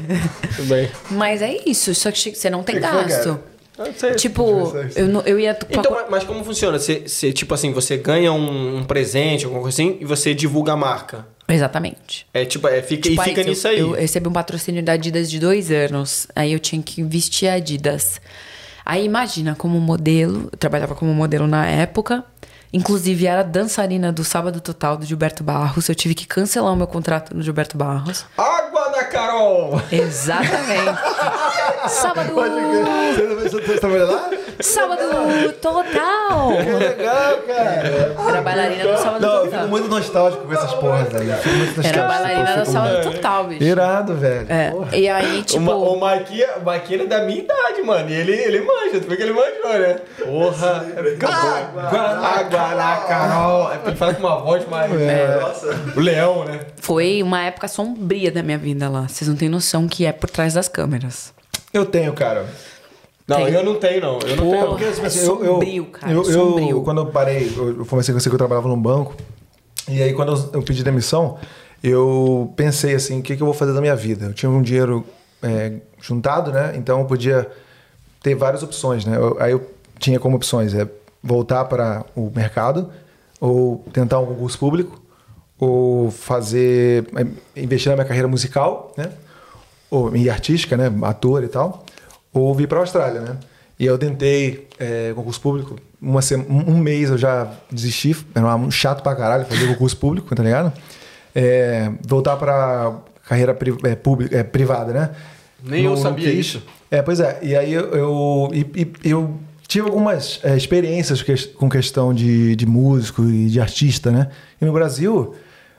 E: Tudo bem.
C: Mas é isso. Só que você não tem
B: Que que foi,
C: gasto.
E: não sei.
C: Tipo, eu, não- eu ia.
E: Então, mas- mas como funciona? Você, você, tipo assim, você ganha um, um presente, alguma coisa assim, e você divulga a marca.
C: Exatamente.
E: É tipo, é, fica,
C: Tipo,
E: e fica
C: eu-
E: nisso aí.
C: Eu recebi um patrocínio da Adidas de dois anos. Aí eu tinha que vestir a Adidas. Aí imagina, como modelo, eu trabalhava como modelo na época. Inclusive, era dançarina do Sábado Total do Gilberto Barros. Eu tive que cancelar o meu contrato no Gilberto Barros.
E: Água da Carol!
C: Exatamente. Sábado.
B: Você, trabalha lá?
C: Sábado Total.
B: Que legal, cara.
C: Era bailarina do Sábado
B: Não, eu fico
C: Total.
B: muito nostálgico com essas porras. Eu fico muito nostálgico.
C: Era bailarina do Sábado Total, bicho.
B: Irado, velho.
C: É.
B: Porra.
C: E aí, tipo.
E: o, Ma- o Marquinhos o é da minha idade, mano. E ele, ele manja, tu vê que ele manjou, né? Porra! Água na Carol! É porque ele fala com uma voz mais.
B: É.
E: O leão, né?
C: Foi uma época sombria da minha vida lá. Vocês não têm noção que é por trás das câmeras.
B: Eu tenho, cara.
E: Não,
C: Tem.
E: eu não tenho, não. Eu não
C: Pô,
E: tenho.
B: Porque, assim,
C: É
B: eu, eu,
C: sombrio, cara,
B: eu, eu-
C: sombrio.
B: quando eu parei, eu, eu comecei com você que eu trabalhava num banco. E aí, quando eu, eu pedi demissão, eu pensei assim: o que, que eu vou fazer da minha vida? Eu tinha um dinheiro é, juntado, né? Então eu podia ter várias opções, né? Eu- aí eu tinha como opções é voltar para o mercado ou tentar um concurso público ou fazer é, investir na minha carreira musical, né? Ou e artística, né? Ator e tal, ou vir para a Austrália, né? E eu tentei é, concurso público, uma um mês eu já desisti, era um chato pra caralho fazer concurso público, tá ligado? É, voltar para carreira pri, é, pública, é, privada, né?
E: Nem eu sabia isso.
B: É, pois é. E aí eu, eu, e- e- eu tive algumas é, experiências que- com questão de, de músico e de artista, né? E no Brasil,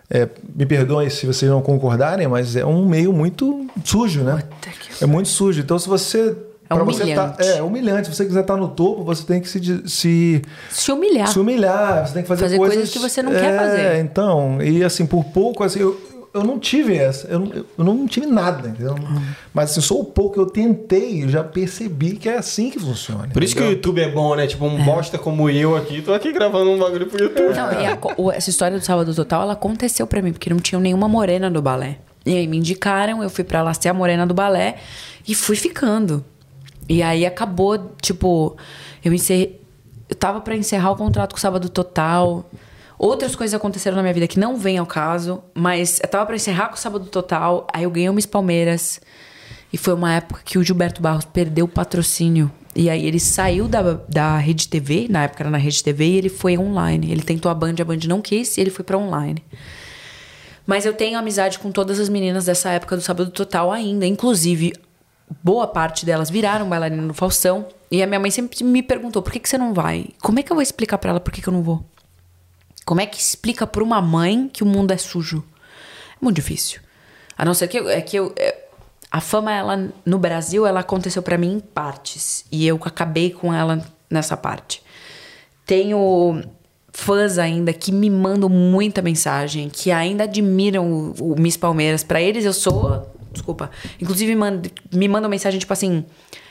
B: é, me perdoem se vocês não concordarem, mas é um meio muito sujo, né? É muito sujo. Então, se você.
C: É
B: tá-
C: humilhante.
B: é, é humilhante. Se você quiser estar no topo, você tem que se, se,
C: Se humilhar.
B: se humilhar. Você tem que fazer,
C: Fazer coisas que você não quer
B: É,
C: fazer.
B: Então, e assim, por pouco, assim, eu, eu não tive essa. Eu não, eu não tive nada, entendeu?
C: Uhum.
B: Mas assim, só o pouco que eu tentei, eu já percebi que é assim que funciona.
E: Por isso que o? YouTube é bom, né? Tipo, um bosta como eu aqui. Tô aqui gravando um bagulho pro YouTube.
C: Não, e a essa história do Sábado Total, ela aconteceu pra mim, porque não tinha nenhuma morena do balé. E aí me indicaram, eu fui pra lá ser a morena do balé e fui ficando. E aí acabou, tipo, eu encerrei. Eu tava pra encerrar o contrato com o Sábado Total. Outras coisas aconteceram na minha vida que não vêm ao caso, mas eu tava pra encerrar com o Sábado Total, aí eu ganhei Miss Palmeiras. E foi uma época que o Gilberto Barros perdeu o patrocínio. E aí ele saiu da, da Rede TV, na época era na Rede TV, e ele foi online. Ele tentou a Band, a Band não quis, e ele foi pra online. Mas eu tenho amizade com todas as meninas dessa época do Sábado Total ainda. Inclusive, boa parte delas viraram bailarina no Faustão. E a minha mãe sempre me perguntou: por que, que você não vai? Como é que eu vou explicar pra ela por que, que eu não vou? Como é que explica pra uma mãe que o mundo é sujo? É muito difícil. A não ser que eu, é que eu. é- a fama, ela, no Brasil, ela aconteceu pra mim em partes. E eu acabei com ela nessa parte. Tenho fãs ainda que me mandam muita mensagem, que ainda admiram o, o Miss Palmeiras. Pra eles, eu sou. Desculpa. Inclusive, me mandam mensagem tipo assim.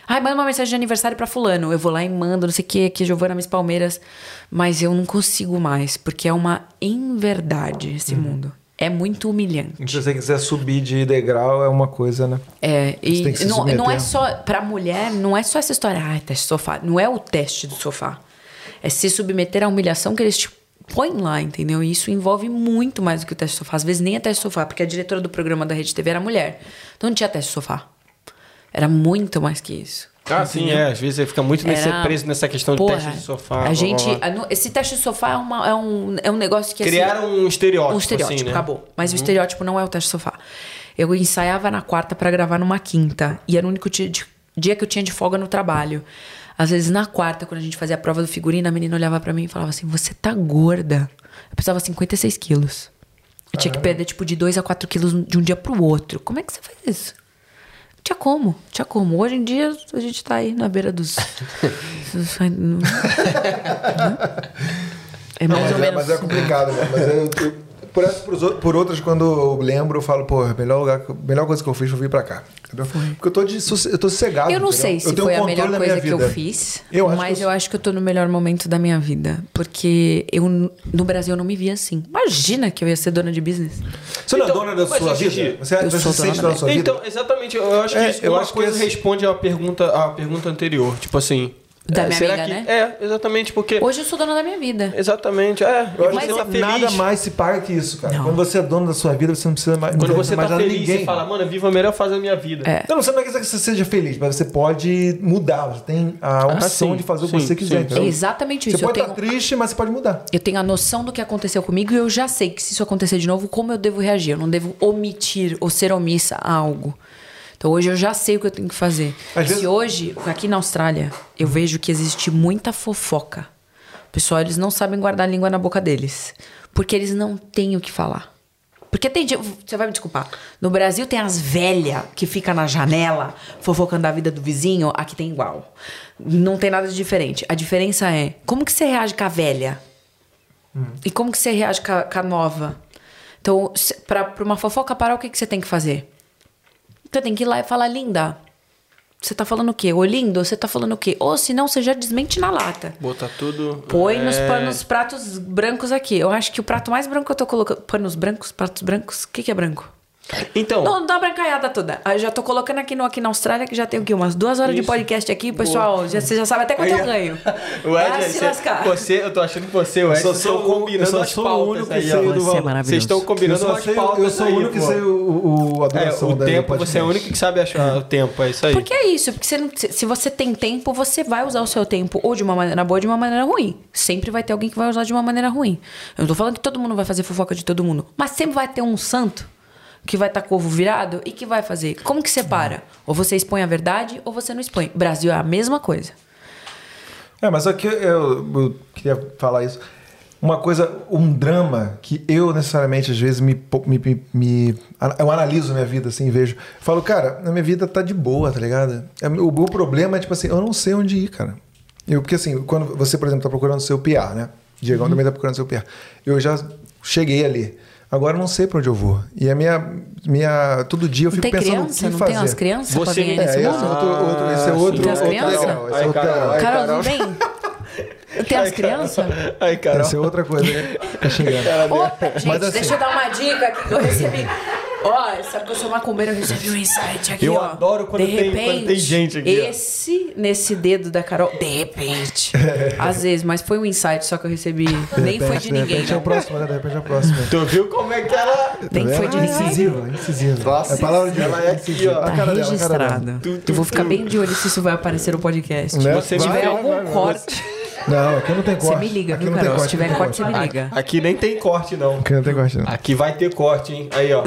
C: Ai, manda uma mensagem de aniversário pra fulano. Eu vou lá e mando, não sei o que, que Giovana Miss Palmeiras. Mas eu não consigo mais, porque é uma inverdade esse mundo. É muito humilhante.
B: Se você quiser subir de degrau, é uma coisa, né?
C: É, e não, não é só pra mulher, não é só essa história, ah, teste de sofá. Não é o teste do sofá. É se submeter à humilhação que eles te põem lá, entendeu? E isso envolve muito mais do que o teste de sofá. Às vezes nem é teste de sofá, porque a diretora do programa da Rede TV era mulher. Então não tinha teste de sofá. Era muito mais que isso.
E: Ah, sim, é. Às vezes você fica muito nesse,
C: Era-
E: preso nessa questão de
C: Porra,
E: teste de sofá.
C: A gente. a esse teste de sofá é, uma- é um, é um negócio que assim,
E: Criaram um estereótipo.
C: um estereótipo,
E: assim, né?
C: acabou. Mas o estereótipo não é o teste de sofá. Eu ensaiava na quarta pra gravar numa quinta. E era o único dia, de- dia que eu tinha de folga no trabalho. Às vezes, na quarta, quando a gente fazia a prova do figurino, a menina olhava pra mim e falava assim: Você tá gorda. Eu pesava 56 quilos. Eu tinha que perder, tipo, de 2 a 4 quilos de um dia pro outro. Como é que você faz isso? Tinha como, tinha como. Hoje em dia a gente tá aí na beira dos. é mais
B: mas,
C: ou
B: é,
C: menos.
B: mas é complicado, né? Mas eu, eu- por, essa, por, por outras, quando eu lembro, eu falo, pô, a melhor, lugar, que- melhor coisa que eu fiz foi vir pra cá. Entendeu? Porque eu tô, de, eu tô sossegado.
C: Eu não
B: entendeu?
C: sei se
B: eu
C: foi a melhor coisa que eu fiz,
B: Eu acho
C: mas
B: que
C: eu acho que eu tô no melhor momento da minha vida. Porque eu, no Brasil, eu não me via assim. Imagina que eu ia ser dona de business.
B: Você não é
E: Então,
B: dona da sua
E: Gigi,
B: vida? Você,
C: eu
B: você
C: sou
B: se
C: dona
B: dona da sua vida?
E: Então, exatamente. Eu acho que
B: É,
E: isso,
B: eu
E: uma
B: acho que
E: coisa
B: esse-
E: responde à pergunta, à pergunta anterior. Tipo assim.
C: Da
E: é,
C: minha
E: será
C: amiga,
E: que,
C: né?
E: É, exatamente, porque.
C: Hoje eu sou dona da minha vida.
E: Exatamente, é.
B: Eu acho
E: você tá feliz.
B: nada mais se paga que isso, cara.
C: Não.
B: Quando você é dono da sua vida, você não precisa mais,
E: Quando
B: não
E: você
B: mais
E: tá feliz,
B: ninguém.
E: você fala, mano, viva a melhor fase da minha vida.
C: É.
B: Eu não sei como é que você seja feliz, mas você pode mudar. Você tem a opção
E: sim,
B: de fazer o
E: sim,
B: que você quiser.
E: sim.
C: É exatamente
B: Você
C: isso. Eu
B: pode
C: tenho,
B: estar triste, mas você pode mudar.
C: eu tenho a noção do que aconteceu comigo e eu já sei que se isso acontecer de novo, como eu devo reagir. Eu não devo omitir ou ser omissa a algo. Então hoje eu já sei o que eu tenho que fazer.
B: Às
C: Se
B: vezes-
C: hoje, aqui na Austrália, eu vejo que existe muita fofoca. Pessoal, eles não sabem guardar a língua na boca deles. Porque eles não têm o que falar. Porque tem dia, você vai me desculpar. No Brasil tem as velhas que fica na janela fofocando a vida do vizinho, aqui tem igual. Não tem nada de diferente. A diferença é como que você reage com a velha? E como que você reage com a, com a nova? Então, pra uma fofoca parar, o que, que você tem que fazer? Você tem que ir lá e falar, linda. Você tá falando o quê? Ô, lindo, você tá falando o quê? Ou senão você já desmente na lata.
E: Botar tudo.
C: Põe nos,
E: é,
C: panos- pratos brancos aqui. Eu acho que o prato mais branco que eu tô colocando. Panos brancos? Pratos brancos? O que, que é branco?
A: Então,
C: Não, não dá brancaiada toda. Eu já tô colocando aqui no Aqui na Austrália, que já tem o quê? Umas duas horas de
A: Isso.
C: podcast aqui, pessoal. Já, você já sabe até quanto eu ganho.
A: o Ed,
C: se
A: você,
C: lascar.
A: você, eu tô achando que você, o Ed,
B: só
A: vocês
B: sou
A: estão combinando
B: só
A: as
B: sou o
A: pautas
B: único que
A: aí, ó.
C: é.
A: Vocês estão combinando
B: sei,
A: pautas
B: eu sou o
A: aí,
B: único que sei o, o, a
A: É, o tempo, você é o único que sabe achar o tempo, é isso aí.
C: Porque é isso, porque você não- se se você tem tempo, você vai usar o seu tempo ou de uma maneira boa ou de uma maneira ruim. Sempre vai ter alguém que vai usar de uma maneira ruim. Eu não tô falando que todo mundo vai fazer fofoca de todo mundo, mas sempre vai ter um santo que vai estar com o ovo virado e que vai fazer. Como que separa? Ou você expõe a verdade ou você não expõe. Brasil é a mesma coisa.
B: É, mas aqui eu, eu queria falar isso. Uma coisa, um drama que eu necessariamente às vezes me, me, me, me- eu analiso minha vida assim, vejo, falo, cara, a minha vida tá de boa, tá ligado? É, O meu problema é tipo assim, eu não sei onde ir, cara. Eu, porque assim, quando você, por exemplo, tá procurando seu PR, né? Diegão também tá procurando seu PR. Eu já cheguei ali. Agora eu não sei pra onde eu vou. E a minha, minha todo dia eu fico
C: tem
B: pensando
C: criança?
B: o que
C: Não
B: fazer.
C: tem umas crianças pra
A: Você-
C: vir aí
A: é,
C: nesse
B: É, esse é
C: mundo?
B: outro, outro, esse é outro,
C: Tem as crianças?
B: esse é
A: Ai,
B: outro
A: Carol, ai,
C: Carol,
A: Carol.
C: não vem? Tem as crianças?
A: Aí, cara.
B: Essa é outra coisa que tá chegando.
C: Opa, gente,
B: Mas assim-
C: deixa eu dar uma dica aqui que eu recebi. Ó, sabe que eu sou macumbeira, eu recebi um insight aqui,
A: Eu
C: ó.
A: adoro quando
C: de
A: tem-
C: repente,
A: quando tem gente aqui, ó.
C: Esse, nesse dedo da Carol, de repente. Às vezes, mas foi um insight só que eu recebi. Nem foi de
B: de
C: ninguém.
B: repente é o
C: não.
B: próximo, né? De repente é o próximo.
A: Tu viu como é que ela...
C: Nem foi de
B: É
C: ninguém.
B: incisiva, incisiva.
A: Nossa,
B: é a palavra de
A: ela é aqui,
B: incisiva.
A: ó.
B: A
C: Tá
B: cara dela, a cara dela.
C: registrado. Eu vou ficar bem de olho se isso vai aparecer no podcast.
B: Né?
C: Se tiver
A: vai,
C: algum
B: vai, vai.
C: Corte,
B: Não, aqui não tem corte.
C: você me liga,
B: aqui
C: viu,
B: não tem
C: Carol? Se
B: corte,
C: tiver
B: não tem
C: corte, você me liga.
A: Aqui nem tem corte, não.
B: Aqui não tem corte, não.
A: Aqui vai ter corte, hein? Aí, ó.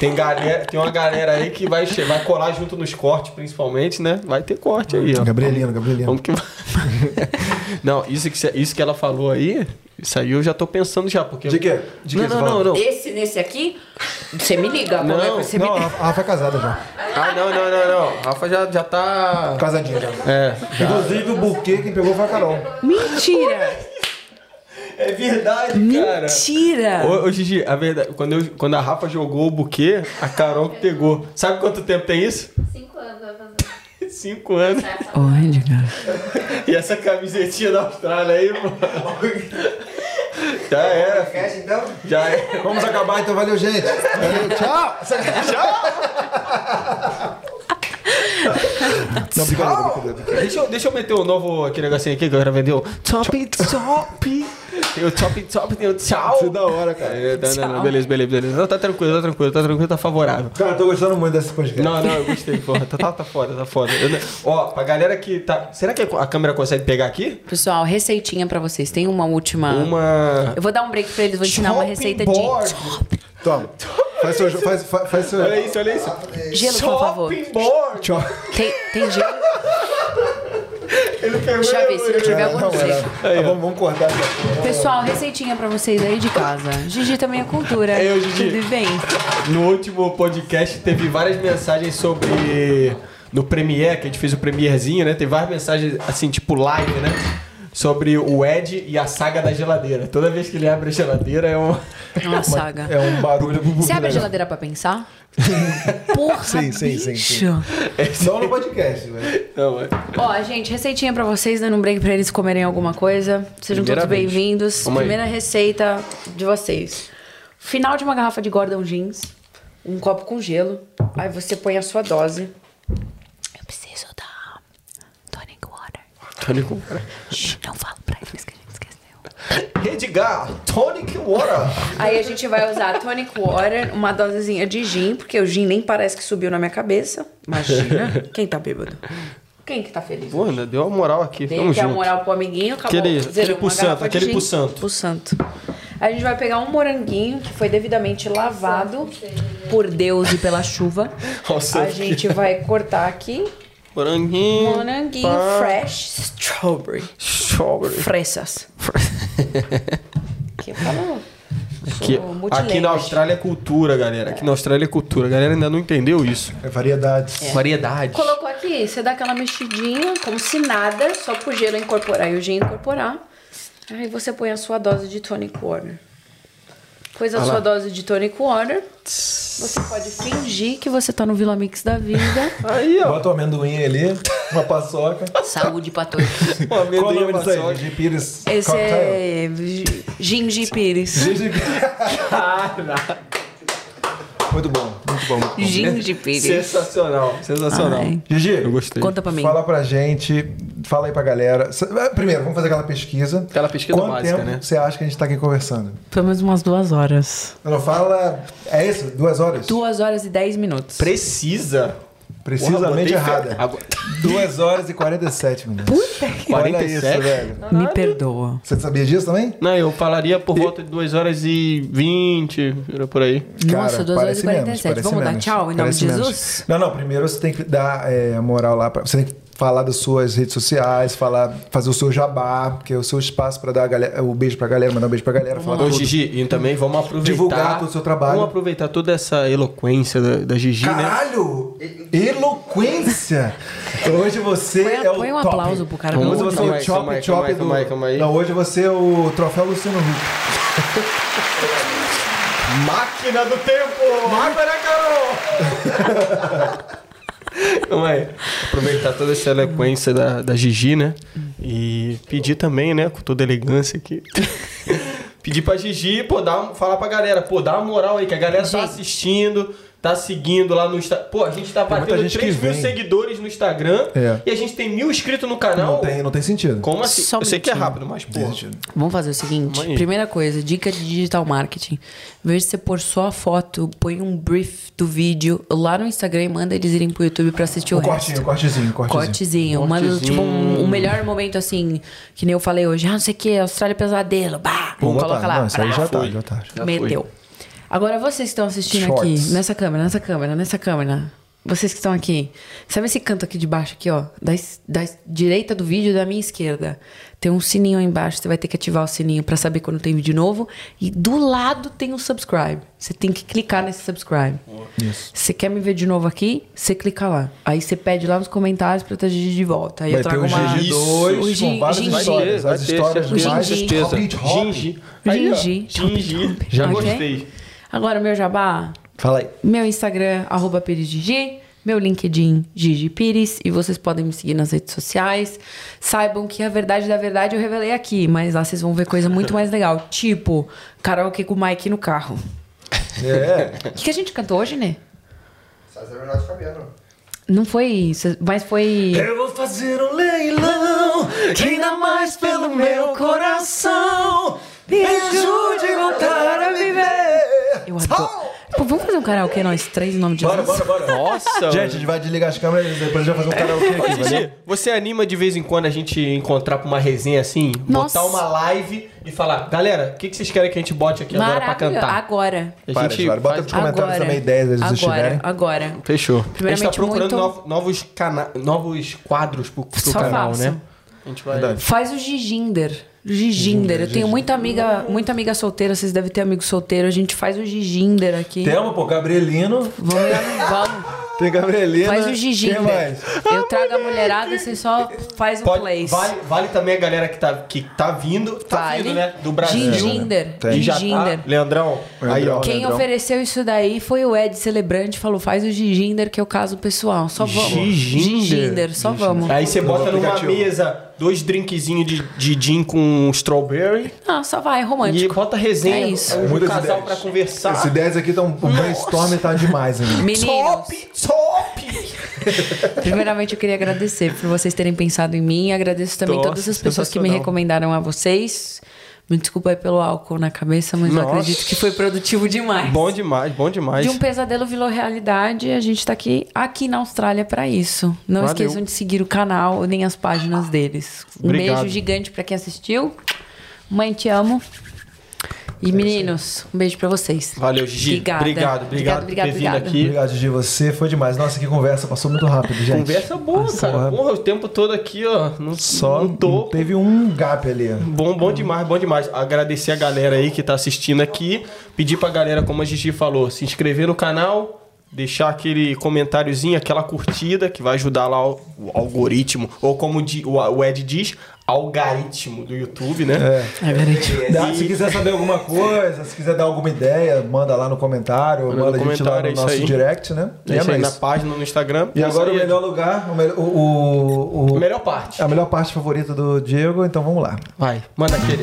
A: Tem, galera, tem uma galera aí que vai, vai colar junto nos cortes, principalmente, né? Vai ter corte aí, ó.
B: Gabrielino, Gabrielino.
A: Vamos que vai. Não, isso que, isso que ela falou aí, isso aí eu já tô pensando já, porque...
B: De quê? De
A: não,
B: quê
A: não, não, não.
C: Esse, nesse aqui, você me liga.
A: Não,
C: qualquer coisa, você me
B: Não, a
C: liga.
B: Rafa é casada já.
A: Ah, não, não, não, não. Rafa já, já tá...
B: Casadinha já.
A: É.
B: Inclusive o buquê quem pegou foi a Carol.
C: Mentira!
A: É verdade, cara.
C: Mentira!
A: Ô, ô, Gigi, a verdade, quando, eu, quando a Rafa jogou o buquê, a Carol pegou. Sabe quanto tempo tem isso?
F: Cinco anos vai fazer.
A: Cinco anos.
C: Onde, cara?
A: E essa camisetinha da Austrália aí, pô. Já era.
B: Então?
A: Já era.
B: Vamos acabar então, valeu, gente. Valeu, tchau. Não, brincadeira, brincadeira.
A: Deixa eu, deixa eu meter um novo aqui negocinho aqui que eu quero vender. o Top Top. Tem o Top Top, tem o Tchau.
B: Isso é da hora, cara.
A: É, tá, não, não, beleza, beleza, beleza. Não, tá tranquilo, tá tranquilo, tá tranquilo, tá favorável.
B: Cara, tô gostando muito desse podcast.
A: Não, não, eu gostei, porra. Tá, tá, tá foda, tá foda. Eu ó, pra galera que tá. Será que a câmera consegue pegar aqui?
C: Pessoal, receitinha pra vocês. Tem uma última.
A: Uma.
C: Eu vou dar um break pra eles, vou ensinar uma receita
A: board.
C: de
B: Toma. Faz seu... Faz, faz, faz seu...
A: Olha isso, olha isso.
C: gelo, por favor.
B: Tchau.
C: Tem, tem gelo?
A: Ele pegou
C: Deixa eu ver se não tiver algum
B: não. Ah, vamos, vamos cortar.
C: Pessoal, receitinha pra vocês aí de casa. Gigi também é cultura.
A: É eu, Gigi.
C: Tudo bem?
A: No último podcast teve várias mensagens sobre. No Premiere, que a gente fez o Premierzinho, né? Teve várias mensagens, assim, tipo live, né? Sobre o Ed e a saga da geladeira. Toda vez que ele abre a geladeira é um.
C: É uma saga.
B: É um barulho...
C: Você abre a geladeira pra pensar? Porra,
B: Sim, sim, sim,
C: bicho.
B: Só no podcast, velho.
A: Não, é.
C: Ó, gente, receitinha pra vocês, dando um break pra eles comerem alguma coisa. Sejam todos bem-vindos. Primeira receita de vocês. Final de uma garrafa de Gordon Jeans, um copo com gelo. Aí você põe a sua dose. Eu preciso da tonic water.
A: Tônico.
C: Shh, não falo pra eles que a gente esqueceu.
A: Edgar, Tonic Water.
C: Aí a gente vai usar tonic water, uma dosezinha de gin, porque o gin nem parece que subiu na minha cabeça. Imagina. Quem tá bêbado? Quem que tá feliz?
A: Pô, né, deu uma moral aqui.
C: Tem
A: Vamos
C: que
A: junto.
C: moral pro amiguinho, acabou.
A: Aquele- aquele pro santo, aquele pro santo.
C: Pro santo. A gente vai pegar um moranguinho que foi devidamente lavado por Deus e pela chuva.
A: O
C: A gente vai cortar aqui
A: Moranguinho.
C: moranguinho
A: pá,
C: fresh strawberry.
A: Strawberry.
C: Fresas. Que falou.
A: Aqui, aqui na Austrália é cultura, galera. Aqui na Austrália é cultura. A galera ainda não entendeu isso.
B: É variedades.
A: Variedade.
C: Colocou aqui, você dá aquela mexidinha, como se nada, só pro gelo incorporar e o gin incorporar. Aí você põe a sua dose de tonic water. Pôs a
A: Ah lá.
C: sua dose de tonic water. Você pode fingir que você tá no Vila Mix da vida.
A: Aí, ó.
B: Bota um amendoim ali, uma paçoca.
C: Saúde pra todos.
B: Qual o
A: amendoim
B: nome disso aí?
A: paçoca.
B: Gigi Pires
C: Esse
B: Cocktail?
C: é Gi- Gingi Pires.
B: Gigi
A: Caraca.
B: Muito bom, muito bom. Muito bom.
C: Ginge Pires.
A: Sensacional, sensacional.
C: Ai.
B: Gigi,
G: Eu gostei.
C: Conta pra mim.
B: fala pra gente, fala aí pra galera. Primeiro, vamos fazer aquela pesquisa.
A: Aquela pesquisa
B: Quanto
A: básica,
B: tempo
A: né?
B: você acha que a gente tá aqui conversando?
H: Pelo menos umas duas horas.
B: Não, fala. É isso? Duas horas?
C: Duas horas e dez minutos.
A: Precisa.
B: Precisamente
A: Porra,
B: errada.
A: Agora-
B: Duas horas e 47 minutos.
C: Puta que...
B: Olha
A: 47?
B: isso, velho.
H: Me perdoa.
B: Você sabia disso também?
A: Não, eu falaria por volta de 2 horas e 20, era por aí.
C: Nossa, duas horas
B: parece
C: e
B: menos,
C: 47.
B: parece
C: Vamos dar
B: menos.
C: tchau em nome de
B: menos.
C: Jesus?
B: Não, não. Primeiro você tem que dar é, a moral lá. Pra, você tem que falar das suas redes sociais, falar, fazer o seu jabá, que é o seu espaço pra dar a galera, o beijo pra galera, mandar um beijo pra galera. Falar
A: Ô,
B: tudo.
A: Gigi, e também vamos aproveitar.
B: Divulgar todo o seu trabalho.
A: Vamos aproveitar toda essa eloquência da, da Gigi, né?
B: Caralho! Eloquência! Hoje você
C: Põe-
B: é o
C: põe um
B: top.
C: aplauso pro cara.
B: Hoje você é o chop chop do... Não, hoje você é o troféu Luciano Huck.
A: Máquina do tempo! Máquina, Carol! Calma aí. Aproveitar toda essa eloquência da, da Gigi, né? E pedir também, né? Com toda elegância aqui. pedir pra Gigi, pô, dar, falar pra galera, pô, dá uma moral aí, que a galera tá assistindo, tá seguindo lá no Instagram. Pô, a gente tá
B: Tem
A: batendo
B: gente
A: 3
B: que
A: mil seguidores no Instagram
B: É.
A: e a gente tem mil inscritos no canal.
B: Não tem, não tem sentido.
A: Como assim?
C: Só um
A: Eu sei que é rápido, mas, pô.
B: Tem sentido.
C: Vamos fazer o seguinte.
A: Aí.
C: Primeira coisa, dica de digital marketing. Em vez de você pôr só a foto, põe um brief do vídeo lá no Instagram e manda eles irem pro YouTube pra assistir o resto.
B: cortinho, cortezinho, cortezinho.
C: Cortezinho. Manda,
A: Cortezinho.
C: tipo, um, um melhor momento, assim, que nem eu falei hoje. Ah, não sei o que, Austrália Pesadelo. Bah!
B: Vamos
C: coloca
B: botar.
C: lá.
B: Não, isso aí
C: brá,
B: já tá,
A: foi.
B: já tá.
A: Já
C: Meteu. Agora, vocês que estão assistindo
B: Shorts.
C: aqui, nessa câmera, nessa câmera, nessa câmera. Vocês que estão aqui. Sabe esse canto aqui de baixo, aqui, ó? Da, da direita do vídeo e da minha esquerda. Tem um sininho aí embaixo. Você vai ter que ativar o sininho pra saber quando tem vídeo novo. E do lado tem o subscribe. Você tem que clicar nesse subscribe.
B: Isso.
C: Você quer me ver de novo aqui? Você clica lá. Aí você pede lá nos comentários pra eu trazer de volta. Aí
B: Vai
C: eu
B: ter
C: trago
B: o
C: uma...
B: GG2
C: O
B: com
C: Gin-
B: várias
C: Gin-
B: histórias.
A: Vai
B: As
A: ter,
B: histórias
C: certeza.
B: mais.
A: Gingi.
C: Gingi.
A: Gingi. Já gostei.
C: Agora, meu jabá.
B: Fala aí.
C: Meu Instagram, arroba PiresGigi. Meu LinkedIn, Gigi Pires. E vocês podem me seguir nas redes sociais. Saibam que a verdade da verdade eu revelei aqui. Mas lá vocês vão ver coisa muito mais legal. Tipo, karaokê com o Mike no carro.
B: É.
C: O que, que a gente cantou hoje, né? Não foi isso, mas foi...
B: Eu vou fazer um leilão, ainda mais pelo meu coração. Me ajude a voltar a viver.
C: Eu adoro. Pô, vamos fazer um karaokê nós três em nome de
B: Bora,
C: Jesus?
B: bora, bora.
A: Nossa.
B: Gente, a gente vai desligar as câmeras e depois a gente vai fazer um karaokê
A: Ô,
B: aqui,
A: Gigi,
B: valeu?
A: você anima de vez em quando a gente encontrar pra uma resenha assim?
C: Nossa.
A: Botar uma live e falar, galera, o que, que vocês querem que a gente bote aqui agora pra cantar?
C: Agora.
A: A
B: Para,
A: gente
B: Eduardo, bota nos comentários
C: Agora.
B: também ideias, se vocês
C: Agora,
B: tiverem.
C: agora.
A: Fechou. A gente tá procurando
C: muito-
A: no- novos, cana... novos quadros pro, pro canal,
C: façam.
A: né? A gente vai...
B: Verdade.
C: Faz o Giginder. Giginder. Eu tenho muita amiga, muita amiga solteira, vocês devem ter amigo solteiro. A gente faz o Giginder aqui.
B: Temos, pô, Gabrielino.
C: Vamos, vamos.
B: Tem Gabrielina.
C: Faz o
B: Quem
C: Giginder.
B: mais?
C: Eu trago a mulherada e você só faz o
A: Pode-
C: place.
A: vale, vale também a galera que tá, que tá vindo. Tá
C: Vale.
A: vindo, né? Do Brasil.
C: Giginder.
B: Tem.
A: Já
C: Giginder.
A: tá. Leandrão, aí ó.
C: Quem
B: Leandrão.
C: ofereceu isso daí foi o Ed Celebrante, falou: faz o Giginder, que é o caso pessoal. Só vamos.
A: Giginder.
C: Giginder, só vamos.
A: Aí você bota numa mesa dois drinkzinhos de, de gin com strawberry
C: Não, só vai,
A: e
C: romântico.
A: bota resenha.
C: É isso.
A: Um
B: Muitas
A: casal
B: ideias.
A: pra conversar.
B: As ideias aqui estão. O brainstorm tá demais.
C: Meninos,
A: Top, top!
C: primeiramente eu queria agradecer por vocês terem pensado em mim. Agradeço também
A: Nossa,
C: todas as pessoas que me recomendaram a vocês. Me desculpa aí pelo álcool na cabeça, mas eu
A: Nossa.
C: acredito que foi produtivo demais.
A: Bom demais, bom demais.
C: De um pesadelo virou realidade, a gente tá aqui, aqui na Austrália pra isso. Não
A: Valeu.
C: esqueçam de seguir o canal nem as páginas deles. Um
A: Obrigado.
C: beijo gigante pra quem assistiu. Mãe, te amo. E meninos, um beijo pra vocês.
A: Valeu, Gigi.
C: Obrigada.
A: Obrigado, obrigado,
C: Obrigada,
A: por ter vindo aqui.
B: Obrigado, Gigi. Você foi demais. Nossa, que conversa. Passou muito rápido, gente.
A: Conversa boa, cara.
B: Porra.
A: O tempo todo aqui, ó. Não,
B: Só
A: não tô.
B: teve um gap ali.
A: Bom, bom demais, bom demais. Agradecer a galera aí que tá assistindo aqui. Pedir pra galera, como a Gigi falou, se inscrever no canal, deixar aquele comentáriozinho, aquela curtida, que vai ajudar lá o, o algoritmo, ou como o Ed diz, algoritmo do YouTube, né?
B: É.
C: É.
B: Dá- se quiser saber alguma coisa, se quiser dar alguma ideia, manda lá no comentário,
A: Manda
B: manda,
A: no
B: a gente lá
A: comentário, é
B: no nosso
A: aí.
B: direct, né?
A: É isso aí, na página, no Instagram.
B: E agora o melhor lugar, o, melhor- o, o, o-
A: melhor parte.
B: a melhor parte favorita do Diego, então vamos lá.
A: Vai, manda aquele.